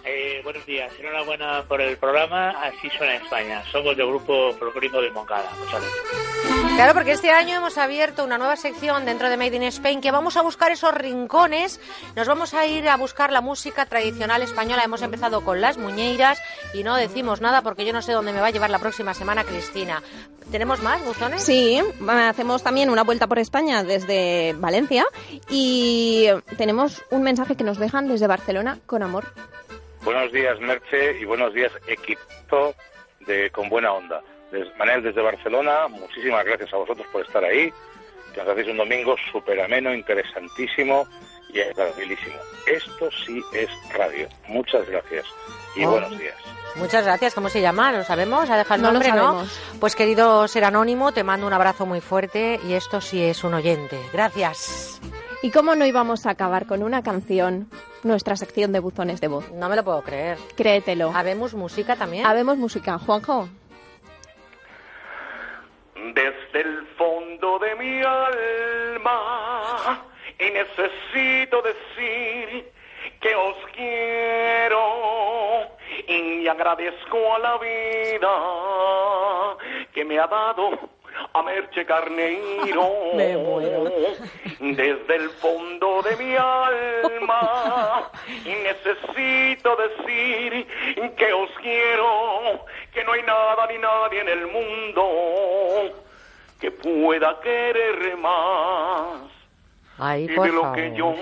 Eh, buenos días, enhorabuena por el programa, así suena España. Somos del grupo folclórico de Moncada. Muchas gracias. Claro, porque este año hemos abierto una nueva sección dentro de Made in Spain que vamos a buscar esos rincones, nos vamos a ir a buscar la música tradicional española. Hemos empezado con las muñeiras y no decimos nada porque yo no sé dónde me va a llevar la próxima semana Cristina. ¿Tenemos más buzones? Sí, hacemos también una vuelta por España desde Valencia y tenemos un mensaje que nos dejan desde Barcelona con amor. Buenos días, Merche, y buenos días, equipo de Con Buena Onda. Des- Manel, desde Barcelona, muchísimas gracias a vosotros por estar ahí, que nos hacéis un domingo súper ameno, interesantísimo y agradabilísimo. Esto sí es radio. Muchas gracias y Oh. buenos días. Muchas gracias. ¿Cómo se llama? ¿Lo sabemos? ¿Ha dejado el No lo nombre, no? Pues querido ser anónimo, te mando un abrazo muy fuerte y esto sí es un oyente. Gracias. ¿Y cómo no íbamos a acabar con una canción, nuestra sección de buzones de voz? No me lo puedo creer. Créetelo. ¿Habemos música también? Habemos música. Juanjo. Desde el fondo de mi alma y necesito decir que os quiero y agradezco a la vida que me ha dado a Merche Carneiro. Me. Desde el fondo de mi alma y necesito decir que os quiero, que no hay nada ni nadie en el mundo que pueda querer más Ay, y de lo favor. que yo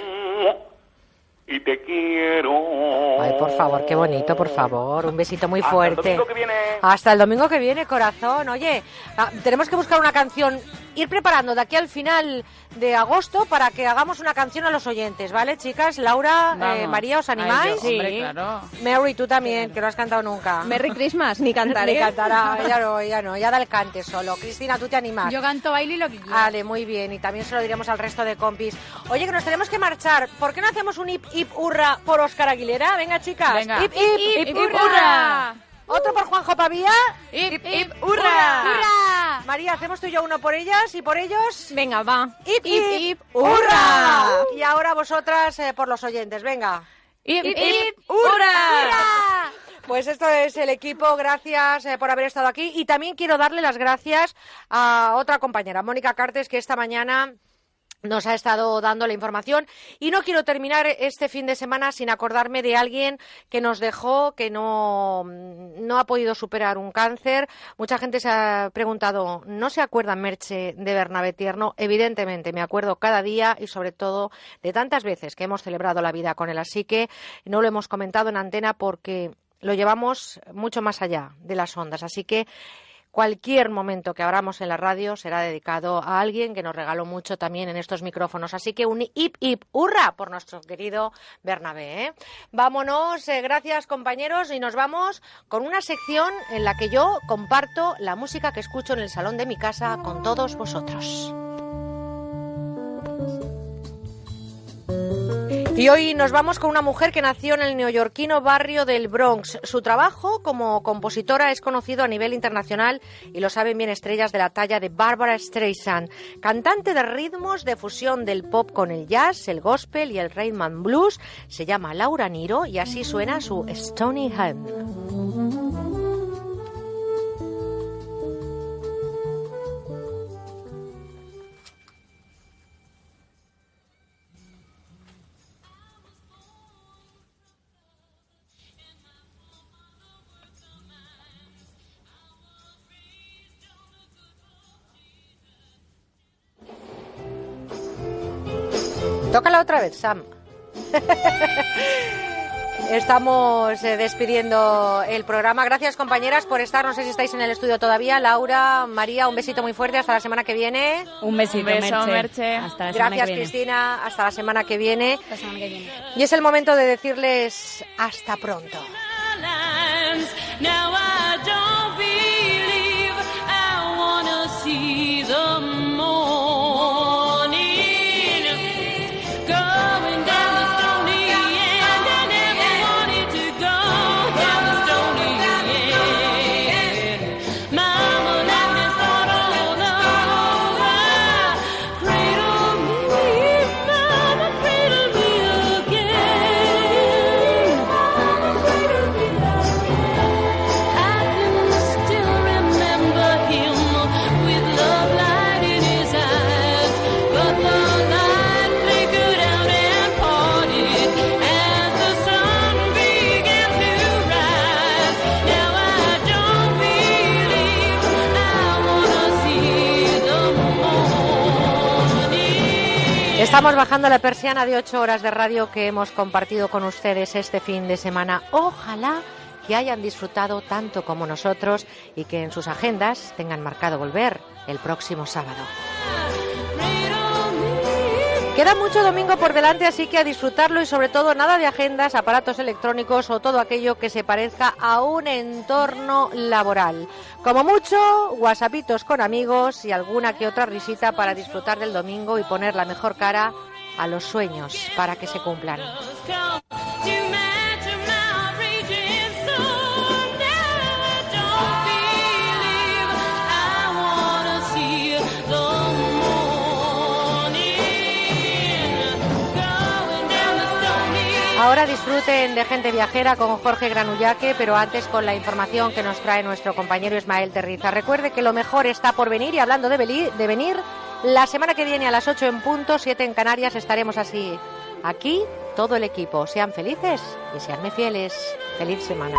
y te quiero. Ay, por favor, qué bonito, por favor. Un besito muy Hasta el fuerte. domingo que viene. Hasta el domingo que viene, corazón. Oye, ah, tenemos que buscar una canción, ir preparando de aquí al final de agosto para que hagamos una canción a los oyentes, ¿vale, chicas? Laura, eh, María, ¿os Ay, animáis? yo, hombre, claro. Mary, tú también, que no has cantado nunca. Merry Christmas, ni cantaré. Ni cantará, ella no, ella no, ya da el cante solo. Cristina, tú te animas. Yo canto, bailo y lo que quiera. Vale, muy bien. Y también se lo diremos al resto de compis. Oye, que nos tenemos que marchar. ¿Por qué no hacemos un hip hip hurra por Oscar Aguilera? Venga, chicas. Venga. Hip hip, Hip, hip, hip, hurra. hurra. Otro por Juanjo Pavía. Hip, hip, hurra. hurra. María, hacemos tú y yo uno por ellas y por ellos. Venga, va. Hip, hip, hip, hurra. Y ahora vosotras eh, por los oyentes. Venga. Hip, Hip, hip, hurra. Pues esto es el equipo, gracias eh, por haber estado aquí y también quiero darle las gracias a otra compañera, Mónica Cartes, que esta mañana nos ha estado dando la información y no quiero terminar este fin de semana sin acordarme de alguien que nos dejó, que no, no ha podido superar un cáncer. Mucha gente se ha preguntado, ¿no se acuerda Merche de Bernabé Tierno? Evidentemente, me acuerdo cada día y sobre todo de tantas veces que hemos celebrado la vida con él. Así que no lo hemos comentado en antena porque lo llevamos mucho más allá de las ondas. Así que cualquier momento que abramos en la radio será dedicado a alguien que nos regaló mucho también en estos micrófonos. Así que un hip hip hurra por nuestro querido Bernabé. ¿eh? Vámonos, eh, gracias compañeros, y nos vamos con una sección en la que yo comparto la música que escucho en el salón de mi casa con todos vosotros. Y hoy nos vamos con una mujer que nació en el neoyorquino barrio del Bronx. Su trabajo como compositora es conocido a nivel internacional y lo saben bien estrellas de la talla de Barbara Streisand, cantante de ritmos de fusión del pop con el jazz, el gospel y el rhythm blues. Se llama Laura Niro y así suena su Stony Hymn. Tócala otra vez, Sam. Estamos eh, despidiendo el programa. Gracias, compañeras, por estar. No sé si estáis en el estudio todavía. Laura, María, un besito muy fuerte. Hasta la semana que viene. Un besito, Un beso, Merche. Merche. Hasta la semana Gracias, que viene. Cristina. Hasta la semana que viene. La semana que viene. Y es el momento de decirles hasta pronto. Estamos bajando la persiana de ocho horas de radio que hemos compartido con ustedes este fin de semana. Ojalá que hayan disfrutado tanto como nosotros y que en sus agendas tengan marcado volver el próximo sábado. Queda mucho domingo por delante, así que a disfrutarlo y sobre todo nada de agendas, aparatos electrónicos o todo aquello que se parezca a un entorno laboral. Como mucho, whatsappitos con amigos y alguna que otra risita para disfrutar del domingo y poner la mejor cara a los sueños para que se cumplan. Ahora disfruten de gente viajera con Jorge Granullaque, pero antes con la información que nos trae nuestro compañero Ismael Terriza. Recuerde que lo mejor está por venir y hablando de, venir, la semana que viene a las 8 en punto, 7 en Canarias, estaremos así. Aquí todo el equipo. Sean felices y seanme fieles. Feliz semana.